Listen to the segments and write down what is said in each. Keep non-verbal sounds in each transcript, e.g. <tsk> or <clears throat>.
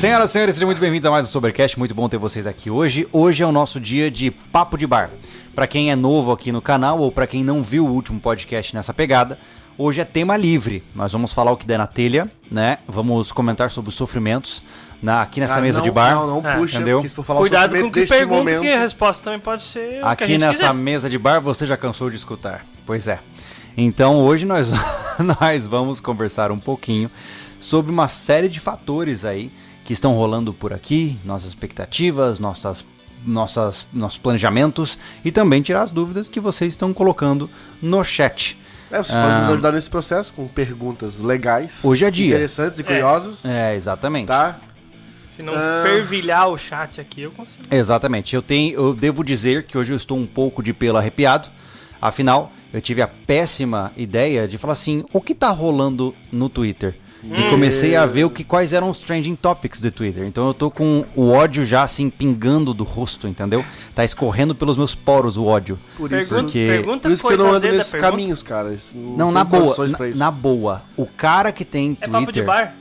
Senhoras e senhores, sejam muito bem-vindos a mais um Sobercast. Muito bom ter vocês aqui hoje. Hoje é o nosso dia de papo de bar. Para quem é novo aqui no canal ou para quem não viu o último podcast nessa pegada, hoje é tema livre. Nós vamos falar o que der na telha, né? Vamos comentar sobre os sofrimentos na, aqui nessa Cara, mesa não, de bar. Não, não É, puxa, entendeu? porque se for falar Cuidado com o que pergunta, momento... que a resposta também pode ser o que a Aqui gente nessa quiser. mesa de bar você já cansou de escutar. Pois é. Então hoje nós, <laughs> nós vamos conversar um pouquinho sobre uma série de fatores aí que estão rolando por aqui, nossas expectativas, nossas, nossas, nossos planejamentos e também tirar as dúvidas que vocês estão colocando no chat. É, vocês podem Ah. nos ajudar nesse processo com perguntas legais. Hoje é dia. Interessantes e curiosas. É, exatamente. Tá? Se não Ah. fervilhar o chat aqui, eu consigo. Exatamente. Eu tenho, eu devo dizer que hoje eu estou um pouco de pelo arrepiado. Afinal, eu tive a péssima ideia de falar assim: o que tá rolando no Twitter? E comecei a ver o que, quais eram os trending topics do Twitter. Então eu tô com o ódio já assim pingando do rosto, entendeu? Tá escorrendo pelos meus poros o ódio. Por isso, Pergunta, porque- pergunta por isso que eu não ando nesses pergunta. caminhos, cara. Isso Não, na boa. Na, na boa. O cara que tem É Twitter. papo de bar?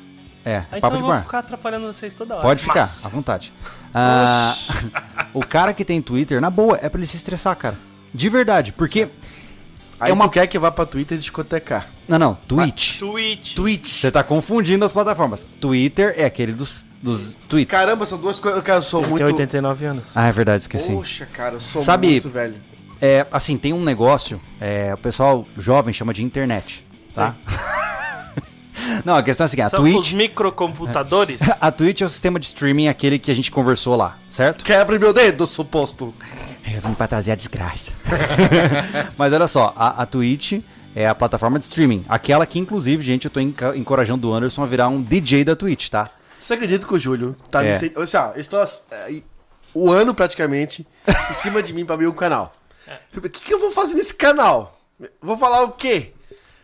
É, Ah, então papo eu de vou bar. ficar atrapalhando vocês toda hora. Pode ficar, Mas- à vontade. Ah, <laughs> o cara que tem Twitter, na boa, é pra ele se estressar, cara. De verdade, porque. Aí é uma- tu quer que vá pra Twitter discotecar. Não, não, Twitch. Twitch. Twitch. Você tá confundindo as plataformas. Twitter é aquele dos, dos tweets. Caramba, são duas coisas. Cara, eu sou Ele muito. tem 89 anos. Ah, é verdade, esqueci. Poxa, cara, eu sou Sabe- muito velho. É, assim, tem um negócio, é, o pessoal jovem chama de internet, tá? <laughs> não, a questão é a seguinte, a São os Twitch, microcomputadores. <laughs> a Twitch é o sistema de streaming aquele que a gente conversou lá, certo? Quebra meu dedo, suposto. Eu vim pra trazer a desgraça. <laughs> Mas olha só, a, a Twitch é a plataforma de streaming, aquela que inclusive, gente, eu tô encorajando o Anderson a virar um DJ da Twitch, tá? Você acredita que o Júlio tá É. me. Assim, ó, eu estou é, o ano praticamente em cima de mim pra abrir um canal. O que, que eu vou fazer nesse canal? Vou falar o quê?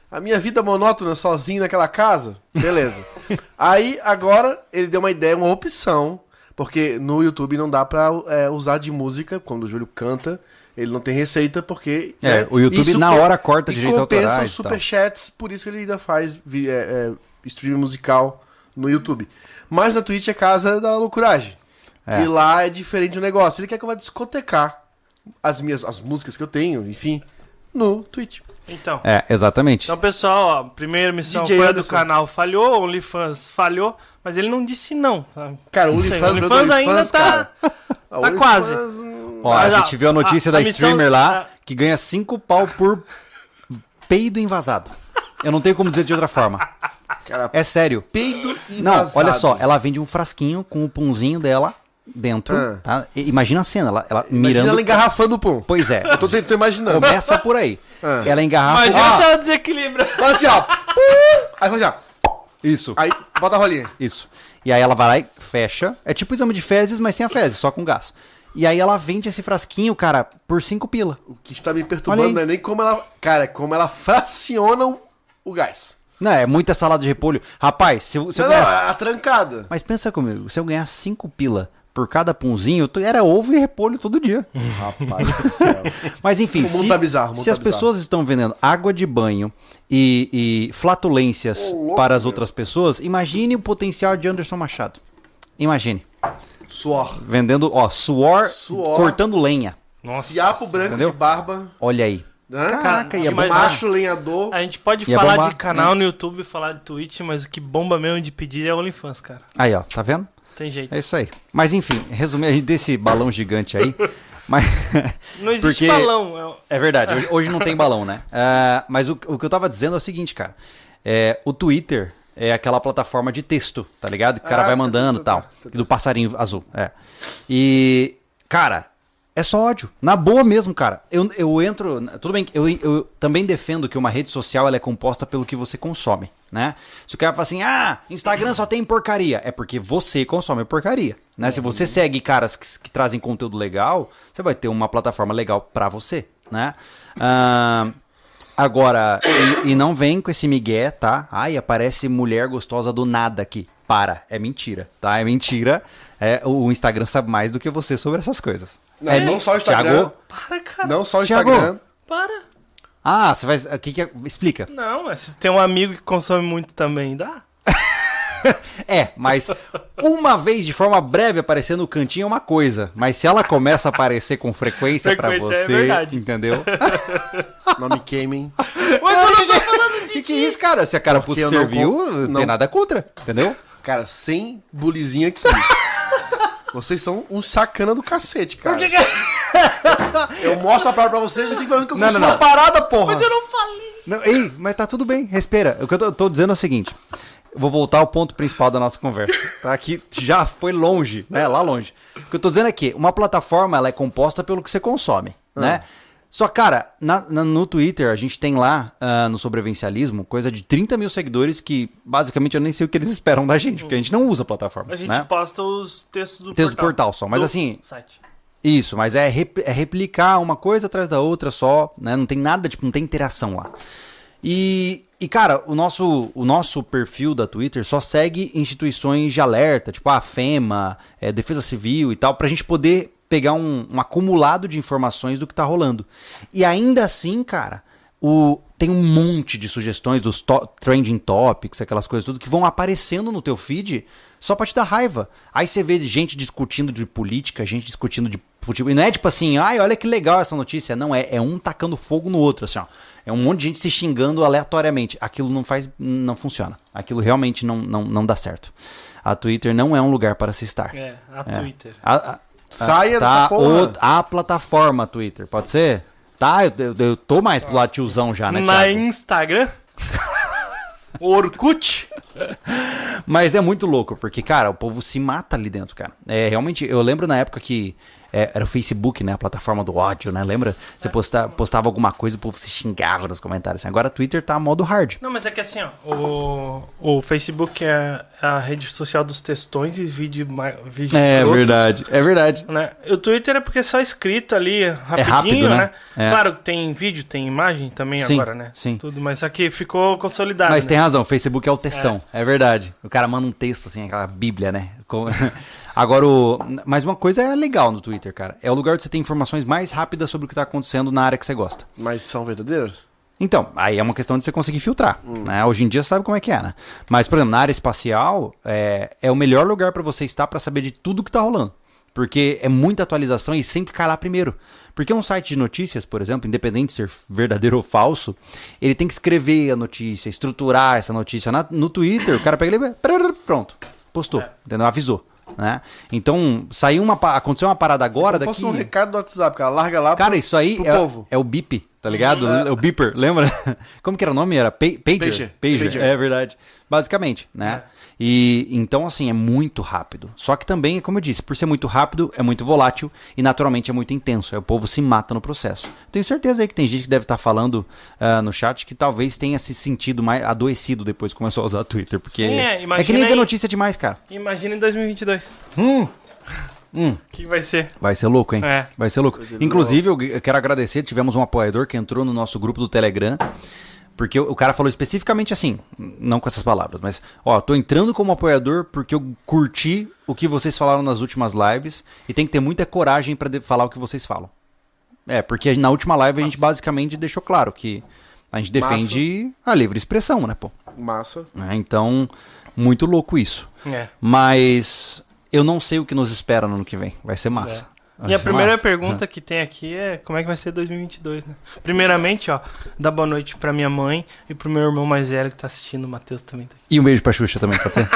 A minha vida monótona sozinho naquela casa? Beleza. <laughs> Aí agora ele deu uma ideia, uma opção. Porque no YouTube não dá pra é, usar de música quando o Júlio canta. Ele não tem receita porque. É, né, o YouTube na hora corta direitos compensa autorais os e tal. superchats, por isso que ele ainda faz é, é, stream musical no YouTube. Mas na Twitch é casa da loucuragem. É. E lá é diferente o negócio. Ele quer que eu vá discotecar as minhas as músicas que eu tenho, enfim, no Twitch. Então. É, exatamente. Então, pessoal, ó, primeira missão DJ foi do canal falhou, OnlyFans falhou, mas ele não disse não. Tá? Cara, o OnlyFans, ainda tá, tá quase. Ó, a gente viu a notícia a- da a missão- streamer lá a- que ganha 5 pau por peido invasado. Eu não tenho como dizer de outra forma. Cara, É sério. peido e Não, olha só, ela vende um frasquinho com o punzinho dela dentro, Ah. tá? E- Imagina a cena, ela, ela Imagina mirando. ela engarrafando o pum. Pois é, Eu tô, tô imaginando. começa por aí. Ah. Ela engarrafa. Imagina Ah, se ela desequilibra. Fala assim, ó. <laughs> Aí faz assim, ó. Isso, Aí bota a rolinha. isso. E aí ela vai lá e fecha. É tipo exame de fezes, mas sem a fezes, só com gás. E aí ela vende esse frasquinho, cara, por 5 pila. O que está me perturbando não é nem como ela. Cara, é como ela fraciona o, o gás. Não, é muita salada de repolho. Rapaz, se, eu- se eu Não, não, ganhasse... a trancada. Mas pensa comigo, se eu ganhasse 5 pila por cada punzinho, era ovo e repolho todo dia. <laughs> Rapaz do <laughs> céu. Mas enfim, O mundo se, tá bizarro, mundo se tá as bizarro. pessoas estão vendendo água de banho e, e flatulências louco, para as meu. outras pessoas, imagine o potencial de Anderson Machado. Imagine. Suor. Vendendo, ó, suor, Suor. cortando lenha. Nossa. Fiapo branco Entendeu? de barba. Olha aí. Né? Caraca, ia mas- bombar. Macho lenhador. A gente pode Ia falar bombar, de canal no YouTube, falar de Twitch, mas o que bomba mesmo de pedir é OnlyFans, cara. Aí, ó, tá vendo? Tem jeito. É isso aí. Mas enfim, resumir aí desse balão gigante aí. <laughs> mas <laughs> Não existe porque- balão. é- É verdade, hoje, hoje não tem balão, né? <laughs> É, mas o, o que eu tava dizendo é o seguinte, cara. É, o Twitter é aquela plataforma de texto, tá ligado? Que o cara Ah, vai tá, mandando e tá, tal. tá, tá, tá. Do passarinho azul. É. E, cara, é só ódio. Na boa mesmo, cara. Eu, eu entro. Tudo bem, eu, eu também defendo que uma rede social ela é composta pelo que você consome, né? Se o cara fala assim, ah, Instagram só tem porcaria, é porque você consome porcaria, né? Se você segue caras que, que trazem conteúdo legal, você vai ter uma plataforma legal pra você, né? Ah, agora, e, e não vem com esse migué, tá? Ai, aparece mulher gostosa do nada aqui. Para, é mentira, tá? É mentira. É, o Instagram sabe mais do que você sobre essas coisas. Não, é, não só o Instagram. Thiago? Para, cara. Não só o Thiago. Instagram. Para. Ah, você vai. O que que é? Explica. Não, mas se tem um amigo que consome muito também, dá? <laughs> É, mas uma vez de forma breve aparecer no cantinho é uma coisa. Mas se ela começa a aparecer com frequência pra Frequência é você, verdade. entendeu? <laughs> Não me queimem. Mas eu não tô falando <laughs> Que que é isso, cara? Se a cara Porque não serviu, con- não tem não- nada contra, entendeu? Cara, sem bulizinho aqui. Vocês são um sacana do cacete, cara. Eu mostro a palavra pra vocês, vocês ficam falando que eu Não, consigo não, uma parada, porra. Mas eu não falei. Não, ei, mas tá tudo bem, respira. O que eu tô, tô dizendo é o seguinte. eu Vou voltar ao ponto principal da nossa conversa. Tá? Que já foi longe, né? Lá longe. O que eu tô dizendo é que uma plataforma ela é composta pelo que você consome, né? Só, cara, na- na- no Twitter a gente tem lá, ah, no sobrevivencialismo, coisa de 30 mil seguidores que, basicamente, eu nem sei o que eles <laughs> esperam da gente, porque a gente não usa a plataforma. A gente né? posta os textos do Texto do portal. portal só, mas Do assim- Site. Isso, mas é, rep- é replicar uma coisa atrás da outra só, né? Não tem nada, tipo, não tem interação lá. E, e cara, o nosso, o nosso perfil da Twitter só segue instituições de alerta, tipo a FEMA, é, Defesa Civil e tal, pra gente poder pegar um, um acumulado de informações do que tá rolando. E ainda assim, cara, o, tem um monte de sugestões dos to- trending topics, aquelas coisas tudo, que vão aparecendo no teu feed só pra te dar raiva. Aí você vê gente discutindo de política, gente discutindo de futebol. E não é tipo assim, ai, olha que legal essa notícia. Não, é, é um tacando fogo no outro, assim, ó. É um monte de gente se xingando aleatoriamente. Aquilo não faz. não funciona. Aquilo realmente não, não, não dá certo. A Twitter não é um lugar para se estar. É, a É. Twitter. A- a- Saia tá, dessa porra. o- a plataforma Twitter, pode ser? Tá, eu, eu, eu tô mais pro lado tiozão já, né, Na Thiago? Instagram. <laughs> Orkut. Mas é muito louco, porque, cara, o povo se mata ali dentro, cara. É, realmente, eu lembro na época que é, era o Facebook, né? A plataforma do ódio, né? Lembra? Você posta, postava alguma coisa, o povo se xingava nos comentários. assim. Agora o Twitter tá modo hard. Não, mas é que assim, ó. O, o Facebook é a rede social dos textões e vídeo, vídeo escroto, verdade, é verdade. Né? O Twitter é porque é só escrito ali, rapidinho, rápido, né? né? É. Claro que tem vídeo, tem imagem também Sim, agora, né? sim. Tudo, mas que ficou consolidado. Mas né? tem razão, o Facebook é o textão, é. verdade. O cara manda um texto, assim, aquela bíblia, né? Com- <laughs> Agora, o... mas uma coisa é legal no Twitter, cara. É o lugar onde você tem informações mais rápidas sobre o que tá acontecendo na área que você gosta. Mas são verdadeiras? Então, aí é uma questão de você conseguir filtrar. Né? Hoje em dia você sabe como é que é, né? Mas, por exemplo, na área espacial, é, é o melhor lugar para você estar para saber de tudo que tá rolando. Porque é muita atualização e sempre cai lá primeiro. Porque um site de notícias, por exemplo, independente de ser verdadeiro ou falso, ele tem que escrever a notícia, estruturar essa notícia. Na- no Twitter, o cara pega ele e pronto, postou, É. entendeu? Avisou. Né? Então, saiu uma, aconteceu uma parada agora daqui. fosse um recado do WhatsApp, cara, larga lá Cara, pro- isso aí é, povo. é o bip, tá ligado? É o beeper, lembra? <laughs> Como que era o nome? Era pa- pager. Pager. Pager. Pager. É verdade. Basicamente, né? E então, assim, é muito rápido. Só que também, como eu disse, por ser muito rápido, é muito volátil e naturalmente é muito intenso. Aí o povo se mata no processo. Tenho certeza aí que tem gente que deve estar falando ah, no chat que talvez tenha se sentido mais adoecido depois que começou a usar Twitter. Porque Sim, é, é, que nem ver aí- notícia demais, cara. Imagina em 2022. Hum. O <laughs> que vai ser? Vai ser louco, hein? É. Vai ser louco. Inclusive, eu quero agradecer, tivemos um apoiador que entrou no nosso grupo do Telegram. Porque o cara falou especificamente assim, não com essas palavras, mas, ó, tô entrando como apoiador porque eu curti o que vocês falaram nas últimas lives e tem que ter muita coragem pra de- falar o que vocês falam. É, porque na última live a gente basicamente deixou claro que a gente defende a livre expressão, né, pô? Massa. Né, Então, muito louco isso. É. Mas eu não sei o que nos espera no ano que vem. Vai ser massa. Vai E a ser primeira massa. pergunta que tem aqui é como é que vai ser 2022, né? Primeiramente, ó, dá boa noite pra minha mãe e pro meu irmão mais velho que tá assistindo, o Matheus também tá aqui. E um beijo pra Xuxa também, pode ser? <laughs>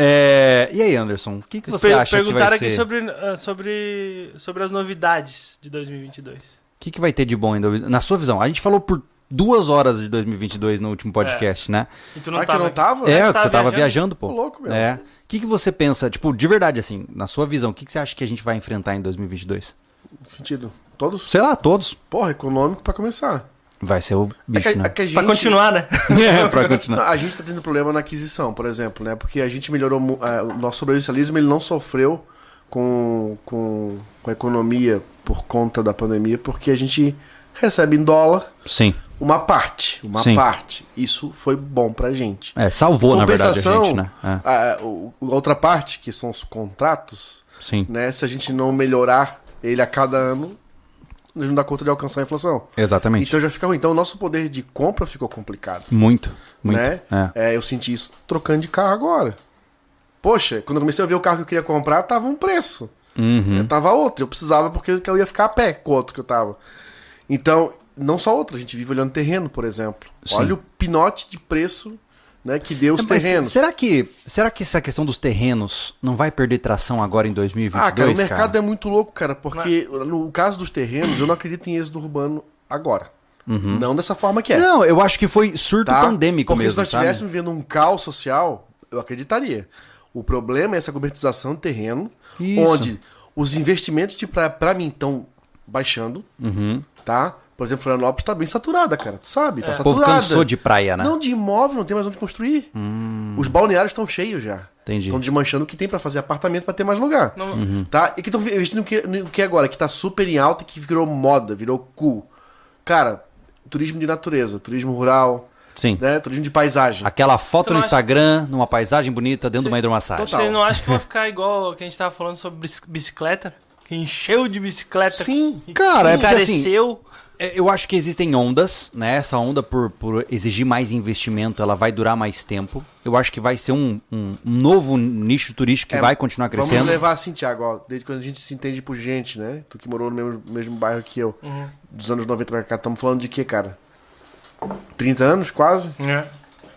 É, e aí, Anderson, o que, que você Per- acha que Perguntaram vai aqui ser? sobre, ah, sobre, sobre as novidades de 2022. O que, que vai ter de bom em dois- na sua visão? A gente falou por duas horas de 2022 no último podcast, né? E tu não Ah, que tava não aqui. tava? É, que que tava você tava viajando. viajando, pô. Tô louco, meu. É. O que, que você pensa, tipo, de verdade, assim, na sua visão, o que, que você acha que a gente vai enfrentar em 2022? Que sentido? Todos? Sei lá, todos. Porra, econômico pra começar. Vai ser o É bicho, que, né? é que a gente, Pra continuar, né? <laughs> É, pra <laughs> continuar. A gente tá tendo problema na aquisição, por exemplo, né? Porque a gente melhorou. é, o nosso sobrevivencialismo ele não sofreu com, com, com a economia por conta da pandemia, porque a gente recebe em dólar Sim. Uma parte. Uma Sim. parte. Isso foi bom pra gente. É, salvou, na verdade, a gente, né? É, a, a outra parte, que são os contratos, sim. né? Se a gente não melhorar ele a cada ano, a gente não dá conta de alcançar a inflação. Exatamente. Então já fica ruim. Então o nosso poder de compra ficou complicado. Muito, muito. né? É. É, eu senti isso trocando de carro agora. Poxa, quando eu comecei a ver o carro que eu queria comprar, tava um preço. Uhum. Eu tava outro. Eu precisava porque eu ia ficar a pé com o outro que eu tava. Então, não só outro, a gente vive olhando terreno, por exemplo. Sim. Olha o pinote de preço né, que deu os Mas terrenos. será que, será que essa questão dos terrenos não vai perder tração agora em 2022, Ah, cara, o mercado cara? é muito louco, cara, porque no caso dos terrenos, eu não acredito em êxodo urbano agora. Não dessa forma que é. Uhum. Não, eu acho que foi surto tá? pandêmico Porque mesmo, se nós estivéssemos vivendo um caos social, eu acreditaria. O problema é essa gourmetização de terreno, Isso. onde os investimentos de pra, pra mim estão baixando, Uhum. tá? Por exemplo, Florianópolis tá bem saturada, cara. Tu sabe? Tá O povo saturada. cansou de praia, né? Hum. Não, de imóvel, não tem mais onde construir. Os balneários estão cheios já. Entendi. Estão desmanchando o que tem pra fazer apartamento pra ter mais lugar. Não- Uhum. Tá? E que estão investindo no que, agora? Que tá super em alta e que virou moda, virou cool. Cara, turismo de natureza, turismo rural, Sim. né? Turismo de paisagem. Aquela foto no acha- Instagram, numa paisagem bonita, dentro de uma hidromassagem. Total. Vocês não acham que vai <laughs> ficar igual que a gente tava falando sobre bici- bicicleta? Que encheu de bicicleta. Sim. Cara, é porque assim, encareceu. É, Eu acho que existem ondas, né? Essa onda, por, por exigir mais investimento, ela vai durar mais tempo. Eu acho que vai ser um, um- um novo nicho turístico que É, vai continuar crescendo. Vamos levar assim, Thiago, ó, desde quando a gente se entende por gente, né? Tu que morou no mesmo, mesmo bairro que eu, Uhum. dos anos 90 pra cá, estamos falando de quê, cara? 30 anos, quase? É.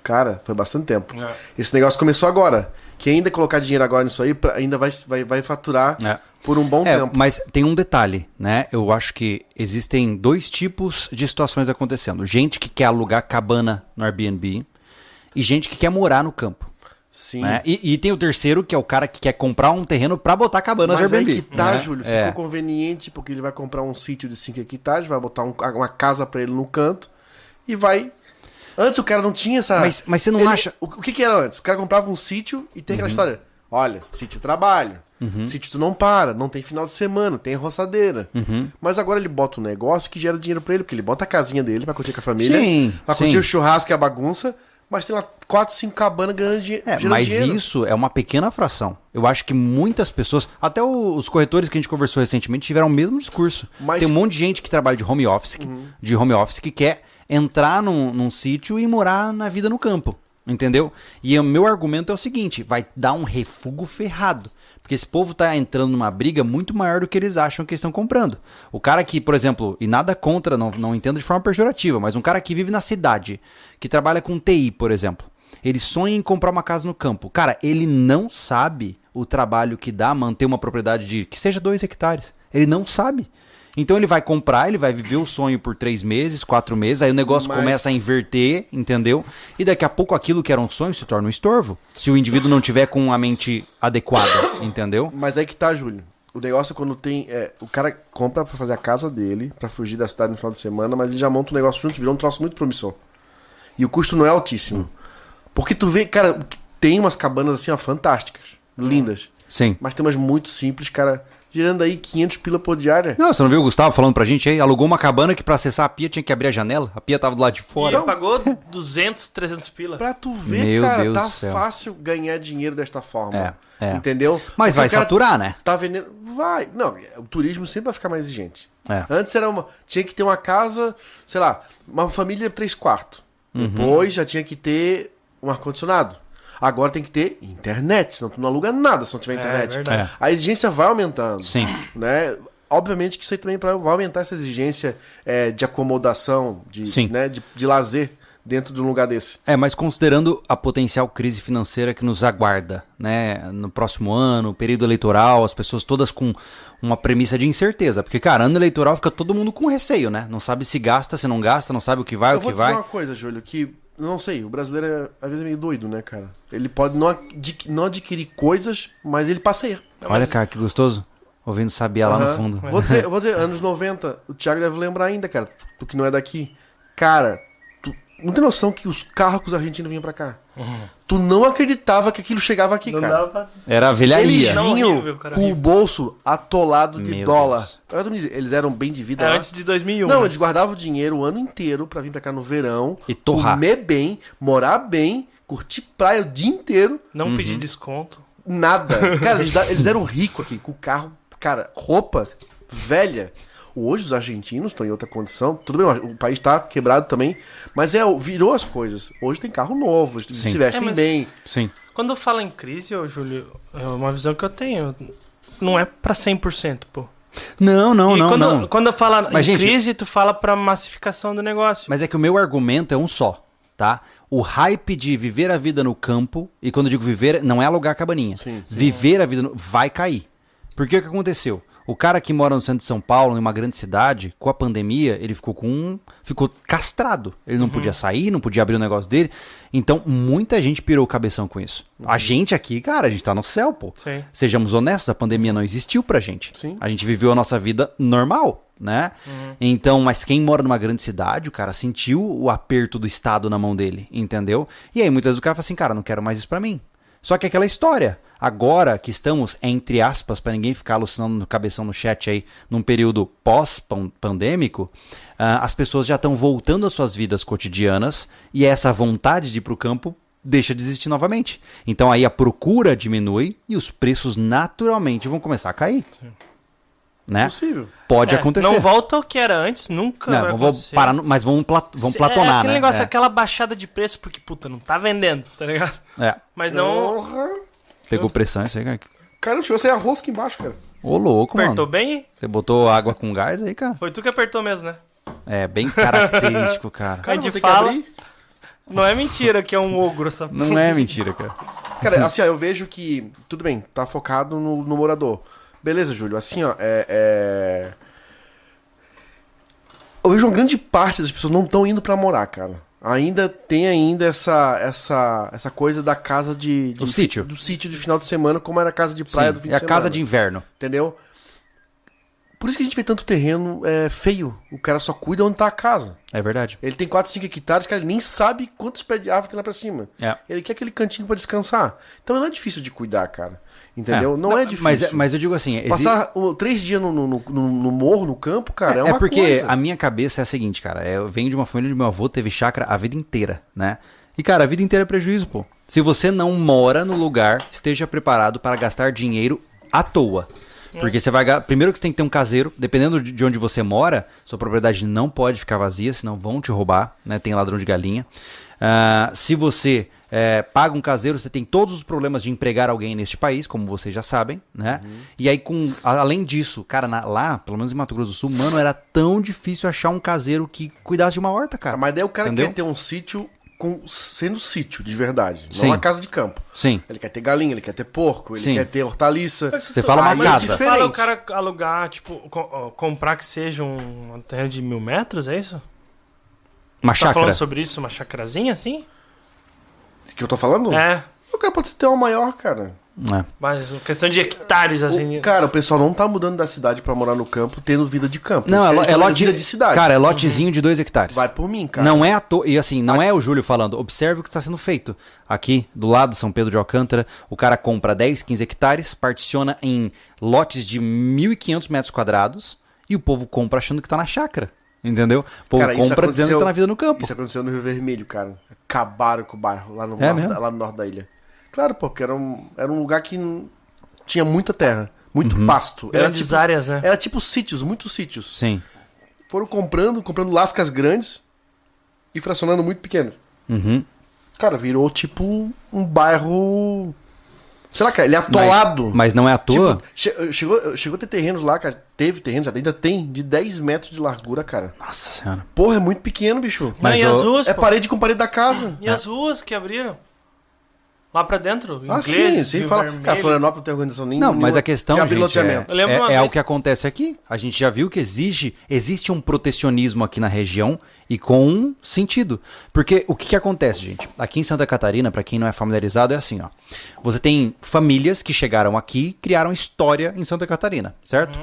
Cara, foi bastante tempo. É. Esse negócio começou agora. Quem ainda colocar dinheiro agora nisso aí, ainda vai, vai, vai faturar É. por um bom É, tempo. mas tem um detalhe, né? Eu acho que existem dois tipos de situações acontecendo. Gente que quer alugar cabana no Airbnb e gente que quer morar no campo. Sim. Né? E, e tem o terceiro, que é o cara que quer comprar um terreno pra botar cabanas Mas no aí Airbnb. que tá, né? Júlio. É. Ficou conveniente porque ele vai comprar um sítio de 5 hectares, vai botar um- uma casa pra ele no canto e vai. Antes o cara não tinha essa. Mas- mas você não Ele- acha- O, o que, que era antes? O cara comprava um sítio e tem aquela história. Olha, sítio trabalho. Uhum. Sítio tu não para, não tem final de semana, tem roçadeira. Uhum. Mas agora ele bota um negócio que gera dinheiro pra ele, porque ele bota a casinha dele pra curtir com a família, Sim, pra sim. curtir o churrasco e a bagunça, mas tem lá 4, 5 cabanas ganhando dinhe- É, mas dinheiro. isso é uma pequena fração. Eu acho que muitas pessoas, até os corretores que a gente conversou recentemente, tiveram o mesmo discurso. Mas- Tem um monte de gente que trabalha de home office, que- de home office que quer entrar num, num sítio e morar na vida no campo. Entendeu? E o meu argumento é o seguinte: vai dar um refugo ferrado. Porque esse povo tá entrando numa briga muito maior do que eles acham que estão comprando. O cara que, por exemplo, e nada contra, não, não entendo de forma pejorativa, mas um cara que vive na cidade, que trabalha com TI, por exemplo, ele sonha em comprar uma casa no campo. Cara, ele não sabe o trabalho que dá manter uma propriedade de que seja dois hectares. Ele não sabe. Então ele vai comprar, ele vai viver o sonho por três meses, quatro meses, aí o negócio Mas- começa a inverter, entendeu? E daqui a pouco aquilo que era um sonho se torna um estorvo. Se o indivíduo não tiver com a mente adequada, entendeu? Mas aí que tá, Júlio. O negócio é quando tem. é, o cara compra pra fazer a casa dele, pra fugir da cidade no final de semana, mas ele já monta um negócio junto, virou um troço muito promissor. E o custo não é altíssimo. Porque tu vê, cara, tem umas cabanas assim, ó, fantásticas, lindas. Sim. Mas tem umas muito simples, cara, girando aí 500 pila por diária. Não, você não viu o Gustavo falando pra gente aí? Alugou uma cabana que pra acessar a pia tinha que abrir a janela. A pia tava do lado de E fora. ele pagou 200, 300 pila. Pra tu ver, Meu cara, Deus tá fácil ganhar dinheiro desta forma. É, é. Entendeu? Mas Porque vai saturar, né? Tá vendendo. Vai. Não, o turismo sempre vai ficar mais exigente. É. Antes era uma. Tinha que ter uma casa, sei lá, uma família de três quartos. Uhum. Depois já tinha que ter um ar-condicionado. Agora tem que ter internet, senão tu não aluga nada se não tiver internet. verdade. É. A exigência vai aumentando. Sim. Né? Obviamente que isso aí também vai aumentar essa exigência é, de acomodação, de, Sim. Né, de, de lazer dentro de um lugar desse. É, mas considerando a potencial crise financeira que nos aguarda, né, no próximo ano, período eleitoral, as pessoas todas com uma premissa de incerteza, porque cara, ano eleitoral fica todo mundo com receio, né? Não sabe se gasta, se não gasta, não sabe o que vai, Eu o vou que dizer vai. uma coisa, Júlio, que não sei, o brasileiro é às vezes é meio doido, né, cara? Ele pode não, adqui- não adquirir coisas, mas ele passeia. Não, Olha, mas- cara, que gostoso. Ouvindo Sabiá lá no fundo. Vou dizer, <laughs> vou dizer, anos 90, o Thiago deve lembrar ainda, cara. Tu que não é daqui. Cara, não tem noção que os carros que os argentinos vinham pra cá. Tu não acreditava que aquilo chegava aqui, Não cara. dava. Era a Eles velharia. Não, vinham horrível, com o bolso atolado de Meu dólar. Dizendo, Eles eram bem de vida É lá. antes de 2001. Não, né? eles guardavam dinheiro o ano inteiro pra vir pra cá no verão. E torrar. Comer bem, morar bem, curtir praia o dia inteiro. Não Uhum. pedir desconto. Nada. <laughs> Cara, eles, eles eram ricos aqui, com carro, cara, roupa velha. Hoje os argentinos estão em outra condição. Tudo bem, o país está quebrado também, mas é virou as coisas. Hoje tem carro novo, se vestem É, bem. Sim. Quando fala em crise, ô Júlio, é uma visão que eu tenho. Não é pra 100%, pô. Não, não, e não, quando, não. quando fala Mas, em gente- crise, tu fala pra massificação do negócio. Mas é que o meu argumento é um só, tá? O hype de viver a vida no campo, e quando eu digo viver, não é alugar cabaninha. Sim, Viver a vida no, vai cair. Porque o que aconteceu? O cara que mora no centro de São Paulo, em uma grande cidade, com a pandemia, ele ficou com um, ficou castrado. Ele não podia sair, não podia abrir o negócio dele. Então, muita gente pirou o cabeção com isso. A gente aqui, cara, a gente tá no céu, pô. Sim. Sejamos honestos, a pandemia não existiu pra gente. Sim. A gente viveu a nossa vida normal, né? Então, mas quem mora numa grande cidade, o cara sentiu o aperto do Estado na mão dele, entendeu? E aí muitas vezes o cara fala assim, cara, não quero mais isso pra mim. Só que aquela história, agora que estamos, entre aspas, pra ninguém ficar alucinando no cabeção no chat aí, num período pós-pandêmico, ah, as pessoas já estão voltando às suas vidas cotidianas e essa vontade de ir pro campo deixa de existir novamente. Então aí a procura diminui e os preços naturalmente vão começar a cair. Né? Possível. Pode É, acontecer. Não volta ao que era antes, nunca Não, vai vamos parar mas vamos, plat, Se- platonar, é aquele né? negócio, é. aquela baixada de preço, porque, puta, não tá vendendo, tá ligado? É. Mas não Porra. Pegou pressão isso aí, cara. Cara, chegou a sair arroz aqui embaixo, cara. Ô, louco, apertou mano. bem. Você botou água com gás aí, cara? Foi tu que apertou mesmo, né? É, bem característico, <laughs> cara. Cara, A gente fala-. Não é mentira que é um ogro essa Não é mentira, cara. Cara, assim, ó, eu vejo que. Tudo bem, tá focado no, no morador. Beleza, Júlio. Assim, ó, é. é... Eu vejo uma grande parte das pessoas não estão indo pra morar, cara. Ainda tem ainda essa essa essa coisa da casa de, de Do sítio. do sítio de final de semana, como era a casa de praia Sim, do fim é de a semana. casa de inverno. Entendeu? Por isso que a gente vê tanto terreno é, feio. O cara só cuida onde tá a casa. É verdade. Ele tem 4, 5 hectares, cara, ele nem sabe quantos pés de árvore tem lá pra cima. É. Ele quer aquele cantinho pra descansar. Então não é difícil de cuidar, cara. Entendeu? É. Não, é difícil. Mas, mas eu digo assim, exi- Passar três dias no, no, no- no morro, no campo, cara, é, é, uma porque coisa. a minha cabeça é a seguinte, cara. Eu venho de uma família onde meu avô teve chácara a vida inteira, né? E, cara, a vida inteira é prejuízo, pô. Se você não mora no lugar, esteja preparado para gastar dinheiro à toa. Porque você vai. Primeiro que você tem que ter um caseiro, dependendo de de onde você mora, sua propriedade não pode ficar vazia, senão vão te roubar, né? Tem ladrão de galinha. Ah, se você é, paga um caseiro, você tem todos os problemas de empregar alguém neste país, como vocês já sabem, né? E aí, com, a- além disso, cara, na- lá, pelo menos em Mato Grosso do Sul, mano, era tão difícil achar um caseiro que cuidasse de uma horta, cara. Mas daí o cara Entendeu? quer ter um sítio com, sendo sítio, de verdade. Sim. Não uma casa de campo. Sim. Ele quer ter galinha, ele quer ter porco, ele Sim. quer ter hortaliça. Você fala uma é casa. Você fala o cara alugar, tipo, co- comprar que seja um terreno de mil metros, é isso? Uma Tá chácara. falando sobre isso, uma chacrazinha assim? que eu tô falando? É, O cara pode ter uma maior, cara. É. mas questão de hectares, assim. O, cara, o pessoal não tá mudando da cidade pra morar no campo, tendo vida de campo. Não, é, lo- é lote vida de cidade. Cara, é lotezinho de 2 hectares. Vai por mim, cara. Não é à toa. E assim, não é o Júlio falando. Observe o que está sendo feito. Aqui, do lado, São Pedro de Alcântara, o cara compra 10, 15 hectares, particiona em lotes de 1.500 metros quadrados e o povo compra achando que tá na chácara. Entendeu? Povo Cara, compra dizendo que aconteceu- tá na vida no campo. Isso aconteceu no Rio Vermelho, cara. Acabaram com o bairro lá no, É norte, lá no norte da ilha. Claro, pô, porque era um, era um lugar que tinha muita terra, muito Uhum. pasto. Era Grandes tipo, áreas, né? Era tipo sítios, muitos sítios. Sim. Foram comprando, comprando lascas grandes e fracionando muito pequeno. Uhum. Cara, virou tipo um bairro. Sei lá, cara, ele é atolado. Mas, mas não é à toa. Tipo, che- chegou, chegou a ter terrenos lá, cara. Teve terrenos, ainda tem, de 10 metros de largura, cara. Nossa senhora. Porra, é muito pequeno, bicho. Não, Mas e as ruas, É pô? parede com parede da casa. E as ruas que abriram? Lá pra dentro? Ah, Inglês, sim, sim. Fala. Vermelho. Cara, Florianópolis não tem organização nenhuma. Não, mas a questão, gente, é, é, é o que acontece aqui. A gente já viu que exige, existe um protecionismo aqui na região e com um sentido. Porque o que, que acontece, gente? Aqui em Santa Catarina, pra quem não é familiarizado, é assim, ó. Você tem famílias que chegaram aqui e criaram história em Santa Catarina, certo?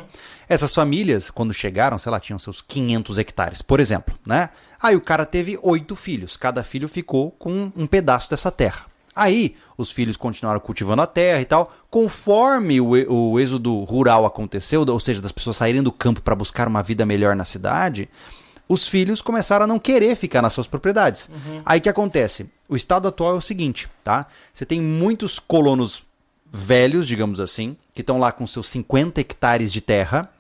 Essas famílias, quando chegaram, sei lá, tinham seus 500 hectares, por exemplo, né? Aí o cara teve oito filhos. Cada filho ficou com um pedaço dessa terra. Aí os filhos continuaram cultivando a terra e tal. Conforme o, o êxodo rural aconteceu, ou seja, das pessoas saírem do campo para buscar uma vida melhor na cidade, os filhos começaram a não querer ficar nas suas propriedades. Aí o que acontece? O estado atual é o seguinte, tá? Você tem muitos colonos velhos, digamos assim, que estão lá com seus 50 hectares de terra.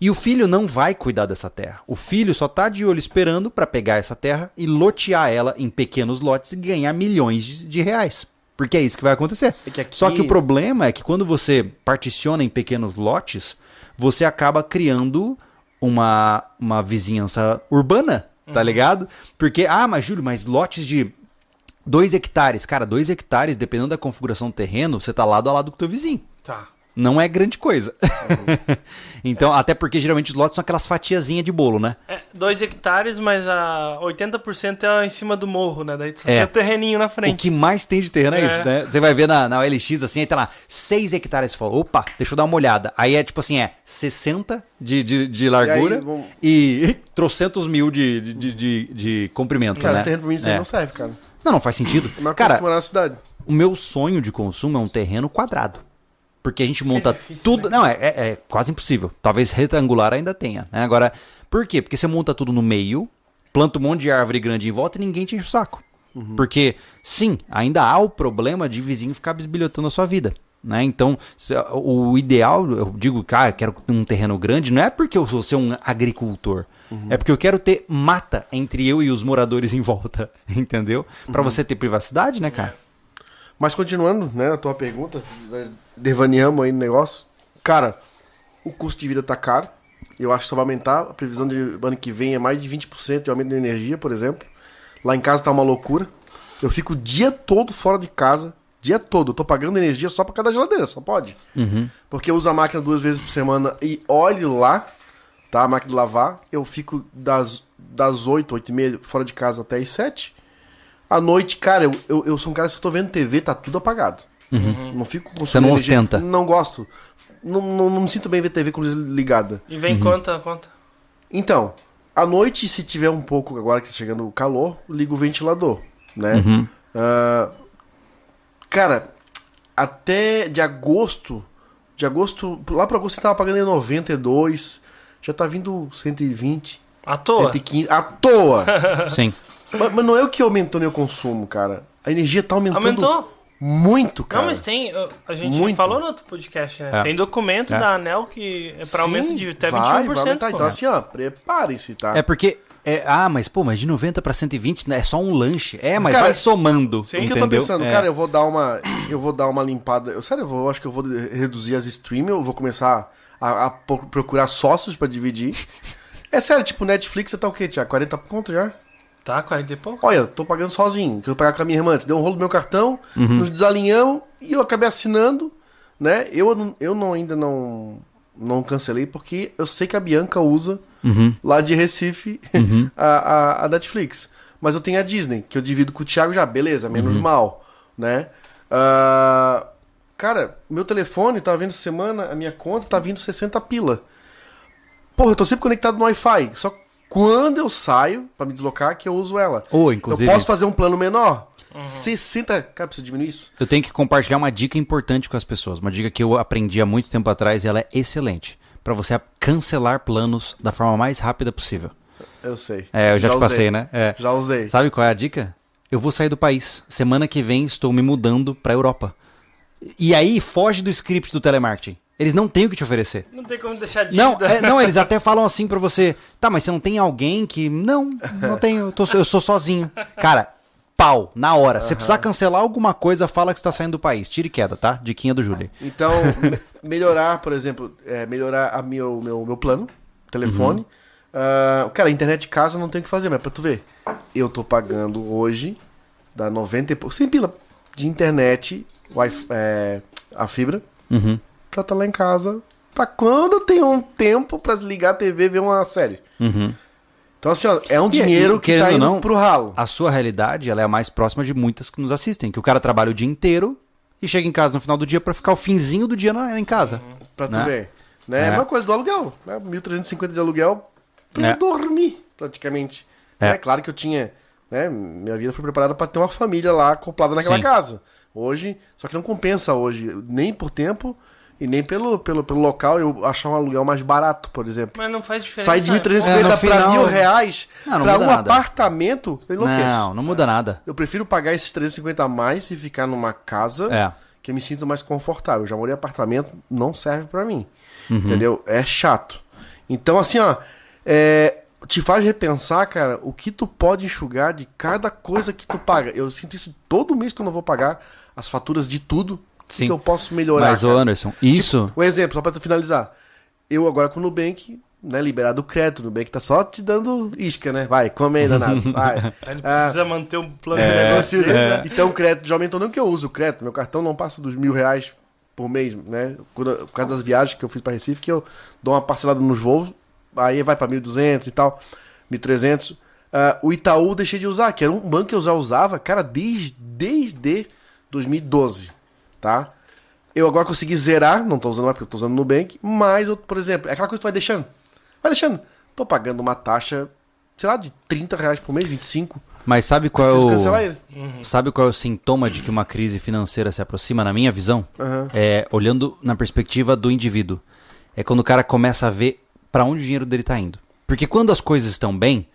E o filho não vai cuidar dessa terra. O filho só tá de olho esperando para pegar essa terra e lotear ela em pequenos lotes e ganhar milhões de, reais. Porque é isso que vai acontecer. É que aqui- Só que o problema é que quando você particiona em pequenos lotes, você acaba criando uma, uma vizinhança urbana, tá ligado? Porque, ah, mas Júlio, mas lotes de 2 hectares. Cara, 2 hectares, dependendo da configuração do terreno, você tá lado a lado com o teu vizinho. Tá. Não é grande coisa. <laughs> então, até porque geralmente os lotes são aquelas fatiazinhas de bolo, né? É, dois hectares, mas a 80% é em cima do morro, né? Daí É. tem o terreninho na O frente. que mais tem de terreno é, É. isso, né? Você vai ver na, na OLX assim, aí tá lá, 6 hectares. Você fala, opa, deixa eu dar uma olhada. Aí é tipo assim, é 60 de, de, de largura E aí, vamos- e, <laughs> trocentos mil de, de, de, de- de comprimento, Cara, né? terreno pra mim isso aí É. não serve, cara. Não, não faz sentido. É uma coisa Cara, morar na cidade. o meu sonho de consumo é um terreno quadrado. Porque a gente monta difícil, tudo. né? Não, é, é- é quase impossível. Talvez retangular ainda tenha. Né? Agora, por quê? Porque você monta tudo no meio, planta um monte de árvore grande em volta e ninguém te enche o saco. Porque, sim, ainda há o problema de vizinho ficar bisbilhotando a sua vida. Né? Então, se- o ideal, eu digo, cara, quero um terreno grande, não é porque eu vou ser um agricultor. É porque eu quero ter mata entre eu e os moradores em volta. <laughs> Entendeu? Pra você ter privacidade, né, cara? Mas continuando, né, a tua pergunta, né, devaneamos aí no negócio. Cara, o custo de vida tá caro. Eu acho que só vai aumentar. A previsão de ano que vem é mais de 20% de aumento de energia, por exemplo. Lá em casa tá uma loucura. Eu fico o dia todo fora de casa. Dia todo. Eu tô pagando energia só por cada geladeira, só pode. Porque eu uso a máquina duas vezes por semana e olho lá, tá? A máquina de lavar. Eu fico das, das 8, 8 e meia fora de casa até as 7. À noite, cara, eu, eu, eu sou um cara que se eu tô vendo TV, tá tudo apagado. Não fico com Você não ostenta. Não gosto. Não, não, não me sinto bem ver TV com luz ligada. E vem Uhum. conta, conta. Então, à noite, se tiver um pouco, agora que tá chegando o calor, ligo o ventilador, né? Uhum. Ah, cara, até de agosto, de agosto, lá pra agosto eu tava pagando em 92, já tá vindo 120, À toa. 115, à toa. <laughs> Sim. Mas, mas não é o que aumentou meu consumo, cara. A energia tá aumentando Aumentou? muito, cara. Não, mas tem. A gente Muito. falou no outro podcast, né? É. Tem documento É. da ANEL que é pra aumento Sim, de até 21%. vai, vai aumentar. pô. Então, assim, ó, preparem-se, tá? É porque. é, ah, mas pô, mas de 90 pra 120 né, é só um lanche. É, mas Cara, vai somando. sim, O que entendeu? eu tô pensando, É. cara, eu vou dar uma. Eu vou dar uma limpada. Eu, sério, eu, vou, eu acho que eu vou reduzir as streams, eu vou começar a, a pro- procurar sócios pra dividir. É sério, tipo, Netflix tá o quê, Tiago? 40 pontos já? Tá, 40 e pouco. Olha, eu tô pagando sozinho, que eu vou pagar com a minha irmã. Deu um rolo no meu cartão, Uhum. nos desalinhamos e eu acabei assinando, né? Eu, não- eu não, ainda não, não cancelei porque eu sei que a Bianca usa Uhum. lá de Recife <laughs> a, a, a Netflix. Mas eu tenho a Disney, que eu divido com o Thiago já, beleza, menos Uhum. mal, né? Ah, cara, meu telefone, tava vendo semana, a minha conta tá vindo 60 pila. Porra, eu tô sempre conectado no Wi-Fi. Só quando eu saio pra me deslocar que eu uso ela. Ou, inclusive- Eu posso fazer um plano menor? 60. Cara, preciso diminuir isso? Eu tenho que compartilhar uma dica importante com as pessoas. Uma dica que eu aprendi há muito tempo atrás e ela é excelente. Pra você cancelar planos da forma mais rápida possível. Eu sei. É, eu já, te usei. passei, né? É. Já usei. Sabe qual é a dica? Eu vou sair do país. Semana que vem estou me mudando pra Europa. E aí foge do script do telemarketing. Eles não têm o que te oferecer. Não tem como deixar Não, dívida. é, não, eles <laughs> até falam assim pra você. Tá, mas você não tem alguém que. Não, não tenho. Eu, tô- eu sou sozinho. Cara, pau, na hora. Se precisar cancelar alguma coisa, fala que você tá saindo do país. Tire e queda, tá? Diquinha do Júlio. Então, me- melhorar, por exemplo, é, melhorar a meu, meu, meu plano, telefone. Ah, cara, internet de casa não tem o que fazer, mas pra tu ver. Eu tô pagando hoje, dá 90 e pouco, 100 pila de internet, wi é, a fibra, Uhum. Pra estar lá em casa. Pra quando eu tenho um tempo pra ligar a TV e ver uma série. Uhum. Então, assim, ó, é um dinheiro e, que tá indo não, pro ralo. A sua realidade, ela é a mais próxima de muitas que nos assistem. Que o cara trabalha o dia inteiro e chega em casa no final do dia pra ficar o finzinho do dia na- em casa. Pra tu né? ver. Né? É. É uma coisa do aluguel. Né? 1.350 de aluguel pra É. eu dormir, praticamente. É. É. claro que eu tinha. Né? Minha vida foi preparada pra ter uma família lá acoplada naquela Sim. casa. Hoje, só que não compensa hoje, nem por tempo e nem pelo, pelo, pelo local, eu achar um aluguel mais barato, por exemplo. Mas não faz diferença. Sai de 1.350 É, final- mil reais Não, não pra muda um nada. apartamento, eu enlouqueço. Não, não muda nada. Eu prefiro pagar esses 350 a mais e ficar numa casa É. que eu me sinto mais confortável. Eu já morei em apartamento, não serve pra mim. Uhum. Entendeu? É chato. Então, assim, ó, é, te faz repensar, cara, o que tu pode enxugar de cada coisa que tu paga. Eu sinto isso todo mês quando eu vou pagar as faturas de tudo. Sim. Que eu posso melhorar. Mas, cara. Anderson, isso. Um exemplo, só pra tu finalizar. Eu agora com o Nubank, né, liberado o crédito, o Nubank tá só te dando isca, né? Vai, come <laughs> aí, danado, vai. Ele Ah. precisa manter um plano É, de negócio né? Então o crédito já aumentou, não que eu uso o crédito, meu cartão não passa dos mil reais por mês, né? Quando- por causa das viagens que eu fiz pra Recife, que eu dou uma parcelada nos voos, aí vai pra 1.200 e tal, 1.300. Ah, o Itaú deixei de usar, que era um banco que eu já usava, cara, desde, desde 2012, tá? Eu agora consegui zerar, não tô usando mais porque eu tô usando no Nubank, mas, eu, por exemplo, é aquela coisa que tu vai deixando. Vai deixando. Tô pagando uma taxa, sei lá, de 30 reais por mês, 25. Mas sabe qual é o. cancelar ele. Sabe qual é o sintoma de que uma crise financeira se aproxima, na minha visão? Aham. É olhando na perspectiva do indivíduo. É quando o cara começa a ver pra onde o dinheiro dele tá indo. Porque quando as coisas estão bem,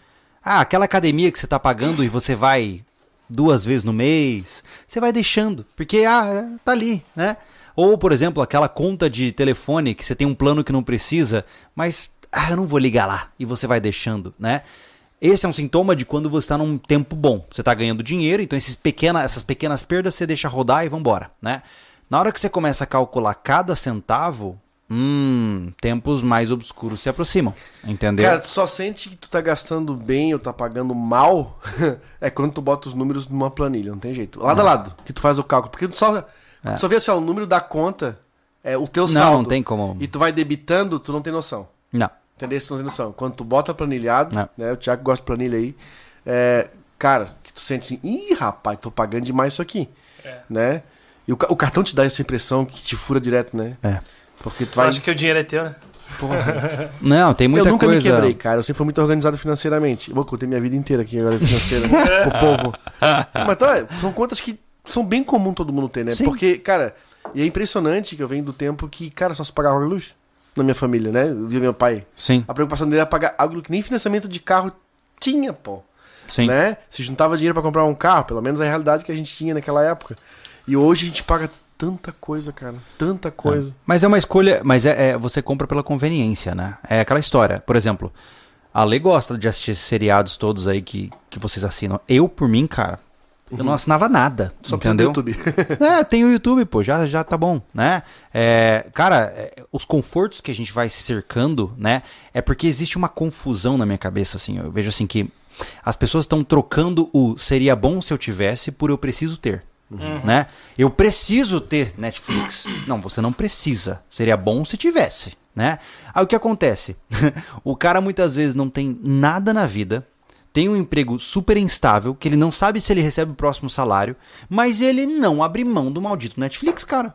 ah, aquela academia que você tá pagando e você vai duas vezes no mês, você vai deixando, porque ah, é, tá ali, né? Ou, por exemplo, aquela conta de telefone que você tem um plano que não precisa, mas ah, eu não vou ligar lá e você vai deixando, né? Esse é um sintoma de quando você está num tempo bom. Você está ganhando dinheiro, então esses pequena, essas pequenas perdas você deixa rodar e vambora, né? Na hora que você começa a calcular cada centavo, hum, tempos mais obscuros se aproximam, entendeu? Cara, tu só sente que tu tá gastando bem ou tá pagando mal <laughs> é quando tu bota os números numa planilha, não tem jeito. Lado a lado, que tu faz o cálculo. Porque tu só, tu só vê assim, ó, o número da conta, é o teu Não, saldo. não tem como. E tu vai debitando, tu não tem noção. Não. Entendeu? Tu não tem noção. Quando tu bota planilhado, Não. né? O Thiago gosta de planilha aí. É, cara, que tu sente assim, ih, rapaz, tô pagando demais isso aqui. É. Né? E o, o cartão te dá essa impressão que te fura direto, né? É. Porque tu vai. acha que o dinheiro é teu, né? <laughs> Não, tem muita eu nunca coisa. me quebrei, cara. Eu sempre fui muito organizado financeiramente. Eu vou contar minha vida inteira aqui agora financeira <laughs> pro povo. Mas então, é, são contas que são bem comum todo mundo ter, né? Sim. Porque, cara, e é impressionante que eu venho do tempo que, cara, só se pagava e luz na minha família, né? Eu via meu pai. Sim, A preocupação dele era pagar algo que nem financiamento de carro tinha, pô. sim. Né? Se juntava dinheiro pra comprar um carro, pelo menos a realidade que a gente tinha naquela época. E hoje a gente paga tanta coisa, cara. Tanta coisa. Mas é uma escolha, mas é, é- você compra pela conveniência, né? É aquela história. Por exemplo, a Lê gosta de assistir esses seriados todos aí que, que vocês assinam. Eu, por mim, cara, eu não assinava nada. Só entendeu? YouTube. <laughs> É, tem o YouTube, pô, já, já tá bom, né? É, cara, é, os confortos que a gente vai cercando, né? É porque existe uma confusão na minha cabeça, assim. Eu vejo assim que as pessoas estão trocando o seria bom se eu tivesse por eu preciso ter. Né? Eu preciso ter Netflix. <clears throat> Não, você não precisa. Seria bom se tivesse, né? Aí o que acontece? <laughs> o cara muitas vezes não tem nada na vida, tem um emprego super instável, que ele não sabe se ele recebe o próximo salário, mas ele não abre mão do maldito Netflix, cara.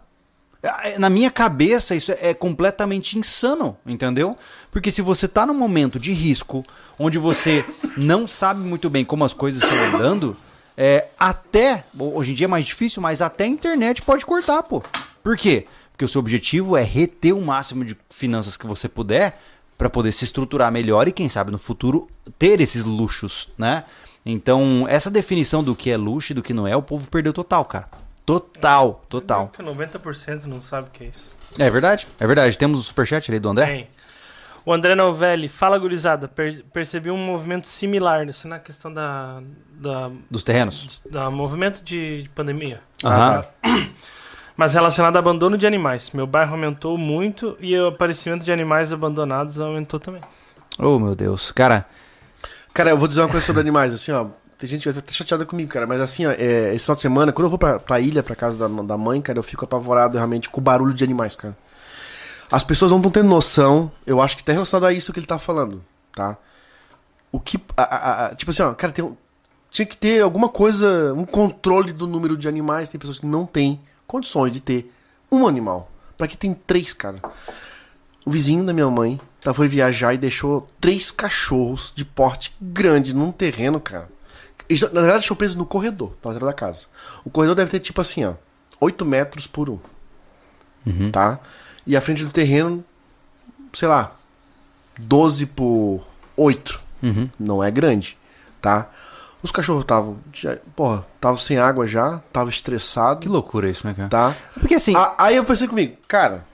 É, Na minha cabeça, isso é completamente insano, entendeu? Porque se você tá num momento de risco, onde você não sabe muito bem como as coisas estão andando, é, até, hoje em dia é mais difícil, mas até a internet pode cortar, pô. Por quê? Porque o seu objetivo é reter o máximo de finanças que você puder para poder se estruturar melhor e, quem sabe, no futuro ter esses luxos, né? Então, essa definição do que é luxo e do que não é, o povo perdeu total, cara. Total, total. Porque 90% não sabe o que é isso. É verdade, é verdade. Temos o superchat ali do André? Tem. O André Novelli, fala gurizada, per- percebi um movimento similar, isso na questão da, da, Dos terrenos? da movimento de, de pandemia. Aham. <coughs> Mas relacionado a abandono de animais. Meu bairro aumentou muito e o aparecimento de animais abandonados aumentou também. Oh, meu Deus. Cara, Cara, eu vou dizer uma coisa sobre animais, assim, ó. Tem gente que vai estar chateada comigo, cara, mas assim, ó, é, esse final de semana, quando eu vou pra, pra ilha, pra casa da, da mãe, cara, eu fico apavorado realmente com o barulho de animais, cara. As pessoas não estão tendo noção, eu acho que tá relacionado a isso que ele tá falando, tá? O que. a- a- a- tipo assim, ó, cara, tem um- tinha que ter alguma coisa, um controle do número de animais. Tem pessoas que não têm condições de ter um animal. Pra que tem três, cara? O vizinho da minha mãe tá, foi viajar e deixou três cachorros de porte grande num terreno, cara. Na verdade, deixou preso no corredor, na lateral da casa. O corredor deve ter tipo assim, ó, 8 metros por um. Tá? E a frente do terreno, sei lá, 12 por 8. Não é grande, tá? Os cachorros estavam, porra, estavam sem água já, estavam estressados, que loucura isso, né, cara? tá? Porque assim, A- aí eu pensei comigo, cara,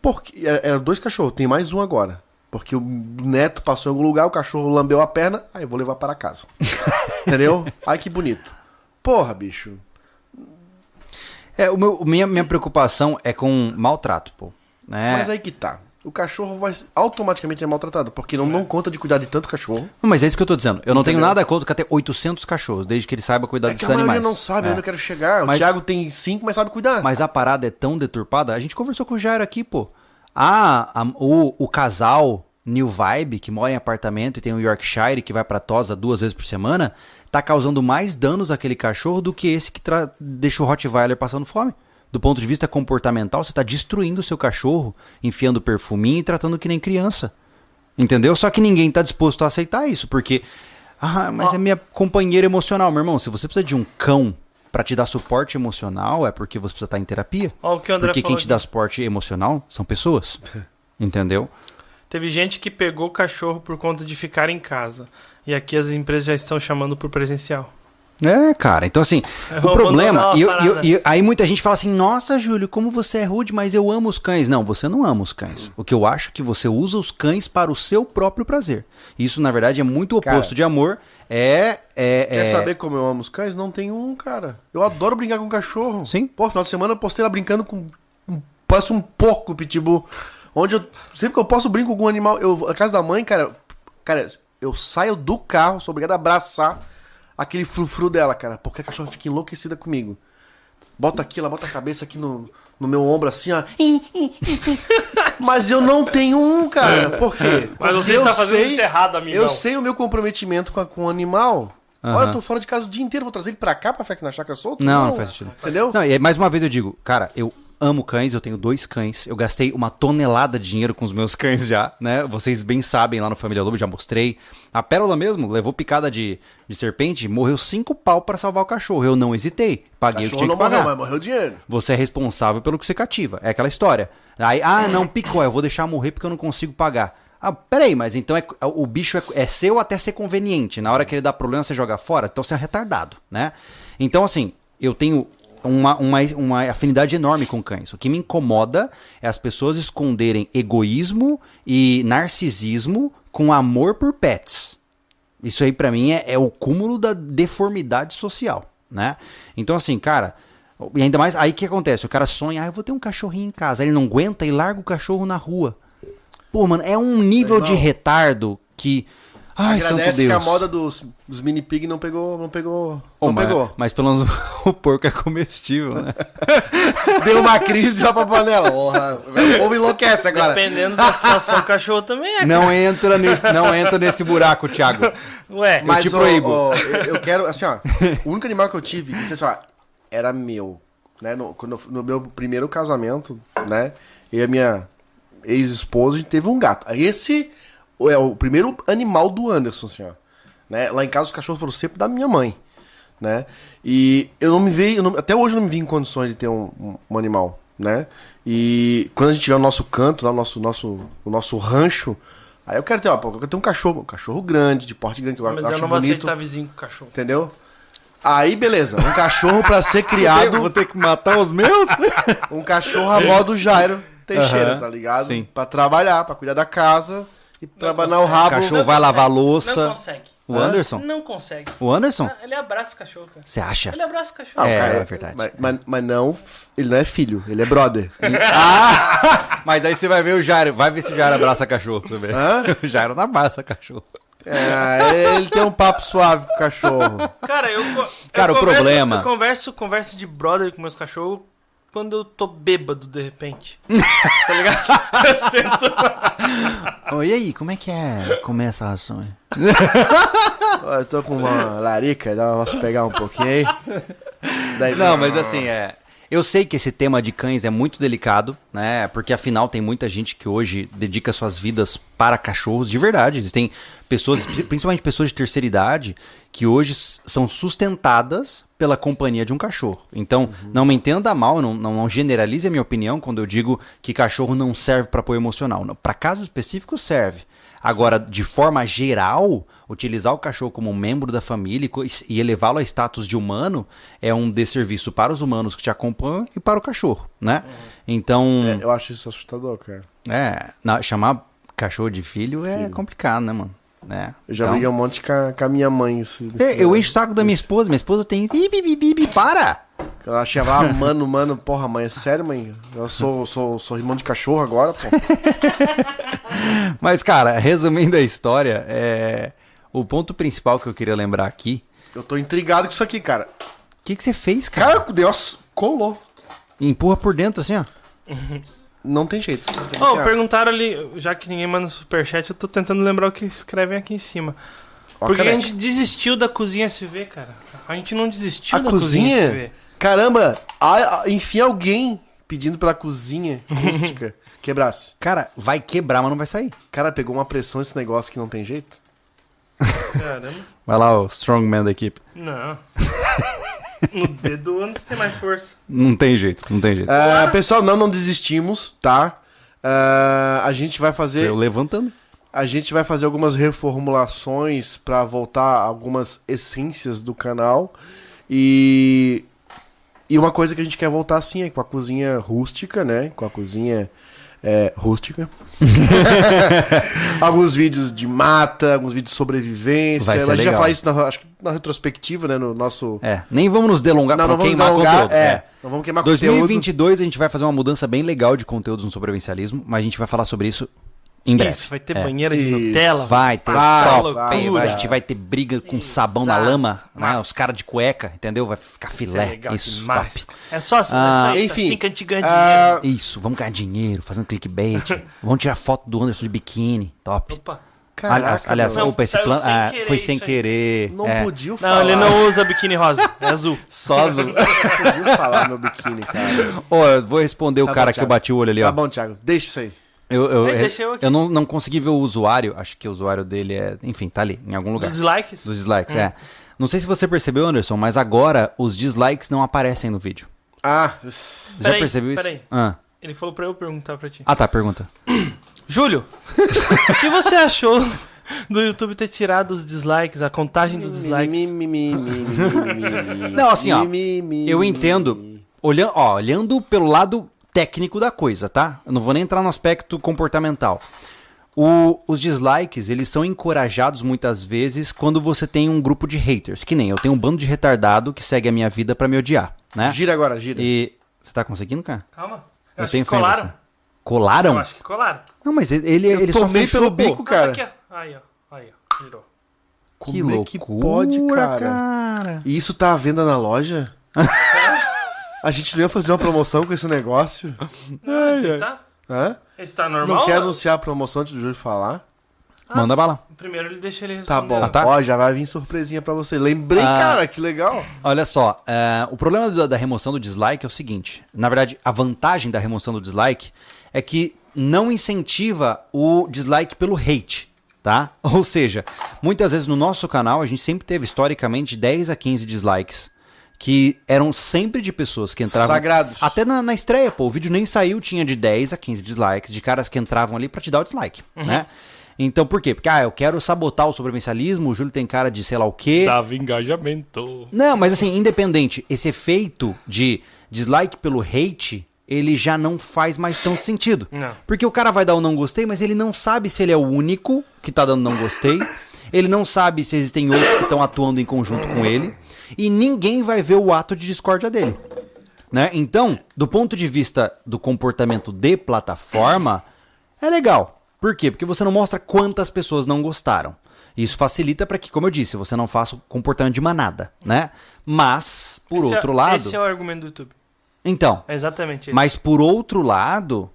por que, é- eram dois cachorros, tem mais um agora. Porque o neto passou em algum lugar, o cachorro lambeu a perna, aí eu vou levar para casa. <laughs> Entendeu? Ai que bonito. Porra, bicho. É, o meu, minha, minha preocupação é com maltrato, pô. Né? Mas aí que tá. O cachorro vai automaticamente é maltratado, porque não dão conta de cuidar de tanto cachorro. Não, Mas é isso que eu tô dizendo. Eu não tenho nada contra ter 800 cachorros, desde que ele saiba cuidar É que desses a maioria animais. não sabe, É. eu não quero chegar. Mas- O Thiago tem cinco, mas sabe cuidar. Mas a parada é tão deturpada. A gente conversou com o Jairo aqui, pô. Ah, a- o, o casal New Vibe, que mora em apartamento e tem um Yorkshire que vai pra tosa duas vezes por semana, tá causando mais danos àquele cachorro do que esse que tra- deixa o Rottweiler passando fome. Do ponto de vista comportamental, você tá destruindo o seu cachorro, enfiando perfuminho e tratando que nem criança. Entendeu? Só que ninguém tá disposto a aceitar isso, porque. Ah, mas é minha companheira emocional, meu irmão. Se você precisa de um cão pra te dar suporte emocional, é porque você precisa estar em terapia. Ó, o que o André Porque quem te dá suporte emocional são pessoas. <laughs> Entendeu? Teve gente que pegou o cachorro por conta de ficar em casa. E aqui as empresas já estão chamando por presencial. É, cara. Então, assim, <laughs> É, o problema. E, eu- e eu- e aí muita gente fala assim: Nossa, Júlio, como você é rude, mas eu amo os cães. Não, você não ama os cães. O que eu acho é que você usa os cães para o seu próprio prazer. Isso, na verdade, é muito oposto Cara, de amor. É. é, Quer é- saber como eu amo os cães? Não tem um, cara. Eu adoro brincar com cachorro. Sim. Pô, final de semana eu postei ela brincando com. com- Parece um porco pitbull. Onde eu. Sempre que eu posso brinco com algum animal. Eu, a casa da mãe, cara. Cara, eu saio do carro, sou obrigado a abraçar aquele frufru dela, cara. Porque a cachorra fica enlouquecida comigo. Bota aqui, ela bota a cabeça aqui no, no meu ombro assim, ó. Mas eu não tenho um, cara. Por quê? <laughs> Mas Porque você está fazendo isso errado, amigão. Eu sei o meu comprometimento com, a- com o animal. Aham. Olha, eu tô fora de casa o dia inteiro, vou trazer ele pra cá pra ficar aqui na chácara solto? Não, não faz sentido. Entendeu? Não, e aí, mais uma vez eu digo, cara, eu amo cães, eu tenho dois cães, eu gastei uma tonelada de dinheiro com os meus cães já, né? Vocês bem sabem lá no Família Lobo, já mostrei. A Pérola mesmo levou picada de, de serpente, morreu cinco pau pra salvar o cachorro. Eu não hesitei, paguei o que Cachorro tinha que pagar. morreu, mas morreu dinheiro. Você é responsável pelo que você cativa. É aquela história. Aí, ah, não, picou, eu vou deixar morrer porque eu não consigo pagar. Ah, peraí, mas então é, o bicho é, é seu até ser conveniente. Na hora que ele dá problema, você joga fora, então você é retardado, né? Então, assim, eu tenho uma, uma, uma afinidade enorme com cães. O que me incomoda é as pessoas esconderem egoísmo e narcisismo com amor por pets. Isso aí pra mim é, é o cúmulo da deformidade social, né? Então assim, cara, e ainda mais aí o que acontece? O cara sonha, ah, eu vou ter um cachorrinho em casa, aí ele não aguenta e larga o cachorro na rua. Pô, mano, é um nível Irmão, de retardo que ai, santo Agradece Deus. que a moda dos, dos mini pig não pegou, não pegou, Ô, não mas, pegou. mas pelo menos <laughs> o porco é comestível, né? <laughs> Deu uma crise já pra panela. O povo enlouquece agora. Dependendo da situação, o <laughs> cachorro também é. Não entra nesse, não entra nesse buraco, Thiago. Ué, Mas te proíbo. ó, eu, eu quero, assim, ó. O único animal que eu tive, que, assim, ó, era meu. Né? No, quando eu- no meu primeiro casamento, né? Eu e a minha ex-esposa, a gente teve um gato. Esse é o primeiro animal do Anderson, assim, ó. Né? Lá em casa os cachorros foram sempre da minha mãe. Né? E eu não me vi, eu não- até hoje eu não me vi em condições de ter um, um- um animal, né? E quando a gente tiver o nosso canto, lá, o nosso, nosso, o nosso rancho, aí eu quero ter, ó, eu quero ter um cachorro, um cachorro grande, de porte grande, que eu mas acho eu não vou bonito. aceitar vizinho com cachorro. Entendeu? Aí, beleza. Um cachorro pra ser <laughs> criado. Vou ter que matar os meus? <laughs> Um cachorro a modo Jairo Teixeira, Aham, tá ligado? sim. Pra trabalhar, pra cuidar da casa e pra Não abanar o consegue. rabo. Cachorro vai lavar Não louça. consegue. O Anderson? Não consegue. O Anderson? Ah, Ele abraça o cachorro, cara. Você acha? Ele abraça o cachorro. Ah, o É, cara- é verdade. Mas, mas, mas não, ele não é filho, ele é brother. <laughs> Ah! Mas aí você vai ver o Jairo. Vai ver se o Jairo abraça cachorro. Você vê. Hã? <laughs> O Jairo não abraça cachorro. É, ele tem um papo suave com o cachorro. Cara, eu, co- Cara, eu o converso, problema- Eu converso, converso de brother com meus cachorros quando eu tô bêbado, de repente. <laughs> tá ligado? <laughs> Eu sento... E aí, como é que é comer essa ração aí? <laughs> Eu tô com uma larica, dá, posso pegar um pouquinho aí? Daí- Não, mas assim, é. Eu sei que esse tema de cães é muito delicado, né? Porque afinal tem muita gente que hoje dedica suas vidas para cachorros de verdade. Existem pessoas, principalmente pessoas de terceira idade, que hoje são sustentadas pela companhia de um cachorro. Então, não me entenda mal, não, não, não generalize a minha opinião quando eu digo que cachorro não serve para apoio emocional. Para casos específicos serve. Agora, de forma geral, utilizar o cachorro como membro da família e elevá-lo a status de humano é um desserviço para os humanos que te acompanham e para o cachorro, né? Então, É, eu acho isso assustador, cara. é, na- chamar cachorro de filho é complicado, né, mano? É. Eu já Então- briguei um monte com a, com a minha mãe. Isso, É, eu encho o saco da minha esposa. Minha esposa tem. Ih, bi, bi, bi, bi, para! Ela achava, ah, mano, mano, porra, mãe, é sério, mãe? Eu sou, sou, sou irmão de cachorro agora, pô. <laughs> Mas, cara, resumindo a história, é... o ponto principal que eu queria lembrar aqui. Eu tô intrigado com isso aqui, cara. O que, que você fez, cara? Cara, Deus, colou. Empurra por dentro assim, ó. <laughs> Não tem jeito. Não Oh, perguntaram ali, já que ninguém manda superchat, eu tô tentando lembrar o que escrevem aqui em cima. Ó, Por que cara, a gente desistiu da cozinha SV, cara? A gente não desistiu A da cozinha? SV. Caramba, a, a, enfim, alguém pedindo pela cozinha rústica <laughs> quebrasse. Cara, vai quebrar, mas não vai sair. Cara, pegou uma pressão esse negócio que não tem jeito. Caramba. Vai lá, o strongman da equipe. Não. <laughs> No dedo antes tem mais força. Não tem jeito, não tem jeito. Ah, pessoal, não, não desistimos, tá? Ah, a gente vai fazer. Eu levantando. A gente vai fazer algumas reformulações pra voltar algumas essências do canal. E. E uma coisa que a gente quer voltar assim é com a cozinha rústica, né? Com a cozinha é, rústica. <laughs> alguns vídeos de mata, alguns vídeos de sobrevivência. A gente legal. vai falar isso na, acho que na retrospectiva, né? No nosso. É, nem vamos nos delongar não, não vamos queimar alongar, conteúdo. É, não vamos queimar conteúdo. 2022 a gente vai fazer uma mudança bem legal de conteúdos no sobrevivencialismo, mas a gente vai falar sobre isso em breve. Isso, vai ter É. banheira de Isso. Nutella. Vai ter Vai, top, vai, vai, a gente vai ter briga com sabão na Exato. lama, né? Os caras de cueca, entendeu? Vai ficar Isso filé. é legal Isso, top. É só, assim, Ah, é só isso, enfim, assim que a gente ganha ah, dinheiro. Isso, vamos ganhar dinheiro, fazendo clickbait. <laughs> vamos tirar foto do Anderson de biquíni, top. Opa. Caraca, aliás. Não, opa, esse plano sem ah, foi isso sem querer. não é, podia Não, falar. ele não usa biquíni rosa, é azul. Só azul. <laughs> Não podia falar meu biquíni, cara. Ô, eu vou responder Tá o cara bom, que eu bati o olho ali, Tá ó. bom, Thiago. Deixa isso aí. Eu, eu, Ei, eu, deixa eu aqui. não, não consegui ver o usuário, acho que o usuário dele é. Enfim, tá ali, em algum lugar. Dos likes. Dos dislikes, é. Não sei se você percebeu, Anderson, mas agora os dislikes não aparecem no vídeo. Ah, Você já Peraí, percebeu isso? peraí. Ah. Ele falou pra eu perguntar pra ti. ah, tá, pergunta. <clears throat> Júlio, o que você achou do YouTube ter tirado os dislikes, a contagem dos dislikes? Não, assim, ó, Eu entendo. Olhando, ó, olhando pelo lado técnico da coisa, tá? Eu não vou nem entrar no aspecto comportamental. O- os dislikes, eles são encorajados muitas vezes quando você tem um grupo de haters. Que nem eu tenho um bando de retardado que segue a minha vida pra me odiar, né? Gira agora, gira. E. Você tá conseguindo, cara? Calma. Eu acho tenho que colaram. você. Colaram? Eu acho que colaram. Não, mas ele, ele, ele só fechou, pelo bico, cara. Tá. Aí, ó. Aí, ó. Como Que é loucura, que pode, cara? cara. E isso tá à venda na loja? <laughs> A gente não ia fazer uma promoção com esse negócio? Ah, esse tá? Hã? Esse tá normal? Não quer anunciar a promoção antes do Júlio falar? Manda bala. Primeiro ele deixa ele responder. Tá bom. Ah, tá? Ó, já vai vir surpresinha pra você. Lembrei, Ah. cara, que legal. Olha só, é, o problema da, da remoção do dislike é o seguinte: na verdade, a vantagem da remoção do dislike é que não incentiva o dislike pelo hate, tá? <laughs> Ou seja, muitas vezes no nosso canal a gente sempre teve historicamente 10 a 15 dislikes. Que eram sempre de pessoas que entravam. Sagrados. Até na, na estreia, pô, o vídeo nem saiu, tinha de 10 a 15 dislikes, de caras que entravam ali pra te dar o dislike, né? Então por quê? Porque, ah, eu quero sabotar o sobrevivencialismo, o Júlio tem cara de sei lá o quê. Dava engajamento. Não, mas assim, independente, esse efeito de dislike pelo hate, ele já não faz mais tanto sentido. Não. Porque o cara vai dar o não gostei, mas ele não sabe se ele é o único que tá dando não gostei. ele não sabe se existem outros que estão atuando em conjunto com ele. E ninguém vai ver o ato de discórdia dele. Né? Então, do ponto de vista do comportamento de plataforma, é legal. Por quê? Porque você não mostra quantas pessoas não gostaram. Isso facilita para que, como eu disse, você não faça o comportamento de manada, né? Mas, por Esse é- outro lado, Esse é o argumento do YouTube. então, É exatamente isso. mas por outro lado,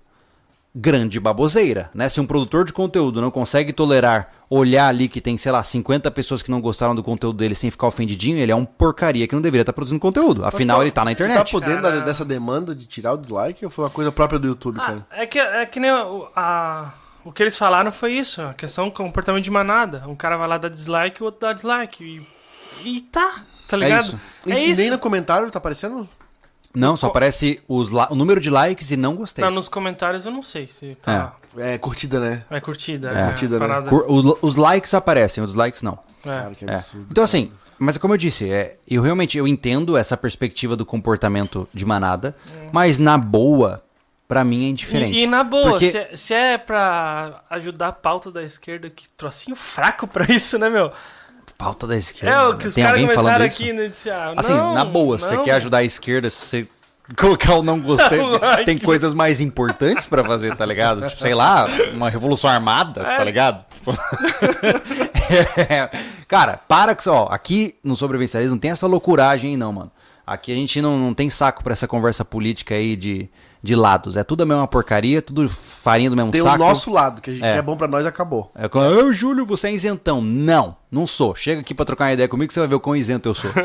grande baboseira, né? Se um produtor de conteúdo não consegue tolerar olhar ali que tem, sei lá, 50 pessoas que não gostaram do conteúdo dele sem ficar ofendidinho, ele é um porcaria que não deveria estar produzindo conteúdo. Afinal, ele tá na tá internet. podendo Cara. dessa demanda de tirar o dislike ou foi uma coisa própria do YouTube, cara? É que, é que nem o, a, o que eles falaram foi isso, a questão do comportamento de manada. Um cara vai lá dar dislike, o outro dá dislike. E, e tá, tá ligado? isso. É Isso, isso. Nem no comentário tá aparecendo? Não, só aparece os o número de likes e não gostei. Não, nos comentários eu não sei se tá. É, curtida, né? É, curtida. É, curtida, né? os, os likes aparecem, os dislikes não. É. Cara, que É. absurdo. Então assim, mas como eu disse, é, eu realmente eu entendo essa perspectiva do comportamento de manada, mas na boa, pra mim é indiferente. E, e na boa, Porque- se, é- se é pra ajudar a pauta da esquerda, que trocinho fraco pra isso, né, meu? Pauta da esquerda. É o que os caras começaram aqui, né? Ah, Assim, não, na boa, se você quer ajudar a esquerda, se você colocar o não gostei, <laughs> Não, tem coisas mais importantes pra fazer, tá ligado? Tipo, sei lá, uma revolução armada, tá É. ligado? Tipo, <laughs> é. Cara, para com isso, ó, aqui no sobrevivencialismo não tem essa loucuragem aí não, mano. Aqui a gente não, não tem saco pra essa conversa política aí de, de lados. É tudo a mesma porcaria, tudo farinha do mesmo Tem saco. o nosso lado, que, a gente, É. que é bom pra nós e acabou. É "Ô, Júlio, você é isentão. Não, não sou. Chega aqui pra trocar uma ideia comigo que você vai ver o quão isento eu sou. <laughs>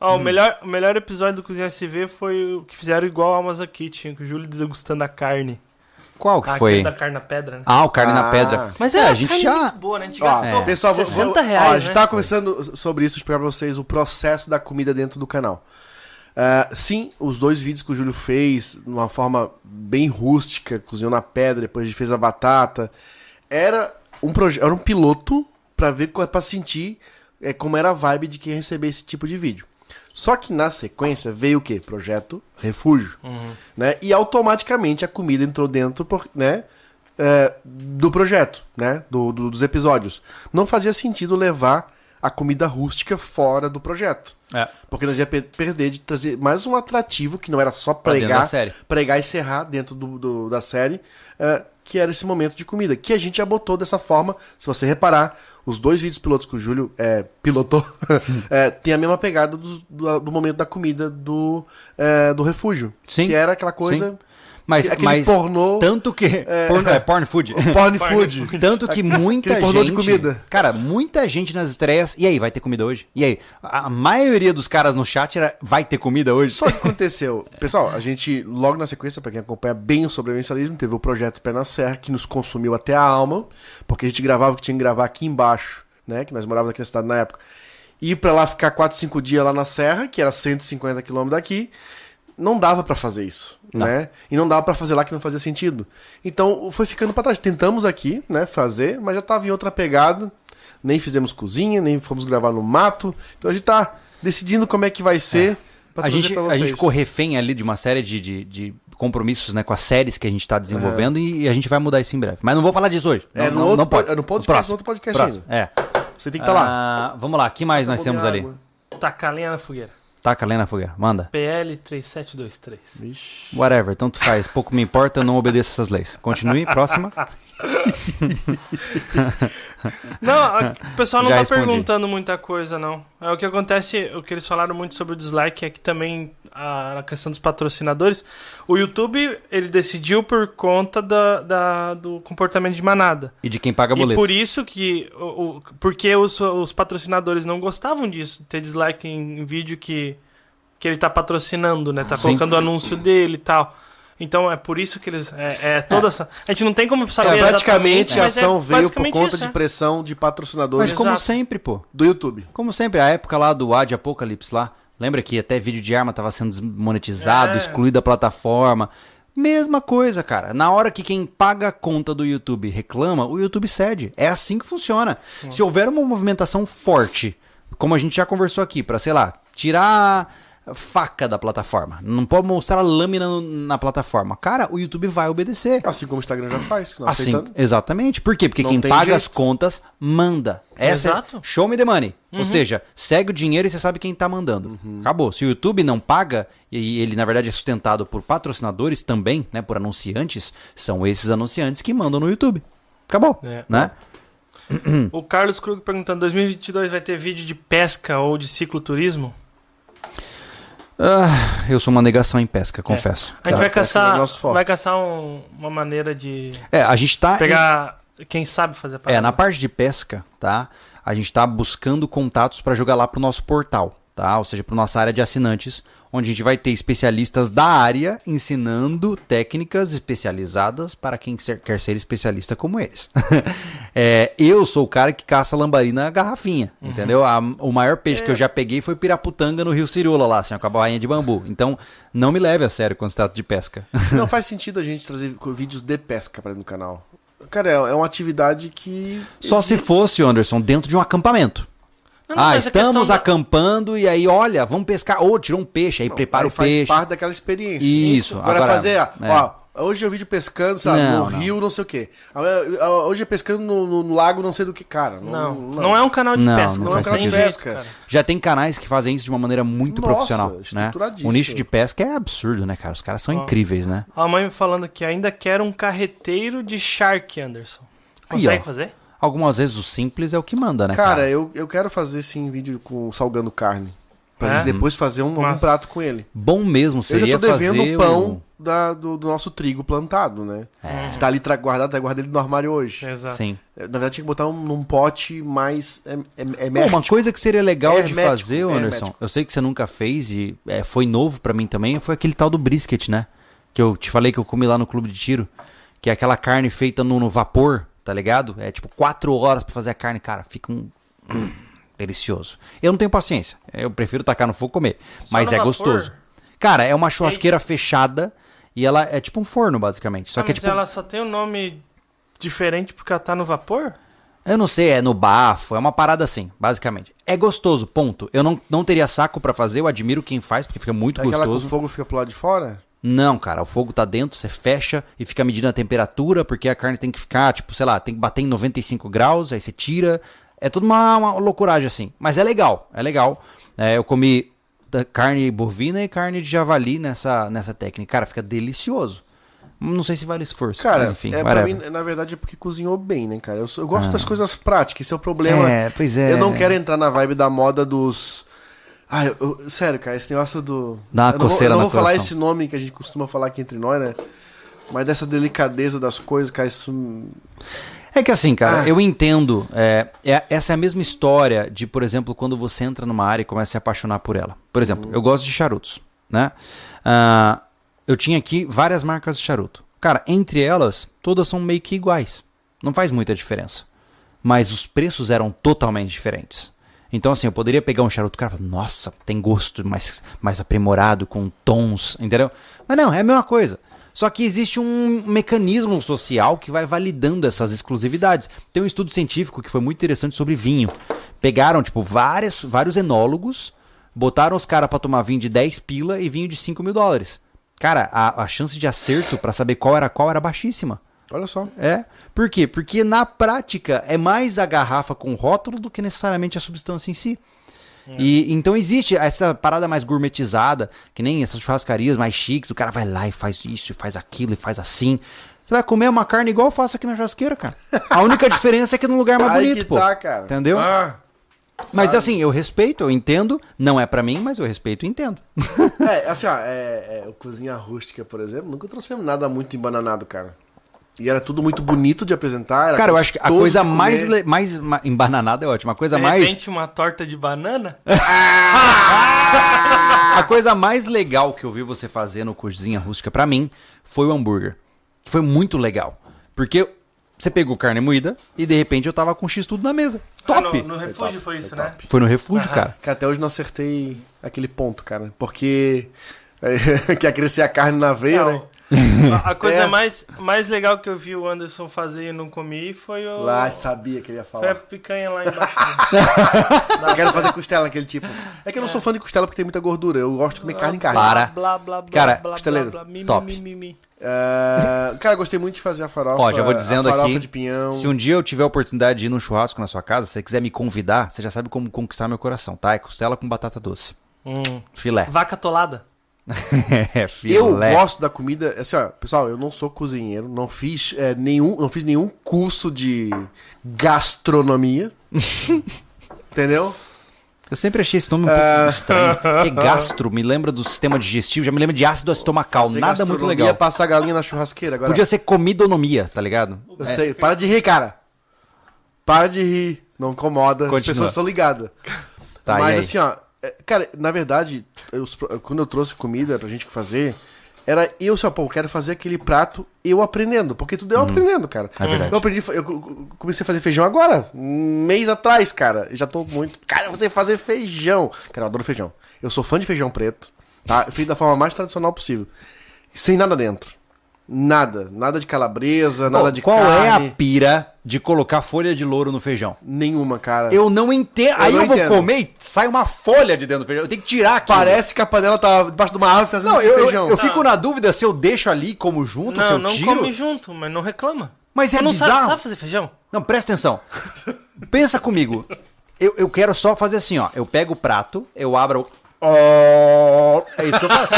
Ó, Hum. o, melhor, o melhor episódio do Cozinha SV foi o que fizeram igual Almas aqui, tinha com o Júlio degustando a carne. Qual que Ah, foi? da carne na pedra, né? Ah, o carne na Ah. pedra. Mas é, é, a gente já. muito boa, né? A gente Ó, gastou pessoal, vou- 60 vou- reais, ó, a gente né? tava conversando sobre isso, explicar pra vocês o processo da comida dentro do canal. Ah, sim, os dois vídeos que o Júlio fez, de uma forma bem rústica, cozinhou na pedra, depois a gente fez a batata. Era um, proje- era um piloto pra ver, pra sentir é, como era a vibe de quem receber esse tipo de vídeo. Só que na sequência veio o quê? Projeto Refúgio. Né? E automaticamente a comida entrou dentro por- né, é, do projeto, né? Do, do- dos episódios. Não fazia sentido levar a comida rústica fora do projeto. É. Porque nós ia pe- perder de trazer mais um atrativo que não era só pregar, pregar e serrar dentro do, do- da série, é, que era esse momento de comida. Que a gente já botou dessa forma. Se você reparar, os dois vídeos pilotos que o Júlio é, pilotou <laughs> é, tem a mesma pegada do, do, do momento da comida do, é, do refúgio. Sim, Que era aquela coisa. Mas, Aquele mas pornô- tanto que <laughs> porno, é porn food. Porn food. Tanto que muita Aquele pornô gente. de comida. Cara, muita gente nas estreias. E aí, vai ter comida hoje? E aí? A maioria dos caras no chat era. Vai ter comida hoje? Só que <laughs> aconteceu. Pessoal, a gente, logo na sequência, pra quem acompanha bem o sobrevivencialismo, teve o projeto Pé na Serra, que nos consumiu até a alma, porque a gente gravava o que tinha que gravar aqui embaixo, né? Que nós morávamos aqui na cidade na época. Ir pra lá ficar 4, 5 dias lá na Serra, que era 150 quilômetros daqui, não dava pra fazer isso, né? E não dava pra fazer lá que não fazia sentido. Então foi ficando pra trás. Tentamos aqui, né, fazer, mas já tava em outra pegada. Nem fizemos cozinha, nem fomos gravar no mato. Então a gente tá decidindo como é que vai ser. pra A gente, pra a gente ficou refém ali de uma série de, de, de compromissos né, com as séries que a gente tá desenvolvendo e a gente vai mudar isso em breve. Mas não vou falar disso hoje. É, não, no não, outro não pode. po- é no podcast, próximo. no outro podcast Próximo, ainda. É. Você tem que estar lá. Ah, vamos lá, o que mais nós Vou temos beber ali? água. Taca a lenha na fogueira. Taca a lenha na fogueira, manda. PL 3723. Vixe. Whatever, tanto faz. Pouco me importa, eu não obedeço essas leis. Continue, próxima. <laughs> Não, o pessoal não Já tá respondi. perguntando muita coisa, não. É, o que acontece, o que eles falaram muito sobre o dislike é que também a, a questão dos patrocinadores. O YouTube, ele decidiu por conta da, da- do comportamento de manada. E de quem paga E boleto. por isso que. O, o- porque os, os patrocinadores não gostavam disso, ter dislike em, em vídeo que, que ele tá patrocinando, né? Tá Sim. colocando o anúncio dele e tal. Então é por isso que eles. É, é toda essa. A gente não tem como saber. É, praticamente a é ação veio por conta isso, de é. pressão de patrocinadores Mas como Exato. sempre, pô. do YouTube. Como sempre, a época lá do Ad Apocalipse lá. Lembra que até vídeo de arma tava sendo desmonetizado, É. excluído da plataforma. Mesma coisa, cara. Na hora que quem paga a conta do YouTube reclama, o YouTube cede. É assim que funciona. Se houver uma movimentação forte, como a gente já conversou aqui, pra, sei lá, tirar faca da plataforma, não pode mostrar a lâmina no- na plataforma. Cara, o YouTube vai obedecer. Assim como o Instagram já faz. Não Assim, exatamente. Por quê? Porque Não quem paga jeito. as contas manda. Essa Exato. é show me the money. Ou seja, segue o dinheiro e você sabe quem tá mandando. Acabou. Se o YouTube não paga, e ele na verdade é sustentado por patrocinadores também, né, por anunciantes, são esses anunciantes que mandam no YouTube. Acabou, É. né? O Carlos Krug perguntando: 2022 vai ter vídeo de pesca ou de cicloturismo? Ah, eu sou uma negação em pesca, confesso. A gente Tá, vai é caçar, vai caçar um- uma maneira de É, a gente tá pegar quem sabe fazer a É, parada. na parte de pesca, tá? A gente tá buscando contatos para jogar lá pro nosso portal, tá? Ou seja, para nossa área de assinantes, onde a gente vai ter especialistas da área ensinando técnicas especializadas para quem quer ser especialista como eles. <laughs> É, eu sou o cara que caça lambari na garrafinha, entendeu? A- o maior peixe que eu já peguei foi piraputanga no Rio Cirula lá, assim, com a bainha de bambu. Então, não me leve a sério quando se trata de pesca. <laughs> Não faz sentido a gente trazer vídeos de pesca pra no canal. Cara, é é uma atividade que. Só se fosse, Anderson, dentro de um acampamento. Não, não, ah, estamos da- acampando e aí, olha, vamos pescar. Ô, tirou um peixe, aí prepara Aí o faz peixe. parte daquela experiência. Isso, Agora, agora- fazer, ó, é. ó, hoje eu vídeo pescando, sabe, Não, no não. rio, não sei o quê. Hoje é pescando no, no- no lago, não sei do que, cara. Não, não, é um canal de Não, pesca. não Não é um faz canal de pesca. cara. Já tem canais que fazem isso de uma maneira muito Nossa, profissional, né? estruturadíssimo. O nicho de pesca é absurdo, né, cara? Os caras são Ó. incríveis, né? A mãe falando que ainda quer um carreteiro de Shark, Anderson. Aí, Consegue ó. fazer? Algumas vezes o simples é o que manda, né, cara? Cara, eu, eu quero fazer sim vídeo com salgando carne. Pra É? depois fazer um, Massa. prato com ele. Bom mesmo Eu seria já tô devendo fazer o pão o... da- do, do nosso trigo plantado, né? É. Tá ali guardado, tá guardado ele no armário hoje. Exato. Sim. Na verdade, tinha que botar um, num pote mais é, é, é Pô, uma coisa que seria legal de Hermético, fazer, Anderson, eu sei que você nunca fez e é, foi novo pra mim também, foi aquele tal do brisket, né? Que eu te falei que eu comi lá no clube de tiro, que é aquela carne feita no, no vapor, tá ligado? É tipo quatro horas pra fazer a carne, cara, fica um... hum, delicioso. Eu não tenho paciência, eu prefiro tacar no fogo e comer, mas no é vapor? gostoso. Cara, é uma churrasqueira fechada e ela é tipo um forno, basicamente. Só Ah, que é mas tipo... ela só tem um nome diferente porque ela tá no vapor? Eu não sei, é no bafo, é uma parada assim, basicamente. É gostoso, ponto. Eu não, não teria saco pra fazer, eu admiro quem faz, porque fica muito Aquela que o gostoso. fogo fica pro lado de fora? Não, cara, o fogo tá dentro, você fecha e fica medindo a temperatura, porque a carne tem que ficar, tipo, sei lá, tem que bater em 95 graus, aí você tira. É tudo uma, uma loucuragem assim. Mas é legal, é legal. É, eu comi carne bovina e carne de javali nessa, nessa técnica. Cara, fica delicioso. Não sei se vale esforço. Cara, enfim, é, pra mim, na verdade, é porque cozinhou bem, né, cara? Eu, eu gosto das coisas práticas, esse é o problema. É, pois é. Eu não quero entrar na vibe da moda dos. Ah, eu, eu- sério, cara, esse negócio do. Dá uma eu não vou, coceira eu não vou falar esse nome que a gente costuma falar aqui entre nós, né? Mas dessa delicadeza das coisas, cara, isso. É que assim, cara, Ah. eu entendo. é, é- essa é a mesma história de, por exemplo, quando você entra numa área e começa a se apaixonar por ela. Por exemplo, eu gosto de charutos, né? Ah, eu tinha aqui várias marcas de charuto. Cara, entre elas, todas são meio que iguais. Não faz muita diferença. Mas os preços eram totalmente diferentes. Então, assim, eu poderia pegar um charuto, cara, nossa, tem gosto mais, mais aprimorado, com tons, entendeu? Mas não, é a mesma coisa. Só que existe um mecanismo social que vai validando essas exclusividades. Tem um estudo científico que foi muito interessante sobre vinho. Pegaram, tipo, várias, vários enólogos, botaram os caras pra tomar vinho de 10 pila e vinho de 5 mil dólares. Cara, a, a chance de acerto pra saber qual era qual era baixíssima. Olha só. É. Por quê? Porque na prática é mais a garrafa com rótulo do que necessariamente a substância em si. E então existe essa parada mais gourmetizada, que nem essas churrascarias mais chiques, o cara vai lá e faz isso, e faz aquilo, e faz assim. Você vai comer uma carne igual eu faço aqui na churrasqueira, cara. A única <laughs> diferença é que é num lugar mais bonito, pô. tá, cara. Entendeu? Ah, mas sabe? assim, eu respeito, eu entendo, não é pra mim, mas eu respeito e entendo. É, assim, ó, é, é, o cozinha rústica, por exemplo, nunca trouxemos nada muito embananado, cara. E era tudo muito bonito de apresentar. Era Cara, eu acho que a coisa mais, le- mais ma- embananada é ótima. A coisa De mais repente, uma torta de banana? <laughs> A coisa mais legal que eu vi você fazer no Cozinha Rústica pra mim foi o hambúrguer. Que foi muito legal. Porque você pegou carne moída e de repente eu tava com X tudo na mesa. Top! Ah, no, no refúgio foi isso, né? Foi no refúgio, cara. Cara, até hoje não acertei aquele ponto, cara. Porque <laughs> quer crescer a carne na veia, né? A, <laughs> a coisa É. mais, mais legal que eu vi o Anderson fazer e não comi foi o. Lá, sabia que ele ia Foi a falar. picanha lá embaixo. <laughs> Eu quero fazer costela naquele tipo. É que eu não sou fã de costela porque tem muita gordura. Eu gosto de comer carne em carne. Para. Blá, blá, blá, Cara, blá, blá, costeleiro, blá, mi, top. mi, mi, mi. É, cara, gostei muito de fazer a farofa. Ó, já vou dizendo a farofa aqui. de pinhão. Se um dia eu tiver a oportunidade de ir num churrasco na sua casa, se você quiser me convidar, você já sabe como conquistar meu coração, tá? É costela com batata doce. Hum. Filé. Vaca tolada. <laughs> é. Eu gosto da comida. Assim, ó, pessoal, eu não sou cozinheiro, não fiz é, nenhum, não fiz nenhum curso de gastronomia. <laughs> Entendeu? Eu sempre achei esse nome um pouco estranho. Porque gastro me lembra do sistema digestivo, já me lembra de ácido estomacal. Fazer Nada muito legal. passar galinha na churrasqueira. Agora, Podia ser comidonomia, tá ligado? eu sei. Para de rir, cara. Para de rir. Não incomoda. As Continua. pessoas são ligadas. Tá, Mas assim, ó. É, Cara, na verdade, eu- quando eu trouxe comida pra gente fazer, era eu só, pô, eu quero fazer aquele prato eu aprendendo. Porque tudo eu aprendendo, cara. É verdade. Eu aprendi, eu co- comecei a fazer feijão agora, um mês atrás, cara. Já tô muito. Cara, você fazer feijão. Cara, eu adoro feijão. Eu sou fã de feijão preto, tá? Feito da forma mais tradicional possível. Sem nada dentro. Nada. Nada de calabresa, nada Pô, de Qual carne. é a pira de colocar folha de louro no feijão. Nenhuma, cara. Eu não entendo. Eu Aí não eu vou entendo. comer e sai uma folha de dentro do feijão. Eu tenho que tirar aqui. Parece que a panela tá debaixo de uma árvore fazendo Não, eu, eu, feijão. eu fico na dúvida se eu deixo ali como junto, se Não, eu não tiro. come junto, mas não reclama. Mas é não sabe, bizarro. sabe fazer feijão? Não, presta atenção. Pensa comigo. Eu, eu quero só fazer assim, ó. Eu pego o prato, eu abro o. É isso que eu faço.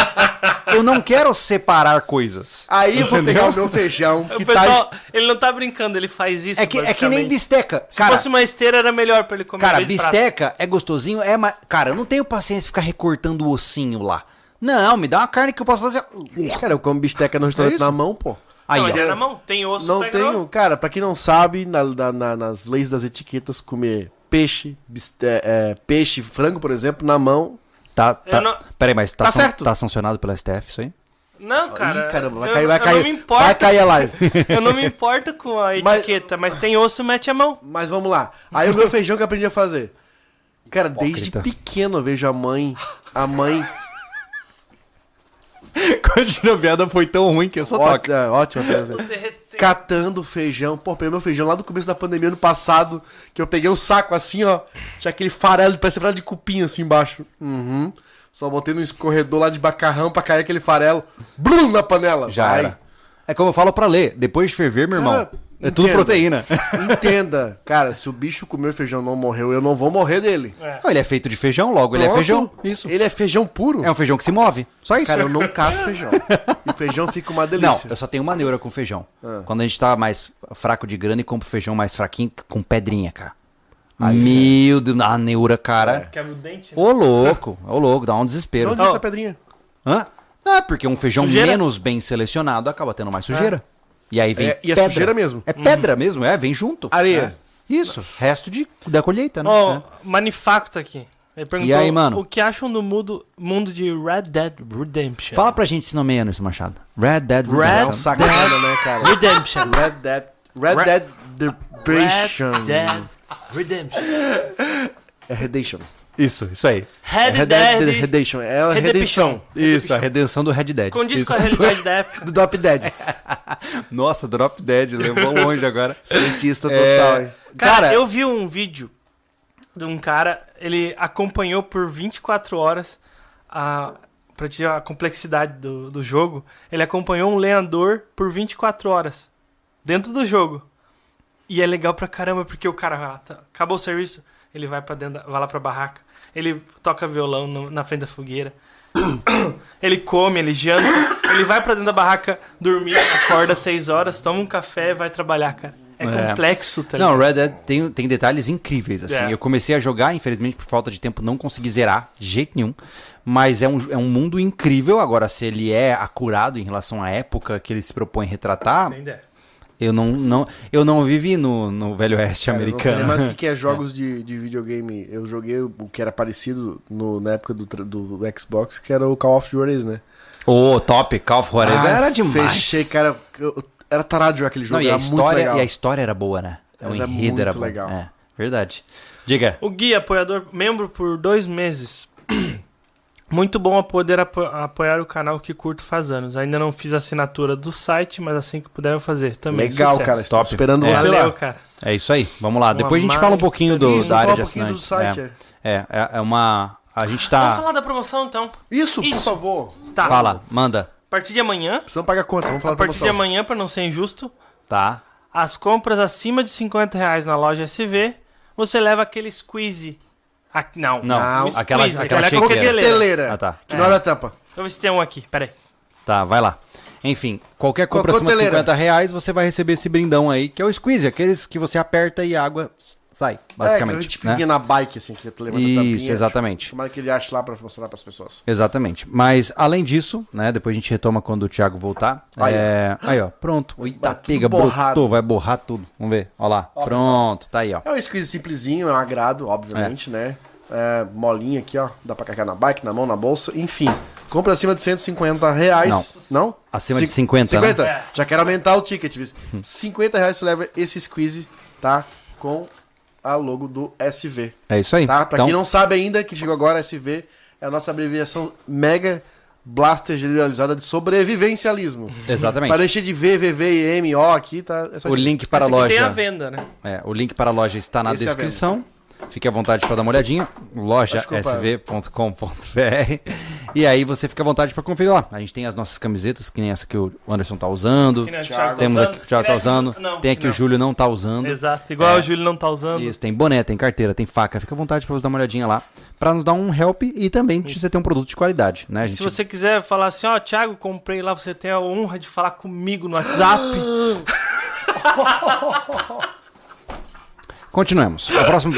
Eu não quero separar coisas. Aí eu vou pegar o meu feijão, que o pessoal, tá... ele não tá brincando, ele faz isso. É que, é que nem bisteca. Se Cara, fosse uma esteira, era melhor pra ele comer. cara de prato. bisteca é gostosinho, é ma... Cara, eu não tenho paciência de ficar recortando o ossinho lá. Não, me dá uma carne que eu posso fazer. Cara, eu como bisteca no restaurante É na mão, pô. Aí, não, mas é na mão. Tem osso, Não tenho... Cara, pra quem não sabe, na- na- na- nas leis das etiquetas, comer peixe, biste- é, é, peixe, frango, por exemplo, na mão... Tá, tá... Não- Peraí, mas tá, Tá san- certo. tá sancionado pela STF isso aí? Não, cara. Ih, caramba, vai eu- cair, vai cair. Não me importo, Vai cair a live. Eu não me importo com a Mas- etiqueta, mas, tem osso, mete a mão. Mas vamos lá. Aí o meu feijão que eu aprendi a fazer. Cara, desde pequeno eu vejo a mãe... A mãe... <laughs> Continua, a piada foi tão ruim que eu só Ótimo, é, ótimo. ótimo. Catando feijão. Pô, peguei meu feijão lá do começo da pandemia ano passado, que eu peguei o saco assim, ó. Tinha aquele farelo, parece farelo de cupim assim embaixo. Uhum. Só botei no escorredor lá de bacarrão pra cair aquele farelo. Blum na panela. Já Vai. era. É como eu falo pra ler, depois de ferver, meu irmão, Cara, é tudo entenda. proteína. Entenda, cara, se o bicho comeu feijão e não morreu, eu não vou morrer dele. É. Não, ele é feito de feijão, logo ele é Pronto. feijão. Isso. Ele é feijão puro. É um feijão que se move. Só isso. Cara, eu não cato <laughs> feijão. E o feijão fica uma Não, delícia. eu só tenho uma neura com feijão. Ah. Quando a gente tá mais fraco de grana e compra feijão mais fraquinho com pedrinha, cara. Aí Meu Deus, a neura, cara. Quebra o dente. né? Ô louco, ô louco, dá um De desespero. onde é essa pedrinha? Hã? Ah, porque um feijão Sujeira? menos bem selecionado acaba tendo mais sujeira. E aí vem É, e é pedra. sujeira mesmo. É pedra mesmo, é, vem junto. Areia. É. Isso, resto de, da colheita, né? Ó, É. Manifacto aqui. Ele perguntou E aí, mano? o que acham do mundo, mundo de Red Dead Redemption. Fala pra gente esse nome aí, Anderson Machado. Red Dead É um Redemption. sacana, né, cara? Redemption. Red Dead. Red, Red- Dead Redemption. Red Dead Redemption. É Redemption. Isso, isso aí. Red Red Dead Dead Redemption. É a redenção Isso, a redenção do Red Dead. Condiz Isso. com a realidade da época. <laughs> do Drop Dead. <laughs> Nossa, Drop Dead, levou longe agora. <laughs> Cientista É, total, hein? Cara, Cara, eu vi um vídeo de um cara, ele acompanhou por 24 horas a pra te a complexidade do, do jogo, ele acompanhou um lenhador por 24 horas dentro do jogo. E é legal pra caramba porque o cara lá, tá, acabou o serviço, ele vai para dentro, vai lá pra barraca, ele toca violão no- na frente da fogueira. <coughs> ele come, ele janta, ele vai pra dentro da barraca dormir, acorda às 6 horas, toma um café e vai trabalhar, cara. É, É. complexo, tá Não? Red Dead tem, tem detalhes incríveis, assim. É. Eu comecei a jogar, infelizmente, por falta de tempo, não consegui zerar de jeito nenhum. Mas é um, é um mundo incrível. Agora, se ele é acurado em relação à época que ele se propõe retratar, ideia. Eu não, não, eu não vivi no, no Velho Oeste Cara, eu não sei americano. mais o que que é <laughs> jogos de, de videogame. Eu joguei o que era parecido no, na época do, do Xbox, que era o Call of Duty, né? Ô, top, Call of Juarez Ah, era demais. Fechei, cara. eu- era tarado de jogar aquele jogo, Não, e, a era muito história, legal. e a história era boa, né? O Era enredo era muito bom. legal. É, verdade. Diga. O Gui, apoiador, membro por dois meses. <clears throat> Muito bom a poder apo- apoiar o canal que curto faz anos. Ainda não fiz assinatura do site, mas assim que puder eu fazer também. Legal, Sucesso. cara. Estou Top. esperando É. você Valeu, lá. cara. É isso aí. Vamos lá. Uma Depois a gente fala um pouquinho do, Isso, da área de um pouquinho do assinantes. site. É, é, é- é uma... A gente Vamos tá... falar da promoção então. Isso, por Isso. favor. Tá. Fala, manda. A partir de amanhã, Precisamos pagar conta, vamos falar a da partir de amanhã, pra não ser injusto, Tá. as compras acima de 50 reais na loja SV, você leva aquele squeeze. Ah, não, Não, um aquela- squeeze, aquela aquela coqueteleira. Coqueteleira. Ah, tá. Que não era a tampa. Deixa eu ver se tem um aqui, peraí. Tá, vai lá. Enfim, qualquer compra acima de Cocoteleira. 50 reais, você vai receber esse brindão aí, que é o squeeze, aqueles que você aperta e a água sai, É, que basicamente. a gente né? vinha na bike, assim, que tu levanta Isso, tampinha. exatamente. Tomara que ele ache lá pra mostrar pras pessoas. Exatamente. Mas, além disso, né? Depois a gente retoma quando o Thiago voltar. Aí, é... Aí, ó. Pronto. Eita, Tá tudo pega, borrado. brotou, vai borrar tudo. Vamos ver. Ó lá. pronto, tá aí, ó. É um squeeze simplesinho, é um agrado, obviamente, né? É, molinho aqui, ó. Dá pra carregar na bike, na mão, na bolsa. Enfim, compra acima de 150 reais. Não? Acima de Cin- 50, né? 50? É. Já quero aumentar o ticket. viu? 50 reais você leva esse squeeze, tá? Com a logo do SV. É isso aí. Tá? Pra então, quem não sabe ainda, que chegou agora, SV é a nossa abreviação mega blaster generalizada de sobrevivencialismo. Exatamente. Para encher de V, V, V e M, O aqui, tá? É só O link para a aqui tem a loja. venda, né? É, o link para a loja está na Esse é descrição. Fique à vontade para dar uma olhadinha. Lojasv.com.br. E aí você fica à vontade para conferir lá. A gente tem as nossas camisetas, que nem essa que o Anderson tá usando. Que nem o Thiago. Thiago tá Temos usando. aqui que o Thiago Que tá usando. Não, tem aqui não. o Júlio não tá usando. Exato, igual É. o Júlio não tá usando. Isso, tem boné, tem carteira, tem faca. Fica à vontade para você dar uma olhadinha lá. Para nos dar um help e também de você ter um produto de qualidade, né? Gente... Se você quiser falar assim, ó, Thiago, comprei lá, você tem a honra de falar comigo no WhatsApp. <laughs> <laughs> Continuemos. A próxima.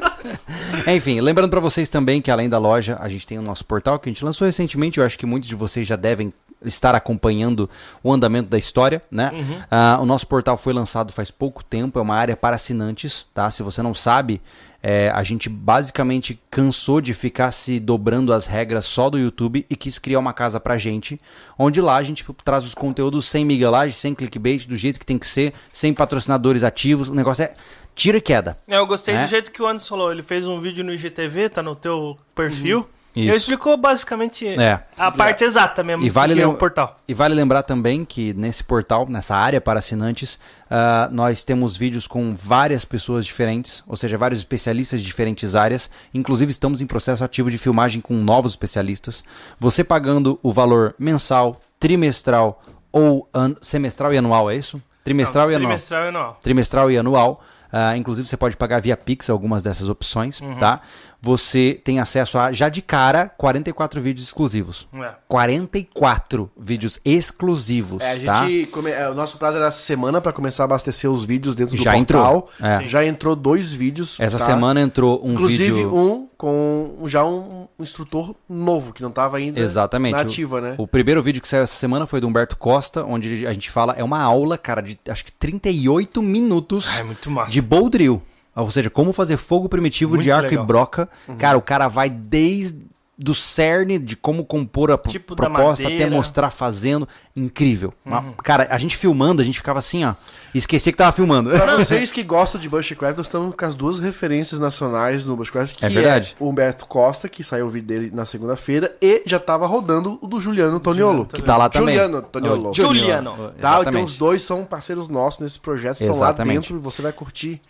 <laughs> Enfim, lembrando para vocês também que além da loja, a gente tem o nosso portal que a gente lançou recentemente. Eu acho que muitos de vocês já devem estar acompanhando o andamento da história, né? Ah, o nosso portal foi lançado faz pouco tempo, é uma área para assinantes, tá? Se você não sabe, é, a gente basicamente cansou de ficar se dobrando as regras só do YouTube e quis criar uma casa pra gente, onde lá a gente traz os conteúdos sem miguelagem, sem clickbait, do jeito que tem que ser, sem patrocinadores ativos. O negócio é tira e queda. É, eu gostei É? do jeito que o Anderson falou. Ele fez um vídeo no IGTV, tá no teu perfil. E Isso. ele explicou basicamente É. a parte exata mesmo E vale, é o portal. e vale lembrar também que nesse portal, nessa área para assinantes, ah, nós temos vídeos com várias pessoas diferentes, ou seja, vários especialistas de diferentes áreas. Inclusive, estamos em processo ativo de filmagem com novos especialistas. Você pagando o valor mensal, trimestral ou semestral e anual, é isso? Trimestral Não, e anual Trimestral e anual. trimestral e anual. Ah, inclusive, você pode pagar via Pix algumas dessas opções, tá? Você tem acesso a, já de cara, 44 vídeos exclusivos. É. 44 vídeos exclusivos, É, a tá? gente come- é, o nosso prazo era semana pra começar a abastecer os vídeos dentro do Já portal. entrou, é. Já entrou dois vídeos. Essa tá? semana entrou um Inclusive vídeo... um com já um instrutor novo, que não tava ainda Exatamente. na O- ativa, né? O primeiro vídeo que saiu essa semana foi do Humberto Costa, onde ele- a gente fala, é uma aula, cara, de acho que 38 minutos Ah, é muito massa. de bowl drill. Ou seja, como fazer fogo primitivo Muito de arco legal. e broca. Uhum. Cara, o cara vai desde do cerne de como compor a Tipo proposta até. Uhum. mostrar fazendo. Incrível. Uma- cara, a gente filmando, a gente ficava assim, ó. Esquecia que tava filmando. Pra <laughs> vocês que gostam de Bushcraft, nós estamos com as duas referências nacionais no Bushcraft, que É verdade. o Humberto Costa, que saiu o vídeo dele na segunda-feira, e já tava rodando o do Juliano Toniolo. que tá lá também. Juliano Toniolo. Juliano. Tá, então os dois são parceiros nossos nesse projeto, estão lá Exatamente. dentro e você vai curtir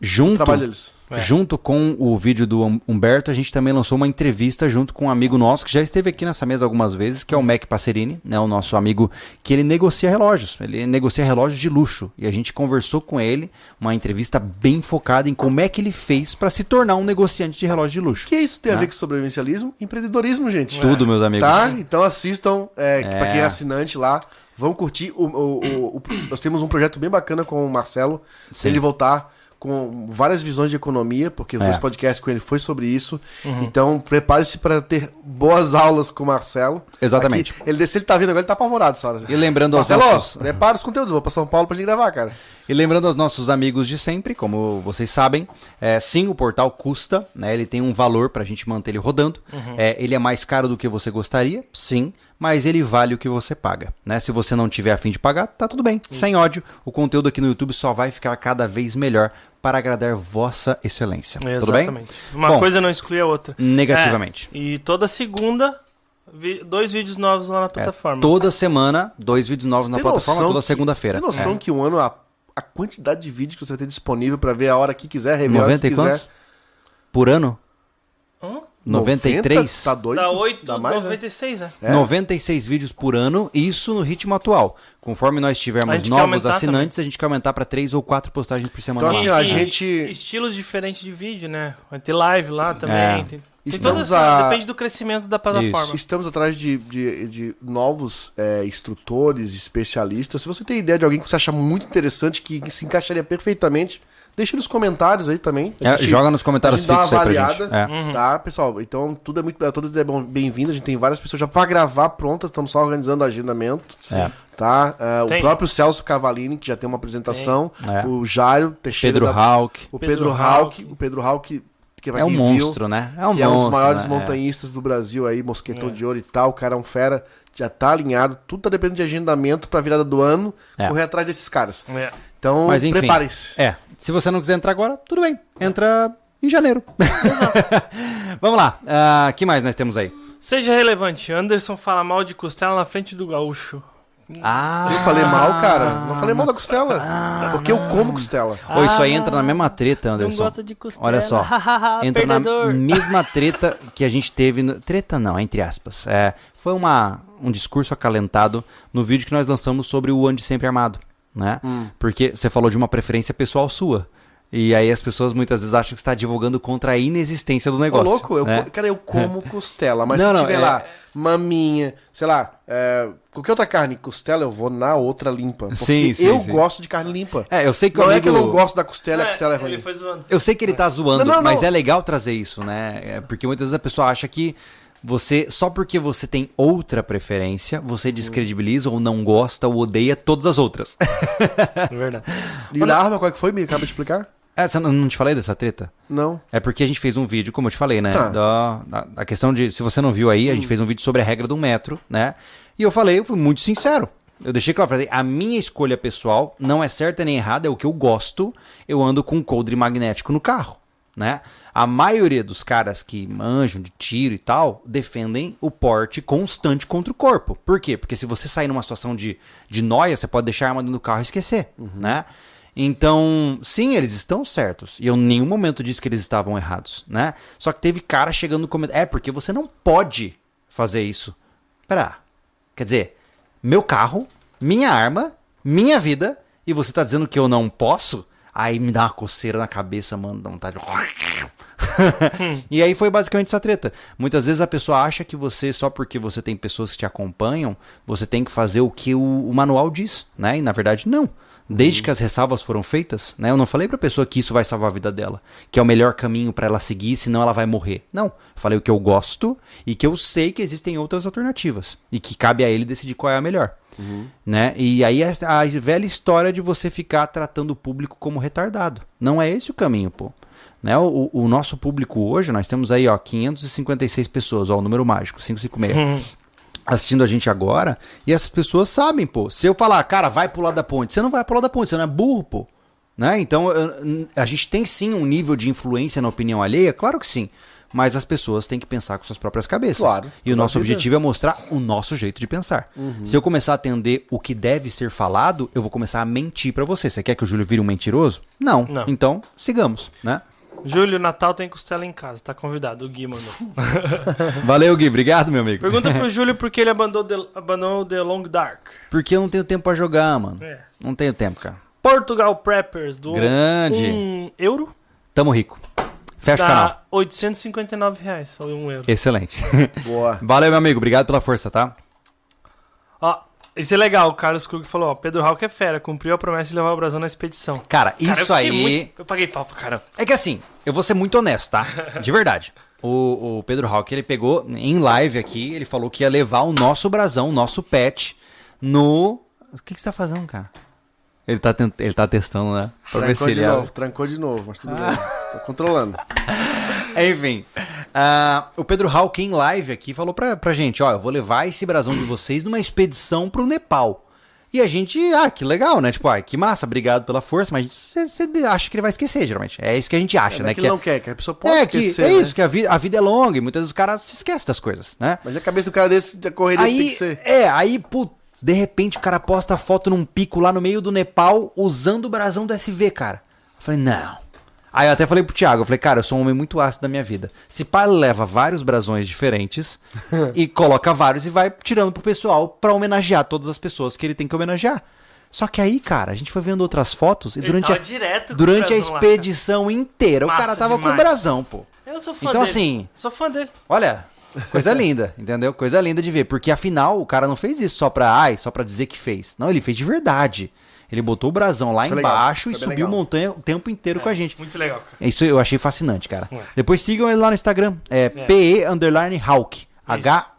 Junto. É. junto com o vídeo do Hum- Humberto, a gente também lançou uma entrevista junto com um amigo nosso que já esteve aqui nessa mesa algumas vezes, que é o Mac Passerini, né, o nosso amigo que ele negocia relógios. Ele negocia relógios de luxo e a gente conversou com ele, uma entrevista bem focada em como é que ele fez para se tornar um negociante de relógios de luxo. Que isso tem a Né? ver com sobrevivencialismo e empreendedorismo, gente. Tudo, meus amigos. Tá? Então assistam, é, É. pra quem é assinante lá, vão curtir. O, o- o- o- nós temos um projeto bem bacana com o Marcelo, Sim. se ele voltar com várias visões de economia, porque os É. dois podcasts com ele foi sobre isso. Então prepare-se para ter boas aulas com o Marcelo. Exatamente. Aqui, ele, se ele tá vindo agora, ele tá apavorado, Sora. E lembrando aos Marcelo, nossos... prepara os conteúdos, vou pra São Paulo pra gente gravar, cara. E lembrando aos nossos amigos de sempre, como vocês sabem, é, sim, o portal custa, né? Ele tem um valor para a gente manter ele rodando. É, ele é mais caro do que você gostaria, sim, mas ele vale o que você paga, né? Se você não tiver a fim de pagar, tá tudo bem, sem ódio. O conteúdo aqui no YouTube só vai ficar cada vez melhor para agradar vossa excelência. Tudo bem? Exatamente. Uma Bom, coisa não exclui a outra. Negativamente. É, e toda segunda, vi- dois vídeos novos lá na É, plataforma. toda semana, dois vídeos novos na Tem plataforma, toda segunda-feira. Tem noção É. que um ano a, a quantidade de vídeos que você vai ter disponível pra ver a hora que quiser, rever a hora 90 que quiser. quantos? Por ano? Hã? 93? Tá doido? Dá 8, Dá mais, né? 96, é. É. 96 vídeos por ano, isso no ritmo atual. Conforme nós tivermos novos assinantes, a gente quer aumentar para 3 ou 4 postagens por semana. Então, lá. assim, a E- gente- Estilos diferentes de vídeo, né? Vai ter live lá também. É. Tem Estamos a- Depende do crescimento da plataforma. Estamos atrás de, de, de novos é, instrutores, especialistas. Se você tem ideia de alguém que você acha muito interessante, que se encaixaria perfeitamente, deixa nos comentários aí também. A É, joga nos comentários gente dá uma fixos aí pra avaliada, gente. É. Uhum. tá, pessoal? Então, tudo é muito, todas é bem-vindo. A gente tem várias pessoas já para gravar prontas, estamos só organizando o agendamento. É. Tá? Ah, o próprio Celso Cavalini, que já tem uma apresentação. Tem. É. O Jairo Teixeira. Pedro da- Hawk. O Pedro Pedro Hawk. Hawk. O Pedro Hawk, que vai É um monstro, né? É um que é um dos monstro, maiores né? montanhistas do Brasil aí, mosquetão É. de ouro e tal. O cara é um fera, já tá alinhado, tudo tá dependendo de agendamento pra virada do ano, É. correr atrás desses caras. É. Então, preparem-se. É. Se você não quiser entrar agora, tudo bem. Entra em janeiro. <laughs> Vamos lá. O que mais nós temos aí? Seja relevante. Anderson fala mal de costela na frente do gaúcho. Ah, Eu falei mal, cara. Não falei mal da costela. porque eu como costela. Ô, isso aí entra na mesma treta, Não Anderson. gosta de costela. Olha só, <laughs> entra na mesma treta que a gente teve. No... Treta não, entre aspas. É, foi uma, um discurso acalentado no vídeo que nós lançamos sobre o Ande Sempre Armado, né? Porque você falou de uma preferência pessoal sua. E aí as pessoas muitas vezes acham que você está divulgando contra a inexistência do Ô, negócio. louco, eu, né? cara, eu como <laughs> costela, mas Não, se não, tiver é- lá maminha, sei lá, é, qualquer outra carne, costela, eu vou na outra limpa. Porque Sim, sim, eu sim. gosto de carne limpa. É, eu sei que não o é amigo... que eu não gosto da costela, a costela é ruim. Ele foi zoando. Eu sei que ele tá zoando, Não, não, mas é legal trazer isso, né? É, porque muitas vezes a pessoa acha que você, só porque você tem outra preferência, você descredibiliza ou não gosta ou odeia todas as outras. <laughs> É verdade. E da arma, qual é que foi? Me acaba de explicar? Essa não, não te falei dessa treta? Não. É porque a gente fez um vídeo, como eu te falei, né? Tá. Da, da, da questão de, se você não viu aí, a gente fez um vídeo sobre a regra do metro, né? E eu falei, eu fui muito sincero. Eu deixei claro, falei, a minha escolha pessoal não é certa nem errada, é o que eu gosto. Eu ando com um coldre magnético no carro, né? A maioria dos caras que manjam de tiro e tal defendem o porte constante contra o corpo. Por quê? Porque se você sair numa situação de, de noia, você pode deixar a arma dentro do carro e esquecer, né? Então, sim, eles estão certos. E eu em nenhum momento disse que eles estavam errados, né? Só que teve cara chegando no comentário. É, porque você não pode fazer isso. Pera. Quer dizer, meu carro, minha arma, minha vida, e você tá dizendo que eu não posso? Aí me dá uma coceira na cabeça, mano, dá vontade de... <laughs> e aí foi basicamente essa treta. Muitas vezes a pessoa acha que você, só porque você tem pessoas que te acompanham, você tem que fazer o que o, o manual diz, né? E na verdade, não. Desde que as ressalvas foram feitas, né? Eu não falei pra pessoa que isso vai salvar a vida dela, que é o melhor caminho pra ela seguir, senão ela vai morrer. Não. Falei o que eu gosto e que eu sei que existem outras alternativas e que cabe a ele decidir qual é a melhor. Né? E aí a, a velha história de você ficar tratando o público como retardado. Não é esse o caminho, pô. Né? O, o nosso público hoje, nós temos aí, ó, 556 pessoas, ó, o número mágico, 556 assistindo a gente agora, e essas pessoas sabem, pô. Se eu falar, cara, vai pular da ponte, você não vai pular da ponte, você não é burro, pô. Né? Então, eu- a gente tem sim um nível de influência na opinião alheia, claro que sim. Mas as pessoas têm que pensar com suas próprias cabeças. Claro. E o nosso objetivo é mostrar o nosso jeito de pensar. Se eu começar a atender o que deve ser falado, eu vou começar a mentir pra você. Você quer que o Júlio vire um mentiroso? Não. Não. Então, sigamos, né? Júlio, Natal tem costela em casa. Tá convidado. O Gui mandou. <laughs> Valeu, Gui. Obrigado, meu amigo. Pergunta pro <laughs> Júlio por que ele abandonou The, abandonou The Long Dark. Porque eu não tenho tempo pra jogar, mano. É. Não tenho tempo, cara. Portugal Preppers do Grande. um euro Tamo rico. Fecha o canal. dá 859 reais. Ou um euro. Excelente. Boa. <laughs> Valeu, meu amigo. Obrigado pela força, tá? Ó, isso é legal. O Carlos Krug falou: ó, Pedro Hawk é fera. Cumpriu a promessa de levar o Brasão na expedição. Cara, Cara, eu isso fiquei aí. muito- Eu paguei pau pra caramba. É que assim, eu vou ser muito honesto, tá? De verdade. O, o Pedro Hawk, ele pegou em live aqui, ele falou que ia levar o nosso brasão, o nosso pet, no. O que, que você tá fazendo, cara? Ele tá, tent... ele tá testando, né? Pra ver se Trancou de ele. novo, trancou de novo, mas tudo bem. Tô controlando. <laughs> Enfim. ah, o Pedro Hawk em live aqui falou pra, pra gente: ó, eu vou levar esse brasão de vocês numa expedição pro Nepal. E a gente, ah, que legal, né? Tipo, ah, que massa, obrigado pela força, mas você acha que ele vai esquecer, geralmente. É isso que a gente acha, É, né? que ele não quer, que a pessoa pode é, que, esquecer, é né? isso, que a vida, a vida é longa e muitas vezes o cara se esquece das coisas, né? Mas na cabeça do cara desse, a correria tem que ser. é, aí, putz, de repente o cara posta a foto num pico lá no meio do Nepal usando o brasão do SV, cara. Eu falei, não. Aí eu até falei pro Thiago, eu falei, cara, eu sou um homem muito ácido da minha vida. Se pá, leva vários brasões diferentes <laughs> e coloca vários e vai tirando pro pessoal pra homenagear todas as pessoas que ele tem que homenagear. Só que aí, cara, a gente foi vendo outras fotos e Ele durante a, o durante a brasão lá, expedição inteira, o Massa cara tava com o demais. brasão, pô. Eu sou fã Então, dele. assim- Sou fã dele. Olha, coisa linda, <laughs> entendeu? Coisa linda de ver, porque afinal o cara não fez isso só pra, ai, só pra dizer que fez. Não, ele fez de verdade. Ele botou o brasão lá Foi legal, embaixo foi e subiu legal. montanha o tempo inteiro com a gente. Muito legal, cara. Isso eu achei fascinante, cara. É. Depois sigam ele lá no Instagram, é, PE underline Hawk,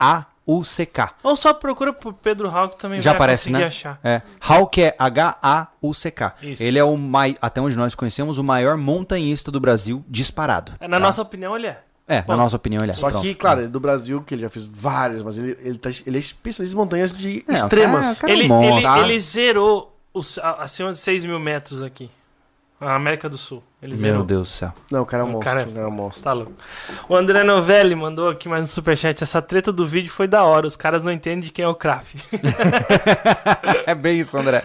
H-A-U-C-K. Ou só procura pro Pedro Hawk também Já vai aparece, né? achar. É. Hawk é H-A-U-C-K. Isso. Ele é o mai... até onde nós conhecemos o maior montanhista do Brasil disparado. É, Na tá? nossa opinião, ele é. É, Bom, na nossa opinião ele é. Só Pronto. que, claro, ele é do Brasil, que ele já fez várias, mas ele, ele, tá- ele é especialista em montanhas de É, extremas. cara- cara é um Ele, monstro, ele, tá? ele zerou os, acima de 6 mil metros aqui. A América do Sul. Eles Meu zerou. Deus do céu. Não, o cara é um O monstro. cara é- O cara é um monstro. Tá louco. O André Novelli mandou aqui mais um superchat. Essa treta do vídeo foi da hora. Os caras não entendem de quem é o Kraft. <laughs> É bem isso, André.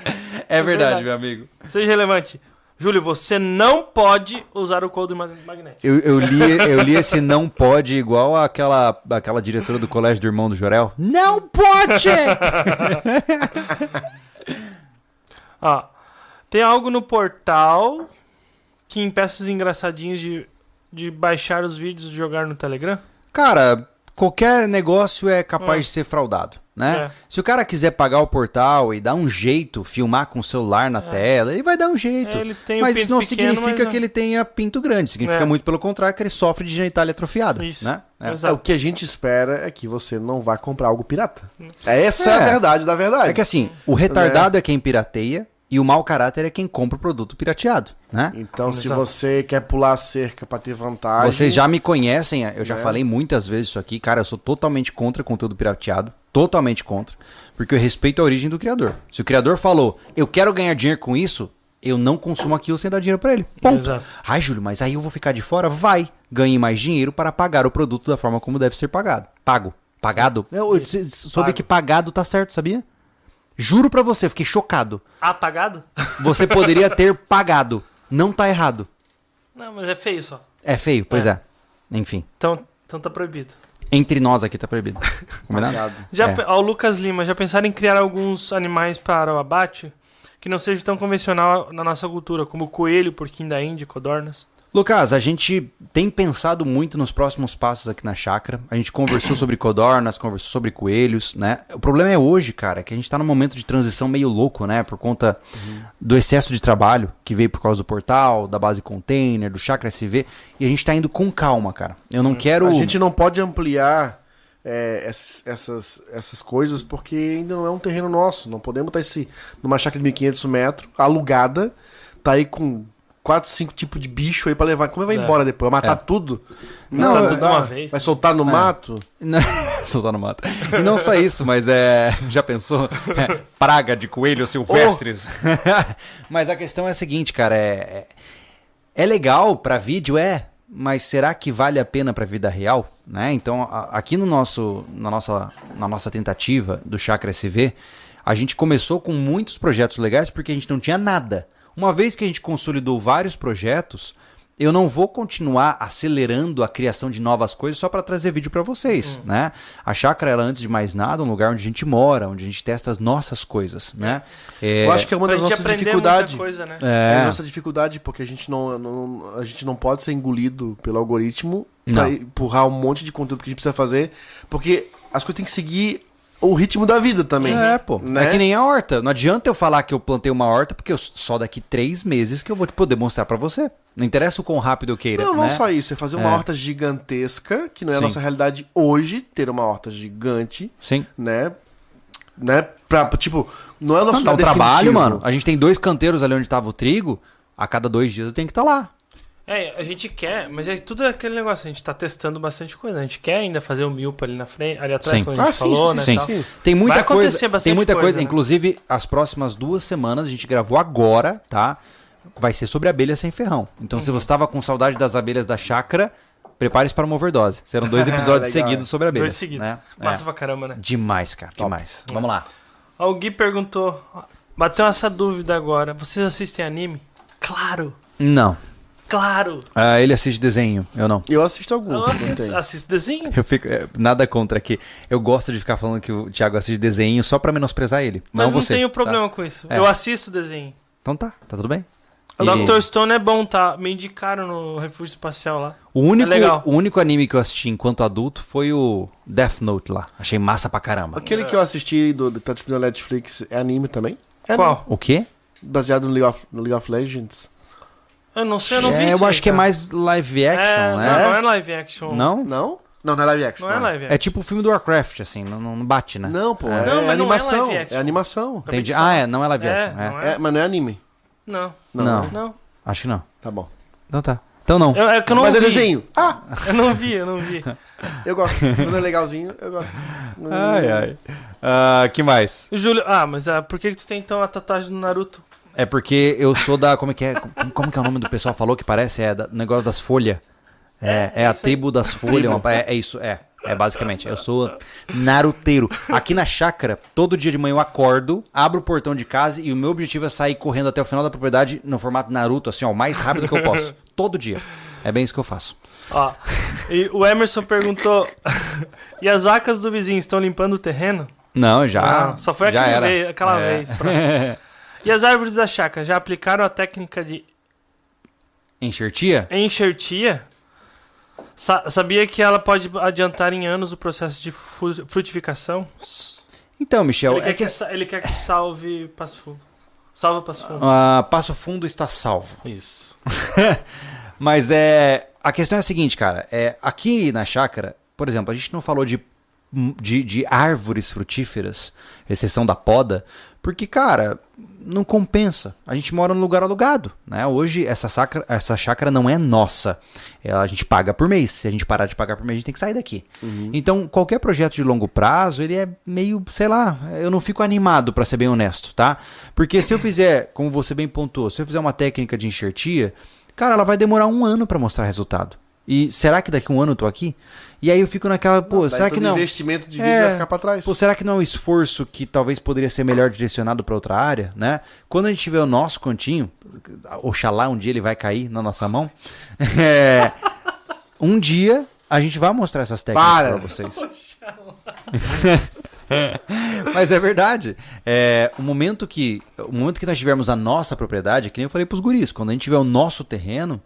É, verdade, meu amigo. Seja relevante. Júlio, você não pode usar o código ma- magnético. Eu, eu, li, eu li esse não pode igual aquela, aquela diretora do colégio do irmão do Jorel. Não pode! <laughs> Ó, tem algo no portal que impeça os engraçadinhos de, de baixar os vídeos e jogar no Telegram? Cara, qualquer negócio é capaz É. de ser fraudado, né? É. Se o cara quiser pagar o portal e dar um jeito, filmar com o celular na tela, ele vai dar um jeito. É, ele tem o mas isso não pequeno, significa mas que ele tenha pinto grande. Significa É. muito pelo contrário que ele sofre de genitália atrofiada. Isso. Né? É. É, o que a gente espera é que você não vá comprar algo pirata. Essa é, É. a verdade da verdade. É que assim, o retardado é quem pirateia e o mau caráter é quem compra o produto pirateado, né? Então, se Exato. você quer pular a cerca pra ter vantagem. Vocês já me conhecem, eu já É. falei muitas vezes isso aqui, cara, eu sou totalmente contra conteúdo pirateado, totalmente contra, porque eu respeito a origem do criador. Se o criador falou, eu quero ganhar dinheiro com isso, eu não consumo aquilo sem dar dinheiro pra ele. Ponto. Exato. Ai, Júlio, mas aí eu vou ficar de fora? Vai, ganhe mais dinheiro para pagar o produto da forma como deve ser pagado. Pago. Pagado? Eu, eu se- soube Pago. que pagado tá certo, sabia? Juro pra você, fiquei chocado. Apagado? Você poderia <laughs> ter pagado. Não tá errado. Não, mas é feio só. É feio, pois É. é. Enfim. Então, então tá proibido. Entre nós aqui tá proibido. <laughs> Combinado? Já, É. pe- ó, o Lucas Lima, já pensaram em criar alguns animais para o abate que não seja tão convencional na nossa cultura, como o coelho, porquinho da Índia, codornas? Lucas, a gente tem pensado muito nos próximos passos aqui na chácara. A gente conversou sobre codornas, conversou sobre coelhos, né? O problema é hoje, cara, que a gente tá num momento de transição meio louco, né? Por conta do excesso de trabalho que veio por causa do portal, da base container, do chácara SV. E a gente tá indo com calma, cara. Eu não quero. A gente não pode ampliar é, essas, essas, essas coisas porque ainda não é um terreno nosso. Não podemos estar esse, numa chácara de 1.500 metros, alugada, tá aí com 4, 5 tipos de bicho aí pra levar. Como vai É. embora depois? Vai matar É. tudo? Não, Matar tudo de uma vez. Vai soltar no mato? Não, <laughs> soltar no mato. E não só isso, mas é. Já pensou? É, praga de coelhos silvestres. mas a questão é a seguinte, cara. É, é, é legal pra vídeo, é. Mas será que vale a pena pra vida real? Né? Então, a- aqui no nosso, na, nossa, na nossa tentativa do Chakra SV, a gente começou com muitos projetos legais porque a gente não tinha nada. Uma vez que a gente consolidou vários projetos, eu não vou continuar acelerando a criação de novas coisas só para trazer vídeo para vocês, né? A chácara ela antes de mais nada um lugar onde a gente mora, onde a gente testa as nossas coisas, né? É, Eu acho que é uma Pra das nossas dificuldades. né? É a é, nossa dificuldade, porque a gente não, não- a gente não pode ser engolido pelo algoritmo pra empurrar um monte de conteúdo que a gente precisa fazer, porque as coisas têm que seguir o ritmo da vida também. É, pô. Né? É que nem a horta. Não adianta eu falar que eu plantei uma horta, porque eu, só daqui três meses que eu vou poder mostrar pra você. Não interessa o quão rápido eu queira. Não, não né? só isso, é fazer uma É. horta gigantesca, que não é a Sim. nossa realidade hoje, ter uma horta gigante, Sim. né? Né? Pra, tipo, não é o nosso Não, dá um trabalho, mano. A gente tem dois canteiros ali onde tava o trigo. A cada dois dias eu tenho que estar lá. É, a gente quer, mas é tudo aquele negócio, a gente tá testando bastante coisa. A gente quer ainda fazer o milpa ali na frente, ali atrás, Sim. como a gente Ah, sim, falou, sim, né? sim, tal. sim. Tem muita Vai acontecer coisa. Tem bastante muita coisa. coisa, né? Inclusive, as próximas duas semanas, a gente gravou agora, tá? Vai ser sobre abelha sem ferrão. Então, Uhum. se você tava com saudade das abelhas da chácara, prepare-se para uma overdose. Serão dois <laughs> episódios seguidos sobre abelhas. Dois seguidos. Né? Massa É. pra caramba, né? Demais, cara. Demais. Vamos lá. Ó, O Gui perguntou, bateu essa dúvida agora, vocês assistem anime? Claro, Não. Claro. Ah, ele assiste desenho, eu não. Eu assisto alguns, Eu assisto, assisto desenho. Eu fico. é, nada contra aqui. Eu gosto de ficar falando que o Thiago assiste desenho só pra menosprezar ele. Mas não não, você. tenho tá? problema com isso. É. Eu assisto desenho. Então tá, tá tudo bem. O E- Dr. Stone é bom, tá? Me indicaram no refúgio espacial lá. O único, É legal. o único anime que eu assisti enquanto adulto foi o Death Note lá. Achei massa pra caramba. Aquele que eu assisti do, tá disponível na Netflix é anime também? É Qual? O quê? Baseado no League of, no League of Legends. Eu não sei, eu não vi É, isso eu aí, acho que é cara. mais live action, é, né? Não, não é live action. Não? Não? Não, não é live action. Não é live action. É tipo o filme do Warcraft, assim, não, não bate, né? Não, pô. É. É, Não, não é animação. live É, action. animação. Entendi. Ah, é, não é live É, action. não é. É, mas não é anime. Não, Não. não. Acho que não. Tá bom. Então tá. Então não. Eu, é que eu não mas vi. é desenho. Ah, <laughs> Eu não vi, eu não vi. <laughs> eu gosto. Quando é legalzinho, eu gosto. Ai, ai. Ah, que mais? O Júlio, ah, mas ah, por que, que tu tem então a tatuagem do Naruto? É porque eu sou da. Como é que é? Como, que é o nome do pessoal falou que parece? É da, negócio das folhas. É, é a tribo das folhas. É, é isso, é. É basicamente. Eu sou naruteiro. Aqui na chácara, todo dia de manhã eu acordo, abro o portão de casa e o meu objetivo é sair correndo até o final da propriedade no formato Naruto, assim, ó, o mais rápido que eu posso. <laughs> Todo dia. É bem isso que eu faço. Ó, e o Emerson perguntou: <laughs> e as vacas do vizinho estão limpando o terreno? Não, já. Não, só foi já aquele aquela É. vez. pronto. <laughs> E as árvores da chácara já aplicaram a técnica de Enxertia? enxertia? Sa- sabia que ela pode adiantar em anos o processo de fu- frutificação? Então, Michel, Ele, é quer que que, sa- ele quer que salve Passo Fundo. Salva Passo Fundo. ah, Passo Fundo está salvo. Isso. <laughs> Mas é. A questão é a seguinte, cara. É, aqui na chácara, por exemplo, a gente não falou de, de, de árvores frutíferas, exceção da poda, porque, cara, não compensa. A gente mora num lugar alugado. Né? Hoje, essa, sacra, essa chácara não é nossa. Ela, a gente paga por mês. Se a gente parar de pagar por mês, a gente tem que sair daqui. Então, qualquer projeto de longo prazo, ele é meio, sei lá, eu não fico animado, pra ser bem honesto, tá? Porque se eu fizer, como você bem pontuou, se eu fizer uma técnica de enxertia, cara, ela vai demorar um ano pra mostrar resultado. E será que daqui a um ano eu tô aqui? E aí eu fico naquela, pô, Daí será que não? investimento de vídeo É. vai ficar pra trás. Pô, será que não é um esforço que talvez poderia ser melhor direcionado para outra área, né? Quando a gente tiver o nosso continho, oxalá um dia ele vai cair na nossa mão, <laughs> é, um dia a gente vai mostrar essas técnicas Para. para vocês. <laughs> Mas é verdade. É, o momento que o momento que nós tivermos a nossa propriedade, é que nem eu falei pros guris, quando a gente tiver o nosso terreno,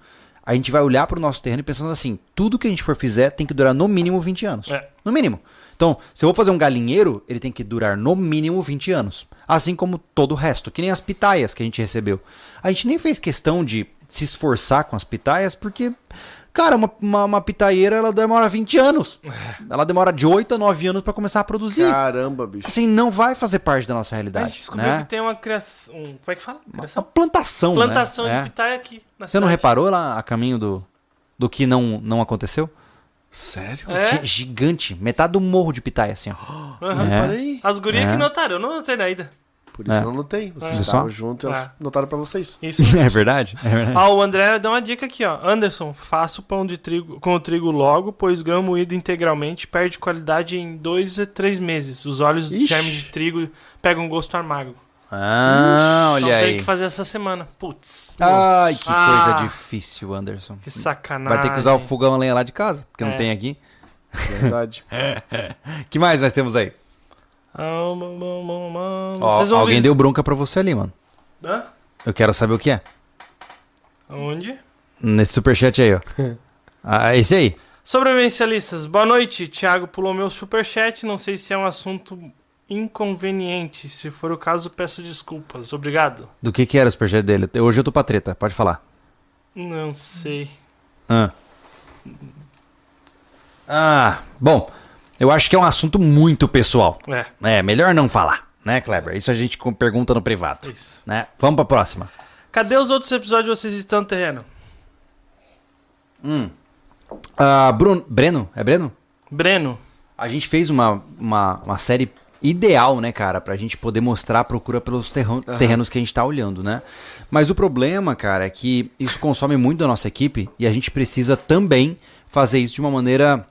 a gente vai olhar pro nosso terreno e pensando assim, tudo que a gente for fizer tem que durar no mínimo 20 anos. É. No mínimo. Então, se eu vou fazer um galinheiro, ele tem que durar no mínimo 20 anos. Assim como todo o resto, que nem as pitaias que a gente recebeu. A gente nem fez questão de se esforçar com as pitaias, porque, cara, uma, uma, uma pitaieira ela demora 20 anos. Ela demora de 8 a 9 anos para começar a produzir. Caramba, bicho. Assim, não vai fazer parte da nossa A realidade. gente descobriu né? que tem uma criação. um- como é que fala? Uma Criação? plantação, né? Plantação É. de pitaia aqui. Na Você não cidade. reparou lá a caminho do, do que não, não aconteceu? Sério? É? Gi- Gigante. Metade do morro de pitaia, assim, ó. <gasps> Aham. É. As gurias É. que notaram, eu não notei ainda. Por isso É. eu não notei. Vocês Viu estavam juntos e elas É. notaram pra vocês. Isso. <laughs> É verdade? É verdade. Ó, o André dá uma dica aqui, ó. Anderson, faça o pão de trigo com o trigo logo, pois grão moído integralmente perde qualidade em dois a três meses. Os de Ixi. germe de trigo pegam um gosto amargo. Ah, olha então tem aí. que fazer essa semana. Putz. Ai, que Ah. coisa difícil, Anderson. Que sacanagem. Vai ter que usar o fogão a lenha lá de casa, porque É. não tem aqui. Verdade. <laughs> que mais nós temos aí? Ó, Vocês vão alguém vis- deu bronca pra você ali, mano. Hã? Eu quero saber o que é. Onde? Nesse superchat aí, ó. <laughs> ah, esse aí. Sobrevivencialistas, boa noite. Thiago pulou meu superchat. Não sei se é um assunto inconveniente. Se for o caso, peço desculpas. Obrigado. Do que que era o superchat dele? Hoje eu tô pra treta, pode falar. Não sei. Ah. Ah, bom. Eu acho que é um assunto muito pessoal. É, É, melhor não falar, né, Kleber? Isso a gente pergunta no privado, isso. né? Vamos pra próxima. Cadê os outros episódios vocês estão no terreno? Ah, Bruno, Breno, é Breno? Breno. A gente fez uma, uma, uma série ideal, né, cara, pra gente poder mostrar a procura pelos terro- terrenos que a gente tá olhando, né? Mas o problema, cara, é que isso consome muito da nossa equipe e a gente precisa também fazer isso de uma maneira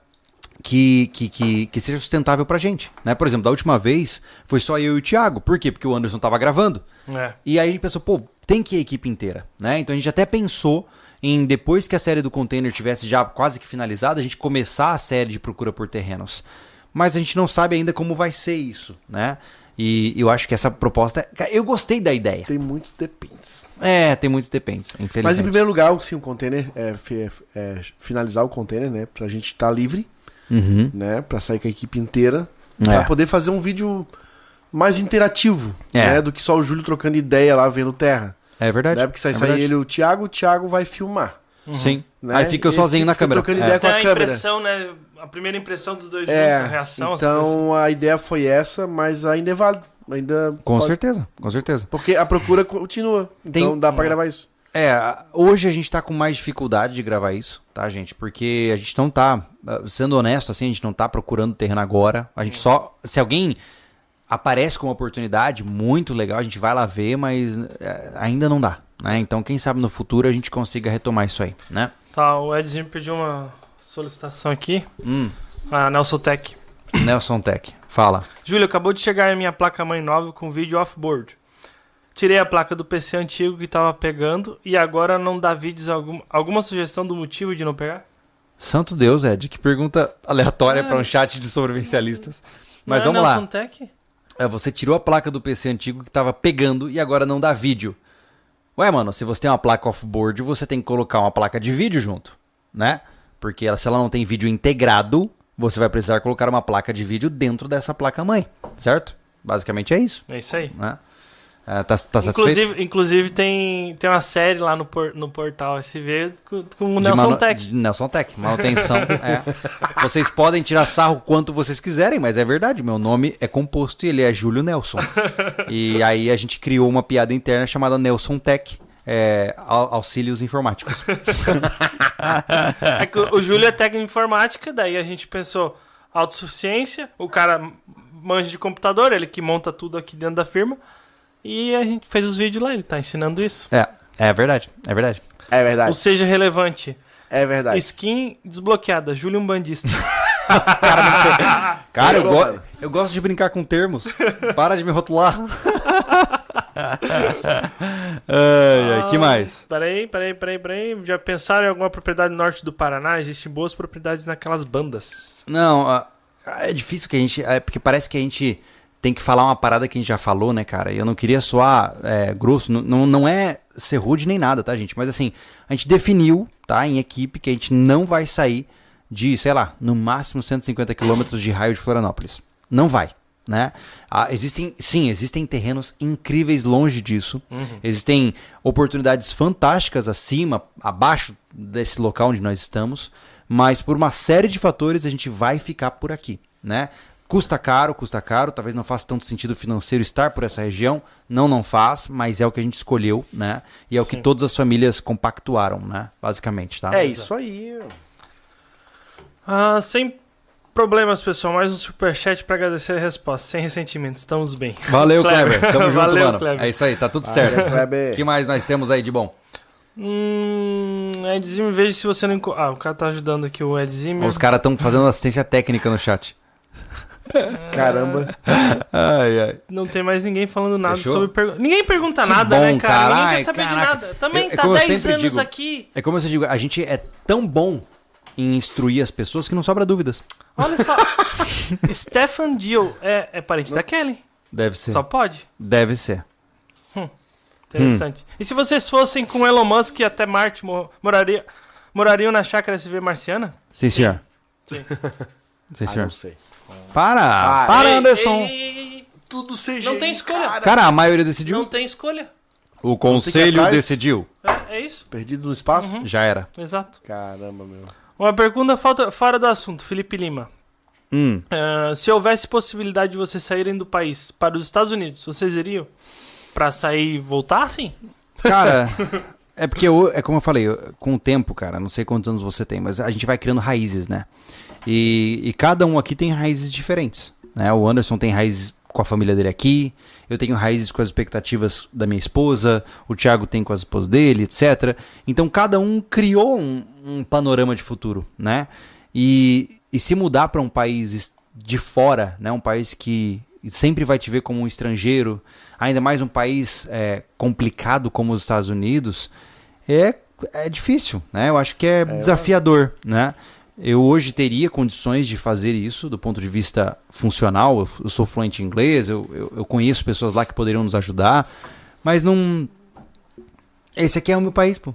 que, que, que, que seja sustentável pra gente, né? Por exemplo, da última vez foi só eu e o Thiago. Por quê? Porque o Anderson tava gravando. É. E aí a gente pensou, pô, tem que ir a equipe inteira, né? Então a gente até pensou em, depois que a série do container tivesse já quase que finalizada, a gente começar a série de procura por terrenos. Mas a gente não sabe ainda como vai ser isso, né? E eu acho que essa proposta. é- Eu gostei da ideia. Tem muitos dependes. É, tem muitos depends, infelizmente. Mas em primeiro lugar, sim, o container é, fi- é finalizar o container, né? Pra gente estar livre, Uhum. né? Pra sair com a equipe inteira. É. Pra poder fazer um vídeo mais interativo, É. né? Do que só o Júlio trocando ideia lá vendo terra. É verdade. Né? Porque sai, é sai verdade. ele e o Thiago, o Thiago vai filmar. Sim. né? Aí fica eu sozinho na fica câmera. trocando É. ideia com a a câmera. impressão, né? A primeira impressão dos dois É, juntos, a reação. então a ideia foi essa, mas ainda é válido. Ainda Com pode- certeza, com certeza. Porque a procura continua. Então Tem- dá pra gravar isso. É, hoje a gente tá com mais dificuldade de gravar isso, tá, gente? Porque a gente não tá, ah, sendo honesto assim, a gente não tá procurando terreno agora. A gente só. Se alguém aparece como oportunidade, muito legal, a gente vai lá ver, mas é, ainda não dá, né? Então, quem sabe no futuro a gente consiga retomar isso aí, né? Tá, o Edzinho pediu uma solicitação aqui. Hum, A Nelson Tech. Nelson Tech, fala. Júlio, acabou de chegar a minha placa-mãe nova com vídeo off-board. Tirei a placa do PC antigo que tava pegando e agora não dá vídeos algum, alguma sugestão do motivo de não pegar? Santo Deus, Ed, que pergunta aleatória É. para um chat de sobrevivencialistas. Mas Não é vamos lá. Tech? É, você tirou a placa do PC antigo que tava pegando e agora não dá vídeo. Ué, mano, se você tem uma placa off-board, você tem que colocar uma placa de vídeo junto, né? Porque ela- se ela não tem vídeo integrado, você vai precisar colocar uma placa de vídeo dentro dessa placa-mãe, certo? Basicamente é isso, É isso aí. né? É, tá, tá satisfeito? Inclusive, inclusive tem, tem uma série lá no, por- no portal SV com, com o De Nelson manu- Tech. de Nelson Tech, manutenção. é. Vocês podem tirar sarro quanto vocês quiserem, mas é verdade. Meu nome é composto e ele é Júlio Nelson. E aí a gente criou uma piada interna chamada Nelson Tech. é, au- auxílios informáticos. <laughs> É o Júlio é técnico em informática, daí a gente pensou autossuficiência, o cara manja de computador, ele que monta tudo aqui dentro da firma. E a gente fez os vídeos lá, ele tá ensinando isso. É, é verdade, é verdade. É Ou verdade. seja, relevante. É verdade. Skin desbloqueada, Júlio um bandista. <laughs> Cara, eu, Pegou, go- eu gosto de brincar com termos. Para de me rotular. <laughs> ai, ai, que mais? Peraí, peraí, peraí, peraí. Já pensaram em alguma propriedade no norte do Paraná? Existem boas propriedades naquelas bandas. Não, ah, é difícil que a gente. É porque parece que a gente tem que falar uma parada que a gente já falou, né, cara? E eu não queria soar é, grosso. Não, não, não é ser rude nem nada, tá, gente? Mas assim, a gente definiu, tá, em equipe, que a gente não vai sair de, sei lá, no máximo 150 quilômetros de raio de Florianópolis. Não vai. Né? Ah, existem, sim, existem terrenos incríveis longe disso. Existem oportunidades fantásticas acima, abaixo desse local onde nós estamos. Mas por uma série de fatores a gente vai ficar por aqui, né? Custa caro, custa caro, talvez não faça tanto sentido financeiro estar por essa região. Não, não faz, mas é o que a gente escolheu, né? E é o que todas as famílias compactuaram, né? Basicamente, tá? É isso aí. Ah, sem problemas, pessoal. Mais um superchat pra agradecer a resposta. Sem ressentimento, estamos bem. Valeu, Kleber. Kleber. Tamo <laughs> junto, Valeu, mano. Kleber. É isso aí, tá tudo certo. Valeu, O Kleber. que mais nós temos aí de bom? Hum, Edzinho, veja se você não. Ah, o cara tá ajudando aqui o Edzinho. Os caras estão fazendo assistência técnica no chat. Caramba. Ai, ai. Não tem mais ninguém falando nada Fechou? sobre pergunta. Ninguém pergunta Que nada, bom, né, cara? cara. Ninguém quer saber caraca. de nada. Também É- é tá como eu 10 sempre anos digo. aqui. É como eu digo, a gente é tão bom em instruir as pessoas que não sobra dúvidas. Olha só. <laughs> Stefan Dill é, é parente da Kelly. Deve ser. Só pode. Deve ser. Interessante. Hum. E se vocês fossem com Elon Musk até Marte, mo- moraria, morariam na chácara SV marciana? Sim, senhor. Sim. Sim, Ah, senhor. não sei. Para! Para. Para, Ei, Anderson! ei, Tudo seja. Não tem escolha. Cara, a maioria decidiu. Não tem escolha. O conselho decidiu. É, é isso. Perdido no espaço? Uhum. Já era. Exato. Caramba, meu. Uma pergunta falta, fora do assunto, Felipe Lima. Hum. Ah, se houvesse possibilidade de vocês saírem do país para os Estados Unidos, vocês iriam? Pra sair e voltar, sim? Cara, <laughs> é porque eu, é como eu falei, eu- com o tempo, cara, não sei quantos anos você tem, mas a gente vai criando raízes, né? E, e cada um aqui tem raízes diferentes, né? O Anderson tem raízes com a família dele aqui, eu tenho raízes com as expectativas da minha esposa, o Thiago tem com as esposas dele, etc. Então cada um criou um, um panorama de futuro, né? E, e se mudar para um país de fora, né? Um país que sempre vai te ver como um estrangeiro, ainda mais um país é, complicado como os Estados Unidos, é, é difícil, né? Eu acho que é, desafiador, né? Eu hoje teria condições de fazer isso do ponto de vista funcional. Eu, eu sou fluente em inglês, eu, eu, eu conheço pessoas lá que poderiam nos ajudar, mas não. Esse aqui é o meu país, pô.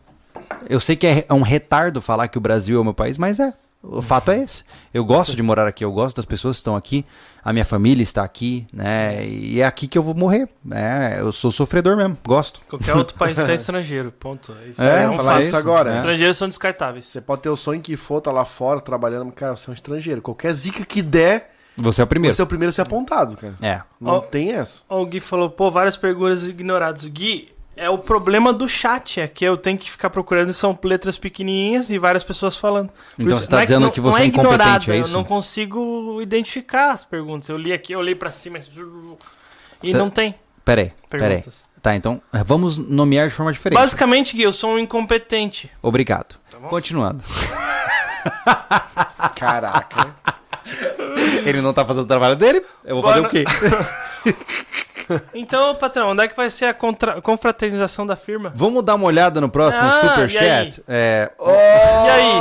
Eu sei que é é um retardo falar que o Brasil é o meu país, mas é. O fato é esse. Eu gosto de morar aqui, eu gosto das pessoas que estão aqui, a minha família está aqui, né? E é aqui que eu vou morrer. né? eu sou sofredor mesmo, gosto. Qualquer outro país <laughs> é estrangeiro, ponto. É, isso. É, um falar isso agora. né? Estrangeiros são descartáveis. Você pode ter o sonho que for, tá lá fora trabalhando, mas, cara, você é um estrangeiro. Qualquer zica que der, Você é o primeiro. você é o primeiro a ser apontado, cara. É. Não Ó. tem essa. O Gui falou, pô, várias perguntas ignoradas. Gui, É o problema do chat, é que eu tenho que ficar procurando, são letras pequenininhas e várias pessoas falando. Por Então isso- você tá não dizendo não- que não você é incompetente, ignorada, é isso? Eu não consigo identificar as perguntas. Eu li aqui, eu olhei pra cima e Cê- não tem Peraí, peraí. perguntas. Tá, então vamos nomear de forma diferente. Basicamente, Gui, eu sou um incompetente. Obrigado. bom? Continuando. <laughs> Caraca. <laughs> Ele não tá fazendo o trabalho dele, eu vou fazer o quê? <laughs> Então, patrão, onde é que vai ser a contra- confraternização da firma? Vamos dar uma olhada no próximo Ah, superchat? É, E aí?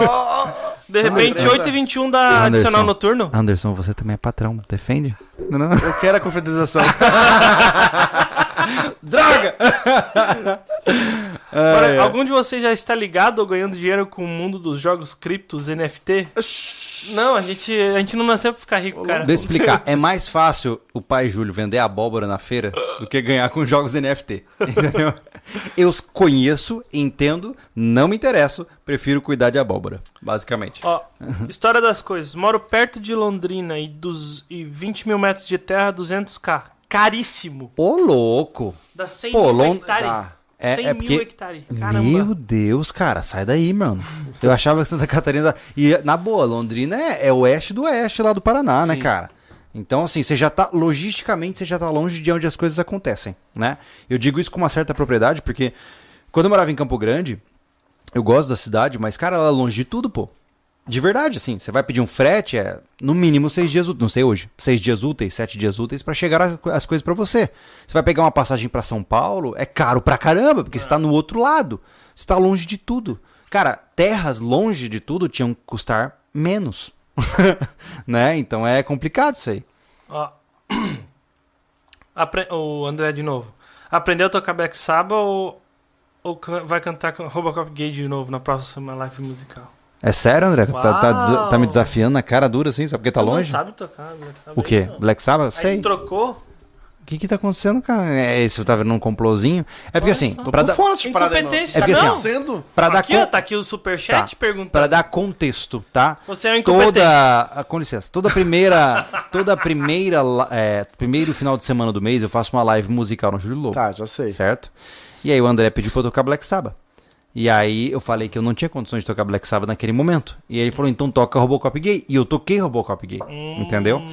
De repente, Anderson. 8h21 da Anderson. adicional noturno? Anderson, você também é patrão, defende? Não, não. Eu quero a confraternização. <laughs> Droga! <laughs> Agora, ai. algum de vocês já está ligado ou ganhando dinheiro com o mundo dos jogos criptos NFT? Não, a gente, a gente não nasceu pra ficar rico, cara. Deixa eu explicar. <laughs> É mais fácil o pai Júlio vender abóbora na feira do que ganhar com jogos NFT. <laughs> Entendeu? Eu os conheço, entendo, não me interesso, prefiro cuidar de abóbora, basicamente. Ó, história das coisas. Moro perto de Londrina e, dos, e 20 mil metros de terra, 200k. Caríssimo. Ô, louco! Dá 100 Pô, mil Lond- hectares. Tá. É- 100 é mil porque- hectares. Caramba. Meu Deus, cara, sai daí, mano. Eu achava que Santa Catarina. E, na boa, Londrina é, é oeste do oeste lá do Paraná, né, Sim. cara? Então, assim, você já tá. Logisticamente, você já tá longe de onde as coisas acontecem, né? Eu digo isso com uma certa propriedade, porque quando eu morava em Campo Grande, eu gosto da cidade, mas, cara, ela é longe de tudo, pô. De verdade, assim, você vai pedir um frete, é no mínimo seis dias úteis, não sei hoje, seis dias úteis, sete dias úteis pra chegar as, as coisas pra você. Você vai pegar uma passagem pra São Paulo, é caro pra caramba, porque você tá no outro lado, você tá longe de tudo. Cara, terras longe de tudo tinham que custar menos, <laughs> né? Então é complicado isso aí. Ó. Apre- O André de novo. Aprendeu a tocar Black Sabbath ou, ou vai cantar Robocop Gay de novo na próxima live musical? É sério, André? Tá, tá tá me desafiando na cara dura assim, sabe porque tá Tu não longe? sabe tocar Black Sabbath? O quê? é isso? Black Sabbath? Aí Sei. tu trocou? O que que tá acontecendo, cara? É isso, tá vendo um complôzinho? É porque Olha assim, só. Tô pra por dar, fora dessas paradas aí, não. Incompetência, É porque assim, ó, Sendo... pra dar aqui, con- ó, tá aqui o superchat Tá. perguntando. Pra dar contexto, tá? Você é um incompetente. Toda, com licença, toda primeira, <laughs> toda primeira, é, primeiro final de semana do mês eu faço uma live musical no Júlio Lobo, Tá, já sei. certo? E aí o André pediu pra eu tocar Black Sabbath. E aí eu falei que eu não tinha condições de tocar Black Sabbath naquele momento. E aí ele falou, então toca Robocop Gay. E eu toquei Robocop Gay, entendeu?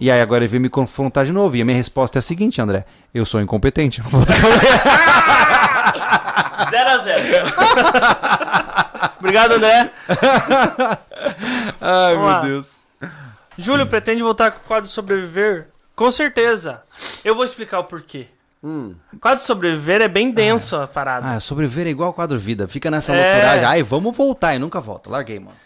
E aí agora ele veio me confrontar de novo. E a minha resposta é a seguinte, André. Eu sou incompetente. <laughs> eu 0 a 0 Obrigado, André. <laughs> Ai, Vamos lá. Deus. Júlio pretende voltar com o quadro Sobreviver? Com certeza. Eu vou explicar o porquê. Hum. O quadro Sobreviver é bem denso a parada. Ah, sobreviver é igual quadro vida. Fica nessa É. loucuragem. Ai, vamos voltar e nunca volta. Larguei, mano.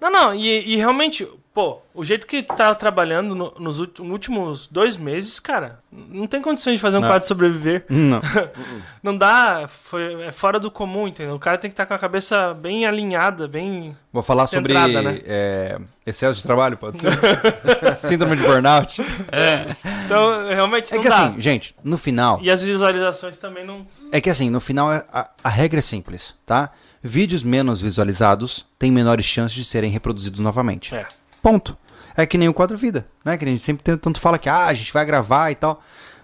Não, não, e, e realmente, pô, o jeito que tu tava trabalhando no- nos últimos dois meses, cara, não tem condições de fazer um Não. quadro Sobreviver. <laughs> Não. <laughs> Não dá, foi, é fora do comum, entendeu? O cara tem que estar com a cabeça bem alinhada, bem. Vou falar sobre né? é, excesso de trabalho, pode ser? <laughs> Síndrome de burnout. Então, realmente É não que dá. assim, gente, no final. E as visualizações também não. É que assim, no final é- a, a regra é simples, tá? Vídeos menos visualizados têm menores chances de serem reproduzidos novamente. É. Ponto. É que nem o quadro vida, né? Que a gente sempre tem- tanto fala que ah, a gente vai gravar e tal.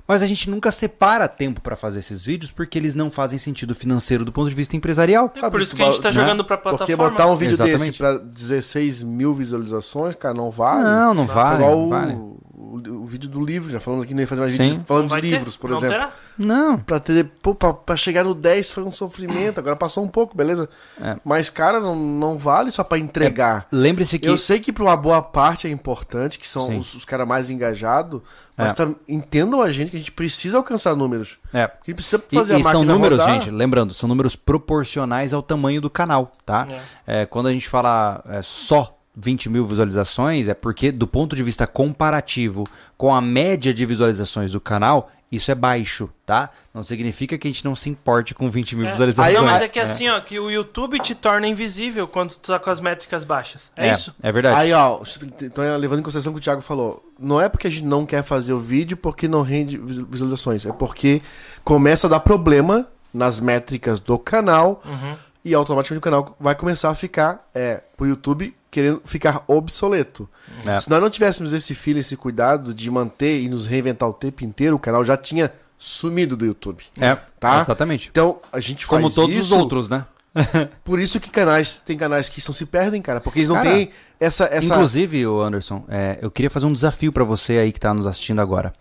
Mas a gente nunca separa tempo pra fazer esses vídeos porque eles não fazem sentido financeiro do ponto de vista empresarial. É por isso que a gente tá né? jogando pra Porque plataforma. botar um vídeo Exatamente. desse pra 16 mil visualizações, cara, não vale. Não, não Foi vale. igual não vale. o, o vídeo do livro, já falamos aqui, nem fazer mais Sim. vídeo falando Não de ter? livros, por Não exemplo. terá? Não. Pra, ter, pô, pra, pra chegar no 10 foi um sofrimento, agora passou um pouco, beleza? É. Mas, cara, não, não vale só pra entregar. Lembre-se que. Eu sei que pra uma boa parte é importante, que são Sim. os, os caras mais engajados, mas É. tam- entendam a gente que a gente precisa alcançar números. É. Que a gente precisa E, fazer a e são máquina números, rodar. gente, lembrando, são números proporcionais ao tamanho do canal, tá? É, quando a gente fala é, só 20 mil visualizações, é porque, do ponto de vista comparativo com a média de visualizações do canal, isso é baixo, tá? Não significa que a gente não se importe com 20 mil É. visualizações. Não, mas é que assim, ó, que o YouTube te torna invisível quando tu tá com as métricas baixas. É, isso? É verdade. Aí, ó, então levando em consideração o que o Thiago falou, não é porque a gente não quer fazer o vídeo porque não rende visu- visualizações, é porque começa a dar problema nas métricas do canal Uhum. E automaticamente o canal vai começar a ficar, é, o YouTube querendo ficar obsoleto. É. Se nós não tivéssemos esse filho, esse cuidado de manter e nos reinventar o tempo inteiro, o canal já tinha sumido do YouTube. É, Tá? exatamente. Então, a gente Como faz todos os isso, outros, né? <laughs> Por isso que canais, tem canais que são se perdem, cara, porque eles não Cara, têm essa essa Inclusive, ô Anderson, é, eu queria fazer um desafio pra você aí que tá nos assistindo agora.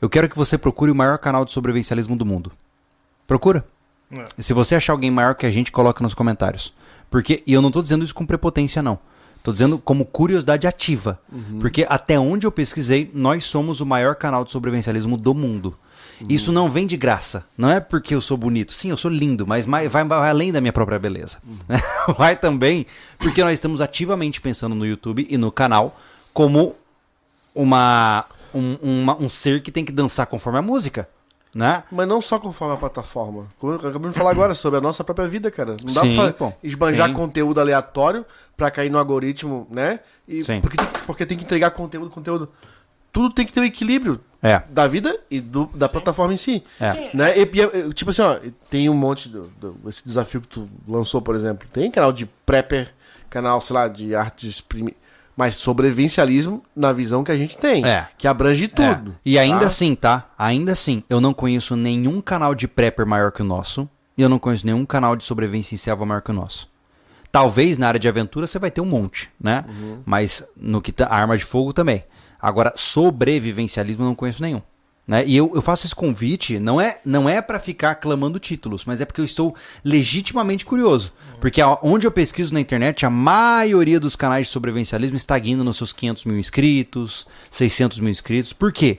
Eu quero que você procure o maior canal de sobrevivencialismo do mundo. Procura. É. E se você achar alguém maior que a gente, coloca nos comentários. Porque, e eu não tô dizendo isso com prepotência, não. Tô dizendo como curiosidade ativa. Porque até onde eu pesquisei, nós somos o maior canal de sobrevivencialismo do mundo. Isso não vem de graça. Não é porque eu sou bonito. Sim, eu sou lindo, mas mai- vai, vai além da minha própria beleza. <laughs> Vai também porque nós estamos ativamente pensando no YouTube e no canal como uma, um, uma- um ser que tem que dançar conforme a música. Né? Mas não só conforme a plataforma. Como eu acabei de falar <clears throat> agora sobre a nossa própria vida, cara. Não dá Sim, pra pô. esbanjar Sim. conteúdo aleatório pra cair no algoritmo, né? E Sim. Porque, tem, porque tem que entregar conteúdo, conteúdo. Tudo tem que ter o equilíbrio É. da vida e do- da plataforma em si. É. Sim. Né? E, e, e, tipo assim, ó, tem um monte do, do- esse desafio que tu lançou, por exemplo. Tem canal de prepper, canal, sei lá, de artes primi... mas sobrevivencialismo na visão que a gente tem, É. que abrange tudo. É. E ainda tá? assim, tá? Ainda assim, eu não conheço nenhum canal de prepper maior que o nosso. E eu não conheço nenhum canal de sobrevivência em selva maior que o nosso. Talvez na área de aventura você vai ter um monte, né? Mas no que tá, arma de fogo também. Agora, sobrevivencialismo eu não conheço nenhum. Né? E eu, eu faço esse convite, não é, não é para ficar clamando títulos, mas é porque eu estou legitimamente curioso. Porque a- onde eu pesquiso na internet, a maioria dos canais de sobrevivencialismo está indo nos seus 500 mil inscritos, 600 mil inscritos. Por quê?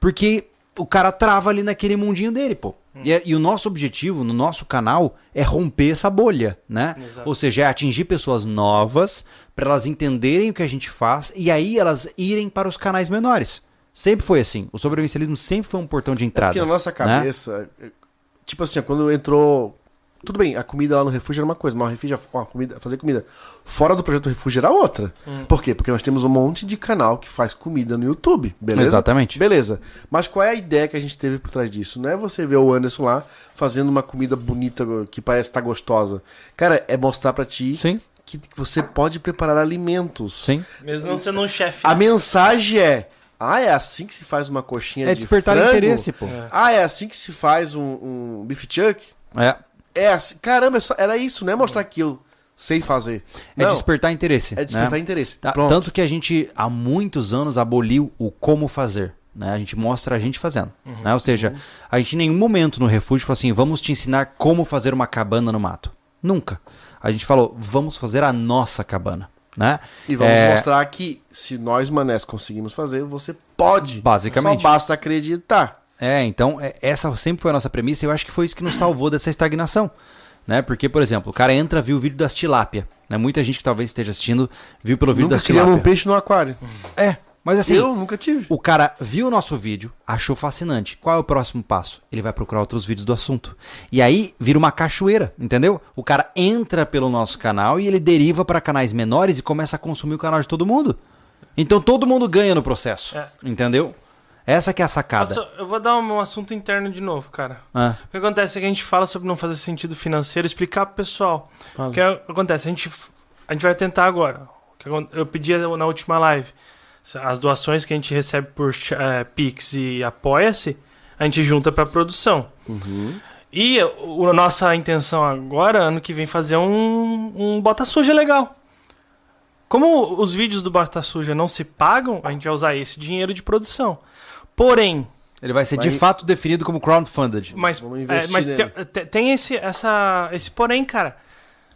Porque o cara trava ali naquele mundinho dele, pô. E, é- e o nosso objetivo no nosso canal é romper essa bolha, né? Exato. Ou seja, é atingir pessoas novas para elas entenderem o que a gente faz e aí elas irem para os canais menores. Sempre foi assim. O sobrevivencialismo sempre foi um portão de entrada. Porque na nossa né? cabeça, tipo assim, quando entrou. Tudo bem, a comida lá no refúgio era uma coisa, mas o refúgio, ó, comida, fazer comida fora do projeto refúgio era outra. Hum. Por quê? Porque nós temos um monte de canal que faz comida no YouTube, beleza? Exatamente. Beleza. Mas qual é a ideia que a gente teve por trás disso? Não é você ver o Anderson lá fazendo uma comida bonita que parece estar gostosa. Cara, é mostrar pra ti Sim, que você pode preparar alimentos. sim. Mesmo não sendo um chefe. A mensagem é: ah, é assim que se faz uma coxinha É de despertar frango? interesse, pô. Ah, é assim que se faz um, um beef chuck? É. É assim. Caramba, é era isso, não é mostrar que eu sei fazer. É não, despertar interesse. é despertar né? interesse. Tá. Tanto que a gente, há muitos anos, aboliu o como fazer. Né? A gente mostra a gente fazendo. né? Ou seja, a gente em nenhum momento no refúgio falou assim: vamos te ensinar como fazer uma cabana no mato. Nunca. A gente falou: vamos fazer a nossa cabana. Né? E vamos É, mostrar que se nós, manés, conseguimos fazer, você pode. Basicamente. Só basta acreditar. É, então, é, essa sempre foi a nossa premissa e eu acho que foi isso que nos salvou dessa estagnação. Né? Porque, por exemplo, o cara entra, viu o vídeo das tilápia. Né? Muita gente que talvez esteja assistindo viu pelo vídeo Nunca das tilápia. um peixe no aquário. É, mas assim, eu nunca tive. o cara viu o nosso vídeo, achou fascinante. Qual é o próximo passo? Ele vai procurar outros vídeos do assunto. E aí vira uma cachoeira, entendeu? O cara entra pelo nosso canal e ele deriva para canais menores e começa a consumir o canal de todo mundo. Então todo mundo ganha no processo, É. entendeu? Essa que é a sacada. Posso- eu vou dar um assunto interno de novo, cara. Ah, O que acontece é que a gente fala sobre não fazer sentido financeiro, explicar pro pessoal. Fala. O que acontece? A gente, a gente vai tentar agora. Eu pedi na última live. As doações que a gente recebe por eh, Pix e Apoia-se, a gente junta pra produção. E o- a nossa intenção agora, ano que vem, fazer um, um Bota Suja legal. Como os vídeos do Bota Suja não se pagam, a gente vai usar esse dinheiro de produção. Porém, ele vai ser de Vai- fato definido como crowdfunded. mas, Vamos é, investir mas nele. te- te- tem esse, essa, esse porém, cara.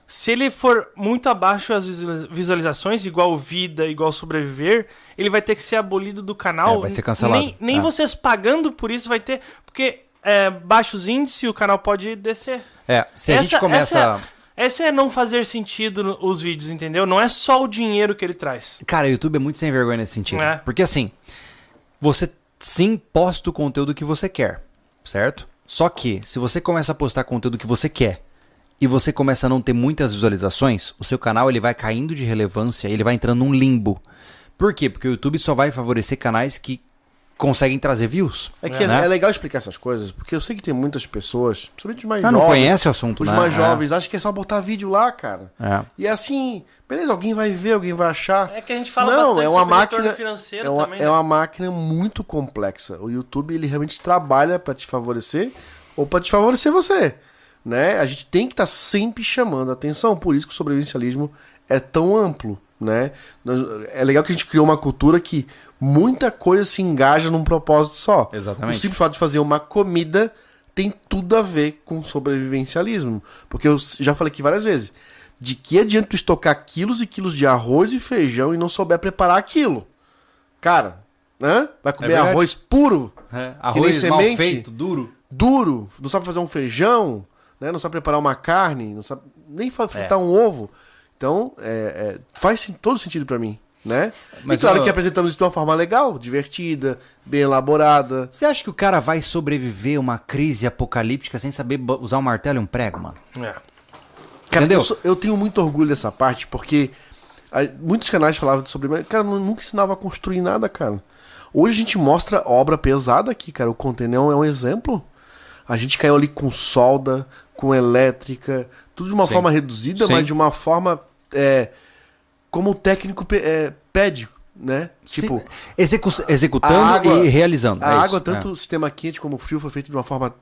Se ele for muito abaixo as visualiza- visualizações, igual Vida, igual Sobreviver, ele vai ter que ser abolido do canal. É, vai ser cancelado. Nem, nem É. vocês pagando por isso vai ter. Porque é, baixos índices, o canal pode descer. É, se a gente Essa- começa. essa Esse é não fazer sentido os vídeos, entendeu? Não é só o dinheiro que ele traz. Cara, o YouTube é muito sem vergonha nesse sentido. É. Porque assim, você sim posta o conteúdo que você quer, certo? Só que, se você começa a postar conteúdo que você quer e você começa a não ter muitas visualizações, o seu canal ele vai caindo de relevância, ele vai entrando num limbo. Por quê? Porque o YouTube só vai favorecer canais que conseguem trazer views. É que é, né? é legal explicar essas coisas, porque eu sei que tem muitas pessoas, principalmente os mais Ah, não jovens. conhece o assunto, Os né? mais É. jovens acham que é só botar vídeo lá, cara. É. E é assim, beleza, alguém vai ver, alguém vai achar. É que a gente fala Não, bastante é uma sobre máquina, retorno financeiro é uma, também, é né? uma máquina muito complexa. O YouTube ele realmente trabalha pra te favorecer ou pra desfavorecer você, né? A gente tem que estar sempre chamando a atenção, por isso que o sobrevivencialismo é tão amplo, né? É legal que a gente criou uma cultura que muita coisa se engaja num propósito só. Exatamente. O simples fato de fazer uma comida tem tudo a ver com sobrevivencialismo, porque eu já falei aqui várias vezes. De que adianta tu estocar quilos e quilos de arroz e feijão e não souber preparar aquilo? Cara, né? Vai comer verdade. arroz puro, É, nem Arroz mal semente. feito, duro. duro, não sabe fazer um feijão, né? Não sabe preparar uma carne, não sabe nem fritar É. um ovo. Então, é, é, faz todo sentido pra mim, né? Mas e claro eu- que apresentamos isso de uma forma legal, divertida, bem elaborada. Você acha que o cara vai sobreviver a uma crise apocalíptica sem saber usar um martelo e um prego, mano? É. Cara, Entendeu? eu, sou- eu tenho muito orgulho dessa parte, porque muitos canais falavam sobre. Cara, eu nunca ensinava a construir nada, cara. Hoje a gente mostra obra pesada aqui, cara. O container é um exemplo. A gente caiu ali com solda, com elétrica, tudo de uma Sim. forma reduzida, Sim. mas de uma forma. é, como o técnico pe- é, pede, né? Tipo, Sim, execu- executando água- e realizando. a é água, isso, tanto o sistema quente como o frio, foi feito de uma forma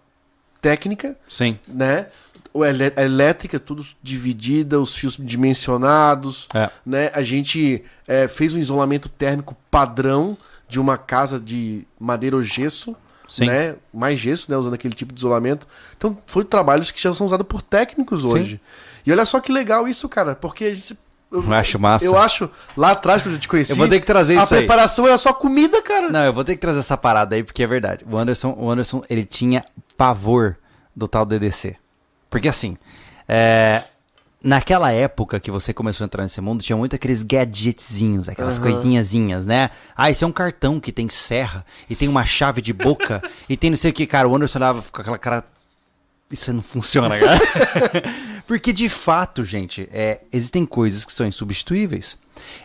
técnica é. Sim. né? O elé- a elétrica, tudo dividida, os fios dimensionados, É. né? A gente é, fez um isolamento térmico padrão de uma casa de madeira ou gesso, Sim. né? Mais gesso, né? Usando aquele tipo de isolamento. Então, foi trabalhos que já são usados por técnicos hoje. E olha só que legal isso, cara, porque a gente... Eu, acho massa. Eu acho, lá atrás, quando eu te conheci... Eu vou ter que trazer a isso aí. preparação era só comida, cara. Não, eu vou ter que trazer essa parada aí, porque é verdade. O Anderson, o Anderson ele tinha pavor do tal DDC. Porque assim, é, naquela época que você começou a entrar nesse mundo, tinha muito aqueles gadgetzinhos, aquelas coisinhazinhas, né? Ah, esse é um cartão que tem serra, e tem uma chave de boca, <laughs> e tem não sei o que, cara. O Anderson olhava com aquela cara. Isso não funciona, cara. <laughs> Porque de fato, gente, é, existem coisas que são insubstituíveis.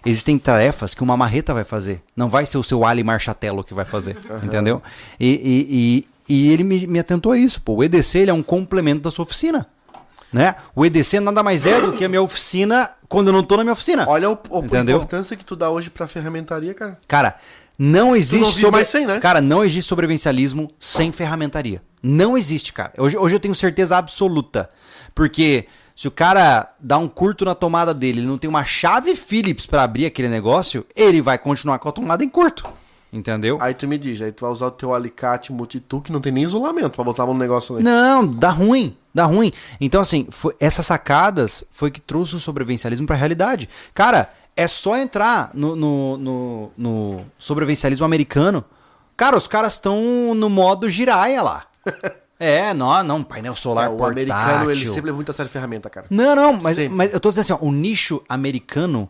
Existem tarefas que uma marreta vai fazer. Não vai ser o seu Ali Marchatello que vai fazer. <laughs> Entendeu? E, e, e, e ele me, me atentou a isso. Pô. O EDC ele é um complemento da sua oficina. Né? O EDC nada mais é do que a minha oficina quando eu não tô na minha oficina. Olha o, o- a importância que tu dá hoje pra ferramentaria, cara. Cara, não existe não vive mais sem, né? Cara, não existe sobrevivencialismo sem ferramentaria. Não existe, cara. Hoje, hoje eu tenho certeza absoluta. Porque se o cara dá um curto na tomada dele, ele não tem uma chave Phillips pra abrir aquele negócio, ele vai continuar com a tomada em curto. Entendeu? Aí tu me diz, aí tu vai usar o teu alicate multitool que não tem nem isolamento pra botar um negócio ali. Não, dá ruim, dá ruim. Então, assim, foi- essas sacadas foi que trouxe o sobrevivencialismo pra realidade. Cara, é só entrar no, no, no, no sobrevivencialismo americano. Cara, os caras estão no modo giraia lá. <laughs> É, não, não, painel solar É, o portátil. americano, ele sempre leva muito a sério ferramenta, cara. Não, não, mas, Sempre. mas eu tô dizendo assim, ó, o nicho americano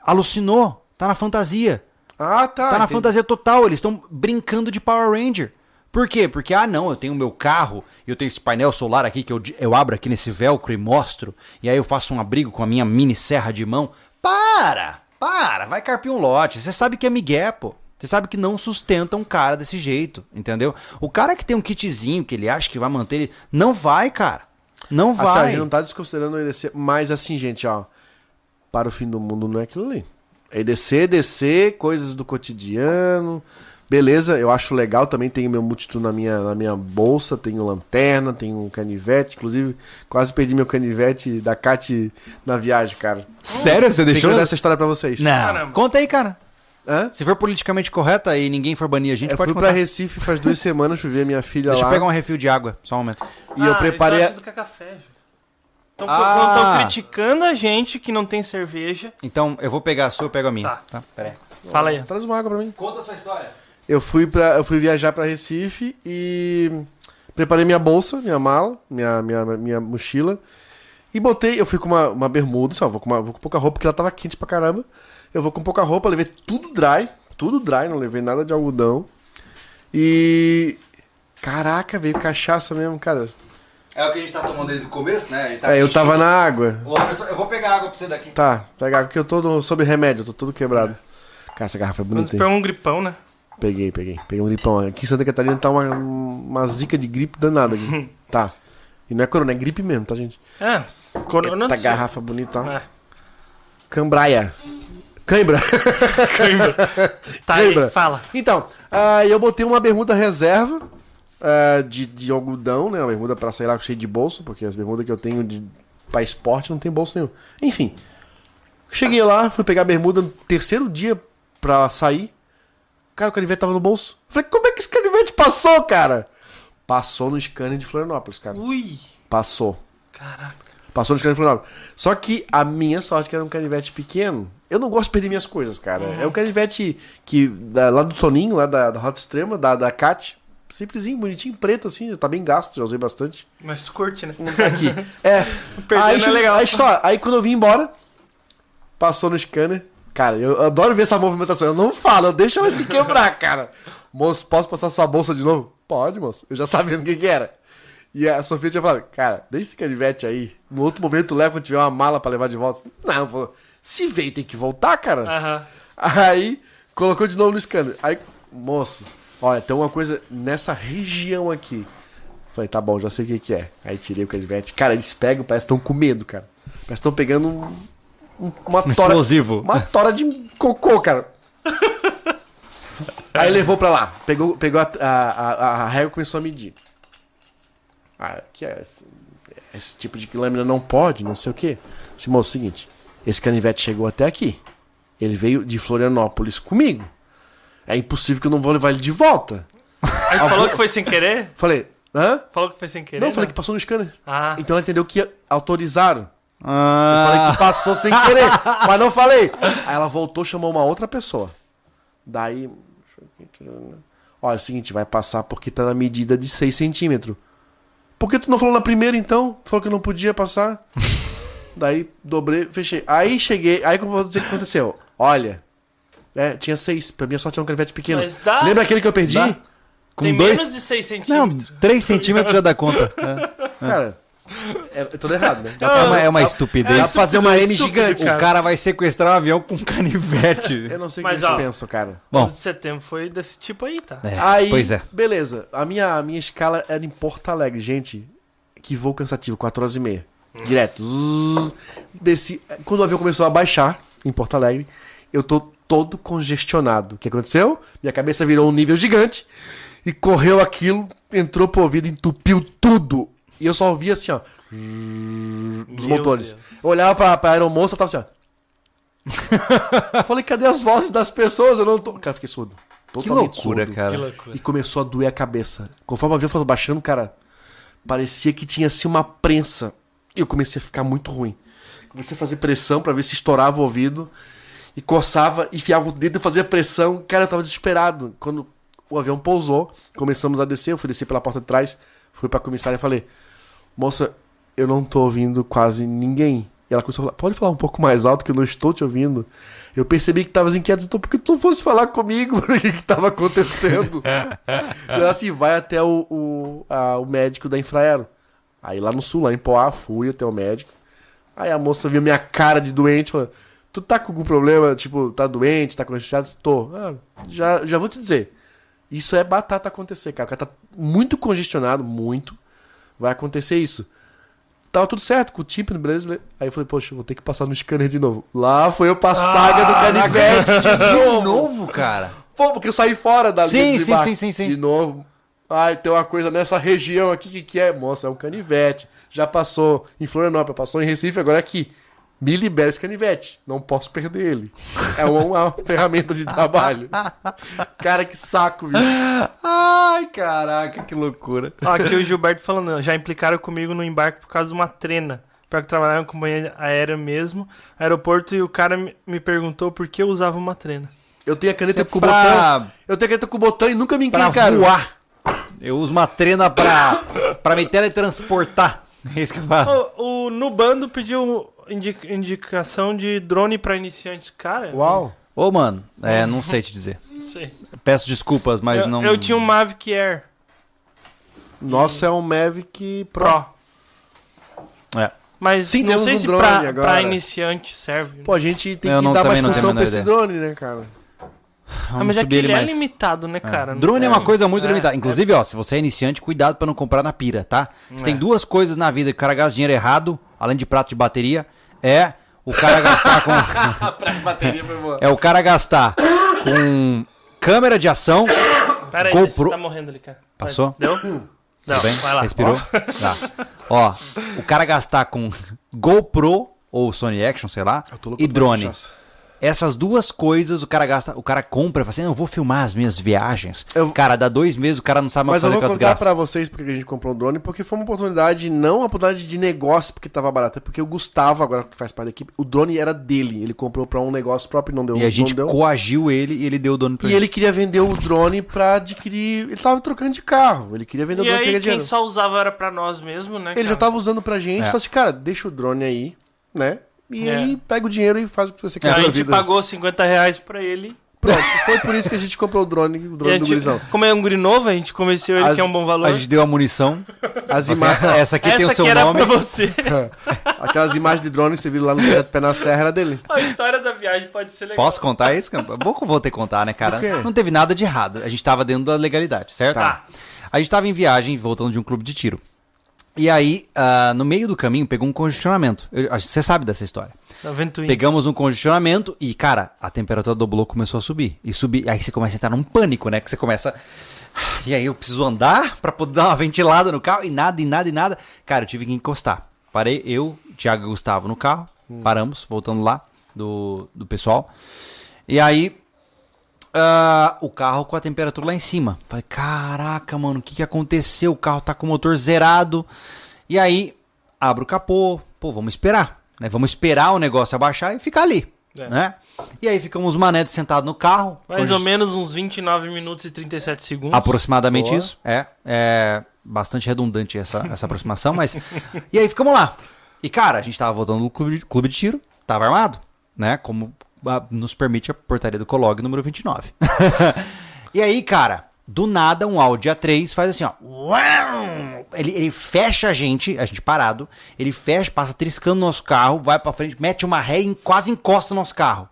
alucinou, tá na fantasia. Ah, tá. Tá na entendi. fantasia total, eles estão brincando de Power Ranger. Por quê? Porque, ah, não, eu tenho o meu carro, eu tenho esse painel solar aqui que eu, eu abro aqui nesse velcro e mostro, e aí eu faço um abrigo com a minha mini serra de mão. Para! Para! Vai carpir um lote. Você sabe que é migué, pô. Você sabe que não sustenta um cara desse jeito, entendeu? O cara que tem um kitzinho que ele acha que vai manter ele, não vai, cara. Não Assim, a vai. gente não tá desconsiderando o EDC, mas assim, gente, ó. Para o fim do mundo não é aquilo ali. EDC, EDC, coisas do cotidiano. Beleza, eu acho legal também. Tenho meu multitool na minha, na minha bolsa, tenho lanterna, tenho um canivete. Inclusive, quase perdi meu canivete da Cat na viagem, cara. Sério? Você Tem que deixou? contar essa história pra vocês. Não. Caramba. Conta aí, cara. Hã? Se for politicamente correta e ninguém for banir a gente, Eu pode fui contar. pra Recife faz duas semanas, fui ver minha filha Deixa lá. eu pegar um refil de água, só um momento. E eu preparei. A- acham que é café, gente. Estão Ah. criticando a gente que não tem cerveja. Então, eu vou pegar a sua, eu pego a minha. Tá. Tá, pera aí. Fala aí. Traz uma água pra mim. Conta a sua história. Eu fui para eu fui viajar para Recife e preparei minha bolsa, minha mala, minha, minha, minha mochila e botei, eu fui com uma, uma bermuda, só vou com, uma, vou com pouca roupa porque ela tava quente pra caramba. Eu vou com pouca roupa, levei tudo dry, tudo dry, não levei nada de algodão. E caraca, veio cachaça mesmo, cara. É o que a gente tá tomando desde o começo, né? A gente tá É, eu tava na água. Ô, Anderson, eu vou pegar água pra você daqui. Tá, pega água que eu tô no- sob remédio, eu tô todo quebrado. Cara, essa garrafa é bonita. você pega um gripão, né? Peguei, peguei. Peguei um gripão. Aqui em Santa Catarina tá uma, uma zica de gripe danada aqui. <laughs> tá. E não é corona, é gripe mesmo, tá, gente? É, corona. Eita garrafa bonita, ó. É, Cambraia. Cãibra. <laughs> cãibra. <laughs> Tá Cãibra. aí, fala. Então, aí eu botei uma bermuda reserva ah, de, de algodão, né? Uma bermuda pra sair lá cheia de bolso, porque as bermudas que eu tenho de, pra esporte não tem bolso nenhum. Enfim. Cheguei lá, fui pegar a bermuda no terceiro dia pra sair. Cara, o canivete tava no bolso. Falei, como é que esse canivete passou, cara? Passou no scanner de Florianópolis, cara. Ui, Passou. caraca. Passou no scanner de Florianópolis. Só que a minha sorte que era um canivete pequeno. Eu não gosto de perder minhas coisas, cara. É um canivete que da- lá do Toninho, lá da, da Rota Extrema, da, da Cat. Simplesinho, bonitinho, preto assim, já tá bem gasto, já usei bastante. Mas tu curte, né? Aqui. <laughs> É. Aí, é legal. aí, só, aí quando eu vim embora, passou no scanner. Cara, eu adoro ver essa movimentação. Eu não falo, eu deixo ela se quebrar, <laughs> cara. Moço, posso passar sua bolsa de novo? Pode, moço. Eu já sabia o que, que era. E a Sofia tinha falado, cara, deixa esse canivete aí. No outro momento leva quando tiver uma mala pra levar de volta. Não, pô, se veio tem que voltar, cara. Aham. Aí colocou de novo no scanner. Aí, moço, olha, tem uma coisa nessa região aqui. Falei, tá bom, já sei o que, que é. Aí tirei o canivete. Cara, eles pegam, parece que estão com medo, cara. Parece que estão pegando um, um- uma Um tora. explosivo. Uma tora de cocô, cara. Aí levou pra lá. Pegou, pegou a, a, a, a régua e começou a medir. Ah, que é esse, esse tipo de lâmina não pode, não sei o quê. Moço, é o seguinte, esse canivete chegou até aqui. Ele veio de Florianópolis comigo. É impossível que eu não vou levar ele de volta. Aí tu falou que foi sem querer? Falei, hã? Falou que foi sem querer? Não, eu falei né? que passou no scanner. Ah, Então ela entendeu que autorizaram. Eu Ah, falei que passou sem querer, <laughs> mas não falei. Aí ela voltou, chamou uma outra pessoa. Daí. Olha, é o seguinte, vai passar porque tá na medida de 6 centímetros. Por que tu não falou na primeira então? Tu falou que não podia passar. <laughs> Daí dobrei, fechei. Aí cheguei, aí que eu vou dizer o que aconteceu. Olha, é, tinha 6. Pra minha sorte era um canivete pequeno. Mas dá- Lembra aquele que eu perdi? Dá. com tem dois. menos de 6 Não, centímetros. 3 <laughs> centímetros já dá conta. <laughs> É, Cara, é, é tudo errado, né? Dá é uma, fazer- é uma dá- estupidez. Dá pra fazer uma M Estúpido, gigante. cara. O cara vai sequestrar um avião com um canivete. Eu não sei o que eles ó, pensam, cara. Bom, 11 de setembro foi desse tipo aí, tá? é, Aí, pois é. beleza. A minha, a minha escala era em Porto Alegre, gente. Que voo cansativo, 4 horas e meia. Direto. Desci. Quando o avião começou a baixar em Porto Alegre, eu tô todo congestionado. O que aconteceu? Minha cabeça virou um nível gigante e correu aquilo, entrou pro ouvido, entupiu tudo. E eu só ouvia assim, ó. Dos Meu motores. Deus. Eu olhava pra, pra aeromoça, tava assim, ó. eu falei, cadê as vozes das pessoas? Eu não tô. Cara, fiquei surdo. Que Totalmente loucura, surdo. cara. Que loucura. E começou a doer a cabeça. Conforme o avião foi baixando, cara, parecia que tinha assim uma prensa. E eu comecei a ficar muito ruim. Comecei a fazer pressão pra ver se estourava o ouvido. E coçava, enfiava o dedo e fazia pressão. Cara, eu tava desesperado. Quando o avião pousou, começamos a descer. Eu fui descer pela porta de trás. Fui pra comissária e falei: Moça, eu não tô ouvindo quase ninguém. E ela começou a falar: Pode falar um pouco mais alto que eu não estou te ouvindo. Eu percebi que tavas inquieto. Então, por que tu não fosse falar comigo? <laughs> O que que tava acontecendo? E <laughs> ela assim, vai até o, o, a- o médico da Infraero. Aí lá no sul, lá em Poá, fui até o médico. Aí a moça viu minha cara de doente, falou, tu tá com algum problema? Tipo, tá doente, tá congestionado? Tô. Ah, já, já vou te dizer. Isso é batata acontecer, cara. O cara tá muito congestionado, muito. Vai acontecer isso. Tava tudo certo, com o tímpano, beleza? Aí eu falei, poxa, vou ter que passar no scanner de novo. Lá foi eu pra saga do canivete de novo. De novo, cara. Pô, porque eu saí fora da Sim, linha de sim, sim, sim, sim. De novo. Ai, tem uma coisa nessa região aqui que, que é. Moça, é um canivete. Já passou em Florianópolis, passou em Recife, agora é aqui. Me libera esse canivete. Não posso perder ele. É uma, uma <laughs> ferramenta de trabalho. Cara, que saco, bicho. Ai, caraca, que loucura. Ó, aqui o Gilberto falando, já implicaram comigo no embarque por causa de uma trena. Pra que trabalhar em companhia aérea mesmo, aeroporto, e o cara me- perguntou por que eu usava uma trena. Eu tenho a caneta é com pra- botão. Eu tenho a caneta com botão e nunca me Pra encrencaram. voar. Eu uso uma trena pra, pra me teletransportar. <laughs> É isso que eu falo. O, o Nubando pediu indicação de drone pra iniciantes. Cara, Uau. Ô, mano, é, não sei te dizer. <laughs> não sei. Peço desculpas, mas eu, não. eu tinha um Mavic Air Nossa, é um Mavic Pro. Pro. É. Mas Sim, não sei um se drone pra, agora. pra iniciante serve. Pô, a gente tem Eu que não- dar mais função pra esse drone, né, cara? Ah, mas é que ele é mais. limitado, né, cara? Não Drone é uma coisa muito é, limitada. Inclusive, ó, se você é iniciante, cuidado pra não comprar na pira, tá? Se tem É. duas coisas na vida que o cara gasta dinheiro errado, além de prato de bateria, é o cara gastar com. <laughs> Pra bateria foi boa. é o cara gastar com câmera de ação. Pera aí, GoPro- tá morrendo ali, cara. Passou? Deu? Não, bem? vai lá. Respirou? Tá. Ó, o cara gastar com GoPro ou Sony Action, sei lá, Eu tô louco e drone. cachaça. Essas duas coisas o cara gasta, o cara compra, fala assim, eu vou filmar as minhas viagens. Eu- Cara, dá dois meses, o cara não sabe mais Mas eu fazer vou com a contar desgraça. pra vocês porque a gente comprou um drone, porque foi uma oportunidade, não uma oportunidade de negócio porque tava barato, é porque o Gustavo, agora que faz parte da equipe, o drone era dele. Ele comprou pra um negócio próprio e não deu. E a gente não deu. coagiu ele e ele deu o dono pra E ele queria vender o drone pra adquirir. Ele tava trocando de carro. Ele queria vender o E drone pra aí, ganhar quem dinheiro. só usava era pra nós mesmo, né? Ele já cara? tava usando pra gente, É. só assim, cara, deixa o drone aí, né? E É. aí pega o dinheiro e faz o que você quer A gente vida. pagou 50 reais pra ele. Pronto, foi por isso que a gente comprou o drone, o drone do gurizão. como é um guri novo, a gente convenceu ele As- que é um bom valor. A gente deu a munição. As imagens. <laughs> essa aqui tem Essa o seu era nome. pra você. <laughs> Aquelas imagens de drone que você viu lá no Projeto Pé na Serra era dele. A história da viagem pode ser legal. Posso contar isso? cara? Bom que eu vou ter que contar, né, cara? Não teve nada de errado. A gente tava dentro da legalidade, certo? Tá. A gente tava em viagem, voltando de um clube de tiro. E aí, ah, no meio do caminho, pegou um congestionamento. Você sabe dessa história. Ventoinha. Pegamos um congestionamento e, cara, a temperatura do bloco começou a subir. E subir. Aí você começa a entrar num pânico, né? Que você começa. E aí eu preciso andar pra poder dar uma ventilada no carro. E nada, e nada, e nada. Cara, eu tive que encostar. Parei, eu, Thiago e Gustavo no carro. Paramos, voltando lá do, do pessoal. E aí. Ah, o carro com a temperatura lá em cima. Falei, caraca, mano, o que, que aconteceu? O carro tá com o motor zerado. E aí, abro o capô. Pô, vamos esperar. Né? Vamos esperar o negócio abaixar e ficar ali. É. Né? E aí ficamos manetes sentados no carro. Mais ou menos uns 29 minutos e 37 segundos. Aproximadamente Boa. isso. É, é bastante redundante essa, essa aproximação, mas. <laughs> E aí ficamos lá. E, cara, a gente tava voltando no clube de, clube de tiro, tava armado, né? Como ah, nos permite a portaria do Colog número 29. <laughs> e aí, cara, do nada, um Audi A3 faz assim, ó. Uau! Ele, ele fecha a gente, a gente parado, ele fecha, passa triscando o nosso carro, vai pra frente, mete uma ré e quase encosta o nosso carro.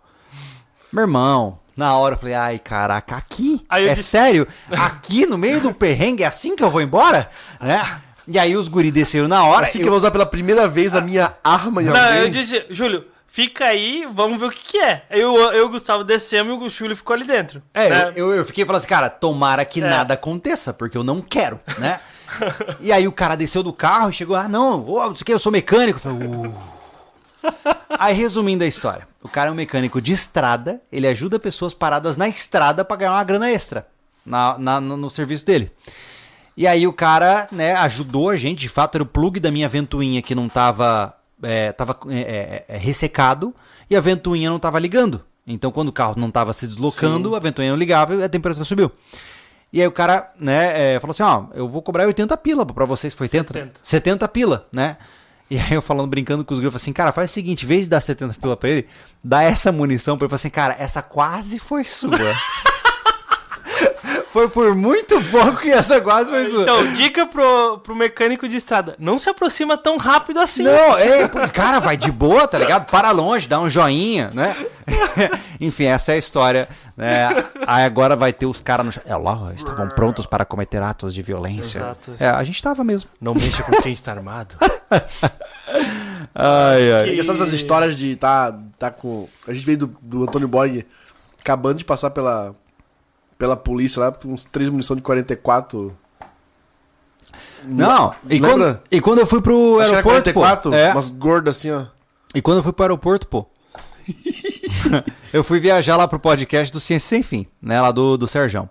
Meu irmão, na hora eu falei, ai, caraca, aqui? Aí eu é disse- sério? <laughs> Aqui no meio do perrengue é assim que eu vou embora? Né? E aí os guri desceram na hora. Assim que eu- eu vou usar pela primeira vez a minha arma em Não, alguém. eu disse, Júlio, fica aí, vamos ver o que, que é. Eu, eu e o Gustavo descemos e o Júlio ficou ali dentro. É, né? eu, eu, fiquei falando assim, cara, tomara que É. nada aconteça, porque eu não quero, né? <laughs> e aí o cara desceu do carro e chegou, ah, não, ô, não sei o que, eu sou mecânico. Eu falei, uh. Aí, resumindo a história, o cara é um mecânico de estrada, ele ajuda pessoas paradas na estrada pra ganhar uma grana extra na, na- no, no serviço dele. E aí o cara, né, ajudou a gente, de fato era o plug da minha ventoinha que não tava, é, tava é, é, é, ressecado e a ventoinha não tava ligando. Então quando o carro não tava se deslocando, a ventoinha não ligava e a temperatura subiu. E aí o cara, né, é, falou assim, ó, eu vou cobrar 80 pila pra vocês, foi 80? 70. 70 pila, né? E aí eu falando, brincando com os grupos, assim, cara, faz o seguinte, em vez de dar 70 pila pra ele, dá essa munição pra ele, assim, cara, essa quase foi sua. <laughs> foi por muito pouco que essa quase foi sua. Então, dica pro, pro mecânico de estrada: não se aproxima tão rápido assim. Não, é, cara, vai de boa, tá ligado? Para longe, dá um joinha, né? <laughs> Enfim, essa é a história. Né? Aí agora vai ter os caras no chão. É lá, estavam prontos para cometer atos de violência. Exato. É, a gente tava mesmo. Não mexa com quem está armado. <laughs> Ai, ai. É engraçado essas histórias de tá, tá com. A gente veio do, do Antônio Borg acabando de passar pela, pela polícia lá, uns três munição de 44. Não, e quando, e quando eu fui pro Acho que era aeroporto, 44, pô, é, umas gordas assim, ó. e quando eu fui pro aeroporto, pô, <laughs> eu fui viajar lá pro podcast do Ciência Sem Fim, né, lá do, do Serjão.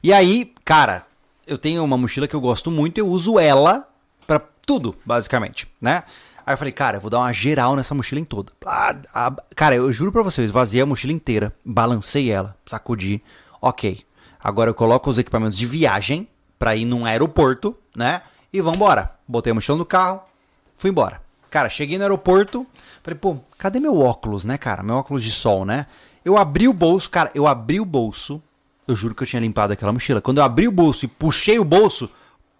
E aí, cara, eu tenho uma mochila que eu gosto muito, eu uso ela pra tudo, basicamente, né? Aí eu falei, cara, eu vou dar uma geral nessa mochila em toda. Ah, a- cara, eu juro pra vocês, esvaziei a mochila inteira, balancei ela, sacudi, ok. Agora eu coloco os equipamentos de viagem pra ir num aeroporto, né? E vambora. Botei a mochila no carro, fui embora. Cara, cheguei no aeroporto, falei, pô, cadê meu óculos, né, cara? Meu óculos de sol, né? Eu abri o bolso, cara, eu abri o bolso, eu juro que eu tinha limpado aquela mochila. Quando eu abri o bolso e puxei o bolso,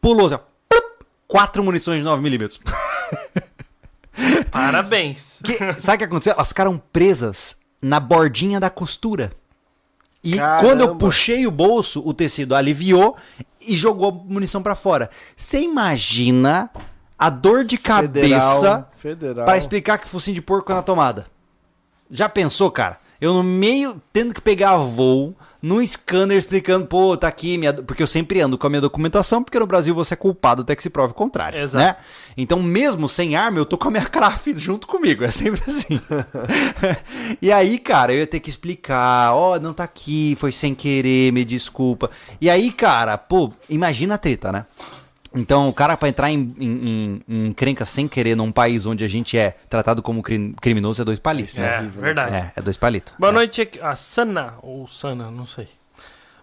pulou, assim, ó, plup, quatro munições de 9mm. Parabéns. Que- sabe o que aconteceu? Elas ficaram presas na bordinha da costura. E Caramba. quando eu puxei o bolso, o tecido aliviou e jogou a munição pra fora. Você imagina a dor de cabeça pra explicar que focinho de porco na tomada? Já pensou, cara? Eu no meio, tendo que pegar voo, no scanner explicando, pô, tá aqui, minha... porque eu sempre ando com a minha documentação, porque no Brasil você é culpado até que se prove o contrário, Exato. né? Então, mesmo sem arma, eu tô com a minha <laughs> craft junto comigo, é sempre assim. <laughs> e aí, cara, eu ia ter que explicar, ó, não tá aqui, foi sem querer, me desculpa. E aí, cara, pô, imagina a treta, né? Então, o cara pra entrar em, em, em- em encrenca sem querer num país onde a gente é tratado como cri- criminoso é dois palitos. É, né? verdade. É, é dois palitos. Boa É. noite, a Sana, ou Sana, não sei.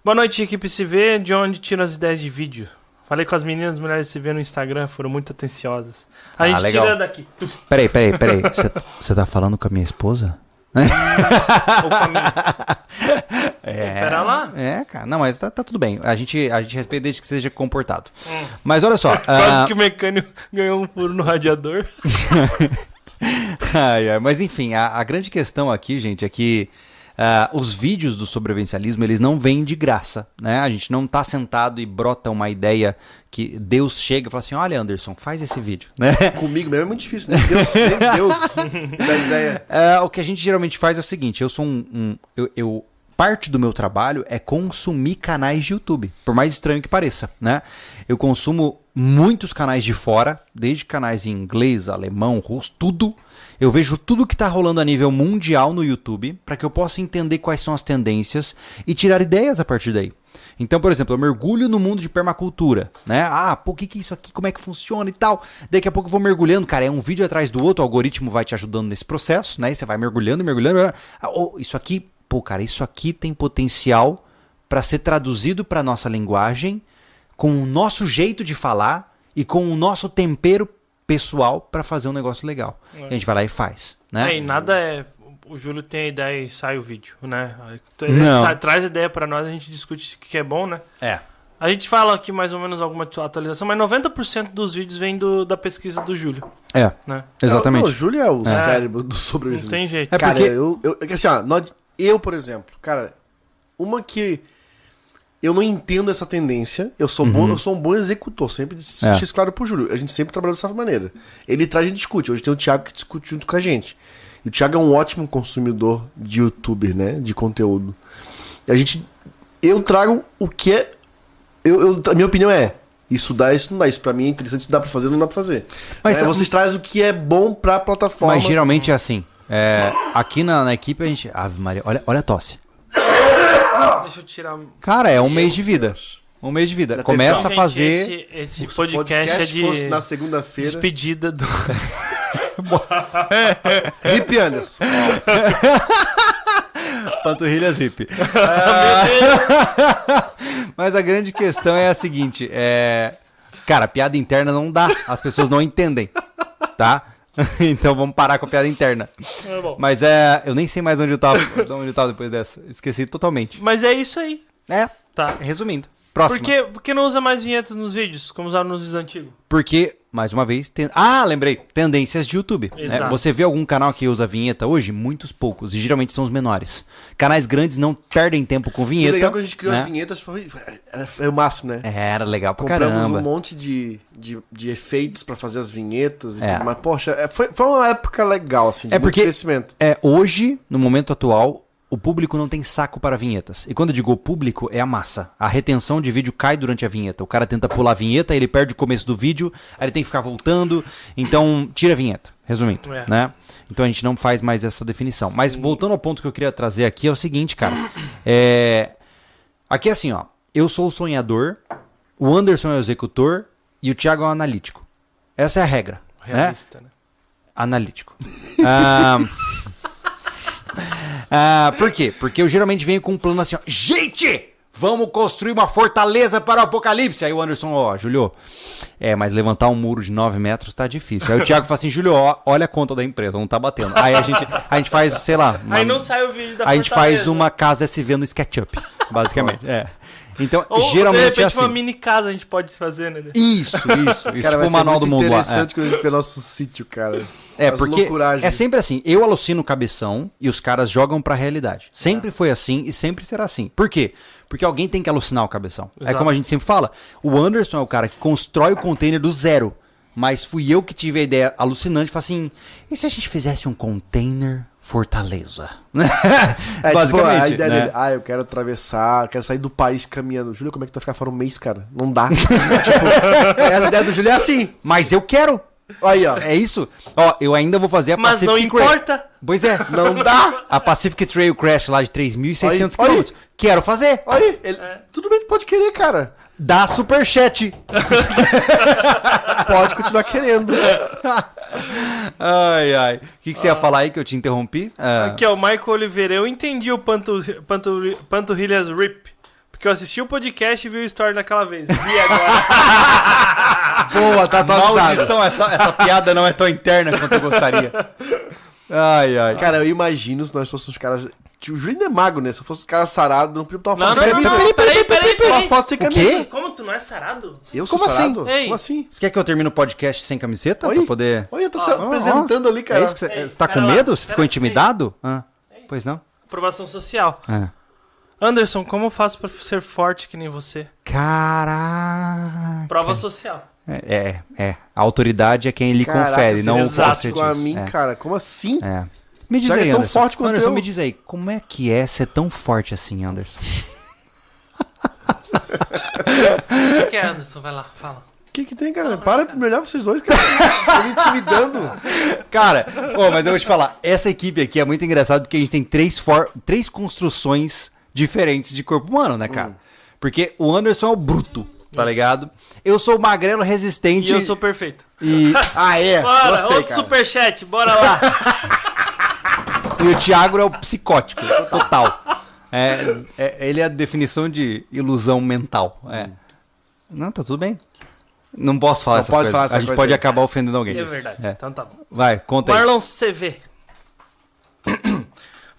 Boa noite, equipe se vê, de onde tira as ideias de vídeo. Falei com as meninas, mulheres se vê no Instagram, foram muito atenciosas. A Ah, gente legal. tira daqui. Peraí, peraí, peraí. <laughs> Você- tá falando com a minha esposa? o caminho. <laughs> É. Pera lá. É, cara. Não, mas tá, tá tudo bem. A gente, a gente respeita desde que seja comportado. Mas olha só. Hum. <laughs> Quase ah, que o mecânico ganhou um furo no radiador. <laughs> ai, ai, mas enfim, a, a grande questão aqui, gente, é que ah, os vídeos do sobrevivencialismo, eles não vêm de graça, né? A gente não tá sentado e brota uma ideia que Deus chega e fala assim, olha Anderson, faz esse vídeo, né? <laughs> Comigo mesmo é muito difícil, né? Deus, Deus dá ideia. É, o que a gente geralmente faz é o seguinte: eu sou um. um- eu, eu- parte do meu trabalho é consumir canais de YouTube, por mais estranho que pareça, né? Eu consumo muitos canais de fora, desde canais em inglês, alemão, russo, tudo. Eu vejo tudo que tá rolando a nível mundial no YouTube para que eu possa entender quais são as tendências e tirar ideias a partir daí. Então, por exemplo, eu mergulho no mundo de permacultura, né? Ah, o que que é isso aqui? Como é que funciona e tal? Daqui a pouco eu vou mergulhando, cara, é um vídeo atrás do outro, o algoritmo vai te ajudando nesse processo, né? E você vai mergulhando, mergulhando, mergulhando. Ah, oh, isso aqui, pô, cara, isso aqui tem potencial para ser traduzido para nossa linguagem, com o nosso jeito de falar e com o nosso tempero pessoal para fazer um negócio legal. E a gente vai lá e faz, né? É, e nada é. O Júlio tem a ideia e sai o vídeo, né? Ele Não. traz ideia pra nós, a gente discute o que é bom, né? É. A gente fala aqui mais ou menos alguma atualização, mas 90% dos vídeos vem do, da pesquisa do Júlio, É, né? exatamente. Não, o Júlio é o É. cérebro do Não sobrevivente. tem jeito. É cara, porque- eu, eu, é assim, ó, nós- eu, por exemplo, cara, uma que eu não entendo essa tendência, eu sou bom, eu sou um bom executor, sempre disse Uhum. É. isso claro pro Júlio. A gente sempre trabalhou dessa maneira. Ele traz, gente discute. Hoje tem o Thiago que discute junto com a gente. E o Thiago é um ótimo consumidor de youtuber, né? De conteúdo. E a gente. Eu trago o que é. Eu, eu- a minha opinião é. Isso dá, isso não dá. Isso pra mim é interessante, dá pra fazer, não dá pra fazer. Mas sabe- vocês trazem o que é bom pra plataforma. Mas geralmente é assim. É, aqui na, na equipe a gente. Ave Maria, olha, olha a tosse. Deixa eu tirar. Cara, é um mês de vida. Um mês de vida. Já Começa a fazer. Esse, esse Se o podcast, é de fosse na segunda-feira. despedida do. <laughs> Hip Anderson. <laughs> Panturrilha zip. <laughs> Mas a grande questão é a seguinte: é... Cara, piada interna não dá. As pessoas não entendem. Tá? <laughs> Então vamos parar com a piada interna. É. Mas é. Eu nem sei mais onde eu tava, <laughs> onde eu tava depois dessa. Esqueci totalmente. Mas é isso aí, É, tá? resumindo. Próximo. Por que, por que não usa mais vinhetas nos vídeos, como usava nos vídeos antigos? Porque, mais uma vez, ten... ah, lembrei, tendências de YouTube. né? Você vê algum canal que usa vinheta hoje? Muitos poucos, e geralmente são os menores. Canais grandes não perdem tempo com E vinheta. legal que a gente criou né? as vinhetas, foi, foi, o máximo, né? É, Era legal pra Compramos caramba. um monte de, de, de efeitos pra fazer as vinhetas e É. tudo mais. Poxa, é, foi, foi uma época legal, assim, de É muito porque- crescimento. É, hoje, no momento atual, o público não tem saco para vinhetas. E quando eu digo o público, é a massa. A retenção de vídeo cai durante a vinheta. O cara tenta pular a vinheta, ele perde o começo do vídeo, aí ele tem que ficar voltando. Então, tira a vinheta. Resumindo, É. né? Então a gente não faz mais essa definição. Mas voltando ao ponto que eu queria trazer aqui, é o seguinte, cara. É... Aqui é assim, ó. Eu sou o sonhador, o Anderson é o executor e o Thiago é o analítico. Essa é a regra. Né? Realista, né? analítico. <laughs> Ah, ah, por quê? Porque eu geralmente venho com um plano assim, ó, gente, vamos construir uma fortaleza para o apocalipse. Aí o Anderson, ó, Julio, é, mas levantar um muro de 9 metros tá difícil. Aí o Thiago fala assim, Julio, ó, olha a conta da empresa, não tá batendo. Aí a gente, a gente faz, sei lá, uma- Aí não sai o vídeo da a gente faz uma casa SV no SketchUp, basicamente. é. Então, Ou, geralmente de repente, é assim. uma mini casa a gente pode fazer, né? Isso, isso. Isso, Cara, tipo vai o ser manual muito do mundo lá. É. interessante quando a gente vê nosso sítio, cara. É, As porque loucuragens. é sempre assim. Eu alucino o cabeção e os caras jogam pra realidade. Sempre foi assim e sempre será assim. Por quê? Porque alguém tem que alucinar o cabeção. É Exato. como a gente sempre fala. O Anderson é o cara que constrói o container do zero. Mas fui eu que tive a ideia alucinante. Falei assim, e se a gente fizesse um container Fortaleza? <laughs> É, Basicamente, tipo, a ideia né? dele, ah, eu quero atravessar, quero sair do país caminhando. Júlio, como é que tu vai ficar fora um mês, cara? Não dá. <laughs> tipo, essa ideia do Júlio é assim. Mas eu quero! Aí, ó. É isso? Ó, eu ainda vou fazer a Mas Pacific não importa. Pois é. Não dá. A Pacific Trail Crash lá de 3.600 Aí, aí. km. Quero fazer. Aí, ele- tudo bem, pode querer, cara. Dá superchat. <laughs> Pode continuar querendo. Ai, ai. O que, que você ia falar aí que eu te interrompi? Ah, Aqui, ó, o Michael Oliveira. Eu entendi o pantu, pantu, Panturrilhas Rip. Porque eu assisti o podcast e vi o story naquela vez. Vi agora. <laughs> Boa, tá atualizado. maldição, essa, essa piada não é tão interna quanto eu gostaria. Ai, ai. Cara, eu imagino se nós fôssemos os caras. O Júlio não é mago, né? Se fosse os caras sarados, não podia botar uma não, foto não, sem não, camisa. não. Peraí, peraí, Uma peraí. foto sem O quê? camisa. Como tu não é sarado? Eu sou Como assim? sarado? Ei. Como assim? Você quer que eu termine o podcast sem camiseta? Oi? Pra poder. Olha, tá se Ó, apresentando ali, É cara. isso que você, Ei, você tá com lá, medo? Você ficou intimidado? Ah, pois não? Aprovação social. É. Anderson, como eu faço pra ser forte que nem você? Caraca. Prova social. É, é, é. A autoridade é quem lhe Caraca, confere, você não o é exato falsete. com a mim, é. cara. Como assim? É. Me diz Já que aí, é tão Anderson. forte quanto Anderson, eu. me diz aí, como é que é ser tão forte assim, Anderson? <laughs> O que é, Anderson? Vai lá, fala. O que que tem, cara? Para, melhor vocês dois, cara. Tá me intimidando. <laughs> Cara, ô, mas eu vou te falar, essa equipe aqui é muito engraçada porque a gente tem três, for... três construções diferentes de corpo humano, né, cara? Porque o Anderson é o bruto, tá ligado? Eu sou o magrelo resistente. E eu sou perfeito. e, Ah, é? Bora, Gostei, outro cara. superchat, bora lá. <laughs> e o Thiago é o psicótico, total. É, é- ele é a definição de ilusão mental. É. Não, tá tudo bem. Não posso falar Não essas coisas. falar a gente coisas pode aí. acabar ofendendo alguém. É verdade. É. Então tá bom. Vai, conta aí. Marlon CV.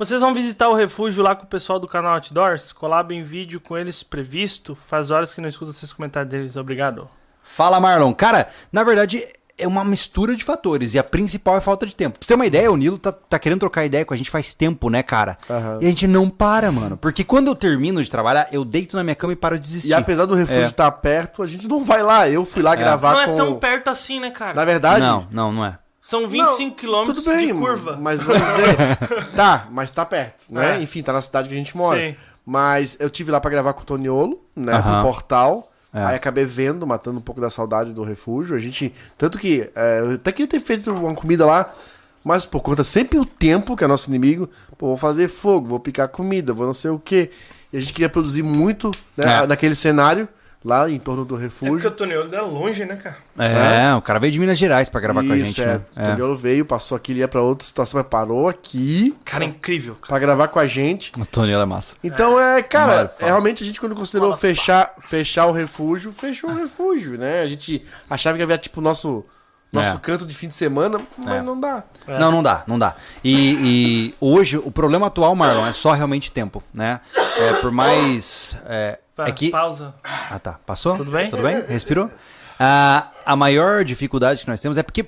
Vocês vão visitar o refúgio lá com o pessoal do canal Outdoors? Collab em vídeo com eles previsto? Faz horas que não escuto esses comentários deles. Obrigado. Fala, Marlon. Cara, na verdade, é uma mistura de fatores. E a principal é falta de tempo. Pra você ter uma ideia, o Nilo tá, tá querendo trocar ideia com a gente faz tempo, né, cara? Aham. E a gente não para, mano. Porque quando eu termino de trabalhar, eu deito na minha cama e paro de desistir. E apesar do refúgio É. estar perto, a gente não vai lá. Eu fui lá gravar não é com... tão perto assim, né, cara? Na verdade... Não, não, não é. São 25 Não, quilômetros tudo bem, de curva. Mas vamos dizer. <laughs> tá, mas tá perto, né? É. Enfim, tá na cidade que a gente mora. Sim. Mas eu tive lá pra gravar com o Toniolo, né? Pro portal. É. Aí acabei vendo, matando um pouco da saudade do refúgio. A gente. Tanto que. é, eu até queria ter feito uma comida lá. Mas por conta sempre o tempo, que é nosso inimigo, pô, vou fazer fogo, vou picar comida, vou não sei o quê. E a gente queria produzir muito né, É. naquele cenário, lá em torno do É porque refúgio. o Toneudo é longe, né, cara? É, o cara veio de Minas Gerais pra gravar com a Isso, gente. é. né? O Toniolo veio, passou aqui, ele ia pra outra situação, mas parou aqui Cara, incrível. Cara. pra gravar com a gente. O Tonelo é massa. Então é, cara, é, realmente a gente quando considerou Fala, fechar, fechar o refúgio, fechou o refúgio, né? A gente achava que havia tipo o nosso nosso É. canto de fim de semana, mas É. não dá. É. Não, não dá, não dá. E, e hoje, o problema atual, Marlon, é só realmente tempo, né? É, por mais... Pa- é que... Pausa. Ah, tá. Passou? Tudo bem? Tudo bem? Respirou? Ah, a maior dificuldade que nós temos é porque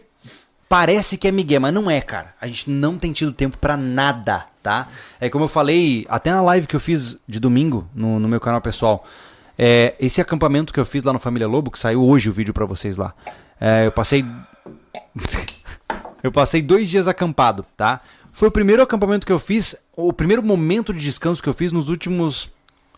parece que é migué, mas não é, cara. A gente não tem tido tempo pra nada, tá? É como eu falei, até na live que eu fiz de domingo no, no meu canal pessoal. É, esse acampamento que eu fiz lá no Família Lobo, que saiu hoje o vídeo pra vocês lá. é, eu passei. <laughs> eu passei dois dias acampado, tá? Foi o primeiro acampamento que eu fiz, o primeiro momento de descanso que eu fiz nos últimos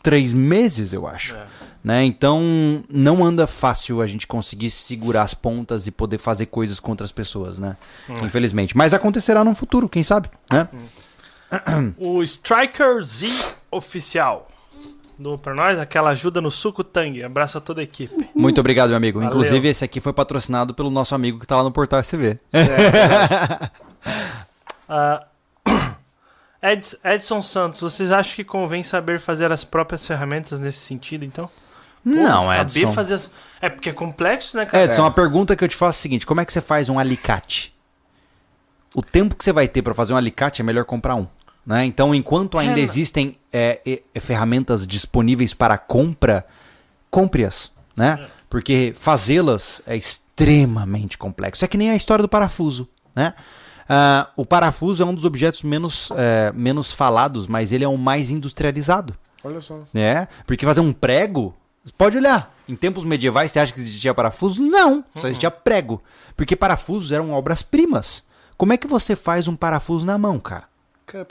três meses, eu acho. É. Né? Então não anda fácil a gente conseguir segurar as pontas e poder fazer coisas contra as pessoas, né? Infelizmente. Mas acontecerá no futuro, quem sabe, né? O Striker Z Oficial. Do pra nós, aquela ajuda no suco Tang. Abraço a toda a equipe. Muito obrigado, meu amigo. Valeu. Inclusive, esse aqui foi patrocinado pelo nosso amigo que tá lá no Portal SV. <laughs> Ah, Eds- Edson Santos, vocês acham que convém saber fazer as próprias ferramentas nesse sentido, então? Pô, não, saber Edson. fazer as... É porque é complexo, né, cara? Edson, a pergunta que eu te faço é a seguinte: como é que você faz um alicate? O tempo que você vai ter pra fazer um alicate é melhor comprar um. Né? Então, enquanto ainda É, existem é, e ferramentas disponíveis para compra, compre-as. Né? Porque fazê-las é extremamente complexo. É que nem a história do parafuso. Né? Ah, o parafuso é um dos objetos menos, é, menos falados, mas ele é o mais industrializado. Olha só. né? Porque fazer um prego, pode olhar. Em tempos medievais, você acha que existia parafuso? Não, só existia prego. Porque parafusos eram obras-primas. Como é que você faz um parafuso na mão, cara? Cara,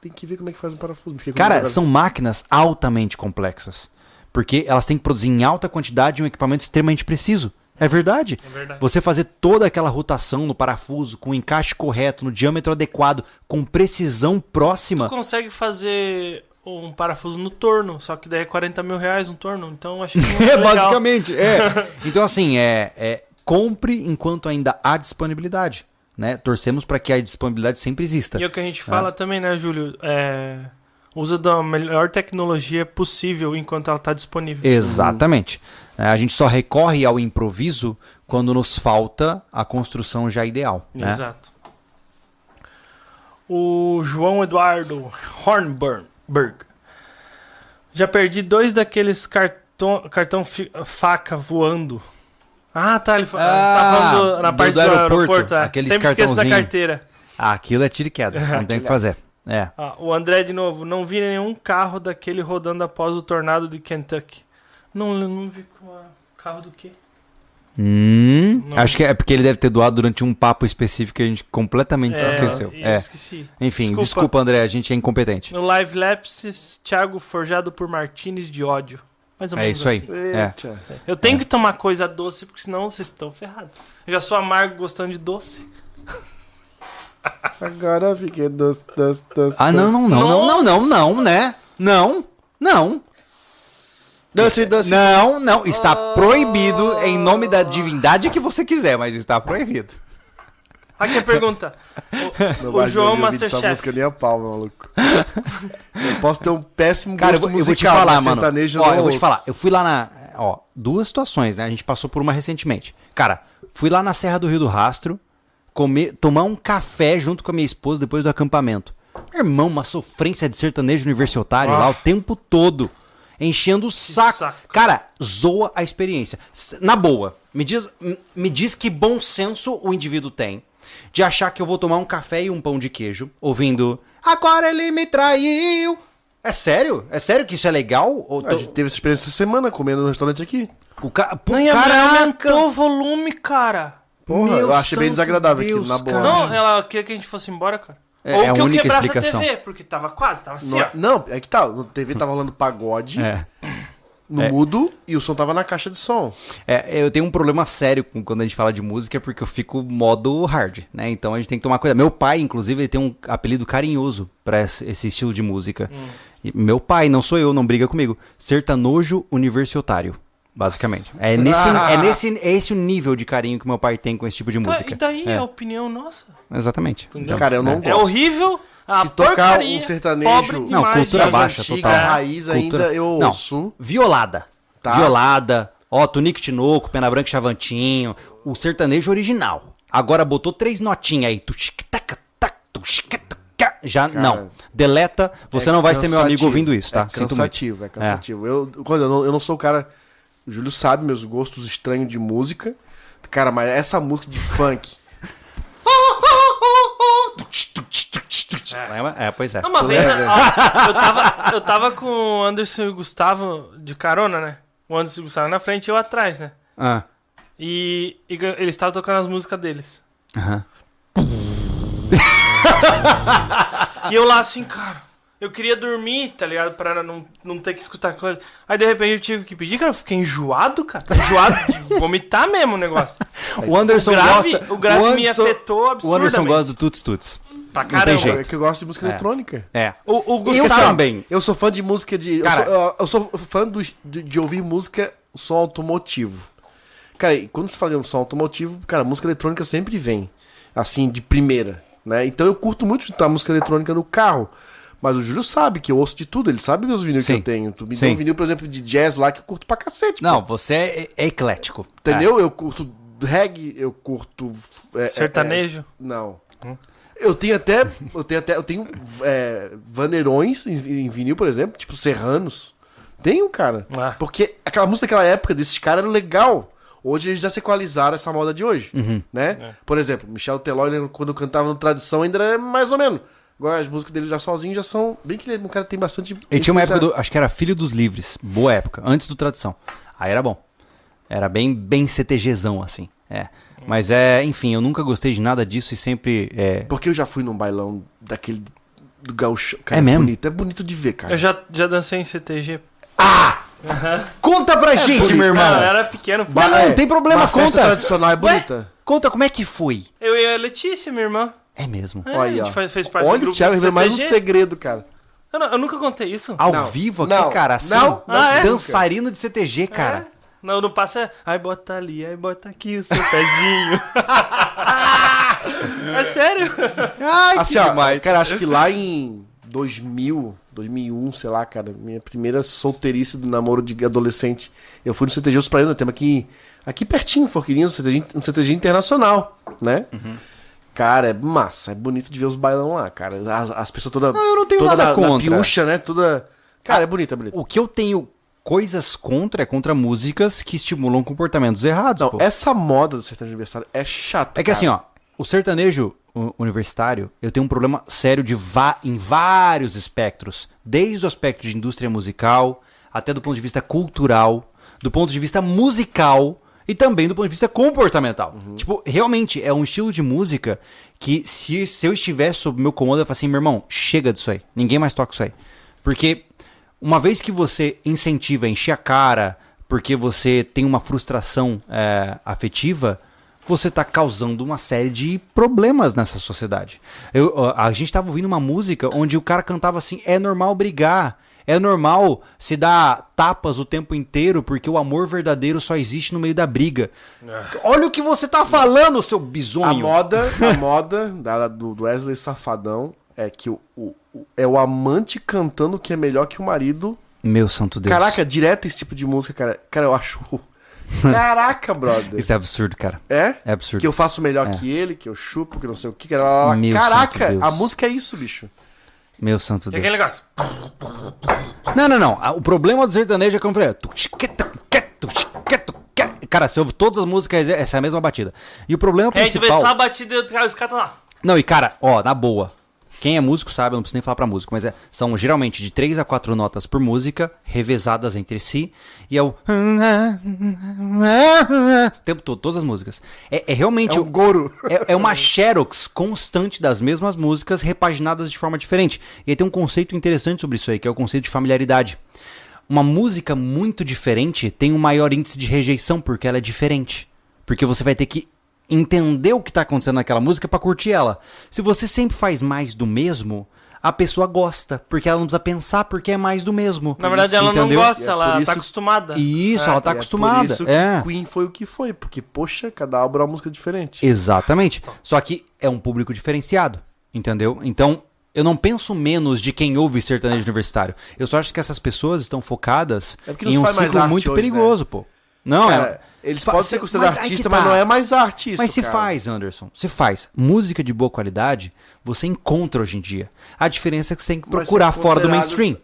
tem que ver como é que faz um parafuso. Cara, são máquinas altamente complexas. Porque elas têm que produzir em alta quantidade um equipamento extremamente preciso. É verdade. É verdade. Você fazer toda aquela rotação no parafuso, com o encaixe correto, no diâmetro adequado, com precisão próxima. consegue fazer um parafuso no torno, só que daí é 40 mil reais um torno, então acho que não É, <laughs> legal. basicamente, é. <laughs> Então, assim, é, é, compre enquanto ainda há disponibilidade. Né? Torcemos para que a disponibilidade sempre exista. E é o que a gente fala também, né, Júlio? É, usa da melhor tecnologia possível enquanto ela está disponível. Exatamente. É, a gente só recorre ao improviso quando nos falta a construção já ideal. Né? Exato. O João Eduardo Hornberg. Já perdi dois daqueles cartão, cartão faca voando. Ah, tá. Ele fa- Ah, tá falando do- na do- parte do do, aeroporto, aeroporto. é. aqueles Sempre esqueço da carteira. Ah, aquilo é tiro e queda. Não <laughs> tem o que fazer. É. Ah, o André de novo. Não vi nenhum carro daquele rodando após o tornado de Kentucky. Não, não vi carro do quê? Hum, Não. acho que é porque ele deve ter doado durante um papo específico que a gente completamente esqueceu. eu É. esqueci. Enfim, desculpa. André, a gente é incompetente. No Live Lapses, Thiago forjado por Martinez de ódio. Mais ou É menos isso aí. assim. É. Eita. Eu tenho que tomar coisa doce, porque senão vocês estão ferrados. Eu já sou amargo gostando de doce. Agora eu fiquei doce, doce, doce. Ah, não, não, não, não, não, não, não, né? Não, não. Doce, doce. Não, não, está proibido em nome da divindade que você quiser, mas está proibido. Aqui a pergunta. <laughs> O, o João ouvir essa Masterchef. música nem a pau, maluco. eu posso ter um péssimo Cara, eu gosto vou, eu vou te musical, falar, mano. sertanejo Ó, eu vou te falar. Eu fui lá na. Ó, duas situações, né? A gente passou por uma recentemente. Cara, fui lá na Serra do Rio do Rastro, comer, tomar um café junto com a minha esposa depois do acampamento. Irmão, uma sofrência de sertanejo universitário Ah. lá o tempo todo. Enchendo o saco. saco. Cara, zoa a experiência. Na boa, me diz, me diz que bom senso o indivíduo tem de achar que eu vou tomar um café e um pão de queijo ouvindo Agora ele me traiu. É sério? É sério que isso é legal? Ou A tô- gente teve essa experiência essa semana comendo no restaurante aqui. O ca... Pô, Não, a caraca! aumentou o volume, cara. Porra, Meu eu achei bem desagradável Deus, aquilo, na boa. cara. Não, ela queria que a gente fosse embora, cara. É, Ou é a que eu única quebrasse explicação. a TV, porque tava quase, tava assim, Não, ó. é- não, é que tá, no TV tava rolando pagode, É. no É. mudo, e o som tava na caixa de som. É, eu tenho um problema sério com, quando a gente fala de música, porque eu fico modo hard, né? Então a gente tem que tomar cuidado. Meu pai, inclusive, ele tem um apelido carinhoso pra esse, esse estilo de música. E meu pai, não sou eu, não briga comigo. Sertanojo universitário, basicamente. É nesse, é nesse é esse o nível de carinho que meu pai tem com esse tipo de Tá, música. E daí É, a opinião nossa? Exatamente. Entendeu? Cara, eu não é. gosto. É horrível. A Se tocar porcaria, um sertanejo- Não, cultura baixa, antigas, total. raiz Cultura- ainda eu Não. ouço. Violada. Tá. Violada. Ó, Tunique Tinoco, Pena Branca e Chavantinho. O sertanejo original. Agora botou três notinhas aí. Já, Cara, não. Deleta. Você É não vai ser meu amigo ouvindo isso, tá? É Sinto muito. cansativo, é cansativo. Eu, quando eu, não, eu não sou o cara. O Júlio sabe meus gostos estranhos de música. Cara, mas essa música de funk. <laughs> Lembra? É, pois é. Uma vez, ó, eu, tava, eu tava com o Anderson e o Gustavo de carona, né? O Anderson e o Gustavo na frente e eu atrás, né? Ah, E, e eles estavam tocando as músicas deles. aham. E eu lá assim, cara, eu queria dormir, tá ligado? Pra não, não ter que escutar coisa. Aí de repente eu tive que pedir, cara, eu fiquei enjoado, cara. Enjoado de <laughs> vomitar mesmo o negócio. O Anderson o grave, gosta. o grave me Anderson- afetou O absurdamente. Anderson gosta do Tuts Tuts. Pra tem caramba. jeito. É que eu gosto de música É. eletrônica. É. O, o Eu Gustavo, também. Eu sou fã de música de. Cara- eu, sou, eu sou fã do- de, de ouvir música som automotivo. Cara, e quando se fala de um som automotivo, cara, música eletrônica sempre vem. Assim, de primeira. Né? Então eu curto muito escutar música eletrônica no carro. Mas o Júlio sabe que eu ouço de tudo, ele sabe meus vinil que Sim. eu tenho. Tu me Sim. deu um vinil, por exemplo, de jazz lá que eu curto pra cacete. Não, você é, é eclético. Entendeu? Eu curto reggae, eu curto. é, é, Sertanejo? é, não. Eu tenho até. Eu tenho até. Eu tenho é, vaneirões em, em vinil, por exemplo, tipo Serranos. Tenho, cara. Ah. Porque aquela música daquela época desses caras era legal. Hoje eles já se equalizaram essa moda de hoje. Né? Por exemplo, Michel Teló, ele, quando cantava no Tradição, ainda era mais ou menos. Agora as músicas dele já sozinho já são. Bem que ele é um cara que tem bastante. Ele tinha uma época do. Acho que era Filho dos Livres. Boa época. Antes do Tradição. Aí era bom. Era bem, bem CTGzão, assim. É. Mas é, enfim, eu nunca gostei de nada disso e sempre. É, Porque eu já fui num bailão daquele. Do gaúcho. Cara, É mesmo? bonito. É bonito de ver, cara. Eu já, já dancei em CTG. Conta pra gente, bonito. meu irmão! Cara, eu era pequeno. Não, não, não tem problema, Uma festa conta. tradicional é bonita. Conta como é que foi. Eu e a Letícia, minha irmã. É mesmo. É, Olha a fez parte do Olha o Thiago revelou mais um segredo, cara. Eu, não- eu nunca contei isso. Ao Não, vivo aqui, não, cara, assim, não, não, Ah, é? dançarino de CTG, cara. É. Não, no passo é. Ai, bota ali, ai, bota aqui o seu pezinho. <laughs> é sério? Ai, Assim, ó, cara, acho que lá em 2000, 2001, sei lá, cara, minha primeira solteirice do namoro de adolescente, eu fui no CTG Os Praianos, temos aqui, aqui pertinho, Forquilinhos, um CTG, um CTG internacional, né? Cara, é massa, é bonito de ver os bailão lá, cara. As, as pessoas todas. Não, eu não tenho toda nada na, contra. Na piucha, né? Toda. Cara, é bonito, é bonito. O que eu tenho coisas contra é contra músicas que estimulam comportamentos errados, Não, pô. essa moda do sertanejo aniversário é chato. É que assim, ó, o sertanejo universitário, eu tenho um problema sério de va em vários espectros. Desde o aspecto de indústria musical, até do ponto de vista cultural, do ponto de vista musical e também do ponto de vista comportamental. Tipo, realmente é um estilo de música que se, se eu estivesse sob meu comando, eu ia falar assim, meu irmão, chega disso aí. Ninguém mais toca isso aí. Porque uma vez que você incentiva, encher a cara, porque você tem uma frustração é, afetiva, você está causando uma série de problemas nessa sociedade. Eu, a gente estava ouvindo uma música onde o cara cantava assim: é normal brigar, é normal se dar tapas o tempo inteiro, porque o amor verdadeiro só existe no meio da briga. Olha o que você tá falando, seu A bisonho. moda, <laughs> a moda da, do Wesley Safadão é que o, o- o- é o amante cantando que é melhor que o marido. Meu santo Deus. Caraca, direto esse tipo de música, cara. Cara, eu acho. <laughs> Caraca, brother. Isso é absurdo, cara. É? É absurdo. Que eu faço melhor É. que ele, que eu chupo, que não sei o que. Caraca, a música é isso, bicho. Meu santo E Deus. aquele negócio. Não, não, não. O problema do sertanejo é como eu falei. Cara, você ouve todas as músicas, essa é a mesma batida. E o problema É, tu vê principal. só a batida e os caras lá. Não, e cara, ó, na boa. Quem é músico sabe, eu não preciso nem falar pra músico, mas é, são geralmente de 3 a 4 notas por música, revezadas entre si, e é o. O tempo todo, todas as músicas. É, é realmente. É um goro. É, é uma xerox constante das mesmas músicas, repaginadas de forma diferente. E aí tem um conceito interessante sobre isso aí, que é o conceito de familiaridade. Uma música muito diferente tem um maior índice de rejeição, porque ela é diferente. Porque você vai ter que entender o que tá acontecendo naquela música pra curtir ela. Se você sempre faz mais do mesmo, a pessoa gosta, porque ela não precisa pensar porque é mais do mesmo. Na verdade, Isso, ela não entendeu? gosta, E é ela tá isso- acostumada. Isso, É. ela tá E acostumada. É por isso que é. Queen foi o que foi, porque, poxa, cada álbum é uma música diferente. Exatamente. Só que é um público diferenciado, entendeu? Então, eu não penso menos de quem ouve sertanejo universitário. Eu só acho que essas pessoas estão focadas É porque não em um ciclo muito hoje, perigoso, pô. Não, Cara, é. Eles Fa- podem se- ser considerados artistas, tá. mas não é mais arte isso, Mas se cara. faz, Anderson. Se faz. Música de boa qualidade, você encontra hoje em dia. A diferença é que você tem que procurar fora do mainstream.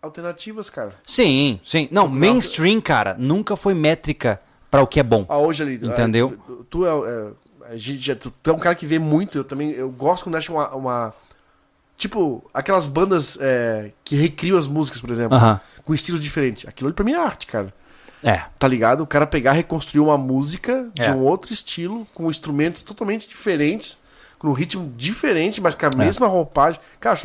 Alternativas, cara. Sim, sim. Não, mainstream, cara, nunca foi métrica pra o que é bom. Ah, hoje ali. Entendeu? ah, Tu, tu é, é, tu, tu é um cara que vê muito. Eu também. Eu gosto quando acha uma. uma- tipo, aquelas bandas é, que recriam as músicas, por exemplo. Aham. Com estilos diferentes. Aquilo ali pra mim é arte, cara. É. Tá ligado? O cara pegar, reconstruir uma música de É. um outro estilo, com instrumentos totalmente diferentes, com um ritmo diferente, mas É. com a mesma roupagem. Cara,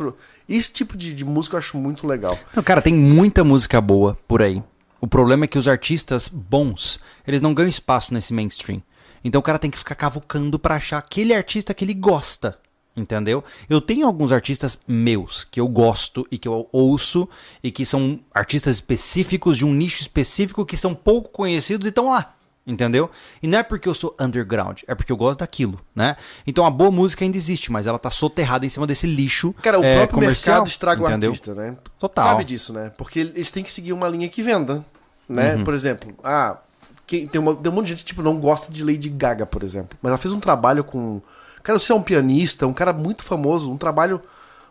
esse tipo de, de música eu acho muito legal. Não, cara, tem muita música boa por aí. O problema é que os artistas bons, eles não ganham espaço nesse mainstream. Então o cara tem que ficar cavucando pra achar aquele artista que ele gosta. Entendeu? Eu tenho alguns artistas meus que eu gosto e que eu ouço e que são artistas específicos de um nicho específico que são pouco conhecidos e estão lá. Entendeu? E não é porque eu sou underground, é porque eu gosto daquilo, né? Então a boa música ainda existe, mas ela tá soterrada em cima desse lixo. Cara, o é, próprio mercado estraga entendeu? o artista, né? Total. Sabe disso, né? Porque eles têm que seguir uma linha que venda, né? Uhum. Por exemplo, ah, quem, tem, uma, tem um monte de gente tipo não gosta de Lady Gaga, por exemplo, mas ela fez um trabalho com Quero ser um pianista, um cara muito famoso, um trabalho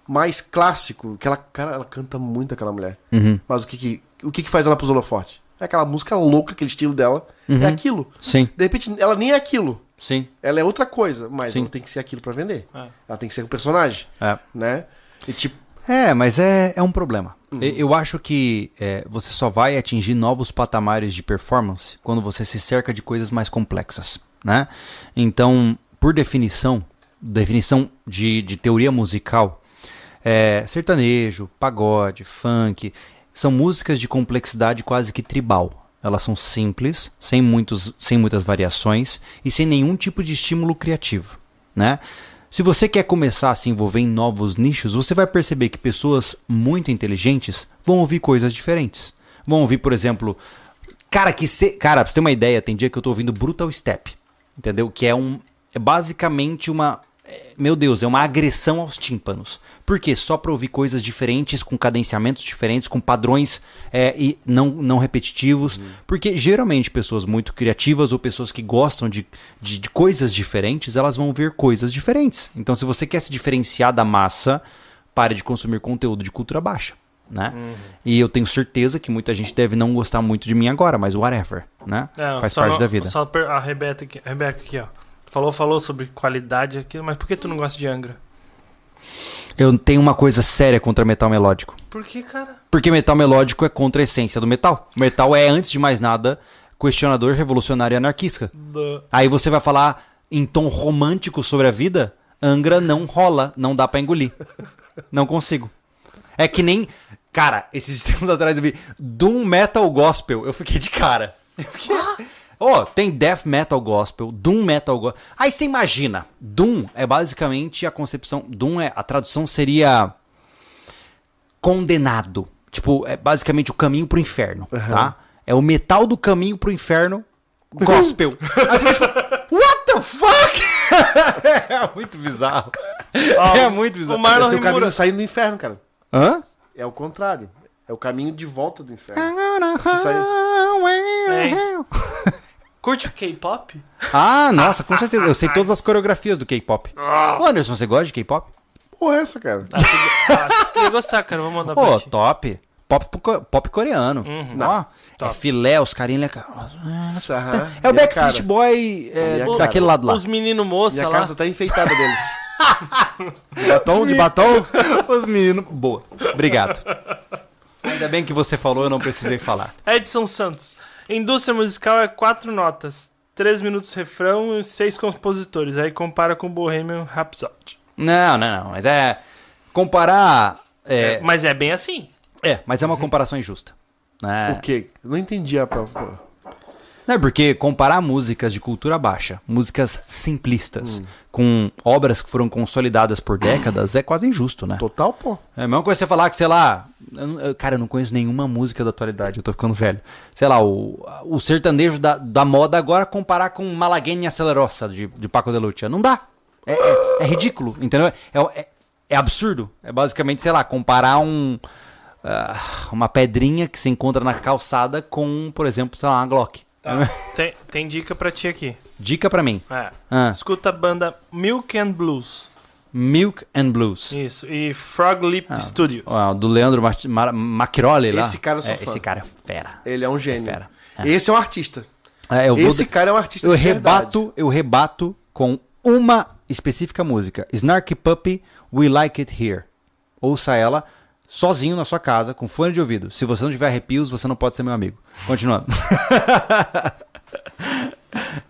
mais clássico. Que ela, cara, ela canta muito aquela mulher. Uhum. Mas o que que, o que que faz ela pros holofotes? É aquela música louca, aquele estilo dela. É aquilo. Sim, De repente, ela nem é aquilo. sim. Ela é outra coisa, mas Sim. ela tem que ser aquilo pra vender. É. Ela tem que ser o personagem, É. né? E tipo, É, mas é, é um problema. E- Eu acho que é, você só vai atingir novos patamares de performance quando você se cerca de coisas mais complexas, né? Então, por definição, definição de, de teoria musical, é, sertanejo, pagode, funk, são músicas de complexidade quase que tribal. Elas são simples, sem, muitos, sem muitas variações e sem nenhum tipo de estímulo criativo, né? Se você quer começar a se envolver em novos nichos, você vai perceber que pessoas muito inteligentes vão ouvir coisas diferentes. Vão ouvir, por exemplo, cara que se, cara, pra você ter uma ideia, tem dia que eu tô ouvindo Brutal Step, entendeu? Que é um é basicamente uma é, meu Deus, é uma agressão aos tímpanos. Por quê? Só para ouvir coisas diferentes, com cadenciamentos diferentes, com padrões é, e não, não repetitivos. Porque geralmente pessoas muito criativas ou pessoas que gostam de, de, de coisas diferentes, elas vão ver coisas diferentes. Então, se você quer se diferenciar da massa, pare de consumir conteúdo de cultura baixa. Né? E eu tenho certeza que muita gente deve não gostar muito de mim agora, mas whatever, né? É, Faz parte da vida. Só a Rebeca aqui, a Rebeca aqui, ó. Falou, falou sobre qualidade aqui, mas por que tu não gosta de Angra? Eu tenho uma coisa séria contra metal melódico. Por que, cara? Porque metal melódico é contra a essência do metal. O metal é, antes de mais nada, questionador, revolucionário e anarquista. Duh. Aí você vai falar em tom romântico sobre a vida, Angra não rola, não dá pra engolir. Não consigo. É que nem. Cara, esses <laughs> tempos atrás eu vi Doom Metal Gospel. Eu fiquei de cara. Eu fiquei- Ó, tem Death Metal Gospel, Doom Metal Gospel. Aí você imagina, Doom é basicamente a concepção. Doom é. A tradução seria. Condenado. Tipo, é basicamente o caminho pro inferno, tá? É o metal do caminho pro inferno gospel. <laughs> Aí você vai tipo, what the fuck? <laughs> é muito bizarro. Ó, é muito bizarro. o Marlon é o caminho saindo do inferno, cara. Hã? É o contrário. É o caminho de volta do inferno. Você sai- <laughs> Curte o K-pop? Ah, nossa, com certeza. Eu sei <laughs> todas as coreografias do K-pop. Ô, Anderson, você gosta de K-pop? Porra, é essa, cara? Acho que ia gostar, cara. Vou mandar pra Pô, ti. top. Pop, co- pop coreano. Ó, é filé, os carinhos. Isso, aham. É o Backstreet cara. Boy é, cara. daquele lado lá. Os meninos moça Minha lá. casa tá enfeitada deles. de <laughs> batom? De batom? <laughs> Os meninos. Boa. Obrigado. Ainda bem que você falou, eu não precisei falar. Edson Santos. Indústria musical é quatro notas. Três minutos refrão e seis compositores. Aí compara com Bohemian Rhapsody. Não, não, não. Mas é. Comparar. É, É, mas é bem assim. é, mas é uma comparação injusta. Né? O quê? Não entendi a... é porque comparar músicas de cultura baixa, músicas simplistas, com obras que foram consolidadas por décadas, é quase injusto, né? Total, pô. É a mesma coisa você falar que, sei lá. eu- cara, eu não conheço nenhuma música da atualidade, eu tô ficando velho. Sei lá, o, o sertanejo da, da moda agora comparar com Malagueña Acelerosa de, de Paco de Lucia. Não dá. É, é- é ridículo, entendeu? É, é- é absurdo. É basicamente, sei lá, comparar um. ah, uma pedrinha que se encontra na calçada com, por exemplo, sei lá, uma Glock. Tem, tem dica pra ti aqui. Dica pra mim. É. Ah, Escuta a banda Milk and Blues. Milk and Blues. Isso. E Frog Lip Studios. Ó, do Leandro Mart- Mar- lá. Esse cara eu sou É, fã. Esse cara é fera. Ele é um gênio. fera. É. Esse é um artista. É, eu vou Esse de- cara é um artista eu verdade. rebato, eu rebato com uma específica música. Snarky Puppy, We Like It Here. Ouça ela sozinho na sua casa, com fone de ouvido. Se você não tiver arrepios, você não pode ser meu amigo. Continuando. <laughs>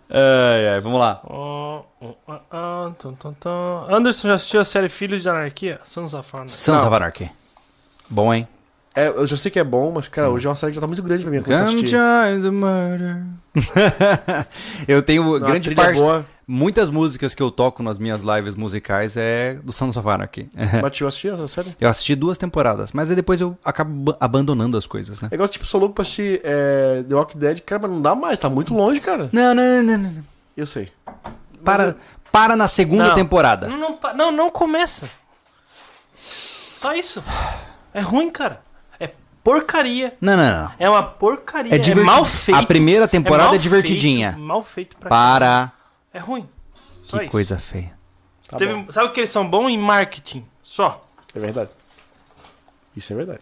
ai, ai, vamos lá. Anderson já assistiu a série Filhos de Anarquia? Sons of Anarchy. Sons Não. of Anarchy. Bom, hein? É, eu já sei que é bom, mas, cara, hoje é uma série que já tá muito grande pra mim Come the murder. <laughs> eu tenho Uma grande trilha parte. boa. Muitas músicas que eu toco nas minhas lives musicais é do Sons of Anarchy. Mas tu assistiu essa série? Eu assisti duas temporadas, mas aí depois eu acabo ba- abandonando as coisas, né? É igual, tipo, sou louco pra assistir é, The Walking Dead. Cara, mas não dá mais, tá muito longe, cara. Não, não, não, não. não. Eu sei. Para, para na segunda Não. temporada. Não, não, não, não começa. Só isso. É ruim, cara. É porcaria. Não, não, não. É uma porcaria. É É, mal feito. A primeira temporada mal é divertidinha. Feito, mal feito pra Para. É ruim. Só Que isso. coisa feia. Tá Teve- bom. sabe o que eles são bons em marketing? Só. É verdade. Isso é verdade.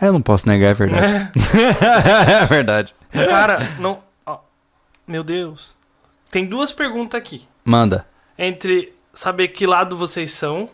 Eu não posso negar, é verdade. <laughs> é verdade. Cara, não. ó, meu Deus. Tem duas perguntas aqui. Manda. Entre saber que lado vocês são.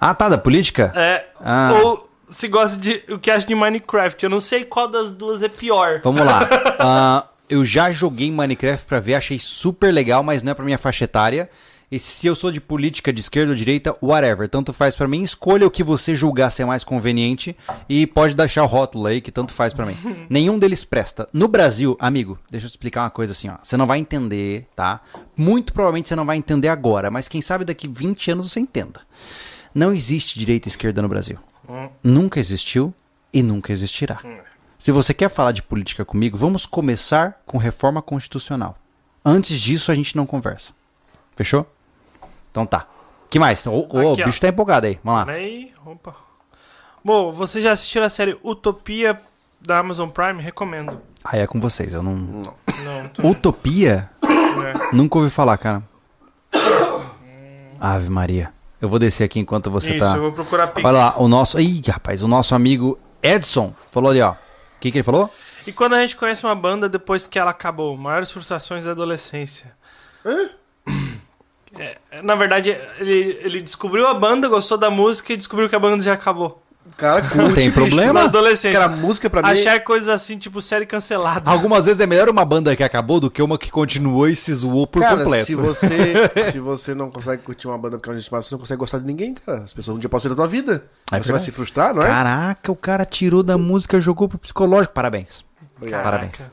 Ah, tá, da política? É, Ah. Ou se gosta de. O que acha de Minecraft. Eu não sei qual das duas é pior. Vamos lá. <laughs> Eu já joguei Minecraft pra ver, achei super legal, mas não é pra minha faixa etária. E se eu sou de política de esquerda ou direita, whatever. Tanto faz pra mim. Escolha o que você julgar ser mais conveniente e pode deixar o rótulo aí que tanto faz pra mim. <laughs> Nenhum deles presta. No Brasil, amigo, deixa eu te explicar uma coisa assim, ó. Você não vai entender, tá? Muito provavelmente você não vai entender agora, mas quem sabe daqui 20 anos você entenda. Não existe direita e esquerda no Brasil. Nunca existiu e nunca existirá. Se você quer falar de política comigo, vamos começar com reforma constitucional. Antes disso, a gente não conversa. Fechou? Então tá. que mais? Ô, o Aqui, ó. bicho tá empolgado aí. Vamos lá. Peraí, opa. Bom, vocês já assistiram a série Utopia da Amazon Prime? Recomendo. Aí é com vocês. Eu não. Não, tô, Utopia? é. Nunca ouvi falar, cara. Ave Maria. Eu vou descer aqui enquanto você Isso, tá. eu vou procurar Pix. Olha lá, o nosso. Ih, rapaz, o nosso amigo Edson falou ali, ó. O que, que ele falou? E quando a gente conhece uma banda depois que ela acabou? Maiores frustrações da adolescência. É, na verdade, ele, ele descobriu a banda, gostou da música e descobriu que a banda já acabou. Cara, curte, tem bicho. problema. Na adolescência. Cara, música pra mim... Achar coisas assim, tipo série cancelada. Algumas vezes é melhor uma banda que acabou do que uma que continuou e se zoou por cara, completo. se você, <laughs> se você não consegue curtir uma banda porque é um você não consegue gostar de ninguém, cara. As pessoas um dia podem ser da tua vida. É você vai se frustrar, não é? Caraca, o cara tirou da música, jogou pro psicológico. Parabéns. Obrigado. Caraca. Parabéns.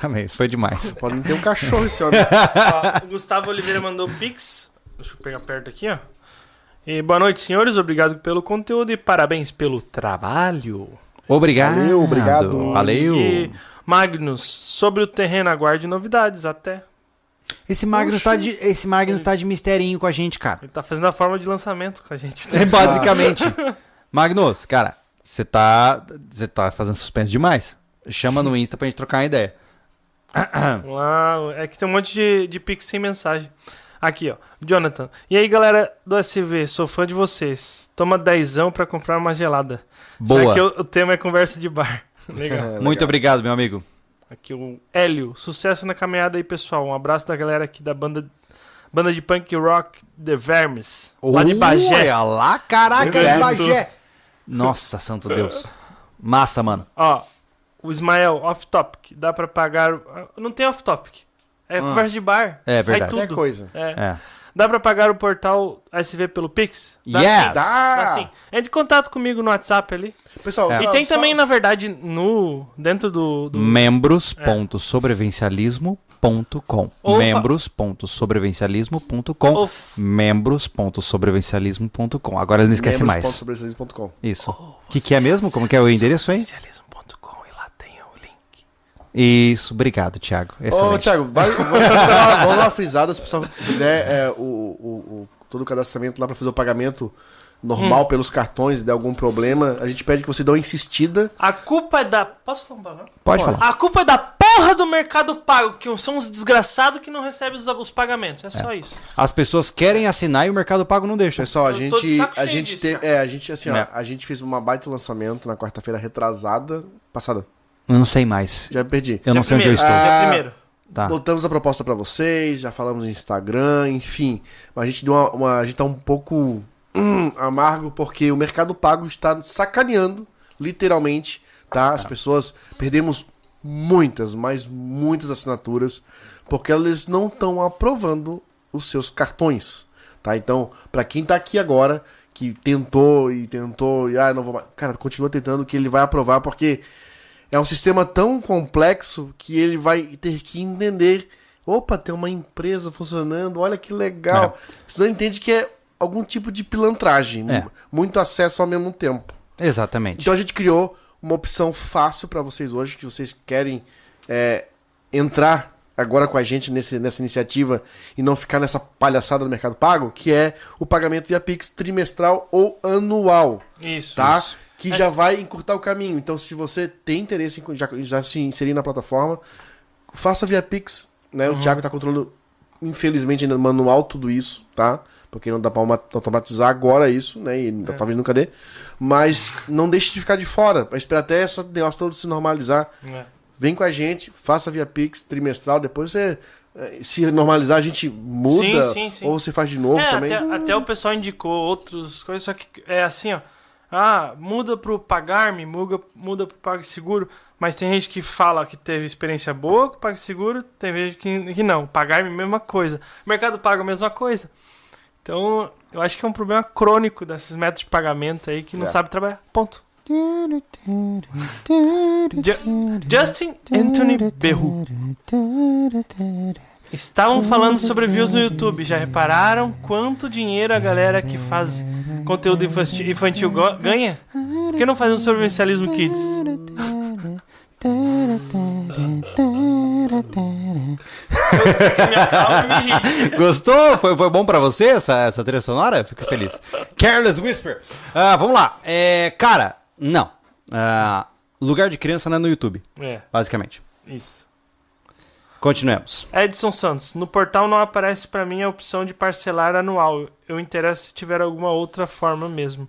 Parabéns, foi demais. Pode ter um cachorro esse homem. Ó, o Gustavo Oliveira mandou Pix. Deixa eu pegar perto aqui, ó. E boa noite, senhores. Obrigado pelo conteúdo e parabéns pelo trabalho. Obrigado. Valeu, obrigado. Valeu. E Magnus, sobre o terreno, aguarde novidades até. Esse Magnus, tá de, esse Magnus tá de misterinho com a gente, cara. Ele tá fazendo a forma de lançamento com a gente. É <laughs> basicamente. <laughs> Magnus, cara, você tá, você tá fazendo suspense demais. Chama no Insta pra gente trocar uma ideia. Uau, é que tem um monte de, de Pix sem mensagem. Aqui, ó. Jonathan. E aí, galera do SV, sou fã de vocês. Toma dezão pra comprar uma gelada. Boa. Já que o, o tema é conversa de bar. <laughs> Legal. É, Muito legal. obrigado, meu amigo. Aqui o Hélio. Sucesso na caminhada aí, pessoal. Um abraço da galera aqui da banda, banda de punk rock The Vermes. Lá de Bagé. Olha lá, caraca, de. Bagé. Nossa, santo Deus. Massa, mano. Ó, o Ismael, off-topic. Dá pra pagar... Não tem off-topic. É conversa de bar. É Sai verdade. Qualquer tudo. coisa. É. É. Dá pra pagar o portal SV pelo Pix? Dá Yes. sim. Dá. Dá sim. Entre em contato comigo no WhatsApp ali. Pessoal, É. E tem só- também, na verdade, no dentro do... do... fa- membros.sobrevivencialismo.com Ou- membros.sobrevivencialismo.com Agora não esquece mais. membros.sobrevivencialismo.com. Isso. O que, que é mesmo? Como que é o endereço aí? Especialismo.com e lá tem o link. Isso, obrigado, Thiago. Ô, Excelente. Thiago, vai, <laughs> vamos, dar- vamos dar uma frisada se o pessoal fizer é, o, o, o- todo o cadastramento lá pra fazer o pagamento normal Hum. pelos cartões e der algum problema, a gente pede que você dê uma insistida. A culpa é da... Posso falar um palavrão? Pode Pode. falar. A culpa é da porra do Mercado Pago, que são os desgraçados que não recebem os, os pagamentos. É só isso. As pessoas querem assinar e o Mercado Pago não deixa. Pessoal, a Eu de gente, a gente te- é, a gente assim, ó, É. a gente fez uma baita lançamento na quarta-feira retrasada, passada. Eu não sei mais. Já perdi. Eu não sei onde eu estou. Ah, primeiro. Tá. Botamos a proposta pra vocês, já falamos no Instagram, enfim. Mas a gente deu uma, uma- a gente tá um pouco hum, amargo porque o Mercado Pago está sacaneando, literalmente, tá? As pessoas perdemos muitas, mas muitas assinaturas porque eles não estão aprovando os seus cartões, tá? Então, pra quem tá aqui agora que tentou e tentou e ah, não vou mais, cara, continua tentando que ele vai aprovar porque é um sistema tão complexo que ele vai ter que entender. Opa, tem uma empresa funcionando, olha que legal. Você não entende que é algum tipo de pilantragem, É. muito acesso ao mesmo tempo. Exatamente. Então a gente criou uma opção fácil para vocês hoje, que vocês querem é, entrar agora com a gente nesse, nessa iniciativa e não ficar nessa palhaçada do Mercado Pago, que é o pagamento via Pix trimestral ou anual Isso. tá? isso. Que Mas- já vai encurtar o caminho. Então, se você tem interesse em já, já se inserir na plataforma, faça via Pix, né? Uhum. O Thiago tá controlando infelizmente, ainda manual tudo isso, tá? Porque não dá pra uma- automatizar agora isso, né? E ainda tá vindo cadê? Mas não deixe de ficar de fora. Vai esperar até esse negócio todo se normalizar. É. Vem com a gente, faça via Pix trimestral, depois você. eh, Se normalizar, a gente muda. Sim, sim, sim. Ou você faz de novo É, também. até, até o pessoal indicou outras coisas, só que é assim, ó. Ah, muda pro Pagar-me, muda, muda pro PagSeguro. Mas tem gente que fala que teve experiência boa com o PagSeguro, tem gente que, que não. Pagar-me, mesma coisa. Mercado Pago, mesma coisa. Então, eu acho que é um problema crônico desses métodos de pagamento aí que não É. sabe trabalhar. Ponto. Ju- Justin Anthony Berru. Estavam falando sobre views no YouTube. Já repararam quanto dinheiro a galera que faz conteúdo infantil, infantil ganha? Por que não faz um sobrevivencialismo kids? <laughs> Eu me acalmo e me ri. Gostou? Foi, foi bom pra você essa, essa trilha sonora? Fico feliz. Careless Whisper. Ah, vamos lá. É, cara, não. Ah, lugar de criança não é no YouTube, É, basicamente. isso. Continuemos. Edson Santos, no portal não aparece pra mim a opção de parcelar anual. Eu interesso se tiver alguma outra forma mesmo.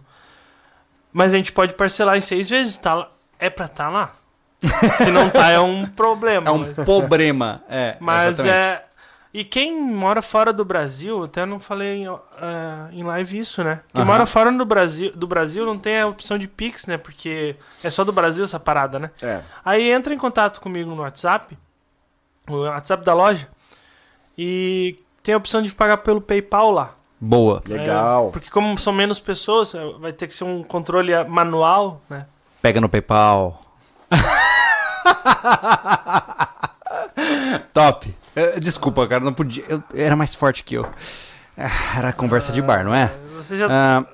Mas a gente pode parcelar em seis vezes, tá? É pra tá lá? <laughs> Se não tá, é um problema. É um mas- problema. É, Mas exatamente. é. E quem mora fora do Brasil, até não falei em, eh, em live isso, né? Quem Aham. mora fora do Brasil, do Brasil não tem a opção de Pix, né? Porque é só do Brasil essa parada, né? É. Aí entra em contato comigo no WhatsApp, o WhatsApp da loja, e tem a opção de pagar pelo PayPal lá. Boa. Legal. É, porque como são menos pessoas, eh, vai ter que ser um controle manual, né? Pega no PayPal. <laughs> Top. Desculpa, cara, não podia. eu- era mais forte que eu. Ah, Era conversa de bar, não é? Você já. Ah,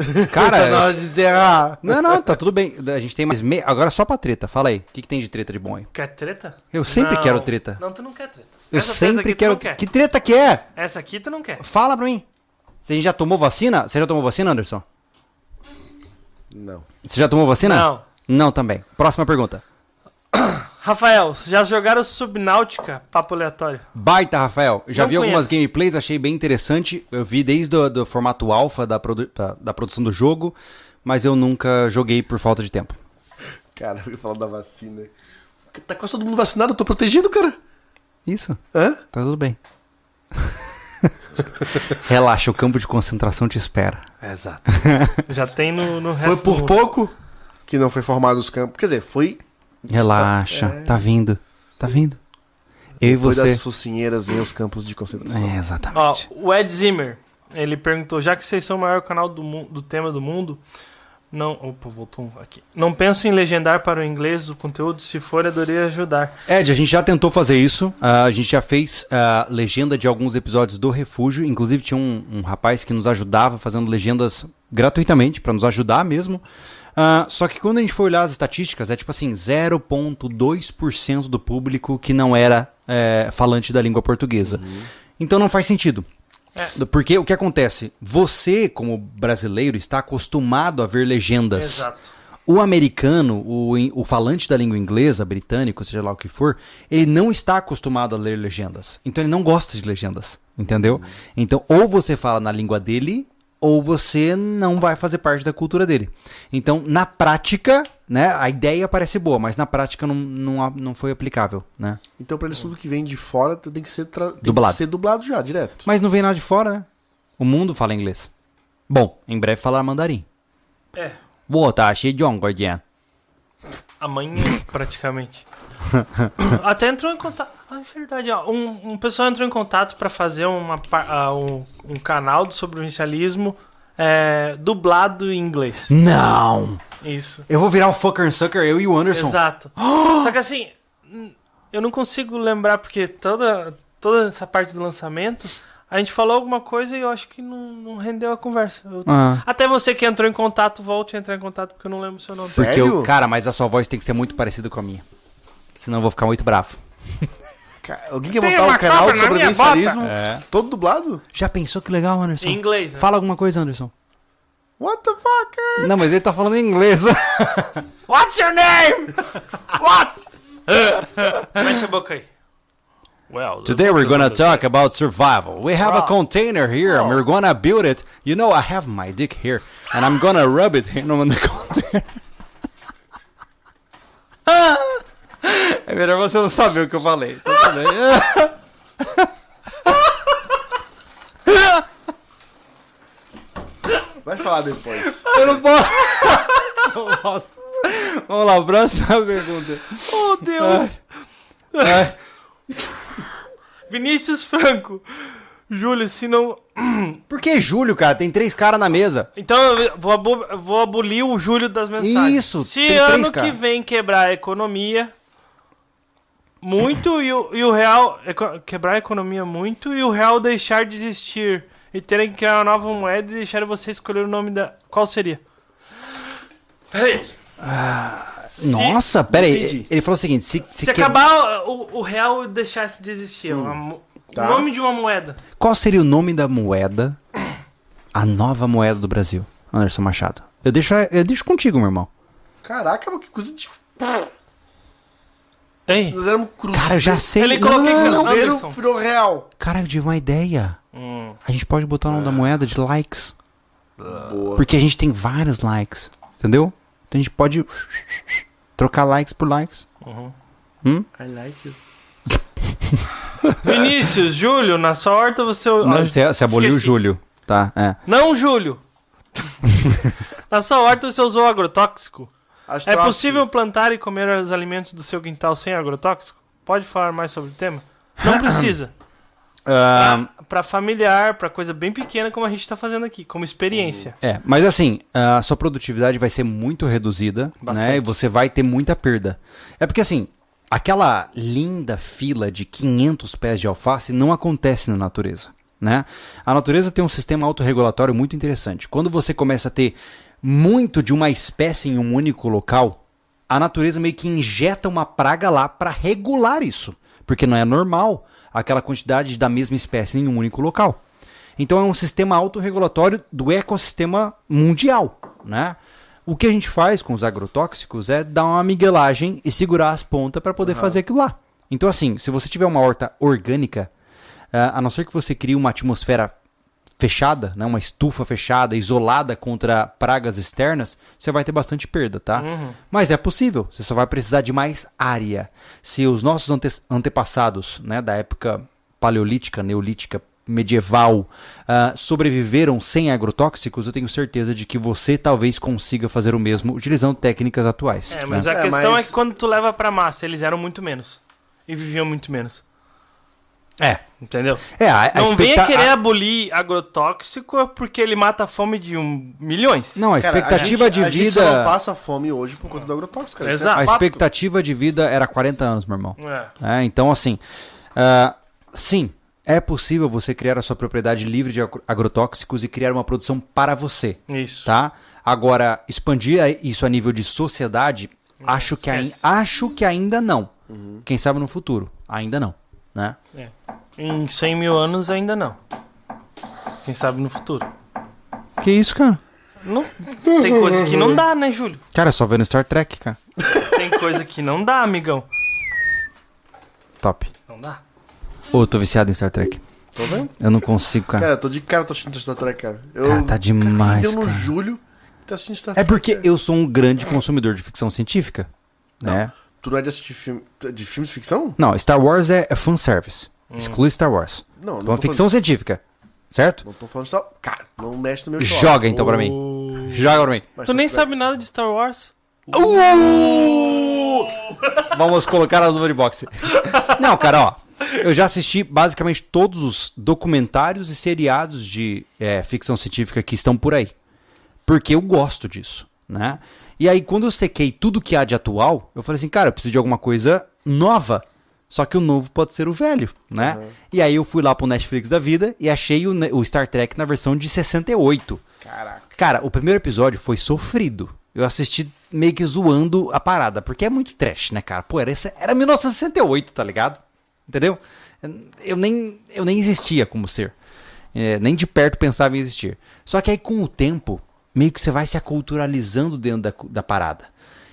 <laughs> ah, Tá na cara, hora de encerrar. não, não, tá tudo bem. A gente tem mais meia. Agora só pra treta. Fala aí. O que, que tem de treta de bom aí? quer treta? Eu sempre Não. quero treta. Não, tu não quer treta. Eu Essa sempre quero. quer. Que treta que é? Essa aqui tu não quer. Fala pra mim. Você já tomou vacina? Você já tomou vacina, Anderson? Não. Você já tomou vacina? Não. Não também. Próxima pergunta. <coughs> Rafael, já jogaram Subnáutica? Papo aleatório. Baita, Rafael. Já Não vi algumas conheço. gameplays, achei bem interessante. Eu vi desde o do formato alpha da, produ- da, da produção do jogo, mas eu nunca joguei por falta de tempo. Cara, eu ia falar da vacina. Tá quase todo mundo vacinado, eu tô protegido, cara. Isso, Hã? tá tudo bem. <laughs> Relaxa, o campo de concentração te espera. Exato. já tem no, no Foi resto por do pouco que não foi formado os campos. Quer dizer, foi Relaxa, É. tá vindo. Tá vindo. Eu e depois você. das focinheiras vem os campos de concentração. É, Ó, exatamente. o Ed Zimmer, ele perguntou, já que vocês são o maior canal do, do tema do mundo, não... Opa, voltou um aqui. Não penso em legendar para o inglês o conteúdo, se for, adoraria ajudar. Ed, a gente já tentou fazer isso. ah, a gente já fez a legenda de alguns episódios do Refúgio. Inclusive, tinha um, um rapaz que nos ajudava fazendo legendas gratuitamente, pra nos ajudar mesmo. Ah, só que quando a gente foi olhar as estatísticas, é tipo assim: 0,2% do público que não era é, falante da língua portuguesa. Então não faz sentido. É. Porque o que acontece? Você, como brasileiro, está acostumado a ver legendas. Exato. O americano, o, o falante da língua inglesa, britânico, seja lá o que for, ele não está acostumado a ler legendas. Então ele não gosta de legendas, entendeu? Então ou você fala na língua dele, ou você não vai fazer parte da cultura dele. Então, na prática, né, a ideia parece boa, mas na prática não, não, não foi aplicável, né? Então, para eles tudo que vem de fora tem que ser tem dublado. Que ser dublado já, direto. Mas não vem nada de fora, né? O mundo fala inglês. Bom, em breve falar mandarim. É. Boa, tá cheio de Amanhã, praticamente. <coughs> Até entrou em contato. Ah, é verdade. Ó, um, um pessoal entrou em contato para fazer uma, ah, um, um canal do sobrevivencialismo é, dublado em inglês. Não! Isso. Eu vou virar o fucker and sucker, eu e o Anderson. Exato. <gasps> Só que assim, eu não consigo lembrar porque toda, toda essa parte do lançamento, a gente falou alguma coisa e eu acho que não, não rendeu a conversa. Eu- Ah. Até você que entrou em contato, volte a entrar em contato porque eu não lembro o seu nome. Sério? Porque eu, cara, mas a sua voz tem que ser muito parecida com a minha. Senão eu vou ficar muito bravo. Alguém quer Tem montar uma um canal cobra de na minha sobrevivencialismo É. todo dublado? Já pensou que legal, Anderson? Em inglês, né? Fala alguma coisa, Anderson. What the fuck? Não, mas ele tá falando em inglês. <laughs> What's your name? What? Mexe a boca aí. Well, Today we're gonna talk about survival. We have a Wow. container here and we're gonna build it. You know, I have my dick here and I'm gonna rub it in on the container. É melhor você não saber o que eu falei. Tá tudo bem. <laughs> Vai falar depois. Eu não posso. <laughs> Não posso. Vamos lá, próxima pergunta. Oh, Deus! É. Vinícius Franco. Júlio, se não. <clears throat> Por que Júlio, cara? Tem três caras na mesa. Então eu vou, abo- vou abolir o Júlio das mensagens. Isso, Se tem três, ano cara. que vem quebrar a economia muito e o, e o real. quebrar a economia muito e o real deixar de existir e terem que criar uma nova moeda e deixar você escolher o nome da. Qual seria? Peraí. Se- Nossa, pera aí. entendi. Ele falou o seguinte: se, se Se que- acabar o, o real deixasse de existir, uma mo- tá. o nome de uma moeda. qual seria o nome da moeda? A nova moeda do Brasil, Anderson Machado. Eu deixo, eu deixo contigo, meu irmão. Caraca, mas que coisa de. Ei. Nós éramos cruzeiro. Cara, eu já sei. Ele coloquei não, não, não. Cruzeiro Anderson. virou real. Cara, eu tive uma ideia. Hum. A gente pode botar o nome da moeda de likes. Boa. Porque a gente tem vários likes. Entendeu? Então a gente pode trocar likes por likes. I like it. <laughs> Vinícius, Júlio, na sua horta você. Não, você, você aboliu o Esqueci. Júlio. Tá, é. Não, Júlio! <laughs> na sua horta você usou agrotóxico? É possível plantar e comer os alimentos do seu quintal sem agrotóxico? Pode falar mais sobre o tema? Não <clears throat> precisa. Ah, pra familiar, pra coisa bem pequena como a gente tá fazendo aqui, como experiência. É, mas assim, a sua produtividade vai ser muito reduzida, Bastante. né? E você vai ter muita perda. É porque assim, aquela linda fila de 500 pés de alface não acontece na natureza, né? A natureza tem um sistema autorregulatório muito interessante. Quando você começa a ter muito de uma espécie em um único local, a natureza meio que injeta uma praga lá para regular isso, porque não é normal aquela quantidade da mesma espécie em um único local. Então é um sistema autorregulatório do ecossistema mundial, né? O que a gente faz com os agrotóxicos é dar uma miguelagem e segurar as pontas para poder fazer aquilo lá. Então assim, se você tiver uma horta orgânica, ah, a não ser que você crie uma atmosfera fechada, né, uma estufa fechada, isolada contra pragas externas, você vai ter bastante perda, tá? Mas é possível, você só vai precisar de mais área. Se os nossos ante- antepassados, né, da época paleolítica, neolítica, medieval, ah, sobreviveram sem agrotóxicos, eu tenho certeza de que você talvez consiga fazer o mesmo utilizando técnicas atuais. É, mas né? a É, questão mas- é que quando tu leva pra massa, eles eram muito menos. E viviam muito menos. É, Entendeu? é a, a não venha querer a- abolir agrotóxico porque ele mata a fome de um milhões. Não, a Cara, expectativa gente- de A gente só vida. não passa fome hoje por conta do agrotóxico, cara. É Exato. A expectativa de vida era 40 anos, meu irmão. É. É, então, assim, ah, sim, é possível você criar a sua propriedade livre de agro- agrotóxicos e criar uma produção para você, Isso. tá? Agora, expandir isso a nível de sociedade, acho, que acho que ainda não. Quem sabe no futuro, ainda não, né? É. Em 100 mil anos ainda não. Quem sabe no futuro. Que isso, cara? Não, tem coisa que não dá, né, Júlio? Cara, é só vendo Star Trek, cara. Tem coisa que não dá, amigão. Top. Não dá. Ô, eu tô viciado em Star Trek. Tô vendo? Eu não consigo, cara. Cara, eu tô de cara, tô assistindo Star Trek, cara. Eu, Cara, tá demais, Deu no cara. julho, tá assistindo Star É Trek. porque cara. eu sou um grande consumidor de ficção científica, né? Tu não é de assistir filme, de filmes de ficção? Não, Star Wars é, é fanservice. Exclui Star Wars. Não, não Uma tô ficção científica. Certo? Não tô falando Star Cara, não mexe no meu choque. Joga então pra mim. O- Joga pra mim. Mas Tu nem sabe nada de Star Wars? <laughs> Vamos colocar a luva de boxe. Não, cara, ó. Eu já assisti basicamente todos os documentários e seriados de é, ficção científica que estão por aí. Porque eu gosto disso, né? E aí, quando eu sequei tudo que há de atual, eu falei assim, cara, eu preciso de alguma coisa nova. Só que o novo pode ser o velho, né? E aí eu fui lá pro Netflix da vida e achei o, o Star Trek na versão de 68. Caraca. Cara, o primeiro episódio foi sofrido. Eu assisti meio que zoando a parada, porque é muito trash, né, cara? Pô, era, esse- era 1968, tá ligado? Entendeu? Eu nem, eu nem existia como ser. É, nem de perto pensava em existir. Só que aí, com o tempo, meio que você vai se aculturalizando dentro da, da parada.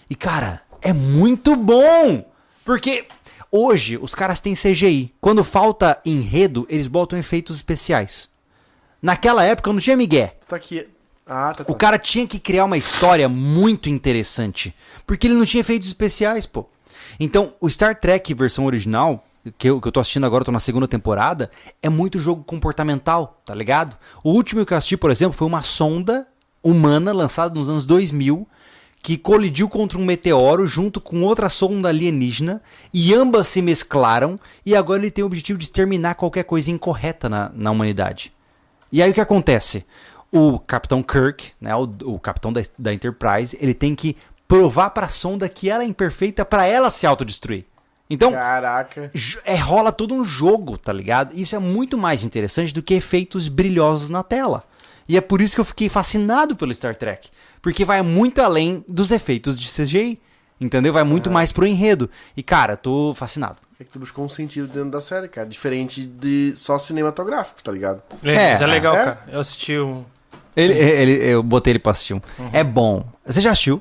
E, cara, é muito bom! Porque Hoje, os caras têm CGI. Quando falta enredo, eles botam efeitos especiais. Naquela época não tinha migué. Tá aqui. Ah, tá. tá. O cara tinha que criar uma história muito interessante. Porque ele não tinha efeitos especiais, pô. Então, o Star Trek versão original, que eu, que eu tô assistindo agora, eu tô na segunda temporada, é muito jogo comportamental, tá ligado? O último que eu assisti, por exemplo, foi uma sonda humana lançada nos anos 2000 que colidiu contra um meteoro junto com outra sonda alienígena e ambas se mesclaram e agora ele tem o objetivo de exterminar qualquer coisa incorreta na, na humanidade. E aí o que acontece? O Capitão Kirk, né, o, o capitão da, da Enterprise, ele tem que provar para a sonda que ela é imperfeita para ela se autodestruir. Então, Caraca. é, rola todo um jogo, tá ligado? Isso é muito mais interessante do que efeitos brilhosos na tela. E é por isso que eu fiquei fascinado pelo Star Trek. Porque vai muito além dos efeitos de CGI. Entendeu? Vai muito mais pro enredo. E, cara, eu tô fascinado. É que tu buscou um sentido dentro da série, cara. Diferente de só cinematográfico, tá ligado? É, mas é É, legal, é. cara. Eu assisti um. Ele, ele- eu botei ele pra assistir um. É bom. Você já assistiu?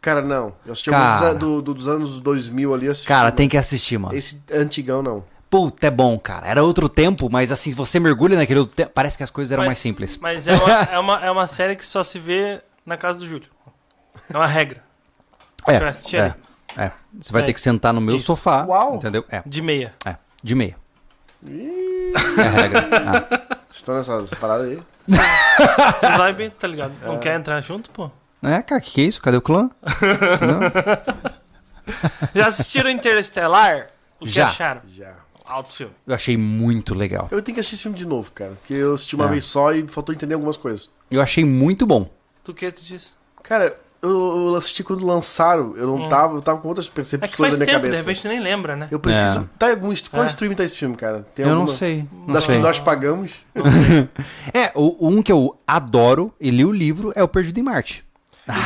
Cara, não. Eu assisti Cara. alguns dos, do, do- dos anos 2000 ali. eu assisti, Cara, tem que assistir, mano. Esse antigão, não. Puta, é bom, cara. Era outro tempo, mas assim, você mergulha naquele outro tempo, parece que as coisas eram mas- mais simples. Mas é uma, <laughs> é, uma, é uma série que só se vê na casa do Júlio. É uma regra. É, Você é, é. Você vai É. ter que sentar no meu Isso. sofá. Uau. Entendeu? É, De meia. é. De meia. <laughs> É a regra. Ah. Vocês estão nessas paradas aí? Você vai bem, tá ligado? Não quer entrar junto, pô? É, cara, que que é isso? Cadê o clã? <laughs> Já assistiram Interestelar? O que Já. acharam? Já. Altos filmes. Eu achei muito legal. Eu tenho que assistir esse filme de novo, cara. Porque eu assisti uma É. vez só e faltou entender algumas coisas. Eu achei muito bom. Tu que tu disse? Cara, eu, eu assisti quando lançaram. Eu não tava. Eu tava com outras É que percepções faz na minha tempo, de cabeça. repente tu nem lembra, né? Eu preciso. É. Tá algum. Qual É. streaming tá esse filme, cara? Tem eu não alguma- sei. Não Das sei. que nós pagamos. <laughs> É, o, um que eu adoro e li o livro é o Perdido em Marte.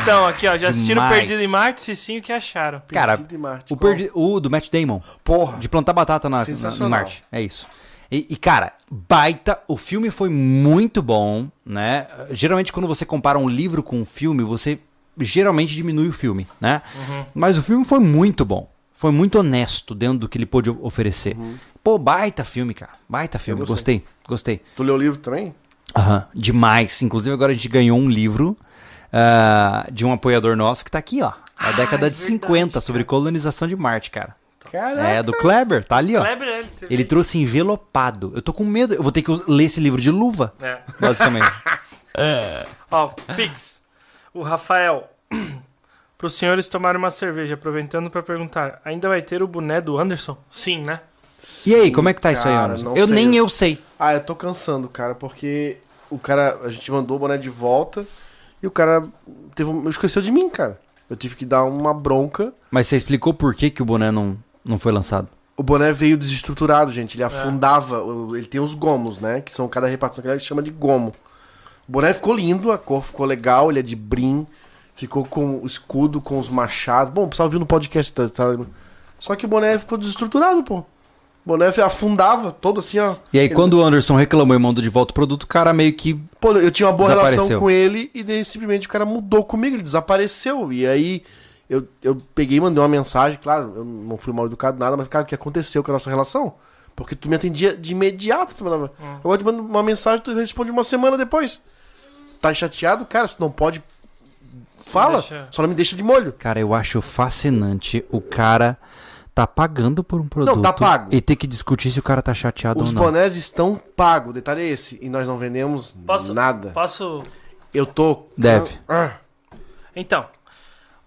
Então, aqui, ó, já assistiram demais. Perdido em Marte? Se sim, o que acharam? Cara, Perdido em Marte, O, qual? perdi, o do Matt Damon. Porra. De plantar batata na, na, em Marte. É isso. E, e, cara, baita. O filme foi muito bom, né? Geralmente, quando você compara um livro com um filme, você geralmente diminui o filme, né? Uhum. Mas o filme foi muito bom. Foi muito honesto dentro do que ele pôde oferecer. Pô, baita filme, cara. Baita filme. Uhum. gostei. Gostei, gostei. Tu leu o livro também? Aham, demais. Inclusive, agora a gente ganhou um livro ah, de um apoiador nosso que tá aqui, ó. A década é de 50, sobre colonização de Marte, cara. Caraca. É, do Kleber, tá ali, ó. Kleber, ele teve- Ele trouxe envelopado. Eu tô com medo. Eu vou ter que ler esse livro de luva, É. basicamente. <laughs> Ó, Pix. O Rafael. <clears throat> Para os senhores tomarem uma cerveja, aproveitando para perguntar, ainda vai ter o boné do Anderson? Sim, né? e aí, como é que tá isso aí, Cara, Anderson? Eu sei. nem eu sei. Ah, eu tô cansando, cara, porque o cara. A gente mandou o boné de volta e o cara teve, um- esqueceu de mim, cara. Eu tive que dar uma bronca. Mas você explicou por que, que o boné não, não foi lançado? O boné veio desestruturado, gente. Ele afundava. o- Ele tem os gomos, né? Que são cada repartição que gente chama de gomo. O boné ficou lindo, a cor ficou legal, ele é de brim. Ficou com o escudo, com os machados. Bom, o pessoal viu no podcast, tá, tá? Só que o boné ficou desestruturado, pô. Boné afundava todo assim, ó. E aí, Ele- quando o Anderson reclamou e mandou de volta o produto, o cara meio que. Pô, eu tinha uma boa relação com ele e daí simplesmente o cara mudou comigo, ele desapareceu. E aí eu, eu peguei e mandei uma mensagem, claro, eu não fui mal educado nada, mas cara, o que aconteceu com a nossa relação? Porque tu me atendia de imediato, tu mandava. Hum. Eu te mando uma mensagem, tu responde uma semana depois. Tá chateado? Cara, se não pode. Fala, deixa- só não me deixa de molho. Cara, eu acho fascinante o cara tá pagando por um produto. tá pago. E ter que discutir se o cara tá chateado Os ou não. bonés estão pagos, o detalhe é esse. E nós não vendemos Posso, nada. Posso. Eu tô. Deve. Ah, Então.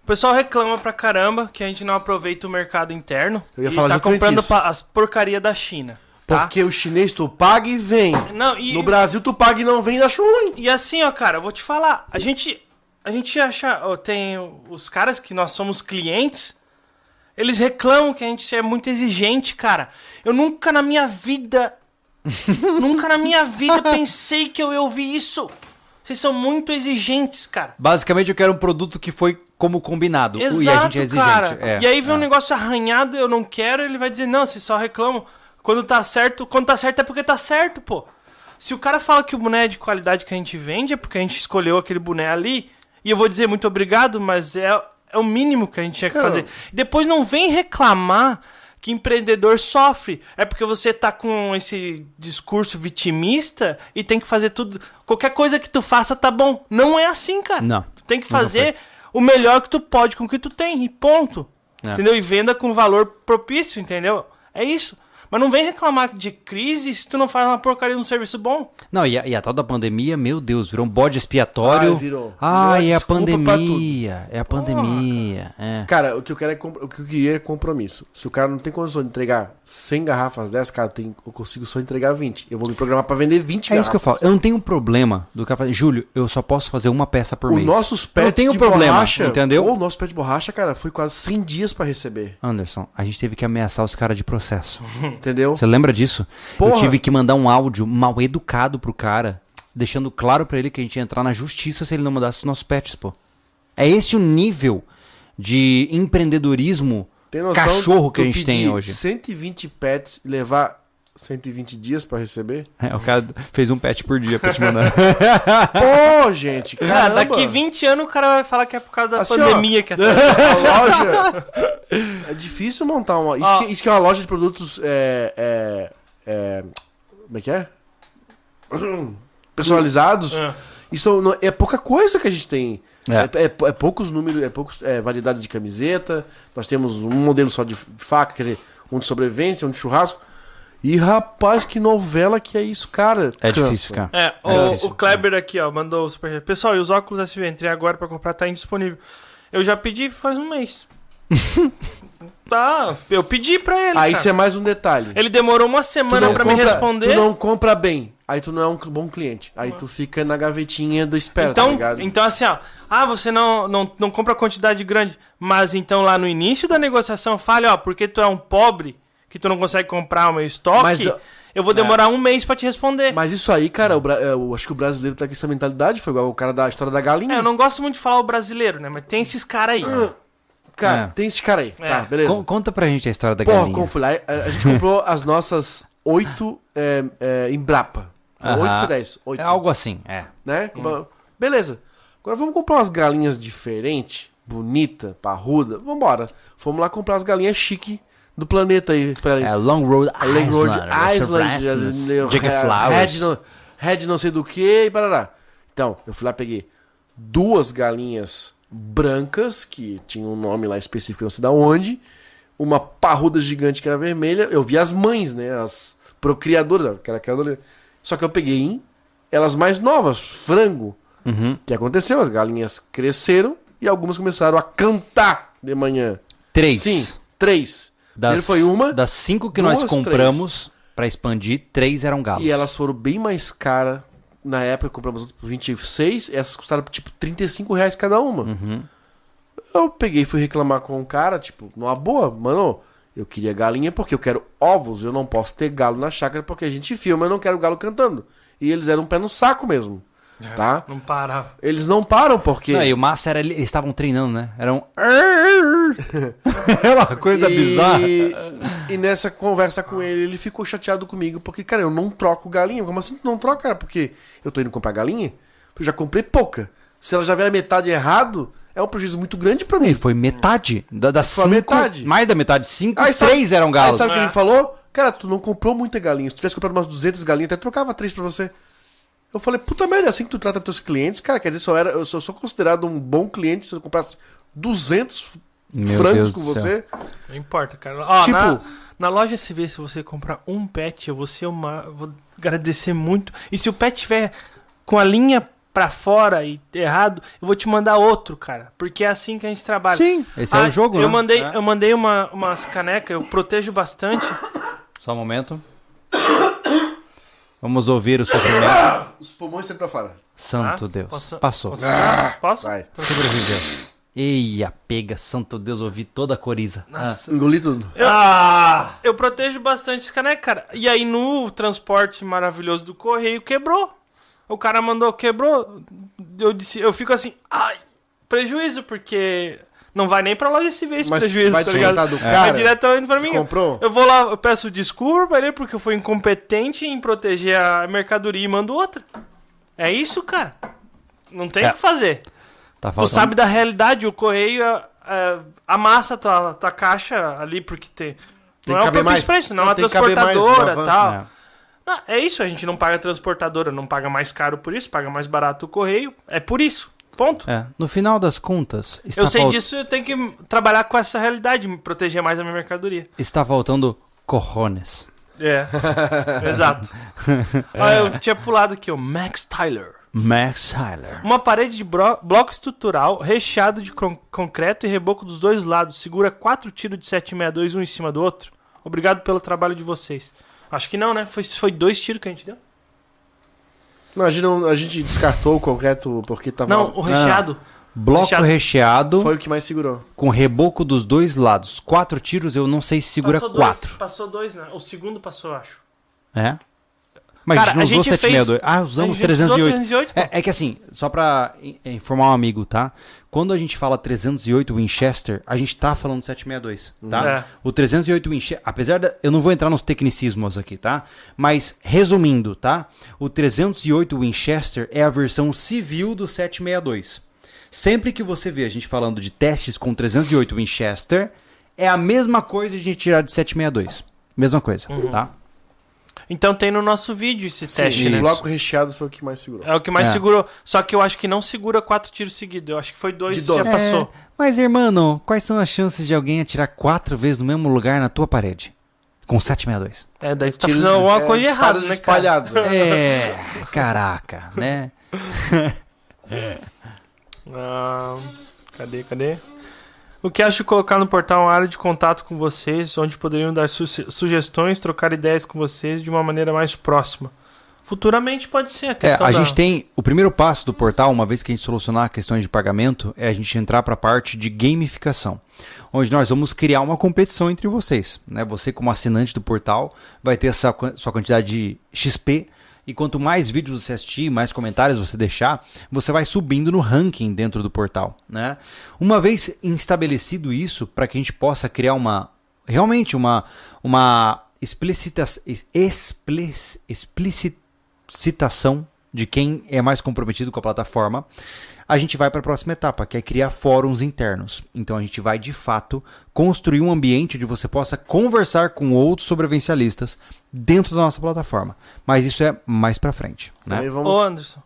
O pessoal reclama pra caramba que a gente não aproveita o mercado interno Eu ia e falar tá comprando isso. as porcaria da China. Tá? Porque o chinês tu paga e vem. Não, e, No Brasil tu paga e não vem e acha ruim. e assim, ó, cara, eu vou te falar. A gente. A gente acha. ó, tem os caras que nós somos clientes. Eles reclamam que a gente é muito exigente, cara. Eu nunca na minha vida. <laughs> nunca na minha vida pensei que eu ia ouvir isso. Vocês são muito exigentes, cara. Basicamente, eu quero um produto que foi como combinado. Exato, e a gente é exigente. cara. É, e aí vem é. um negócio arranhado, eu não quero, ele vai dizer, não, vocês só reclamam. Quando tá certo, quando tá certo é porque tá certo, pô. Se o cara fala que o boné é de qualidade que a gente vende, é porque a gente escolheu aquele boné ali. E eu vou dizer muito obrigado, mas é, é o mínimo que a gente tinha que fazer. Depois não vem reclamar que empreendedor sofre. É porque você tá com esse discurso vitimista e tem que fazer tudo. Qualquer coisa que tu faça tá bom. Não é assim, cara. Não. Tu tem que fazer o melhor que tu pode com o que tu tem. E ponto. É. Entendeu? E venda com valor propício, entendeu? É isso. Mas não vem reclamar de crise se tu não faz uma porcaria de um serviço bom. Não, e a, e a tal da pandemia, meu Deus, virou um bode expiatório. Ah, virou. Ah, Virou é a pandemia. É a pandemia. É. Cara, o que eu quero é o que eu queria é compromisso. Se o cara não tem condição de entregar 100 garrafas dessas, cara, eu, tenho- eu consigo só entregar 20. Eu vou me programar pra vender 20 É garrafas. isso que eu falo. Eu não tenho problema do cara fazer. Júlio, eu só posso fazer uma peça por O mês. nossos Eu pets não de problema, borracha, entendeu? O nosso pet de borracha, cara, foi quase 100 dias pra receber. Anderson, a gente teve que ameaçar os caras de processo. <laughs> Entendeu? Você lembra disso? Eu Porra. tive que mandar um áudio mal educado pro cara, deixando claro pra ele que a gente ia entrar na justiça se ele não mandasse os nossos pets, pô. É esse o nível de empreendedorismo cachorro que a eu gente tem hoje. 120 pets e levar 120 dias pra receber? <laughs> É, o cara fez um pet por dia pra te mandar. <laughs> Pô, gente, Ah, caramba. daqui 20 anos o cara vai falar que é por causa da Assim, pandemia que é <laughs> A loja. É difícil montar uma. Isso, Ó. que, isso que é uma loja de produtos. É, é, é, como é que é? <clears throat> Personalizados. É. Isso não- é pouca coisa que a gente tem. É. É, é- é poucos números, é poucos é, variedades de camiseta. Nós temos um modelo só de faca, quer dizer, um de sobrevivência, um de churrasco. E rapaz, que novela que é isso, cara. É Cansa. difícil, cara. É, É o, isso. o Kleber aqui, ó, mandou o superchat. Pessoal, e os óculos SV? Entrei agora pra comprar, tá indisponível. Eu já pedi faz um mês. <laughs> tá, eu pedi pra ele. Aí cara. isso é mais um detalhe. Ele demorou uma semana pra me responder. Tu não compra bem. Aí tu não é um bom cliente. Aí tu fica na gavetinha do espera, tá Então, ligado? então assim, ó. Ah, você não, não, não compra quantidade grande. Mas então lá no início da negociação, fale, ó, porque tu é um pobre, que tu não consegue comprar o meu estoque, Mas, eu vou demorar um mês pra te responder. Mas isso aí, cara, o Bra- é, eu acho que o brasileiro tá com essa mentalidade. Foi igual o cara da história da galinha. É, eu não gosto muito de falar o brasileiro, né? Mas tem esses caras aí. Cara, É. tem esse cara aí. É. Tá, beleza. Con- conta pra gente a história da Porra, galinha. como fui lá, a, a gente comprou <laughs> as nossas oito é, é, Embrapa. Oito foi dez. Oito. É algo assim, é. Né? Comprou- Beleza. Agora vamos comprar umas galinhas diferentes, bonita, parruda. Vambora. Fomos lá comprar as galinhas chique do planeta aí. Espera aí. É Long Road A Lake Road Island. Island, Island Jack Red, Flowers. não, Red não sei do que e parará. Então, eu fui lá, peguei duas galinhas brancas, que tinha um nome lá específico, não sei da onde, uma parruda gigante que era vermelha. Eu vi as mães, né? As procriadoras, aquela criadora. Só que eu peguei em elas mais novas, frango. Uhum. O que aconteceu? As galinhas cresceram e algumas começaram a cantar de manhã. Três. Sim, três. Das, Primeiro foi uma, Das cinco que duas, nós compramos pra expandir, três eram galos. E elas foram bem mais caras. Na época compramos outras por 26, essas custaram tipo 35 reais cada uma. Uhum. Eu peguei e fui reclamar com o cara, tipo, numa boa, mano, eu queria galinha porque eu quero ovos, eu não posso ter galo na chácara porque a gente filma, eu não quero galo cantando. E eles eram um pé no saco mesmo, tá? Não parava. Eles não param porque... Não, e o massa era, eles estavam treinando, né? Era um... Era <laughs> <laughs> uma coisa e... bizarra. E nessa conversa com ele, ele ficou chateado comigo, porque, cara, eu não troco galinha. Como assim tu não troca, cara? Porque eu tô indo comprar galinha, eu já comprei pouca. Se ela já vier a metade errado, é um prejuízo muito grande pra mim. E foi metade. Da, das Foi cinco, metade. Mais da metade. Cinco, Aí sabe- três eram Aí galos. sabe o que É. ele falou? Cara, tu não comprou muita galinha. Se tu tivesse comprado umas 200 galinhas, até trocava três pra você. Eu falei, puta merda, é assim que tu trata teus clientes? Cara, quer dizer, só era, eu só sou considerado um bom cliente se eu comprasse 200 Meu frangos Deus com você. Não importa, cara. Ó, Tipo- na, na loja SV, se você comprar um pet, eu vou ser uma. Vou agradecer muito. E se o pet tiver com a linha pra fora e errado, eu vou te mandar outro, cara. Porque é assim que a gente trabalha. Sim, esse é Ah, o jogo, eu né? Mandei, É. Eu mandei uma, umas canecas, eu protejo bastante. Só um momento. Vamos ouvir o sofrimento. <coughs> Os pulmões sempre pra fora. Santo Tá? Deus. Posso- Passou. Posso? Posso? Vai. Sobreviveu. Eia, pega, santo Deus, ouvi toda a coriza. Ah, Engoli tudo. Eu, Ah! eu protejo bastante esse caneco, cara. E aí no transporte maravilhoso do correio quebrou. O cara mandou, quebrou. Eu disse, eu fico assim, ai, prejuízo, porque não vai nem pra loja SV esse Mas prejuízo, vai tá ligado? do Vai cara diretamente pra mim. comprou? Eu vou lá, eu peço desculpa pra ele porque eu fui incompetente em proteger a mercadoria e mando outra. É isso, cara. Não tem o É. que fazer. tá Tu sabe da realidade, o correio é, é, amassa tua, tua caixa ali porque tem. Tem não é o caber mais. preço, não é uma transportadora van. tal. É. Não, é isso, a gente não paga transportadora, não paga mais caro por isso, paga mais barato o correio. É por isso. Ponto. É, no final das contas, está, eu sei fal- disso, eu tenho que trabalhar com essa realidade, me proteger mais a minha mercadoria. está faltando corrones. É. <laughs> Exato. <laughs> Ah, eu tinha pulado aqui, o Max Tyler. Max Tyler. Uma parede de bloco estrutural recheado de con- concreto e reboco dos dois lados. Segura quatro tiros de 762, um em cima do outro. Obrigado pelo trabalho de vocês. Acho que não, né? Foi, foi dois tiros que a gente deu. Não, a gente, não- a gente descartou o concreto porque tava. Não, o recheado. Bloco Recheado. recheado, Foi o que mais segurou. com reboco dos dois lados. Quatro tiros, eu não sei se segura passou dois, quatro. passou dois, né? O segundo passou, eu acho. É? Mas Cara, a gente não a usou gente fez- 762. Ah, usamos A gente usou 308. 308, pô. É, é que assim, só pra in- informar um amigo, tá? Quando a gente fala 308 Winchester, a gente tá falando 762, tá? É. O 308 Winchester, apesar da... Eu não vou entrar nos tecnicismos aqui, tá? Mas, resumindo, tá? O 308 Winchester é a versão civil do 762. Sempre que você vê a gente falando de testes com 308 Winchester, é a mesma coisa de a gente tirar de 762. Mesma coisa, Uhum. tá? Então tem no nosso vídeo esse Sim, teste, o né? bloco recheado foi o que mais segurou. É o que mais É. segurou. Só que eu acho que não segura quatro tiros seguidos. Eu acho que foi dois De e dois. já passou. É, mas, irmão, quais são as chances de alguém atirar quatro vezes no mesmo lugar na tua parede? Com 762. É, daí tu tá Tiros, fazendo alguma é, coisa errada, né, cara? espalhados. né? É, caraca, né? <laughs> Ah, cadê, cadê? O que acho de colocar no portal uma área de contato com vocês, onde poderiam dar su- sugestões, trocar ideias com vocês de uma maneira mais próxima? Futuramente pode ser a É, questão a da- gente tem o primeiro passo do portal, uma vez que a gente solucionar questões de pagamento, é a gente entrar para a parte de gamificação, onde nós vamos criar uma competição entre vocês, né? Você como assinante do portal vai ter essa sua quantidade de XP e quanto mais vídeos você assistir, mais comentários você deixar, você vai subindo no ranking dentro do portal, né? Uma vez estabelecido isso, para que a gente possa criar uma realmente uma uma explicita, explic, explicitação de quem é mais comprometido com a plataforma, a gente vai para a próxima etapa, que é criar fóruns internos. Então a gente vai de fato construir um ambiente onde você possa conversar com outros sobrevivencialistas dentro da nossa plataforma. Mas isso é mais para frente, né? Também Ô, vamos. Anderson.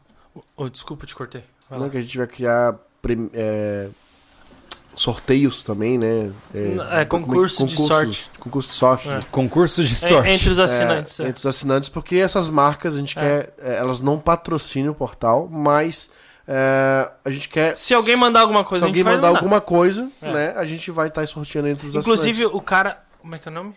Ô, desculpa, te cortei. Vai lá. Não, que a gente vai criar prem- é, sorteios também, né? É, concurso de sorte. Concurso de sorte. É. Concursos de É, sorte. Entre os É, assinantes. é. entre os assinantes, porque essas marcas a gente É. quer. é, elas não patrocinam o portal, mas é, a gente quer. Se alguém mandar alguma se coisa, gente alguém mandar mandar. alguma coisa, É. né? A gente vai estar sorteando entre os Inclusive, assinantes. o cara. Como é que é o nome?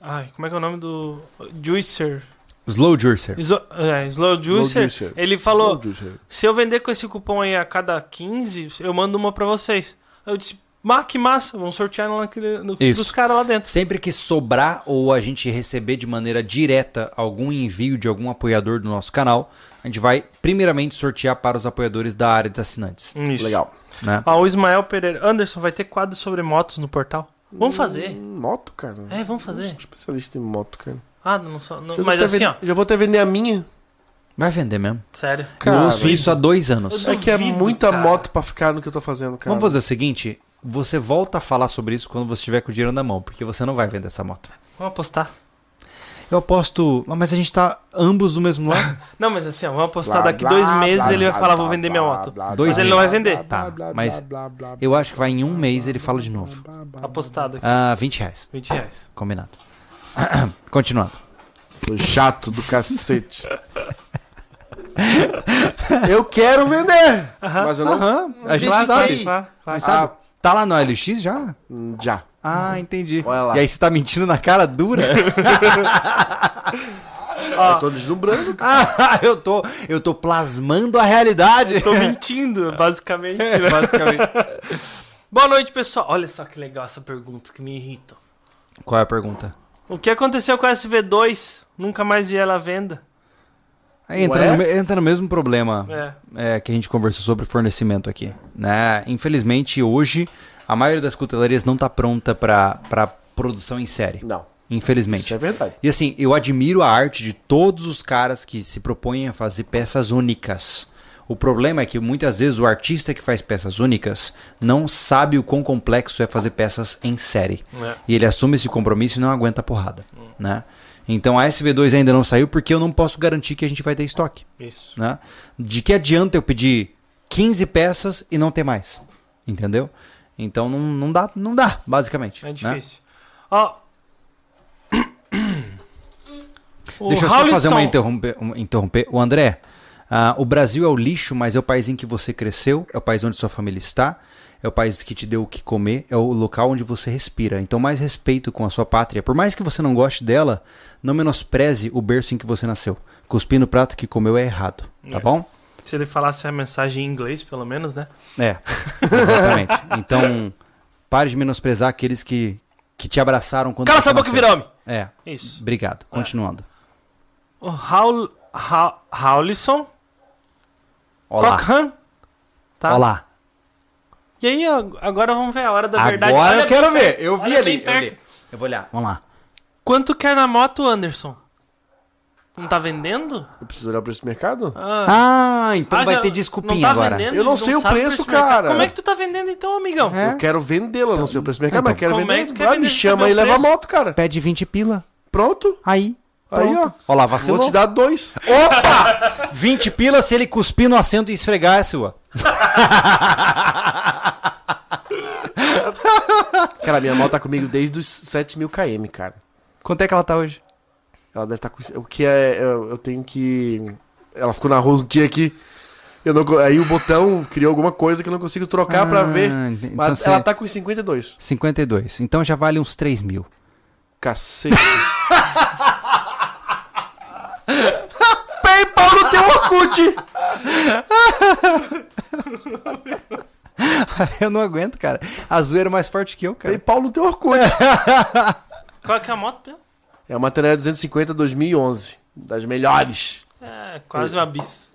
Ai, como é que é o nome do. Juicer. Slow Juicer. É, Slow Juicer. Juicer. Ele falou: Slow Juicer. se eu vender com esse cupom aí a cada 15, eu mando uma pra vocês. Eu disse: Mas que massa, vamos sortear naquele, no, Isso. dos caras lá dentro. Sempre que sobrar ou a gente receber de maneira direta algum envio de algum apoiador do nosso canal, a gente vai primeiramente sortear para os apoiadores da área dos assinantes. Isso. Legal. Né? Ó, o Ismael Pereira. Anderson, vai ter quadro sobre motos no portal? Vamos fazer. Hum, Moto, cara. É, vamos Eu fazer. sou especialista em moto, cara. Ah, não sou. não- Já mas assim, ó. Já vou até vender a minha. Vai vender mesmo. Sério. Cara, eu ouço isso há dois anos. Eu É que é duvido, muita cara. moto pra ficar no que eu tô fazendo, cara. Vamos fazer o seguinte: você volta a falar sobre isso quando você estiver com o dinheiro na mão, porque você não vai vender essa moto. Vamos apostar. Eu aposto. Ah, Mas a gente tá ambos do mesmo lado? <laughs> Não, mas assim, ó, vamos apostar Blá, daqui blá, dois meses blá, ele vai falar, vou vender minha moto. Dois Mas ele não vai vender. Tá, mas Eu acho que vai em um mês ele fala de novo. Apostado aqui. Ah, 20 reais. 20 reais. Combinado. <coughs> Continuando. Sou chato do cacete. eu quero vender, mas eu não. Aham, a gente Vai, sabe. Vai, vai. Mas sabe, tá lá no LX já? Hum, Já. Ah, entendi. Olha lá. E aí você tá mentindo na cara dura? Ó, <laughs> Eu tô deslumbrando, cara. ah, <laughs> eu tô, eu tô plasmando a realidade. tô mentindo, <laughs> basicamente. né? Basicamente. Boa noite, pessoal. Olha só que legal essa pergunta que me irrita. Qual é a pergunta? O que aconteceu com a SV2? Nunca mais vi ela à venda. Aí entra, no, entra no mesmo problema É. é, que a gente conversou sobre fornecimento aqui. Né? Infelizmente, hoje, a maioria das cutelarias não tá pronta para produção em série. Não. Infelizmente. Isso é verdade. E assim, eu admiro a arte de todos os caras que se propõem a fazer peças únicas. O problema é que muitas vezes o artista que faz peças únicas não sabe o quão complexo é fazer peças em série. É. E ele assume esse compromisso e não aguenta a porrada, né? Então a SV2 ainda não saiu porque eu não posso garantir que a gente vai ter estoque, Isso. né? De que adianta eu pedir 15 peças e não ter mais? Entendeu? Então não, não dá, não dá, basicamente. É né? difícil. Ó. <coughs> O Deixa eu só fazer uma interromper, uma- interromper. O André, ah, o Brasil é o lixo, mas é o país em que você cresceu, é o país onde sua família está, é o país que te deu o que comer, é o local onde você respira. Então, mais respeito com a sua pátria. Por mais que você não goste dela, não menospreze o berço em que você nasceu. Cuspir no prato que comeu é errado, tá É. bom? Se ele falasse a mensagem em inglês, pelo menos, né? É, exatamente. <laughs> Então, pare de menosprezar aqueles que, que te abraçaram quando Cala você essa boca e homem! É, Isso. obrigado. Continuando. O Raul, Ra, Raulisson Olá. Cochrane. Tá? Olá. E aí, ag- agora vamos ver a hora da verdade. Agora eu quero ver. perto, Eu vi olha ali. Eu, li. eu vou olhar. Vamos lá. Quanto quer na moto, Anderson? Não tá vendendo? Eu preciso olhar o preço do mercado? Ah, Ah, então ah, vai ter desculpinha não tá agora. Vendendo, Eu não Ele sei o preço, mercado. cara. Como é que tu tá vendendo então, amigão? É. Eu quero vendê-la, não sei o preço do mercado, mas quero é vender. que quer Vai, vender me chama e leva a preço? moto, cara. Pede 20 pila. Pronto. Aí. Aí, ó. Ó lá, Vou vacilou. te dar dois. Opa! <laughs> 20 pila se ele cuspir no assento e esfregar é sua. <laughs> Cara, minha moto tá comigo desde os 7 mil km, cara. Quanto é que ela tá hoje? Ela deve estar com. O que é. Eu, eu tenho que. Ela ficou na rua um dia que. Eu não, aí o botão criou alguma coisa que eu não consigo trocar pra Ah, ver. entendi. Mas Então ela tá com 52. 52. Então já vale uns 3 mil. Cacete. <laughs> PayPal no teu Orkut! <laughs> eu não aguento, cara. A zoeira é mais forte que eu, cara. PayPal no teu Orkut. <laughs> Qual que é a moto, Pedro? É uma Tenere 250 2011. Das melhores. É, quase uma bis.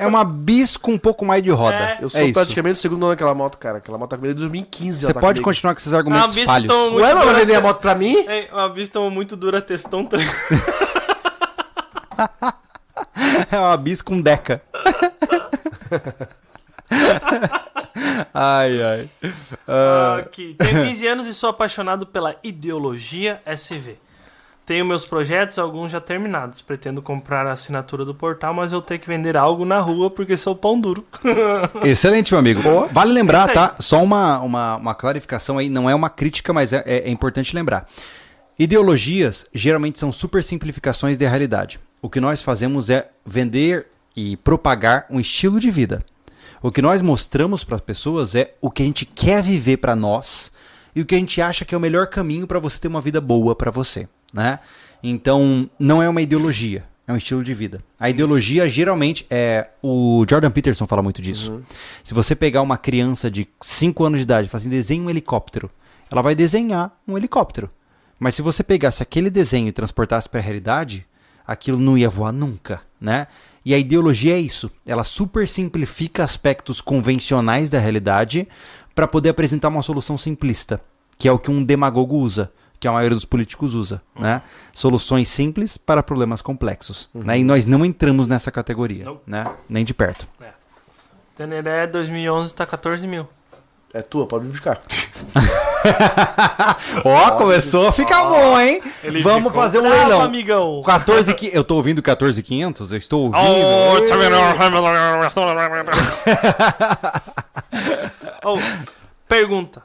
É, é uma bis com um pouco mais de roda. É. Eu sou é praticamente o segundo dono daquela moto, cara. Aquela moto tá comigo desde 2015. Você ela tá pode comigo. continuar com esses argumentos falhos. Ué, não vai vender a moto pra mim? Ei, uma bis tomou muito dura testão. <laughs> <laughs> É uma bis com deca. <laughs> ai, ai. Ah, Aqui. Tenho 15 anos e sou apaixonado pela ideologia SV. Tenho meus projetos, alguns já terminados. Pretendo comprar a assinatura do portal, mas eu tenho que vender algo na rua porque sou pão duro. <laughs> Excelente, meu amigo. Vale lembrar, É tá? Só uma, uma, uma clarificação aí, não é uma crítica, mas é, é- é importante lembrar. Ideologias geralmente são super simplificações da realidade. O que nós fazemos é vender e propagar um estilo de vida. O que nós mostramos para as pessoas é o que a gente quer viver para nós e o que a gente acha que é o melhor caminho para você ter uma vida boa para você, né? Então, não é uma ideologia, é um estilo de vida. A ideologia geralmente é o Jordan Peterson fala muito disso. Se você pegar uma criança de 5 anos de idade e falar assim, desenhe um helicóptero, ela vai desenhar um helicóptero. Mas se você pegasse aquele desenho e transportasse para a realidade, aquilo não ia voar nunca, né? E a ideologia é isso. Ela super simplifica aspectos convencionais da realidade para poder apresentar uma solução simplista, que é o que um demagogo usa, que a maioria dos políticos usa, né? Soluções simples para problemas complexos, né? E nós não entramos nessa categoria, Não. né? Nem de perto. Teneré 2011 tá 14 mil. É tua, pode me buscar. <laughs> Ó, começou a ficar bom, hein? Ele Vamos ficou fazer um bravo, leilão. amigão. 14 que eu tô ouvindo 14500, eu estou ouvindo. Oh, tá vendo? Oh, pergunta.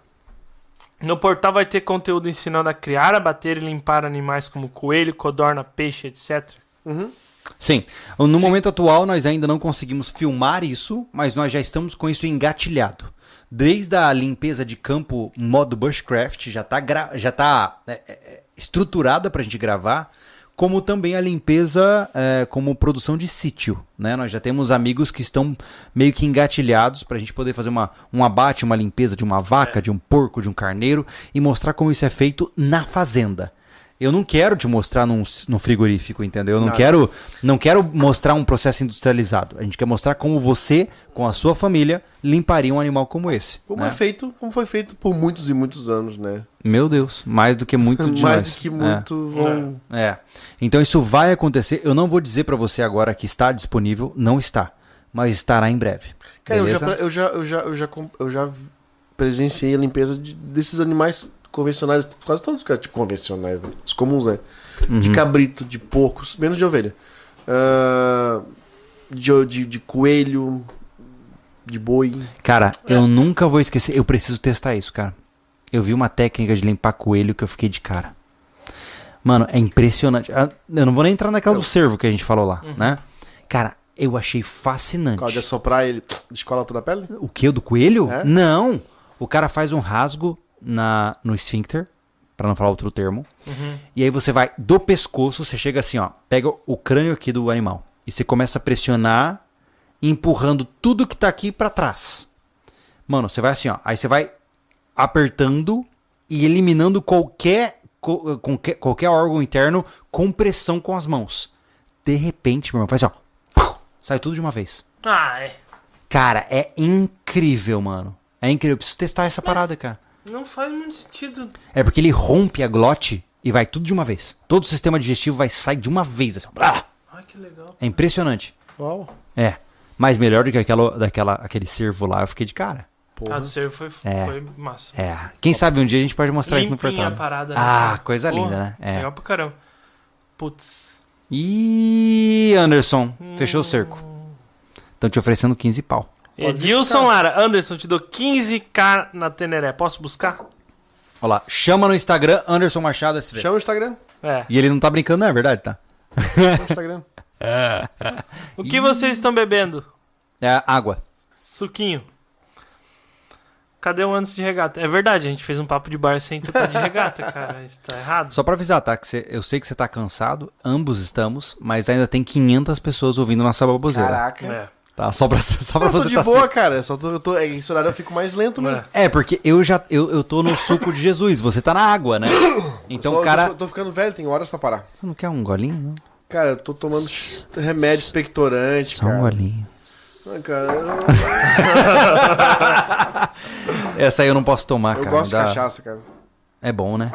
No portal vai ter conteúdo ensinando a criar, abater e limpar animais como coelho, codorna, peixe, etc. Sim. No momento atual, nós ainda não conseguimos filmar isso, mas nós já estamos com isso engatilhado. Desde a limpeza de campo modo bushcraft, já está já tá, é, é, estruturada para a gente gravar, como também a limpeza é, como produção de sítio. Né? Nós já temos amigos que estão meio que engatilhados para a gente poder fazer uma, um abate, uma limpeza de uma vaca, de um porco, de um carneiro e mostrar como isso é feito na fazenda. Eu não quero te mostrar num, num frigorífico, entendeu? Eu não Nada. quero, não quero mostrar um processo industrializado. A gente quer mostrar como você, com a sua família, limparia um animal como esse. Como né? é feito, como foi feito por muitos e muitos anos, né? Meu Deus, mais do que muito <laughs> de Mais do que É. muito vão. É. Então isso vai acontecer. Eu não vou dizer pra você agora que está disponível, não está, mas estará em breve. Cara, eu já, eu, já, eu, já, eu, já, eu já presenciei a limpeza de- desses animais convencionais, quase todos, cara, tipo convencionais, né? Os comuns, né? Uhum. De cabrito, de porcos, menos de ovelha. Ah, de, de, de coelho, de boi. Cara, eu nunca vou esquecer. Eu preciso testar isso, cara. Eu vi uma técnica de limpar coelho que eu fiquei de cara. Mano, é impressionante. Ah, Eu não vou nem entrar naquela do cervo que a gente falou lá, né? Cara, eu achei fascinante. Pode assoprar ele, <tsk> descola toda a pele? O que? O do coelho? É? Não! O cara faz um rasgo na, no esfíncter, pra não falar outro termo. E aí você vai do pescoço, você chega assim, ó. Pega o crânio aqui do animal. E você começa a pressionar, empurrando tudo que tá aqui pra trás. Mano, você vai assim, ó. Aí você vai apertando e eliminando qualquer, qualquer, qualquer órgão interno com pressão com as mãos. De repente, meu irmão, faz assim, ó. Sai tudo de uma vez. Ah, é. Cara, é incrível, mano. É incrível. Eu preciso testar essa parada, cara. Não faz muito sentido. É porque ele rompe a glote e vai tudo de uma vez. Todo o sistema digestivo vai sair de uma vez. Assim! Ai, que legal. É impressionante. Uau. É. Mas melhor do que aquela, daquela, aquele cervo lá, eu fiquei de cara. Porra. Ah, do cervo foi, É. foi massa. É. Quem sabe um dia a gente pode mostrar isso no Limpinha portal. a parada. né, Ah, coisa Porra, linda, né? É. Legal pra caramba. Putz. Ih, Anderson, fechou o cerco. Estão te oferecendo 15 pau. Edilson Lara, Anderson, te dou 15k na Teneré. Posso buscar? Olha lá, chama no Instagram Anderson Machado SV. Chama o Instagram. É. E ele não tá brincando, não é verdade, tá? Chama o Instagram. O que vocês estão bebendo? É água. Suquinho. Cadê o antes de regata? É verdade, a gente fez um papo de bar sem tocar de regata, <laughs> cara. Isso tá errado. Só pra avisar, tá? Que você- eu sei que você tá cansado, ambos estamos, mas ainda tem 500 pessoas ouvindo nossa baboseira. Caraca. É. Tá? Só pra, <laughs> só pra Eu tô de tá boa, certo. cara. Só tô, eu tô, é, esse horário eu fico mais lento mesmo. É. É, porque eu já eu, eu tô no suco de Jesus, você tá na água, né? <coughs> Então, tô, cara. tô, tô ficando velho, tem horas pra parar. Você não quer um golinho? Não? Cara, eu tô tomando remédio expectorante, Só um cara. golinho. Ai, cara, eu, <laughs> Essa aí eu não posso tomar, eu cara. gosto de dá- cachaça, cara. É bom, né?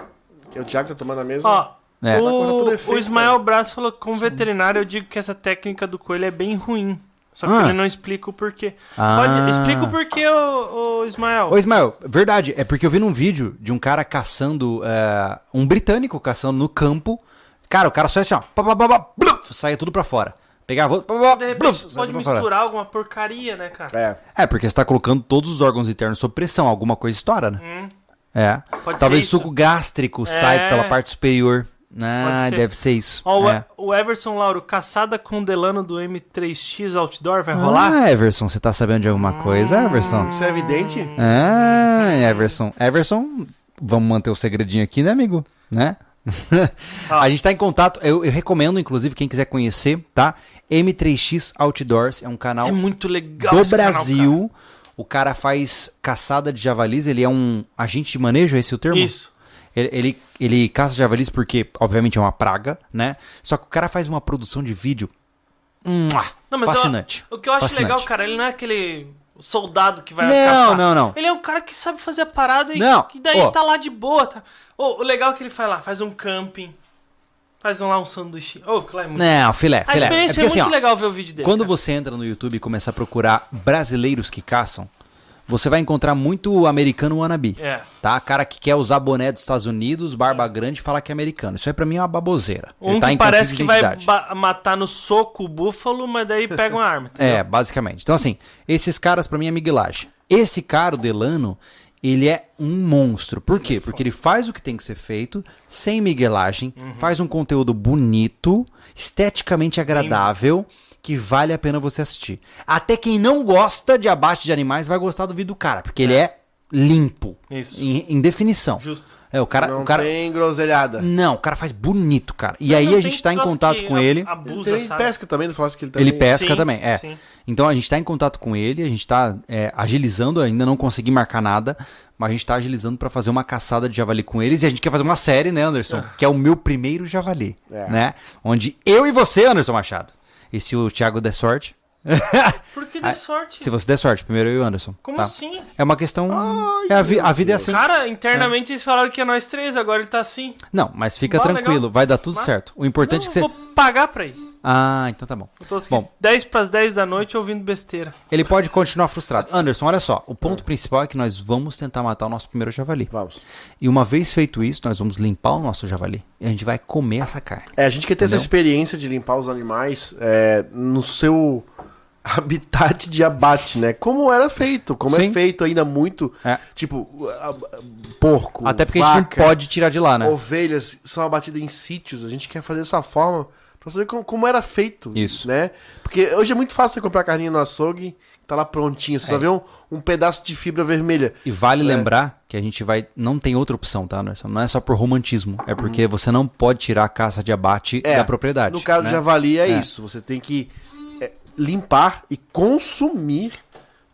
Que o Thiago tá tomando a mesma. Ó, É. O, efeito, o Ismael Braz falou que como veterinário eu digo que essa técnica do coelho é bem ruim. Só que Ah. ele não explica o porquê. Ah. Pode, explica o porquê, ô, ô Ismael. Ô, Ismael, verdade, é porque eu vi num vídeo de um cara caçando, é, um britânico caçando no campo. Cara, o cara só é assim, ó, pá, pá, pá, bluf, saia tudo pra fora. Pegava De repente bluf, saia pode pra fora. misturar alguma porcaria, né, cara? É. É, porque você tá colocando todos os órgãos internos sob pressão, alguma coisa estoura, né? Hum, É. Pode Talvez o suco gástrico É. pela parte superior. Ah, ser. deve ser isso. Ó, o, é. o Everson Lauro, caçada com Delano do M3X Outdoor vai rolar? Ah, Everson, você tá sabendo de alguma coisa, Everson? Isso é evidente? Ah, Everson. Everson, vamos manter o segredinho aqui, né, amigo? Né? Ah. <laughs> A gente tá em contato, eu, eu recomendo, inclusive, quem quiser conhecer, tá? M3X Outdoors é um canal É muito legal do esse canal, Brasil. o cara faz caçada de javalis, ele é um agente de manejo, é esse o termo? cara. Isso. Ele, ele, ele caça javalis porque, obviamente, é uma praga, né? Só que o cara faz uma produção de vídeo Não, mas eu- fascinante. o que eu acho Fascinante. legal, cara, ele não é aquele soldado que vai Não, caçar. não, não. Ele é um cara que sabe fazer a parada e, Não, e daí ó. tá lá de boa. Tá. Ô, o legal é que ele faz lá, faz um camping, faz um, lá um sanduíche. Ô, claro, é muito... Não, filé, A filé. experiência é, porque, assim, muito ó, legal ver o vídeo dele. Quando cara. você entra no YouTube e começa a procurar brasileiros que caçam, você vai encontrar muito americano wannabe. É. Tá? Cara que quer usar boné dos Estados Unidos, barba grande e falar que é americano. Isso aí pra mim é uma baboseira. Um Ele tá que parece que vai matar no soco o búfalo, mas daí pega uma arma. <laughs> É, entendeu? basicamente. Então, assim, esses caras pra mim é miguelagem. Esse cara, o Delano, ele é um monstro. Por quê? Porque ele faz o que tem que ser feito, sem miguelagem, Uhum. faz um conteúdo bonito, esteticamente agradável, que vale a pena você assistir. Até quem não gosta de abate de animais vai gostar do vídeo do cara, porque ele é limpo. Isso. Em, em definição. Justo. É, o cara. Não o cara tem groselhada. Não, o cara faz bonito, cara. E Mas aí a gente tá em contato com ele. Ele Abusa, também sabe? pesca também, não falasse que ele também... Ele pesca Sim, também, é. sim. Então a gente tá em contato com ele, a gente tá é, agilizando, ainda não consegui marcar nada, mas a gente tá agilizando pra fazer uma caçada de javali com eles e a gente quer fazer uma série, né, Anderson? Que é o meu primeiro javali, É. né? Onde eu e você, Anderson Machado, e se o Thiago der sorte, Por que <laughs> de Ah, sorte? Se você der sorte, primeiro eu e o Anderson. Como tá? assim? É uma questão. Ai, é a, vi- a vida é assim. Cara, internamente eles falaram que é nós três, agora ele tá assim. Não, mas fica Bom, tranquilo, legal. vai dar tudo Mas- certo. O importante Não, é que você. eu vou pagar pra ir. Ah, então tá bom. Eu tô Bom. 10 pras 10 da noite ouvindo besteira. Ele pode continuar frustrado. Anderson, olha só. O ponto principal é que nós vamos tentar matar o nosso primeiro javali. Vamos. E uma vez feito isso, nós vamos limpar o nosso javali. E a gente vai comer essa carne. É, a gente quer ter essa Entendeu? experiência de limpar os animais é, no seu <laughs> habitat de abate, né? Como era feito, como Sim. é feito ainda muito, É. tipo, a- a- porco, Até porque a gente vaca, não pode tirar de lá, né? ovelhas são abatidas em sítios. A gente quer fazer dessa forma pra saber como, como era feito, Isso. né? Porque hoje é muito fácil você comprar carninha no açougue, tá lá prontinha. Você só vê um, um pedaço de fibra vermelha. E vale É. lembrar que a gente vai. Não tem outra opção, tá, Anderson? Não é só por romantismo. É porque você não pode tirar a caça de abate É, da propriedade. No caso né? do javali é, É. isso. Você tem que é, limpar e consumir,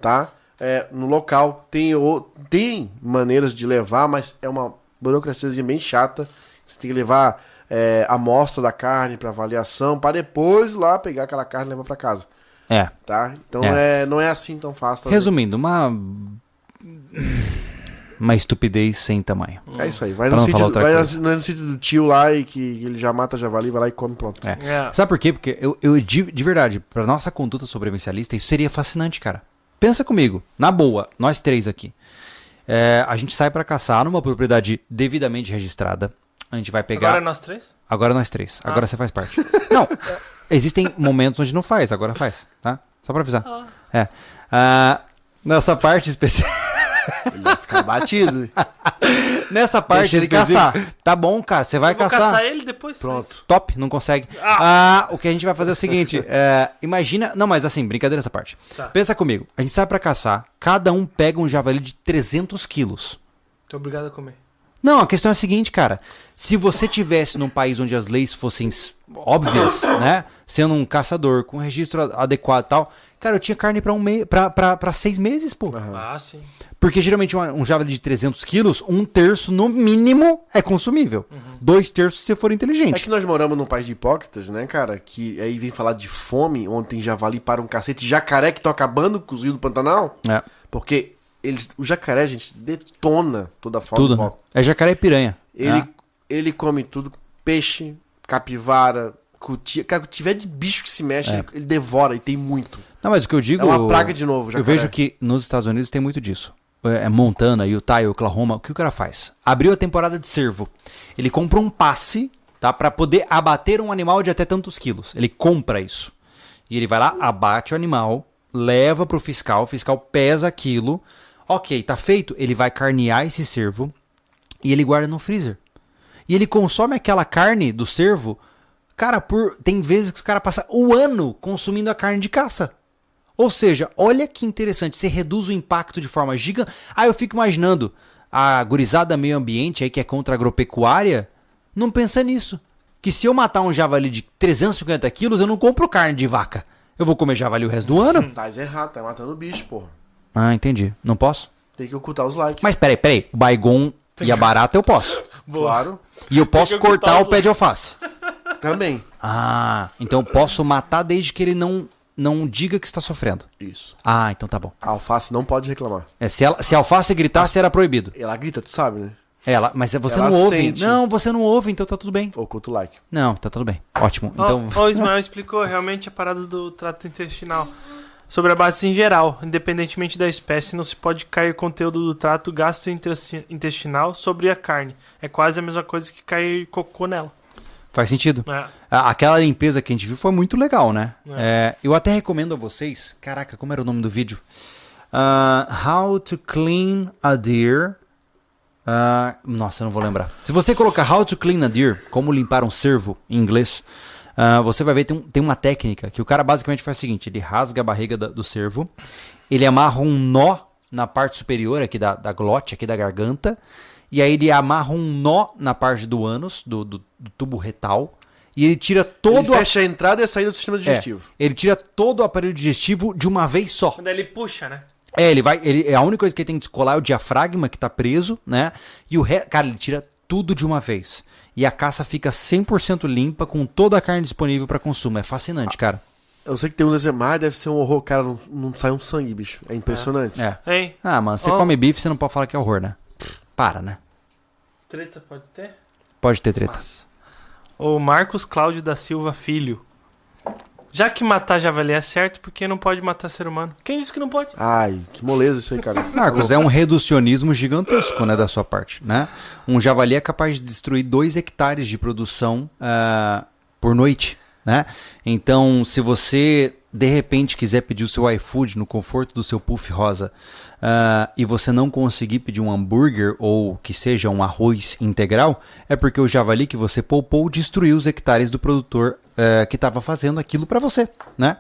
tá? É, no local. Tem, o, tem maneiras de levar, mas é uma burocraciazinha bem chata. Você tem que levar é, a amostra da carne para avaliação, para depois lá pegar aquela carne e levar para casa, É. tá? Então É. é, não é assim tão fácil. também. Resumindo, uma. Uma estupidez sem tamanho. É isso aí. Vai, Pra no não sítio, vai coisa. no, sítio do tio lá e que ele já mata javali, vai lá e come pronto. É. É. Sabe por quê? Porque eu, eu de, de verdade, pra nossa conduta sobrevivencialista, isso seria fascinante, cara. Pensa comigo, na boa, nós três aqui. É, a gente sai pra caçar numa propriedade devidamente registrada. A gente vai pegar. Agora é nós três? Agora nós três. Agora você faz parte. <laughs> Não, existem momentos onde não faz, agora faz, tá? Só pra avisar. É. Ah, nessa parte específica. <laughs> Ele vai ficar batido. <laughs> nessa parte Deixa ele caçar. Tá bom, cara, você vai Eu vou caçar. caçar ele depois. Pronto. Top, não consegue. Ah, o que a gente vai fazer é o seguinte: é, imagina. Não, mas assim, brincadeira essa parte. Tá. Pensa comigo: a gente sai pra caçar, cada um pega um javali de 300 quilos. Tô obrigado a comer. Não, a questão é a seguinte, cara. Se você tivesse num país onde as leis fossem óbvias, <coughs> né? Sendo um caçador com registro adequado e tal, cara, eu tinha carne pra, um me... pra, pra, pra seis meses, pô. Ah, sim. Porque geralmente um, um javali de 300 quilos, um terço no mínimo é consumível. Dois terços se você for É inteligente. que nós moramos num país de hipócritas, né, cara? Que aí vem falar de fome, onde tem javali para um cacete, jacaré que estão acabando com os rios do Pantanal. É, Porque eles, o jacaré, gente, detona toda a fauna tudo. Né? É jacaré e piranha. Ele, né? ele come tudo: peixe, capivara, cutia. Cara, tiver de bicho que se mexe, É. ele, ele devora e tem muito. Não, mas o que eu digo. É uma praga de novo, Eu jacaré. vejo que nos Estados Unidos tem muito disso. É Montana, Utah, Oklahoma. O que o cara faz? Abriu a temporada de cervo. Ele compra um passe, tá? Pra poder abater um animal de até tantos quilos. Ele compra isso. E ele vai lá, abate o animal, leva pro fiscal, o fiscal pesa aquilo. Ok, tá feito. Ele vai carnear esse cervo e ele guarda no freezer. E ele consome aquela carne do cervo. Cara, por tem vezes que o cara passa o ano consumindo a carne de caça. Ou seja, olha que interessante, você reduz o impacto de forma gigante. Ah, eu fico imaginando a gurizada meio ambiente aí que é contra a agropecuária, não pensa nisso. Que se eu matar um javali de 350 quilos, eu não compro carne de vaca. Eu vou comer javali o resto do ano? Tá errado, tá matando bicho, porra. Ah, entendi. Não posso? Tem que ocultar os likes. Mas peraí, peraí. O baigon e a barata eu posso. <laughs> Claro, E eu posso cortar o pé de alface. também. Ah, então eu posso matar desde que ele não, não diga que está sofrendo. Isso. Ah, então tá bom. A alface não pode reclamar. É, se, ela, se a alface gritasse, era proibido. Ela grita, tu sabe, né? Ela, mas você Ela não ouve. sente. Não, você não ouve, então tá tudo bem. Oculta o like. Não, tá tudo bem. Ótimo. Então, ó, o Ismael explicou realmente a parada do trato intestinal. Sobre abates em geral, independentemente da espécie, não se pode cair conteúdo do trato gastrointestinal sobre a carne. É quase a mesma coisa que cair cocô nela. faz sentido. É. Aquela limpeza que a gente viu foi muito legal, né? É. É, eu até recomendo a vocês. Caraca, como era o nome do vídeo? Ah, how to clean a deer. Ah, nossa, eu não vou lembrar. Se você colocar How to clean a deer, como limpar um cervo em inglês, ah, você vai ver tem, um- tem uma técnica que o cara basicamente faz o seguinte: ele rasga a barriga da- do cervo, ele amarra um nó na parte superior aqui da, da glote, aqui da garganta, e aí ele amarra um nó na parte do ânus, do, do- do tubo retal, e ele tira todo Ele a- fecha a entrada e a saída do sistema é, digestivo. ele tira todo o aparelho digestivo de uma vez só. Daí ele puxa, né? É, ele vai. Ele, é a única coisa que ele tem que descolar é o diafragma que tá preso, né? E o resto. Cara, ele tira tudo de uma vez. E a caça fica 100% limpa com toda a carne disponível para consumo. É fascinante, cara. Eu sei que tem um desenho, mas deve ser um horror, cara, não, não sai um sangue, bicho. É impressionante. É. Hein? Ah, mano, você Ó. come bife, você não pode falar que é horror, né? Para, né? Treta pode ter? Pode ter treta. Massa. O Marcos Cláudio da Silva Filho. Já que matar javali é certo, por que não pode matar ser humano? Quem disse que não pode? Ai, que moleza isso aí, cara. Marcos, é um reducionismo gigantesco, né, da sua parte, né? Um javali é capaz de destruir dois hectares de produção ah, por noite, né? Então, se você de repente quiser pedir o seu iFood no conforto do seu puff rosa ah, e você não conseguir pedir um hambúrguer ou que seja um arroz integral, é porque o javali que você poupou destruiu os hectares do produtor eh, que estava fazendo aquilo para você, né?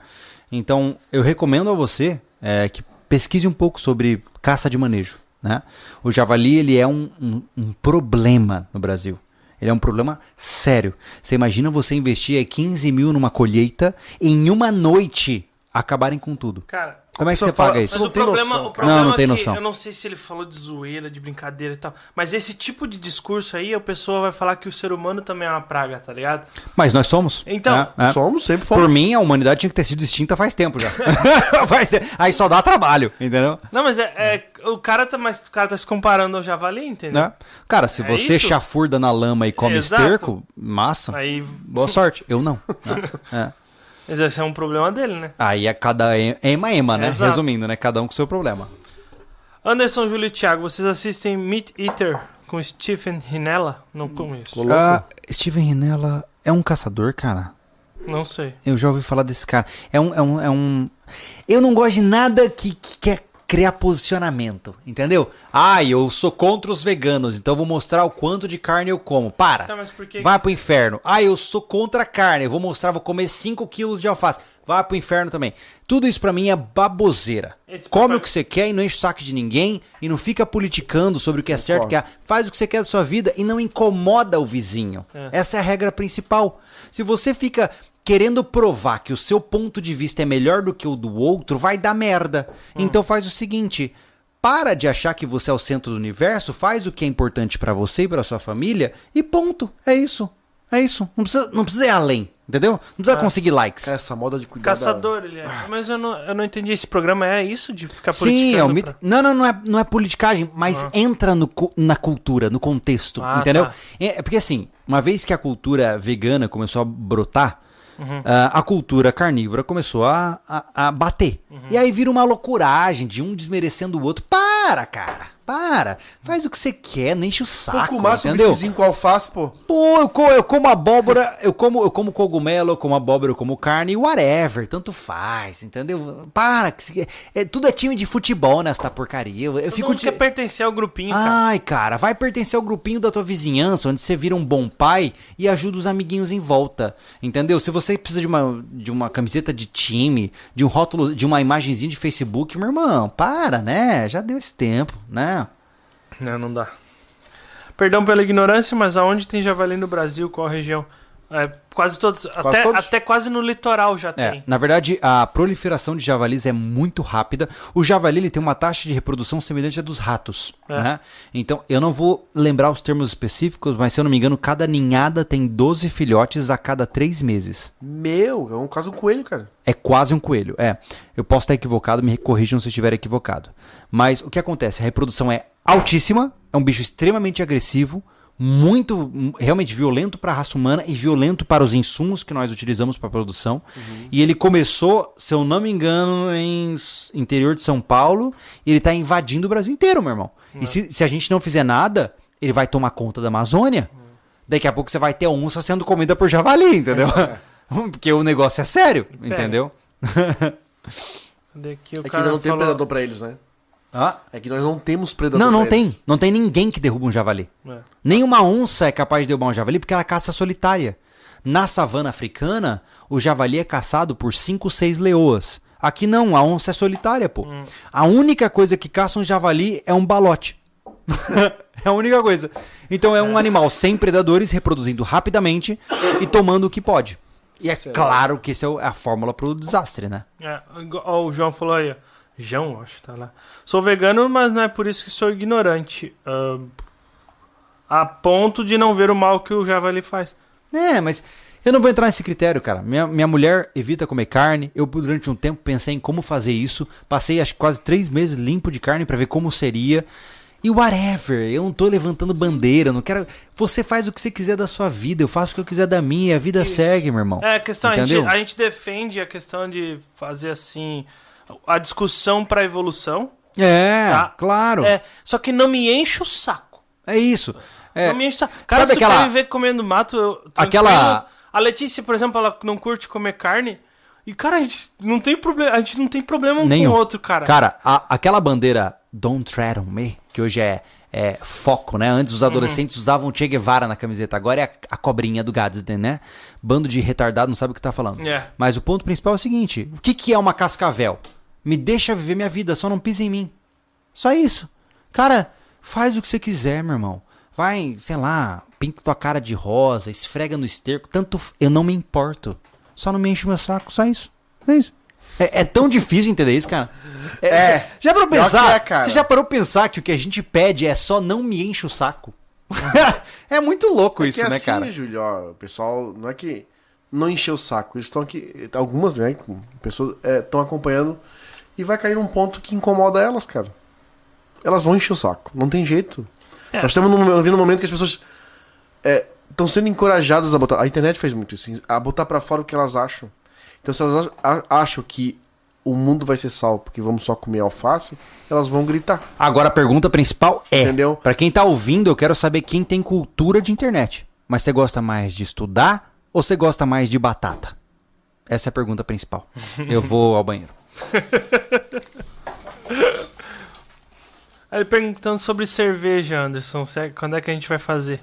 Então, eu recomendo a você eh, que pesquise um pouco sobre caça de manejo, né? O javali, ele é um, um- um problema no Brasil. Ele é um problema sério. Você imagina você investir aí 15 mil numa colheita e em uma noite acabarem com tudo. Cara, Como é que você paga fala- isso? mas não o tem problema, noção, o problema Não, não tem é que noção. Eu não sei se ele falou de zoeira, de brincadeira e tal. Mas esse tipo de discurso aí, a pessoa vai falar que o ser humano também é uma praga, tá ligado? Mas nós somos. Então, né? É. Somos, sempre fomos. Por mim, a humanidade tinha que ter sido extinta faz tempo já. <laughs> Aí só dá trabalho, entendeu? Não, mas é, é- o cara tá, mas o cara tá se comparando ao javali, entendeu? Né? Cara, se É você isso? chafurda na lama e come Exato. esterco, massa. Aí, Boa sorte. Eu não. né? <laughs> É. mas esse é um problema dele, né? Aí é cada ema ema, né? Exato. Resumindo, né? Cada um com o seu problema. Anderson, Júlio e Thiago, vocês assistem Meat Eater com Stephen Rinella? Não conheço. Louco. Ah, Steven Rinella é um caçador, cara. Não sei. Eu já ouvi falar desse cara. É um. É um, é um... Eu não gosto de nada que, que quer criar posicionamento, entendeu? Ah, eu sou contra os veganos, então eu vou mostrar o quanto de carne eu como. Para! Tá, que... Vai pro inferno. Ah, eu sou contra a carne, eu vou mostrar, vou comer 5 quilos de alface. Vai pro inferno também. Tudo isso pra mim é baboseira. Esse Come papai- o que você quer e não enche o saco de ninguém e não fica politicando sobre o que é certo, o que é. Faz o que você quer da sua vida e não incomoda o vizinho. É. Essa é a regra principal. Se você fica querendo provar que o seu ponto de vista é melhor do que o do outro, vai dar merda. Hum. Então faz o seguinte, para de achar que você é o centro do universo, faz o que é importante pra você e pra sua família e ponto. É isso. É isso. Não precisa, não precisa ir além, entendeu? Não precisa conseguir likes. Essa moda de cuidar da- Caçador, ele é. Mas eu não, eu não entendi. Esse programa é isso? De ficar Sim, é o politicando mit... pra- Não, não, não é, não é politicagem, mas entra no, na cultura, no contexto, Ah, entendeu? tá. É, é porque assim, uma vez que a cultura vegana começou a brotar, Uhum. a cultura carnívora começou a, a, a bater. Uhum. E aí vira uma loucuragem de um desmerecendo o outro. Para, cara! Para! Faz o que você quer, não enche o saco, massa um entendeu? bifezinho com alface, pô. Pô, eu como, eu como abóbora, eu como, eu como cogumelo, eu como abóbora, eu como carne, whatever, tanto faz, entendeu? Para, que se- é, tudo é time de futebol nessa porcaria. Eu, eu Todo fico mundo de... quer pertencer ao grupinho, cara. Ai, cara, vai pertencer ao grupinho da tua vizinhança, onde você vira um bom pai e ajuda os amiguinhos em volta, entendeu? Se você precisa de uma, de uma camiseta de time, de um rótulo, de uma imagenzinha de Facebook, meu irmão, para, né? Já deu esse tempo, né? Não, não dá. Perdão pela ignorância, mas aonde tem javali no Brasil? Qual região? É, quase todos. até, todos? até quase no litoral já É, tem. na verdade, a proliferação de javalis é muito rápida. O javali ele tem uma taxa de reprodução semelhante à dos ratos. É. Né? Então, eu não vou lembrar os termos específicos, mas se eu não me engano, cada ninhada tem 12 filhotes a cada 3 meses. Meu, é um quase um coelho, cara. É quase um coelho. É. Eu posso estar equivocado, me corrijam se eu estiver equivocado. Mas o que acontece? A reprodução é altíssima, é um bicho extremamente agressivo, muito realmente violento para a raça humana e violento para os insumos que nós utilizamos para a produção. E ele começou, se eu não me engano, em interior de São Paulo, e ele está invadindo o Brasil inteiro, meu irmão. E se, se a gente não fizer nada, ele vai tomar conta da Amazônia. Daqui a pouco você vai ter onça sendo comida por javali, entendeu? <laughs> Porque o negócio é sério, entendeu? <laughs> Cadê aqui o É que ainda não tem falou- predador pra eles, né? Ah, É que nós não temos predador Não, não tem. Não tem ninguém que derruba um javali. É. Nenhuma onça é capaz de derrubar um javali porque ela caça solitária. Na savana africana, o javali é caçado por 5, 6 leoas. Aqui não, a onça é solitária, pô. A única coisa que caça um javali é um balote. <laughs> é a única coisa. Então é um animal sem predadores, reproduzindo rapidamente e tomando o que pode. E é claro que essa é a fórmula pro desastre, né? É, o João falou aí, ó. João, acho que tá lá. Sou vegano, mas não é por isso que sou ignorante. Ah, a ponto de não ver o mal que o javali faz. É, mas Eu não vou entrar nesse critério, cara. Minha, minha mulher evita comer carne. Eu, durante um tempo, pensei em como fazer isso. Passei acho, quase três meses limpo de carne pra ver como seria. E whatever, eu não tô levantando bandeira, não quero. Você faz o que você quiser da sua vida, eu faço o que eu quiser da minha, e a vida segue, meu irmão. É, a questão, a gente, a gente defende a questão de fazer assim a discussão pra evolução. É, Tá. claro. É, só que não me enche o saco. É isso. É, Não me enche o saco. Cara, Sabe se aquela- viver comendo mato, eu. Aquela- A Letícia, por exemplo, ela não curte comer carne. E, cara, a gente não tem problema, a gente não tem problema um Nenhum. com o outro, cara. Cara, a- aquela bandeira Don't Tread on Me, que hoje é, é foco, né? Antes os adolescentes usavam Che Guevara na camiseta, agora é a, a cobrinha do Gadsden, né? Bando de retardado não sabe o que tá falando. É. Mas o ponto principal é o seguinte: o que, que é uma cascavel? Me deixa viver minha vida, só não pise em mim. Só isso. Cara, faz o que você quiser, meu irmão. Vai, sei lá, pinta tua cara de rosa, esfrega no esterco, tanto. Eu não me importo. Só não me enche meu saco, só isso. Só isso. É, é tão difícil entender isso, cara. É. Já parou pensar? que é, cara. Você já parou pensar que o que a gente pede é só não me enche o saco? <laughs> é muito louco isso, que é né, assim, cara? Júlio, ó, o pessoal não é que não encheu o saco, eles estão aqui, algumas, né, pessoas estão acompanhando e vai cair num ponto que incomoda elas, cara. Elas vão encher o saco, não tem jeito. É. Nós estamos vivendo um momento que as pessoas estão sendo encorajadas a botar, a internet fez muito isso, a botar pra fora o que elas acham. Então se elas acham que o mundo vai ser salvo porque vamos só comer alface, elas vão gritar. Agora a pergunta principal é: Entendeu? Pra quem tá ouvindo, eu quero saber quem tem cultura de internet. Mas você gosta mais de estudar ou você gosta mais de batata? Essa é a pergunta principal. Eu vou ao banheiro. <laughs> Ele perguntando sobre cerveja, Anderson. se- Quando é que a gente vai fazer?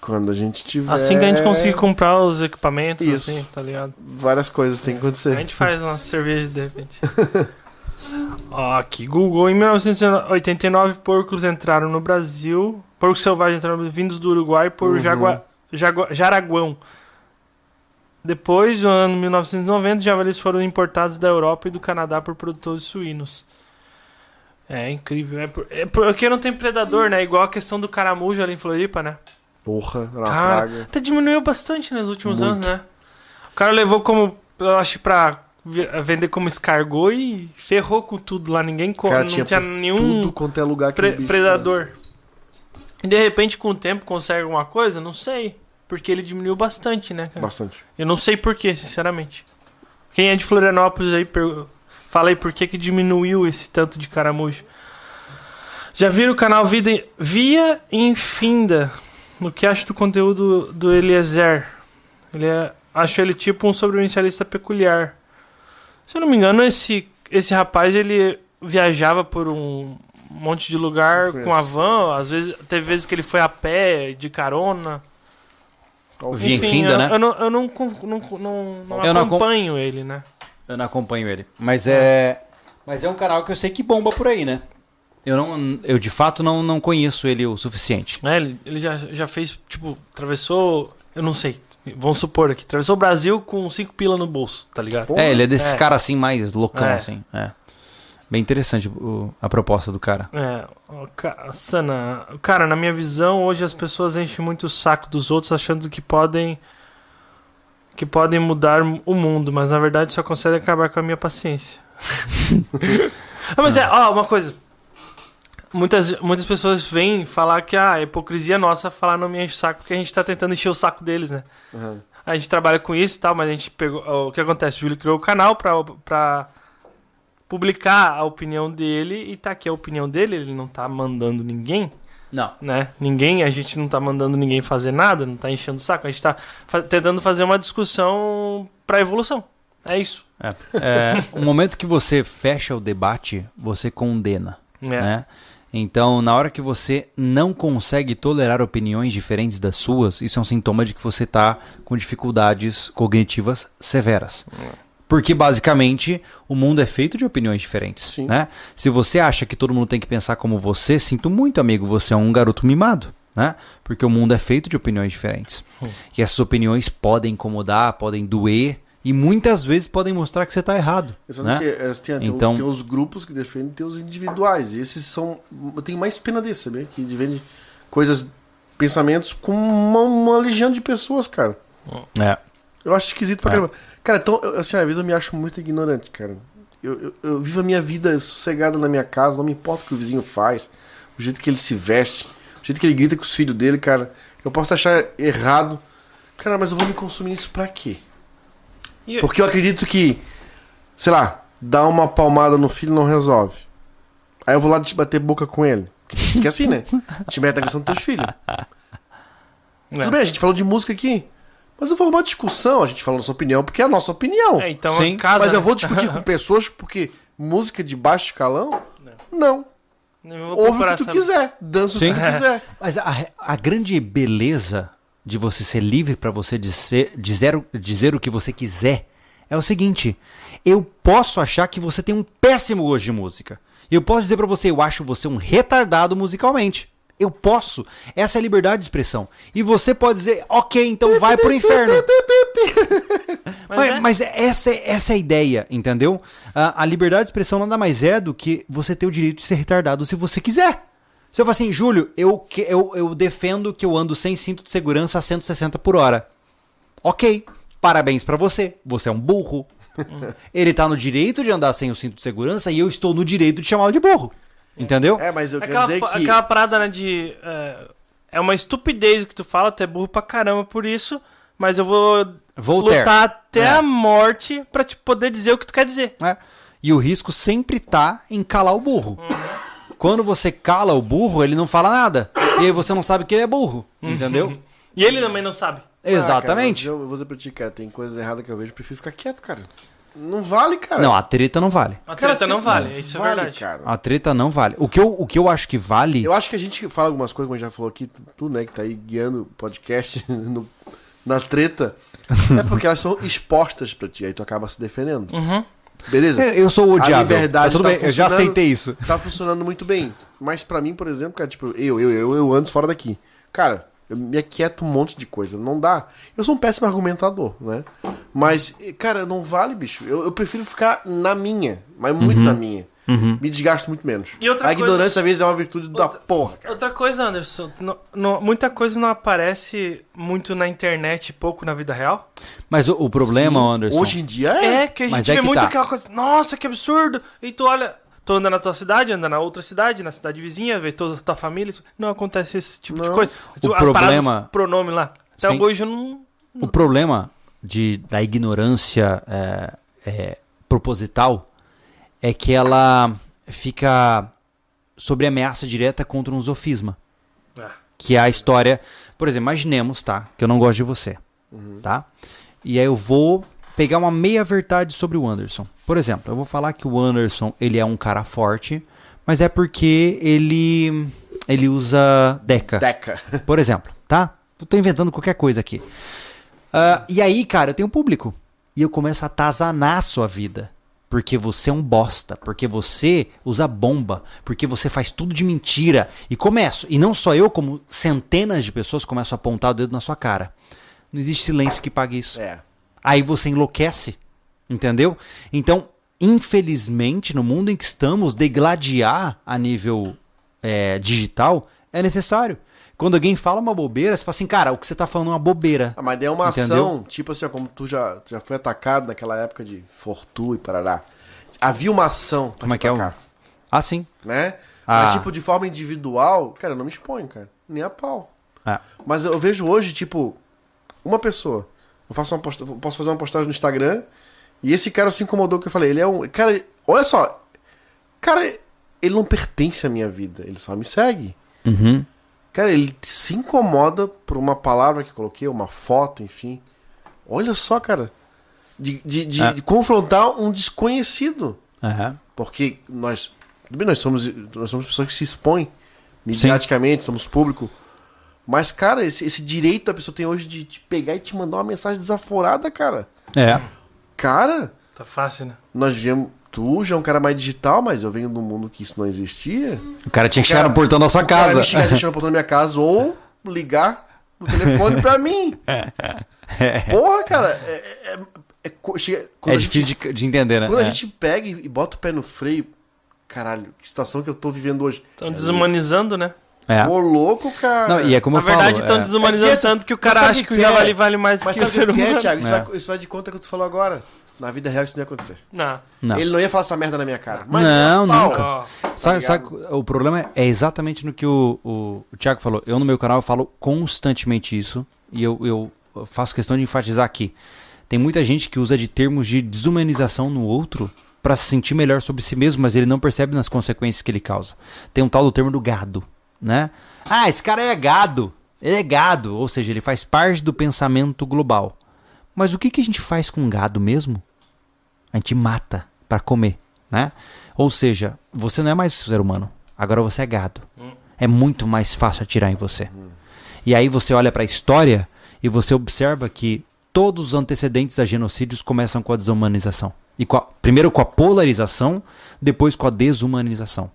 Quando a gente tiver Assim que a gente conseguir comprar os equipamentos, Isso. assim, tá ligado? várias coisas tem que acontecer. A gente faz uma cerveja de repente. <laughs> Ó, aqui, Google. Em 1989, porcos entraram no Brasil. Porcos selvagens entraram no Brasil, vindos do Uruguai por Uhum. Jagua, Jagua- Jaraguão. Depois, no ano 1990, javalis foram importados da Europa e do Canadá por produtores suínos. É incrível. É, por- é porque não tem predador, né? Igual a questão do caramujo ali em Floripa, né? Porra, era uma Cara, praga. até diminuiu bastante nos últimos Muito. anos, né? O cara levou como, eu acho, pra vender como escargot e ferrou com tudo lá. Ninguém co- Cara, não tinha tinha, nenhum Tudo quanto é lugar que pre- predador. E de repente, com o tempo, consegue alguma coisa? Não sei. Porque ele diminuiu bastante, né, cara? Bastante. Eu não sei porquê, sinceramente. Quem é de Florianópolis aí, per... fala aí por que, que diminuiu esse tanto de caramujo. Já viram o canal Vida Via Infinda? O que acho do conteúdo do Eliezer? Ele é... Acho ele tipo um sobrevivencialista peculiar. Se eu não me engano, esse, esse rapaz ele viajava por um monte de lugar com a van. Às vezes, teve vezes que ele foi a pé, de carona. Via Enfim, Infinda, eu, né? eu não, eu não, não, não, não Eu acom- acompanho ele, né? Eu não acompanho ele. Mas é. Mas é um canal que eu sei que bomba por aí, né? Eu não. Eu de fato não, não conheço ele o suficiente. É, ele, ele já, já fez, tipo, atravessou. Eu não sei. Vamos supor aqui. Atravessou o Brasil com cinco pila no bolso, tá ligado? Porra. é, ele é desses É. caras assim, mais loucão, É. assim. É. Bem interessante o- a proposta do cara. É, Sana, cara, na minha visão, hoje as pessoas enchem muito o saco dos outros achando que podem que podem mudar o mundo, mas na verdade só conseguem acabar com a minha paciência. <laughs> ah, mas é, ó, uma coisa. Muitas, muitas pessoas vêm falar que ah, a hipocrisia é nossa falar não me enche o saco, porque a gente tá tentando encher o saco deles, né? Uhum. A gente trabalha com isso e tal, mas a gente pegou. O que acontece? O Júlio criou o canal pra, pra publicar a opinião dele e tá aqui a opinião dele, ele não tá mandando ninguém, Não. né? Ninguém, a gente não tá mandando ninguém fazer nada, não tá enchendo o saco, a gente tá fa- tentando fazer uma discussão pra evolução. É isso. É. É, o momento que você fecha o debate, você condena. É. né? Então, na hora que você não consegue tolerar opiniões diferentes das suas, isso é um sintoma de que você está com dificuldades cognitivas severas. Porque, basicamente, o mundo é feito de opiniões diferentes. Sim. Né? Se você acha que todo mundo tem que pensar como você, sinto muito, amigo, você é um garoto mimado. Né? Porque o mundo é feito de opiniões diferentes. E essas opiniões podem incomodar, podem doer, e muitas vezes podem mostrar que você está errado. Né? que é, tem, Então- tem os grupos que defendem, tem os individuais. E esses são. Eu tenho mais pena desse, sabe? Que defende coisas, pensamentos com uma, uma legião de pessoas, cara. É. Eu acho esquisito pra É. caramba. Cara, então, eu- assim, às vezes eu me acho muito ignorante, cara. Eu, eu, eu vivo a minha vida sossegada na minha casa, não me importa o que o vizinho faz, o jeito que ele se veste, o jeito que ele grita com os filhos dele, cara. Eu posso achar errado. Cara, mas eu vou me consumir nisso pra quê? Porque eu acredito que, sei lá, dar uma palmada no filho não resolve. Aí eu vou lá te bater boca com ele. Que é assim, né? Te mete a questão dos teus filhos. É. Tudo bem, a gente falou de música aqui. Mas não foi uma discussão, a gente falou nossa opinião, porque é a nossa opinião. É, então Sim. em casa. Mas eu vou <laughs> discutir com pessoas porque música de baixo escalão? Não. Vou Ouve o que tu essa- quiser, dança o que tu quiser. Mas a, a grande beleza de você ser livre pra você dizer, dizer, o- dizer o que você quiser é o seguinte: eu posso achar que você tem um péssimo gosto de música. Eu posso dizer pra você, eu acho você um retardado musicalmente. Eu posso. Essa é a liberdade de expressão. E você pode dizer, ok, então vai pro inferno. <laughs> Mas Mas, é. mas essa, é- essa é a ideia, entendeu? A, a liberdade de expressão nada mais é do que você ter o direito de ser retardado se você quiser. Se eu falar assim, Júlio, eu, eu, eu defendo que eu ando sem cinto de segurança a 160 por hora. Ok, parabéns pra você. Você é um burro. Ele tá no direito de andar sem o cinto de segurança e eu estou no direito de chamá-lo de burro. Entendeu? É, mas eu quero Aquela, dizer que. aquela parada, né, de. É, é uma estupidez o que tu fala, tu é burro pra caramba por isso, mas eu vou Voltaire. lutar até É. a morte pra te poder dizer o que tu quer dizer. né? E o risco sempre tá em calar o burro. Quando você cala o burro, ele não fala nada. E aí você não sabe que ele é burro. Entendeu? E ele também não sabe. Exatamente. Ah, cara, eu, eu vou dizer pra ti, cara, tem coisas erradas que eu vejo, eu prefiro ficar quieto, cara. Não vale, cara. Não, a treta não vale. A Cara, treta não tem- vale, isso é vale, verdade. cara. A treta não vale. O que eu, o que eu acho que vale. Eu acho que a gente fala algumas coisas, como a gente já falou aqui, tu, né, que tá aí guiando o podcast <laughs> no- na treta, é porque elas são expostas pra ti, aí tu acaba se defendendo. Uhum. Beleza? É, Eu sou o A odiável. liberdade tudo tá bem, eu já aceitei isso. Tá funcionando muito bem. Mas pra mim, por exemplo, cara, tipo, eu, eu, eu, eu ando fora daqui. Cara, eu me aquieto um monte de coisa. Não dá. Eu sou um péssimo argumentador, né? Mas, cara, não vale, bicho. Eu, eu prefiro ficar na minha. Mas muito na minha. Me desgasto muito menos. E outra A coisa- ignorância, às vezes, é uma virtude da porra, cara. Outra coisa, Anderson, tu não- não- muita coisa não aparece muito na internet e pouco na vida real. Mas o, o problema, Sim, Anderson. Hoje em dia é. É, que a Mas gente é vê que muito tá. aquela coisa, nossa, que absurdo! E tu olha, tu anda na tua cidade, anda na outra cidade, na cidade vizinha, vê toda a tua família, isso- não acontece esse tipo de Não. coisa. Tu- as problema- paradas, pronome lá. Até Sim. hoje eu não... O problema de, da ignorância é, é, proposital é que ela fica sobre ameaça direta contra um sofisma. Ah, Que é a história. Por exemplo, imaginemos, tá? Que eu não gosto de você. Tá? E aí eu vou pegar uma meia verdade sobre o Anderson. Por exemplo, eu vou falar que o Anderson ele é um cara forte, mas é porque ele ele usa Deca. Deca. <laughs> Por exemplo, tá? Eu tô inventando qualquer coisa aqui. Ah, e aí, cara, eu tenho público. E eu começo a atazanar a sua vida. Porque você é um bosta. Porque você usa bomba. Porque você faz tudo de mentira. E começo. E não só eu, como centenas de pessoas começam a apontar o dedo na sua cara. Não existe silêncio que pague isso. É. Aí você enlouquece. Entendeu? Então, infelizmente, no mundo em que estamos, degladiar a nível é, digital é necessário. Quando alguém fala uma bobeira, você fala assim, cara, o que você tá falando é uma bobeira. Ah, mas é uma Entendeu? ação, tipo assim, como tu já, já foi atacado naquela época de Fortu e Parará. Havia uma ação pra Como é que é o. atacar, Ah, sim. né? Ah. Mas, tipo, de forma individual, cara, eu não me exponho, cara. Nem a pau. É. Mas eu vejo hoje, tipo, uma pessoa. Eu faço uma posta... posso fazer uma postagem no Instagram e esse cara se incomodou que eu falei. Ele é um. Cara, olha só. Cara, ele não pertence à minha vida. Ele só me segue. Uhum. Cara, ele se incomoda por uma palavra que eu coloquei, uma foto, enfim. Olha só, cara. De, de, de- É. de confrontar um desconhecido. Aham. Porque nós. Tudo bem, nós somos, nós somos pessoas que se expõem mediaticamente, somos público. Mas, cara, esse, esse direito da pessoa tem hoje de te pegar e te mandar uma mensagem desaforada, cara. É. Cara, tá fácil, né? nós viemos. Tu já é um cara mais digital, mas eu venho de um mundo que isso não existia. O cara tinha que chegar no portão da sua o cara casa. me xingar deixando no portão da minha casa ou ligar no telefone pra mim. <laughs> Porra, cara, é, é- é É a gente- difícil de, de entender, né? Quando a É. gente pega e e bota o pé no freio, caralho, que situação que eu tô vivendo hoje. Estão desumanizando, né? É. Ô, louco, cara. Não, e é como Na eu falo. verdade, estão é- desumanizando É que esse- tanto que o cara sabe acha o que o que é? vale mais Mas que o sabe ser o que é, humano. Thiago? Isso, É. vai, isso vai de conta que tu falou agora. Na vida real isso não ia acontecer. Não. Não. Ele não ia falar essa merda na minha cara. Mas Não, pau. nunca. Ó, Sabe, Tá sabe, o problema é exatamente no que o, o, o Thiago falou. Eu no meu canal eu falo constantemente isso e eu, eu faço questão de enfatizar aqui. Tem muita gente que usa de termos de desumanização no outro pra se sentir melhor sobre si mesmo, mas ele não percebe nas consequências que ele causa. Tem um tal do termo do gado, né? Ah, esse cara é gado. Ele é gado, ou seja, ele faz parte do pensamento global. Mas o que, que a gente faz com gado mesmo? A gente mata pra comer, né? Ou seja, você não é mais ser humano, agora você é gado. É muito mais fácil atirar em você. E aí você olha pra história e você observa que todos os antecedentes a genocídios começam com a desumanização. E com a- primeiro com a polarização, depois com a desumanização.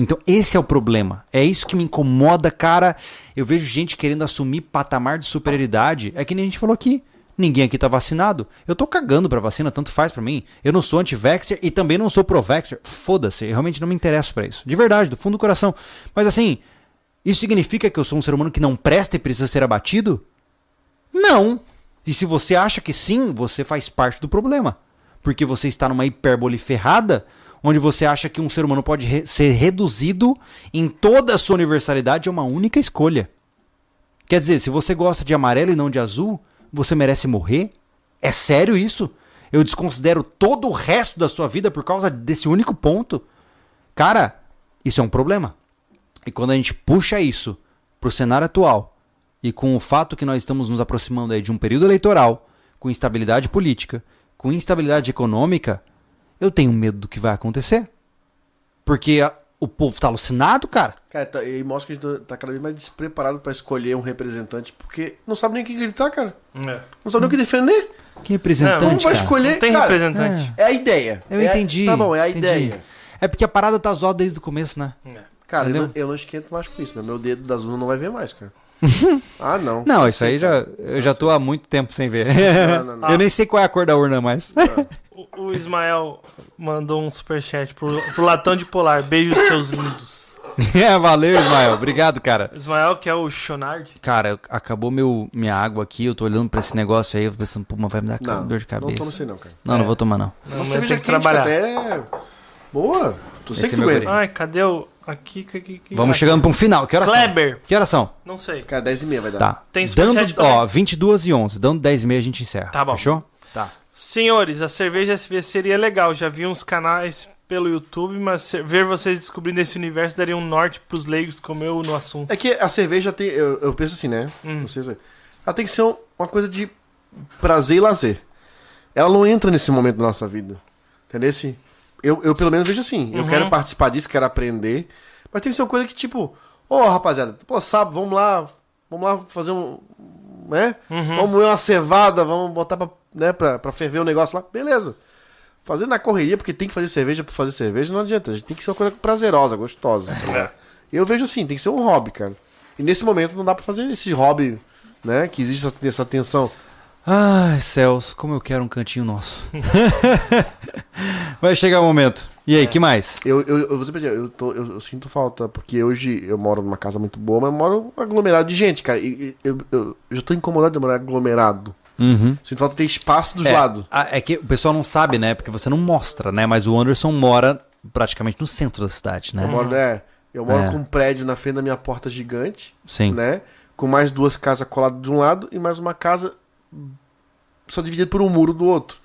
Então, esse é o problema. É isso que me incomoda, cara. Eu vejo gente querendo assumir patamar de superioridade. É que nem a gente falou aqui. Ninguém aqui tá vacinado. Eu tô cagando pra vacina, tanto faz pra mim. Eu não sou anti-vaxxer e também não sou pro-vaxxer. Foda-se, eu realmente não me interesso pra isso. De verdade, do fundo do coração. Mas assim, isso significa que eu sou um ser humano que não presta e precisa ser abatido? Não. E se você acha que sim, você faz parte do problema. Porque você está numa hipérbole ferrada, onde você acha que um ser humano pode re- ser reduzido em toda a sua universalidade a uma única escolha. Quer dizer, se você gosta de amarelo e não de azul, você merece morrer? É sério isso? Eu desconsidero todo o resto da sua vida por causa desse único ponto? Cara, isso é um problema. E quando a gente puxa isso pro cenário atual e com o fato que nós estamos nos aproximando aí de um período eleitoral, com instabilidade política, com instabilidade econômica, eu tenho medo do que vai acontecer. Porque a- o povo tá alucinado, cara. Cara, tá- e mostra que a gente tá cada vez mais despreparado pra escolher um representante, porque não sabe nem o que gritar, cara. é. Não sabe nem o que defender. Que representante, Não, Como vai cara? escolher? Não tem cara, representante. É a ideia. Eu É a- entendi. Tá bom, é a entendi. ideia. É porque a parada tá zoada desde o começo, né? É. Cara, eu não, eu não esquento mais com isso, mas meu dedo das urnas não vai ver mais, cara. <laughs> ah, não. Não, isso aí já, eu já tô há muito tempo sem ver. Não, não, não. <laughs> Eu nem sei qual é a cor da urna mais. O, o Ismael mandou um superchat pro, pro Latão de Polar. Beijos, seus lindos. <laughs> é, valeu, Ismael. Obrigado, cara. Ismael, que é o Chonard. Cara, acabou meu, minha água aqui, eu tô olhando pra esse negócio aí, eu tô pensando, pô, mas vai me dar Não, dor de cabeça. não toma isso aí não, cara. Não, não vou tomar não. Não, mas cerveja tem que quente, trabalhar. cara, é... Boa. Tu sei Esse que é tu aguenta. Ai, cadê o. Aqui, aqui, aqui. aqui. Vamos chegando pra um final. Que horas Kleber. são? Que horas são? Não sei. Cara, 10 e meia vai dar. Tá. Tem Dando, ó, também? 22 e 11. Dando 10 e meia a gente encerra. Tá bom. Fechou? Tá. Senhores, a cerveja SV seria legal. Já vi uns canais pelo YouTube, mas ver vocês descobrindo esse universo daria um norte pros leigos como eu no assunto. É que a cerveja tem. Eu, eu penso assim, né? Hum. Não sei se. Ela tem que ser um- uma coisa de prazer e lazer. Ela não entra nesse momento da nossa vida. Entendeu? Assim, Eu, eu pelo menos vejo assim. Eu Uhum. quero participar disso, quero aprender. Mas tem que ser uma coisa que, tipo, ô rapaziada, pô, sabe, vamos lá. Vamos lá fazer um. Né? Uhum. Vamos moer uma cevada, vamos botar pra, né, pra, pra ferver o negócio lá. Beleza. Fazer na correria, porque tem que fazer cerveja pra fazer cerveja, não adianta. A gente tem que ser uma coisa prazerosa, gostosa. tá? É. Eu vejo assim, tem que ser um hobby, cara. E nesse momento não dá pra fazer esse hobby, né? Que existe essa, essa tensão. Ai, céus, como eu quero um cantinho nosso. <laughs> Vai chegar o momento. E aí, que mais? Eu, eu, eu vou te pedir, eu, tô, eu, eu sinto falta, porque hoje eu moro numa casa muito boa, mas eu moro aglomerado de gente, cara. E, eu, eu, eu já tô incomodado de morar aglomerado. Uhum. Sinto falta de ter espaço dos É, lados. a- é que o pessoal não sabe, né? Porque você não mostra, né? Mas o Anderson mora praticamente no centro da cidade, né? Eu moro, é, eu moro É. com um prédio na frente da minha porta gigante, Sim. né? Com mais duas casas coladas de um lado e mais uma casa só dividida por um muro do outro.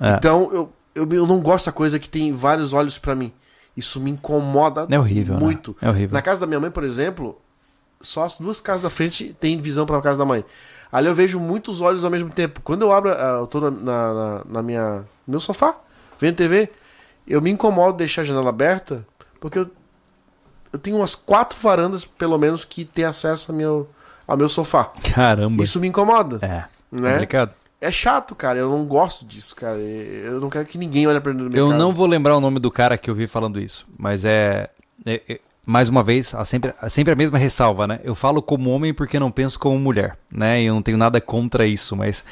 É. Então, eu, eu, eu não gosto dessa coisa que tem vários olhos pra mim. Isso me incomoda É horrível, né? muito. É horrível. Na casa da minha mãe, por exemplo, só as duas casas da frente tem visão pra casa da mãe. Ali eu vejo muitos olhos ao mesmo tempo. Quando eu abro, ah, eu tô na, na, na- na minha, no meu sofá, vendo TV, eu me incomodo de deixar a janela aberta, porque eu, eu tenho umas quatro varandas, pelo menos, que tem acesso ao meu, ao meu sofá. Caramba. Isso me incomoda. É. Né? Complicado. É chato, cara. Eu não gosto disso, cara. Eu não quero que ninguém olhe pra minha Eu casa. não vou lembrar o nome do cara que eu vi falando isso, mas é. é- é- mais uma vez, sempre, a sempre a mesma ressalva, né? Eu falo como homem porque não penso como mulher, né? E eu não tenho nada contra isso, mas.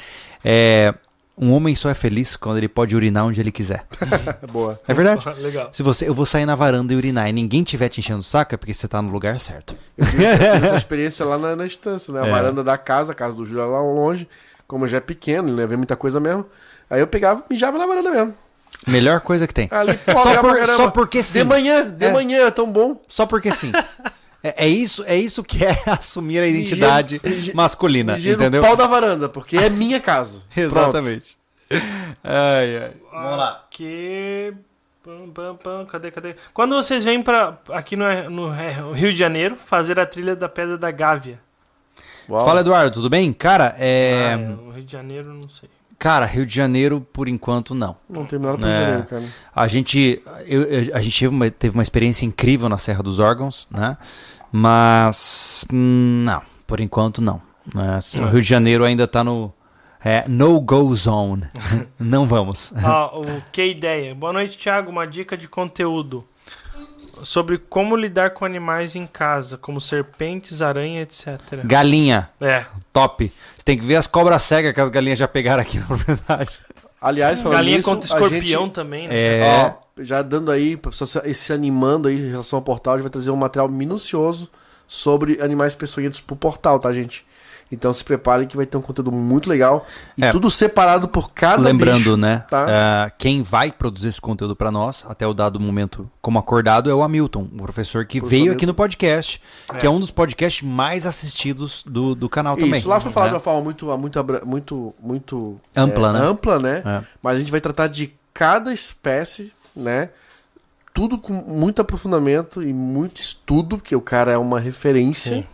É, um homem só é feliz quando ele pode urinar onde ele quiser. <laughs> Boa. É verdade. <laughs> Legal. Se você, eu vou sair na varanda e urinar e ninguém tiver te enchendo o saco, é porque você tá no lugar certo. Eu tive, essa <laughs> experiência lá na, na estância, né? A É. varanda da casa, a casa do Júlio é lá longe. Como já é pequeno, ele leva muita coisa mesmo. Aí eu pegava e mijava na varanda mesmo. Melhor coisa que tem. Ali, <laughs> pô, Só por- só porque sim. De manhã, de É. manhã, era tão bom. Só porque sim. <laughs> É, é isso, é isso que é <laughs> assumir a identidade mijei- masculina, Mijei no entendeu? pau da varanda, porque é minha casa. Exatamente. Ai, ai. Vamos lá. Pam. Cadê, cadê? Quando vocês vêm pra, aqui no, no Rio de Janeiro fazer a trilha da Pedra da Gávea? Uau. Fala, Eduardo, tudo bem? Cara, é... Ah, no Rio de Janeiro, não sei. Cara, Rio de Janeiro, por enquanto, não. Não tem nada pra É. janeiro, cara. A gente, eu- eu- a gente teve uma, teve uma experiência incrível na Serra dos Órgãos, né? Mas, hum, não, por enquanto não. né? Assim, O Rio de Janeiro ainda tá no é, no-go zone. <laughs> não vamos. Ó, o Que Ideia. Boa noite, Thiago. Uma dica de conteúdo sobre como lidar com animais em casa, como serpentes, aranha, etc. Galinha, É. top. Você tem que ver as cobras cegas que as galinhas já pegaram aqui <laughs> na propriedade. Aliás, falando Galinha nisso, contra escorpião gente- também, né? É, Ó, já dando aí, se animando aí em relação ao portal, a gente vai trazer um material minucioso sobre animais peçonhentos pro portal, tá, gente? Então se preparem que vai ter um conteúdo muito legal e É. tudo separado por cada Lembrando, bicho. né? tá? é, quem vai produzir esse conteúdo pra nós, até o dado momento, como acordado, é o Hamilton, o professor que Professor veio Hamilton. aqui no podcast, que É. é um dos podcasts mais assistidos do, do canal também. Isso, lá foi falado né? de uma forma muito, muito, muito, muito Ampla, é, né? ampla, né? É. Mas a gente vai tratar de cada espécie, né? Tudo com muito aprofundamento e muito estudo, porque o cara é uma referência, Sim.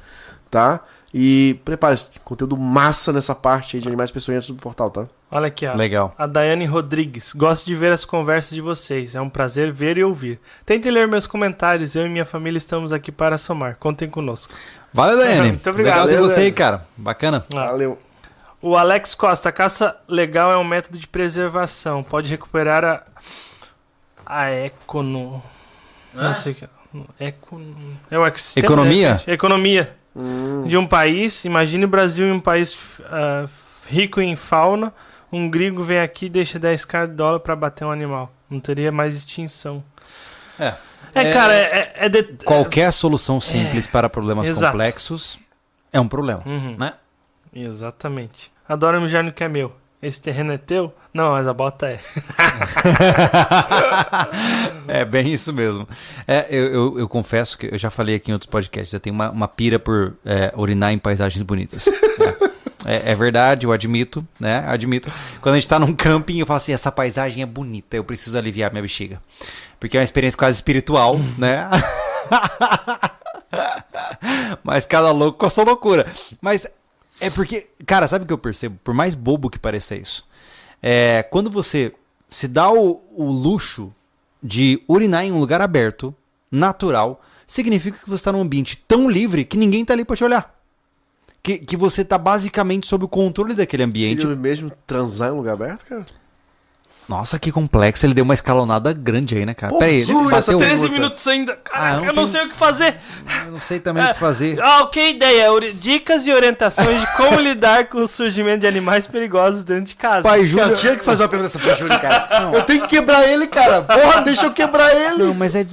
tá? E prepare-se, conteúdo massa nessa parte aí de animais peçonhentos do portal, tá? Olha aqui, ó. Legal. A Daiane Rodrigues. Gosto de ver as conversas de vocês. É um prazer ver e ouvir. Tentem ler meus comentários. Eu e minha família estamos aqui para somar. Contem conosco. Valeu, Daiane. <laughs> Muito obrigado. Legal ter você aí, cara. Bacana. Ah. Valeu. O Alex Costa. A caça legal é um método de preservação. Pode recuperar a. A econo. Não sei o que. é. Econo... É o ex- Economia? repente. Economia Hum, de um país. Imagine o Brasil em um país ah, rico em fauna. Um gringo vem aqui e deixa 10k de dólar para bater um animal. Não teria mais extinção. É. É, É- cara, é, é de... Qualquer solução simples para problemas Exato. complexos é um problema, Uhum, né? Exatamente. Adoro mijar no que é meu. Esse terreno é teu? Não, mas a bota é. <laughs> é bem isso mesmo. É, eu, eu- eu confesso que eu já falei aqui em outros podcasts, eu tenho uma, uma pira por é, urinar em paisagens bonitas. <laughs> É, é verdade, eu admito, né? Admito. Quando a gente tá num camping, eu falo assim, essa paisagem é bonita, eu preciso aliviar minha bexiga. Porque é uma experiência quase espiritual, <laughs> né? Mas cada louco com a sua loucura. Mas é porque, cara, sabe o que eu percebo? Por mais bobo que pareça isso, é quando você se dá o, o luxo de urinar em um lugar aberto, natural, significa que você está num ambiente tão livre que ninguém tá ali pra te olhar. Que, que você tá basicamente sob o controle daquele ambiente. Seria mesmo transar em um lugar aberto, cara? Nossa, que complexo. Ele deu uma escalonada grande aí, né, cara? Pô, Peraí, juro, bateu- essa 13 pergunta. minutos ainda. Caraca, Ah, não eu não tem- sei o que fazer. Eu não sei também o que fazer. Ah, que ideia. Ori- Dicas e orientações de como <laughs> lidar com o surgimento de animais perigosos dentro de casa. Pai Júlio. eu tinha que fazer uma pergunta dessa pro Júlio, cara. <laughs> Eu tenho que quebrar ele, cara. Porra, deixa eu quebrar ele. Não, mas é.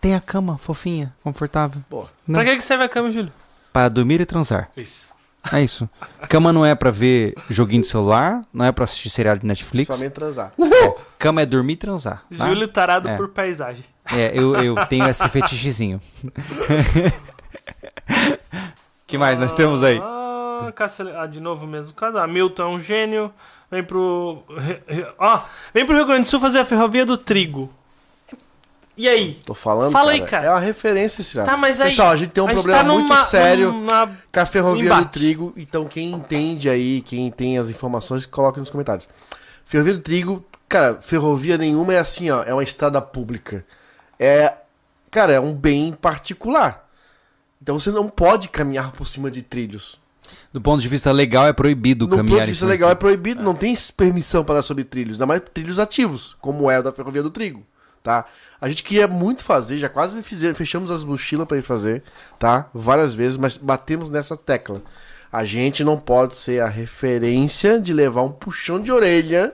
Tem a cama fofinha, confortável. Pô, Não. Pra que, que serve a cama, Júlio? Pra dormir e transar. Isso. É isso. Cama não é pra ver joguinho de celular, não é pra assistir seriado de Netflix. somente transar. Cama é dormir e transar. tá? Júlio tarado É. por paisagem. É, eu, eu tenho esse fetichezinho. <laughs> que mais nós temos aí? Ah, ah, de novo o mesmo caso. Ah, Milton é um gênio. Vem pro. Ó, vem pro Rio Grande do Sul fazer a ferrovia do trigo. E aí? Tô falando, Fala cara. aí, cara. É uma referência, esse Tá, mas aí. Pessoal, a gente tem um a gente problema tá muito numa- sério numa- com a ferrovia Embate. do trigo. Então, quem entende aí, quem tem as informações, coloque nos comentários. Ferrovia do trigo, cara, ferrovia nenhuma é assim, ó. É uma estrada pública. É. Cara, é um bem particular. Então você não pode caminhar por cima de trilhos. Do ponto de vista legal, é proibido No ponto caminhar de em vista cima legal é proibido, não tem permissão para dar sobre trilhos, ainda mais trilhos ativos, como é o da Ferrovia do Trigo, tá? A gente queria muito fazer, já quase fizemos, fechamos as mochilas para ir fazer, tá? Várias vezes, mas batemos nessa tecla. A gente não pode ser a referência de levar um puxão de orelha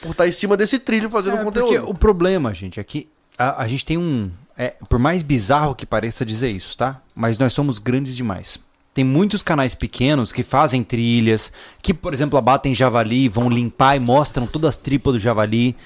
por estar em cima desse trilho fazendo É, conteúdo. Porque o problema, gente, é que a, a gente tem um. é, por mais bizarro que pareça dizer isso, tá? Mas nós somos grandes demais. Tem muitos canais pequenos que fazem trilhas, que, por exemplo, abatem javali, vão limpar e mostram todas as tripas do javali.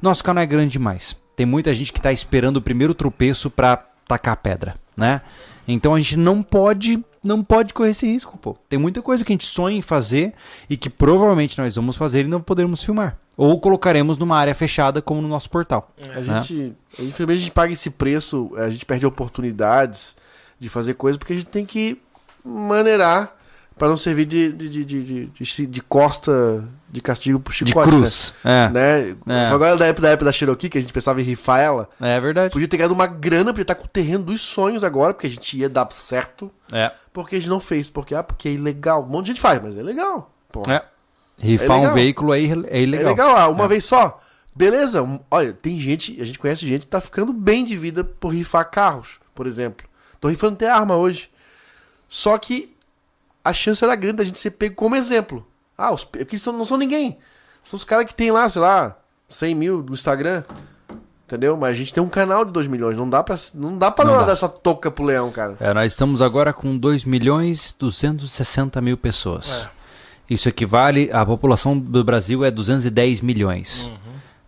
Nosso canal é grande demais. Tem muita gente que tá esperando o primeiro tropeço pra tacar a pedra, né? Então a gente não pode, não pode correr esse risco, pô. Tem muita coisa que a gente sonha em fazer e que provavelmente nós vamos fazer e não poderemos filmar. Ou colocaremos numa área fechada como no nosso portal. A gente, infelizmente, a gente paga esse preço, a gente perde oportunidades de fazer coisas porque a gente tem que maneirar para não servir de, de, de, de, de, de costa de castigo pro De chicote. cruz. É. Né? né? É. Agora da época, da época da Cherokee, que a gente pensava em rifar ela, É verdade. podia ter ganhado uma grana, podia estar com o terreno dos sonhos agora, porque a gente ia dar certo, É. porque a gente não fez. Porque, ah, porque é ilegal. Um monte de gente faz, mas é legal. É. Rifar É um veículo é, é É ilegal. legal, ah, uma vez só. Beleza, olha, tem gente, a gente conhece gente que tá ficando bem de vida por rifar carros, por exemplo. Tô rifando até arma hoje. Só que a chance era grande da gente ser pego como exemplo. Ah, os, porque são, não são ninguém. São os caras que tem lá, sei lá, 100 mil no Instagram. Entendeu? Mas a gente tem um canal de 2 milhões. Não dá pra, não dá pra Não não dá. dar essa toca pro leão, cara. É, nós estamos agora com 2 milhões 260 mil pessoas. Isso equivale, a população do Brasil é 210 milhões.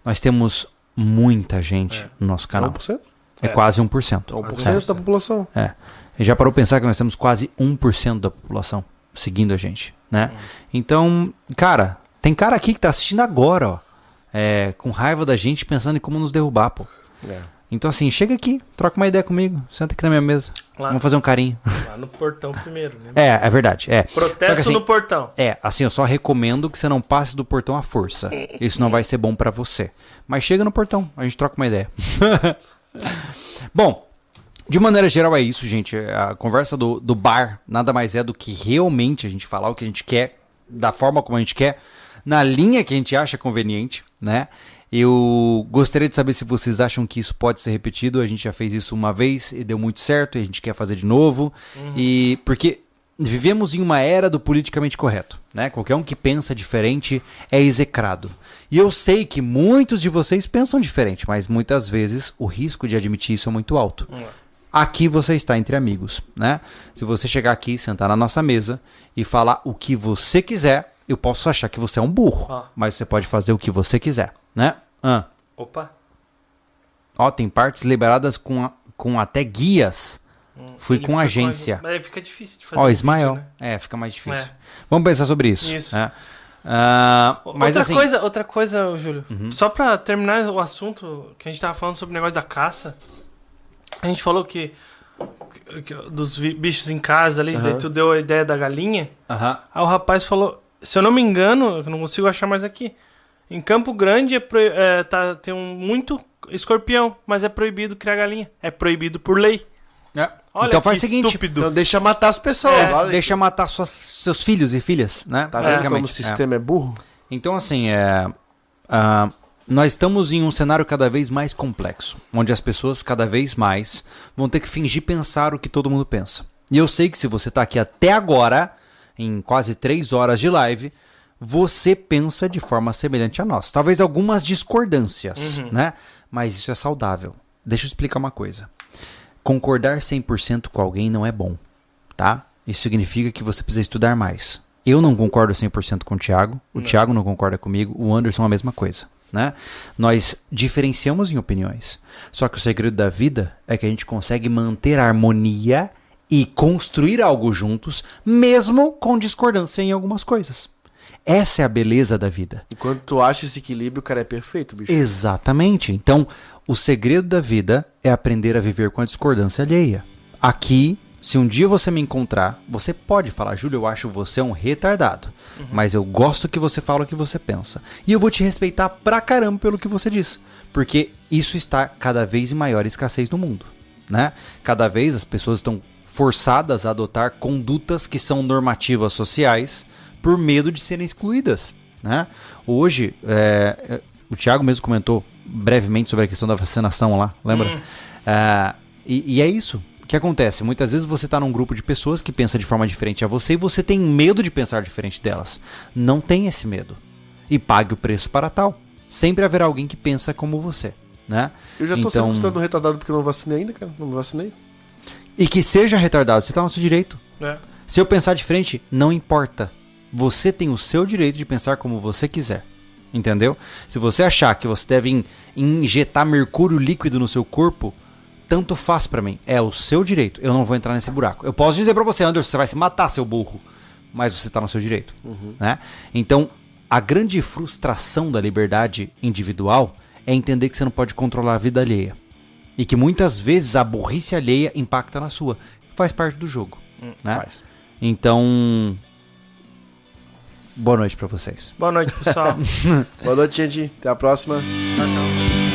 Nós temos muita gente no nosso canal. 1%? É, quase 1%. 1% da população. É. Já parou pra pensar que nós temos quase 1% da população seguindo a gente, né? Então, cara, tem cara aqui que tá assistindo agora, ó. é, com raiva da gente, pensando em como nos derrubar, pô. É. Então, assim, chega aqui, troca uma ideia comigo, senta aqui na minha mesa. Lá. Vamos fazer um carinho. Lá no portão primeiro, né? É, é verdade. É. Protesto que assim, no portão. É, assim, eu só recomendo que você não passe do portão à força. Isso não vai ser bom pra você. Mas chega no portão, a gente troca uma ideia. <laughs> bom, de maneira geral é isso, gente. A conversa do, do bar nada mais é do que realmente a gente falar o que a gente quer, da forma como a gente quer, na linha que a gente acha conveniente, né? Eu gostaria de saber se vocês acham que isso pode ser repetido. A gente já fez isso uma vez e deu muito certo, e a gente quer fazer de novo. E porque vivemos em uma era do politicamente correto, né? Qualquer um que pensa diferente é execrado. E eu sei que muitos de vocês pensam diferente, mas muitas vezes o risco de admitir isso é muito alto. Aqui você está entre amigos, né? Se você chegar aqui, sentar na nossa mesa e falar o que você quiser, eu posso achar que você é um burro, mas você pode fazer o que você quiser, né? Ah. Opa. Ó, tem partes liberadas com, a- com até guias. Fui Ele com agência. Mas aí fica difícil de fazer. Ó, Ismael. vídeo, né? É, fica mais difícil. É. Vamos pensar sobre isso. Isso. né? Ah, mas outra assim, Uhum. coisa, outra coisa, Júlio. Só pra terminar o assunto que a gente tava falando sobre o negócio da caça. A gente falou que, que- dos bichos em casa ali, daí Aham. tu deu a ideia da galinha. aham, Aí o rapaz falou, se eu não me engano, eu não consigo achar mais aqui. Em Campo Grande é pro- é, tá, tem um, muito escorpião, mas é proibido criar galinha. É proibido por lei. é. Olha então faz o seguinte, estúpido. Então deixa matar as pessoas. É, deixa matar suas, seus filhos e filhas, né? Tá vendo como o é. sistema é burro? Então, assim, é, ah, nós estamos em um cenário cada vez mais complexo, onde as pessoas cada vez mais vão ter que fingir pensar o que todo mundo pensa. E eu sei que se você está aqui até agora, em quase três horas de live, você pensa de forma semelhante a nós. Talvez algumas discordâncias, né? Mas isso é saudável. Deixa eu explicar uma coisa. Concordar 100% com alguém não é bom, tá? Isso significa que você precisa estudar mais. Eu não concordo 100% com o Thiago, o Thiago não concorda comigo, o Anderson a mesma coisa, né? Nós diferenciamos em opiniões. Só que o segredo da vida é que a gente consegue manter a harmonia e construir algo juntos, mesmo com discordância em algumas coisas. Essa é a beleza da vida. Enquanto tu acha esse equilíbrio, o cara é perfeito, bicho. Exatamente. Então, o segredo da vida é aprender a viver com a discordância alheia. Aqui, se um dia você me encontrar, você pode falar, Júlio, eu acho você um retardado. Mas eu gosto que você fala o que você pensa. E eu vou te respeitar pra caramba pelo que você diz. Porque isso está cada vez em maior escassez no mundo. Né? Cada vez as pessoas estão forçadas a adotar condutas que são normativas sociais por medo de serem excluídas. Né? Hoje, é, é, o Thiago mesmo comentou brevemente sobre a questão da vacinação lá, lembra? Ah, e, e é isso. Que acontece? Muitas vezes você está num grupo de pessoas que pensa de forma diferente a você e você tem medo de pensar diferente delas. Não tenha esse medo. E pague o preço para tal. Sempre haverá alguém que pensa como você, né? Eu já tô Então- sendo considerado retardado porque eu não vacinei ainda, cara. Não me vacinei. E que seja retardado, você está no seu direito. É. Se eu pensar diferente, não importa. Você tem o seu direito de pensar como você quiser. Entendeu? Se você achar que você deve in- injetar mercúrio líquido no seu corpo, tanto faz pra mim. É o seu direito. Eu não vou entrar nesse buraco. Eu posso dizer pra você, Anderson, você vai se matar, seu burro. Mas você tá no seu direito. Né? Então, a grande frustração da liberdade individual é entender que você não pode controlar a vida alheia. E que muitas vezes a burrice alheia impacta na sua. Faz parte do jogo. né? Faz. Então. Boa noite pra vocês. Boa noite, pessoal. <laughs> Boa noite, gente. Até a próxima. tchau, tchau.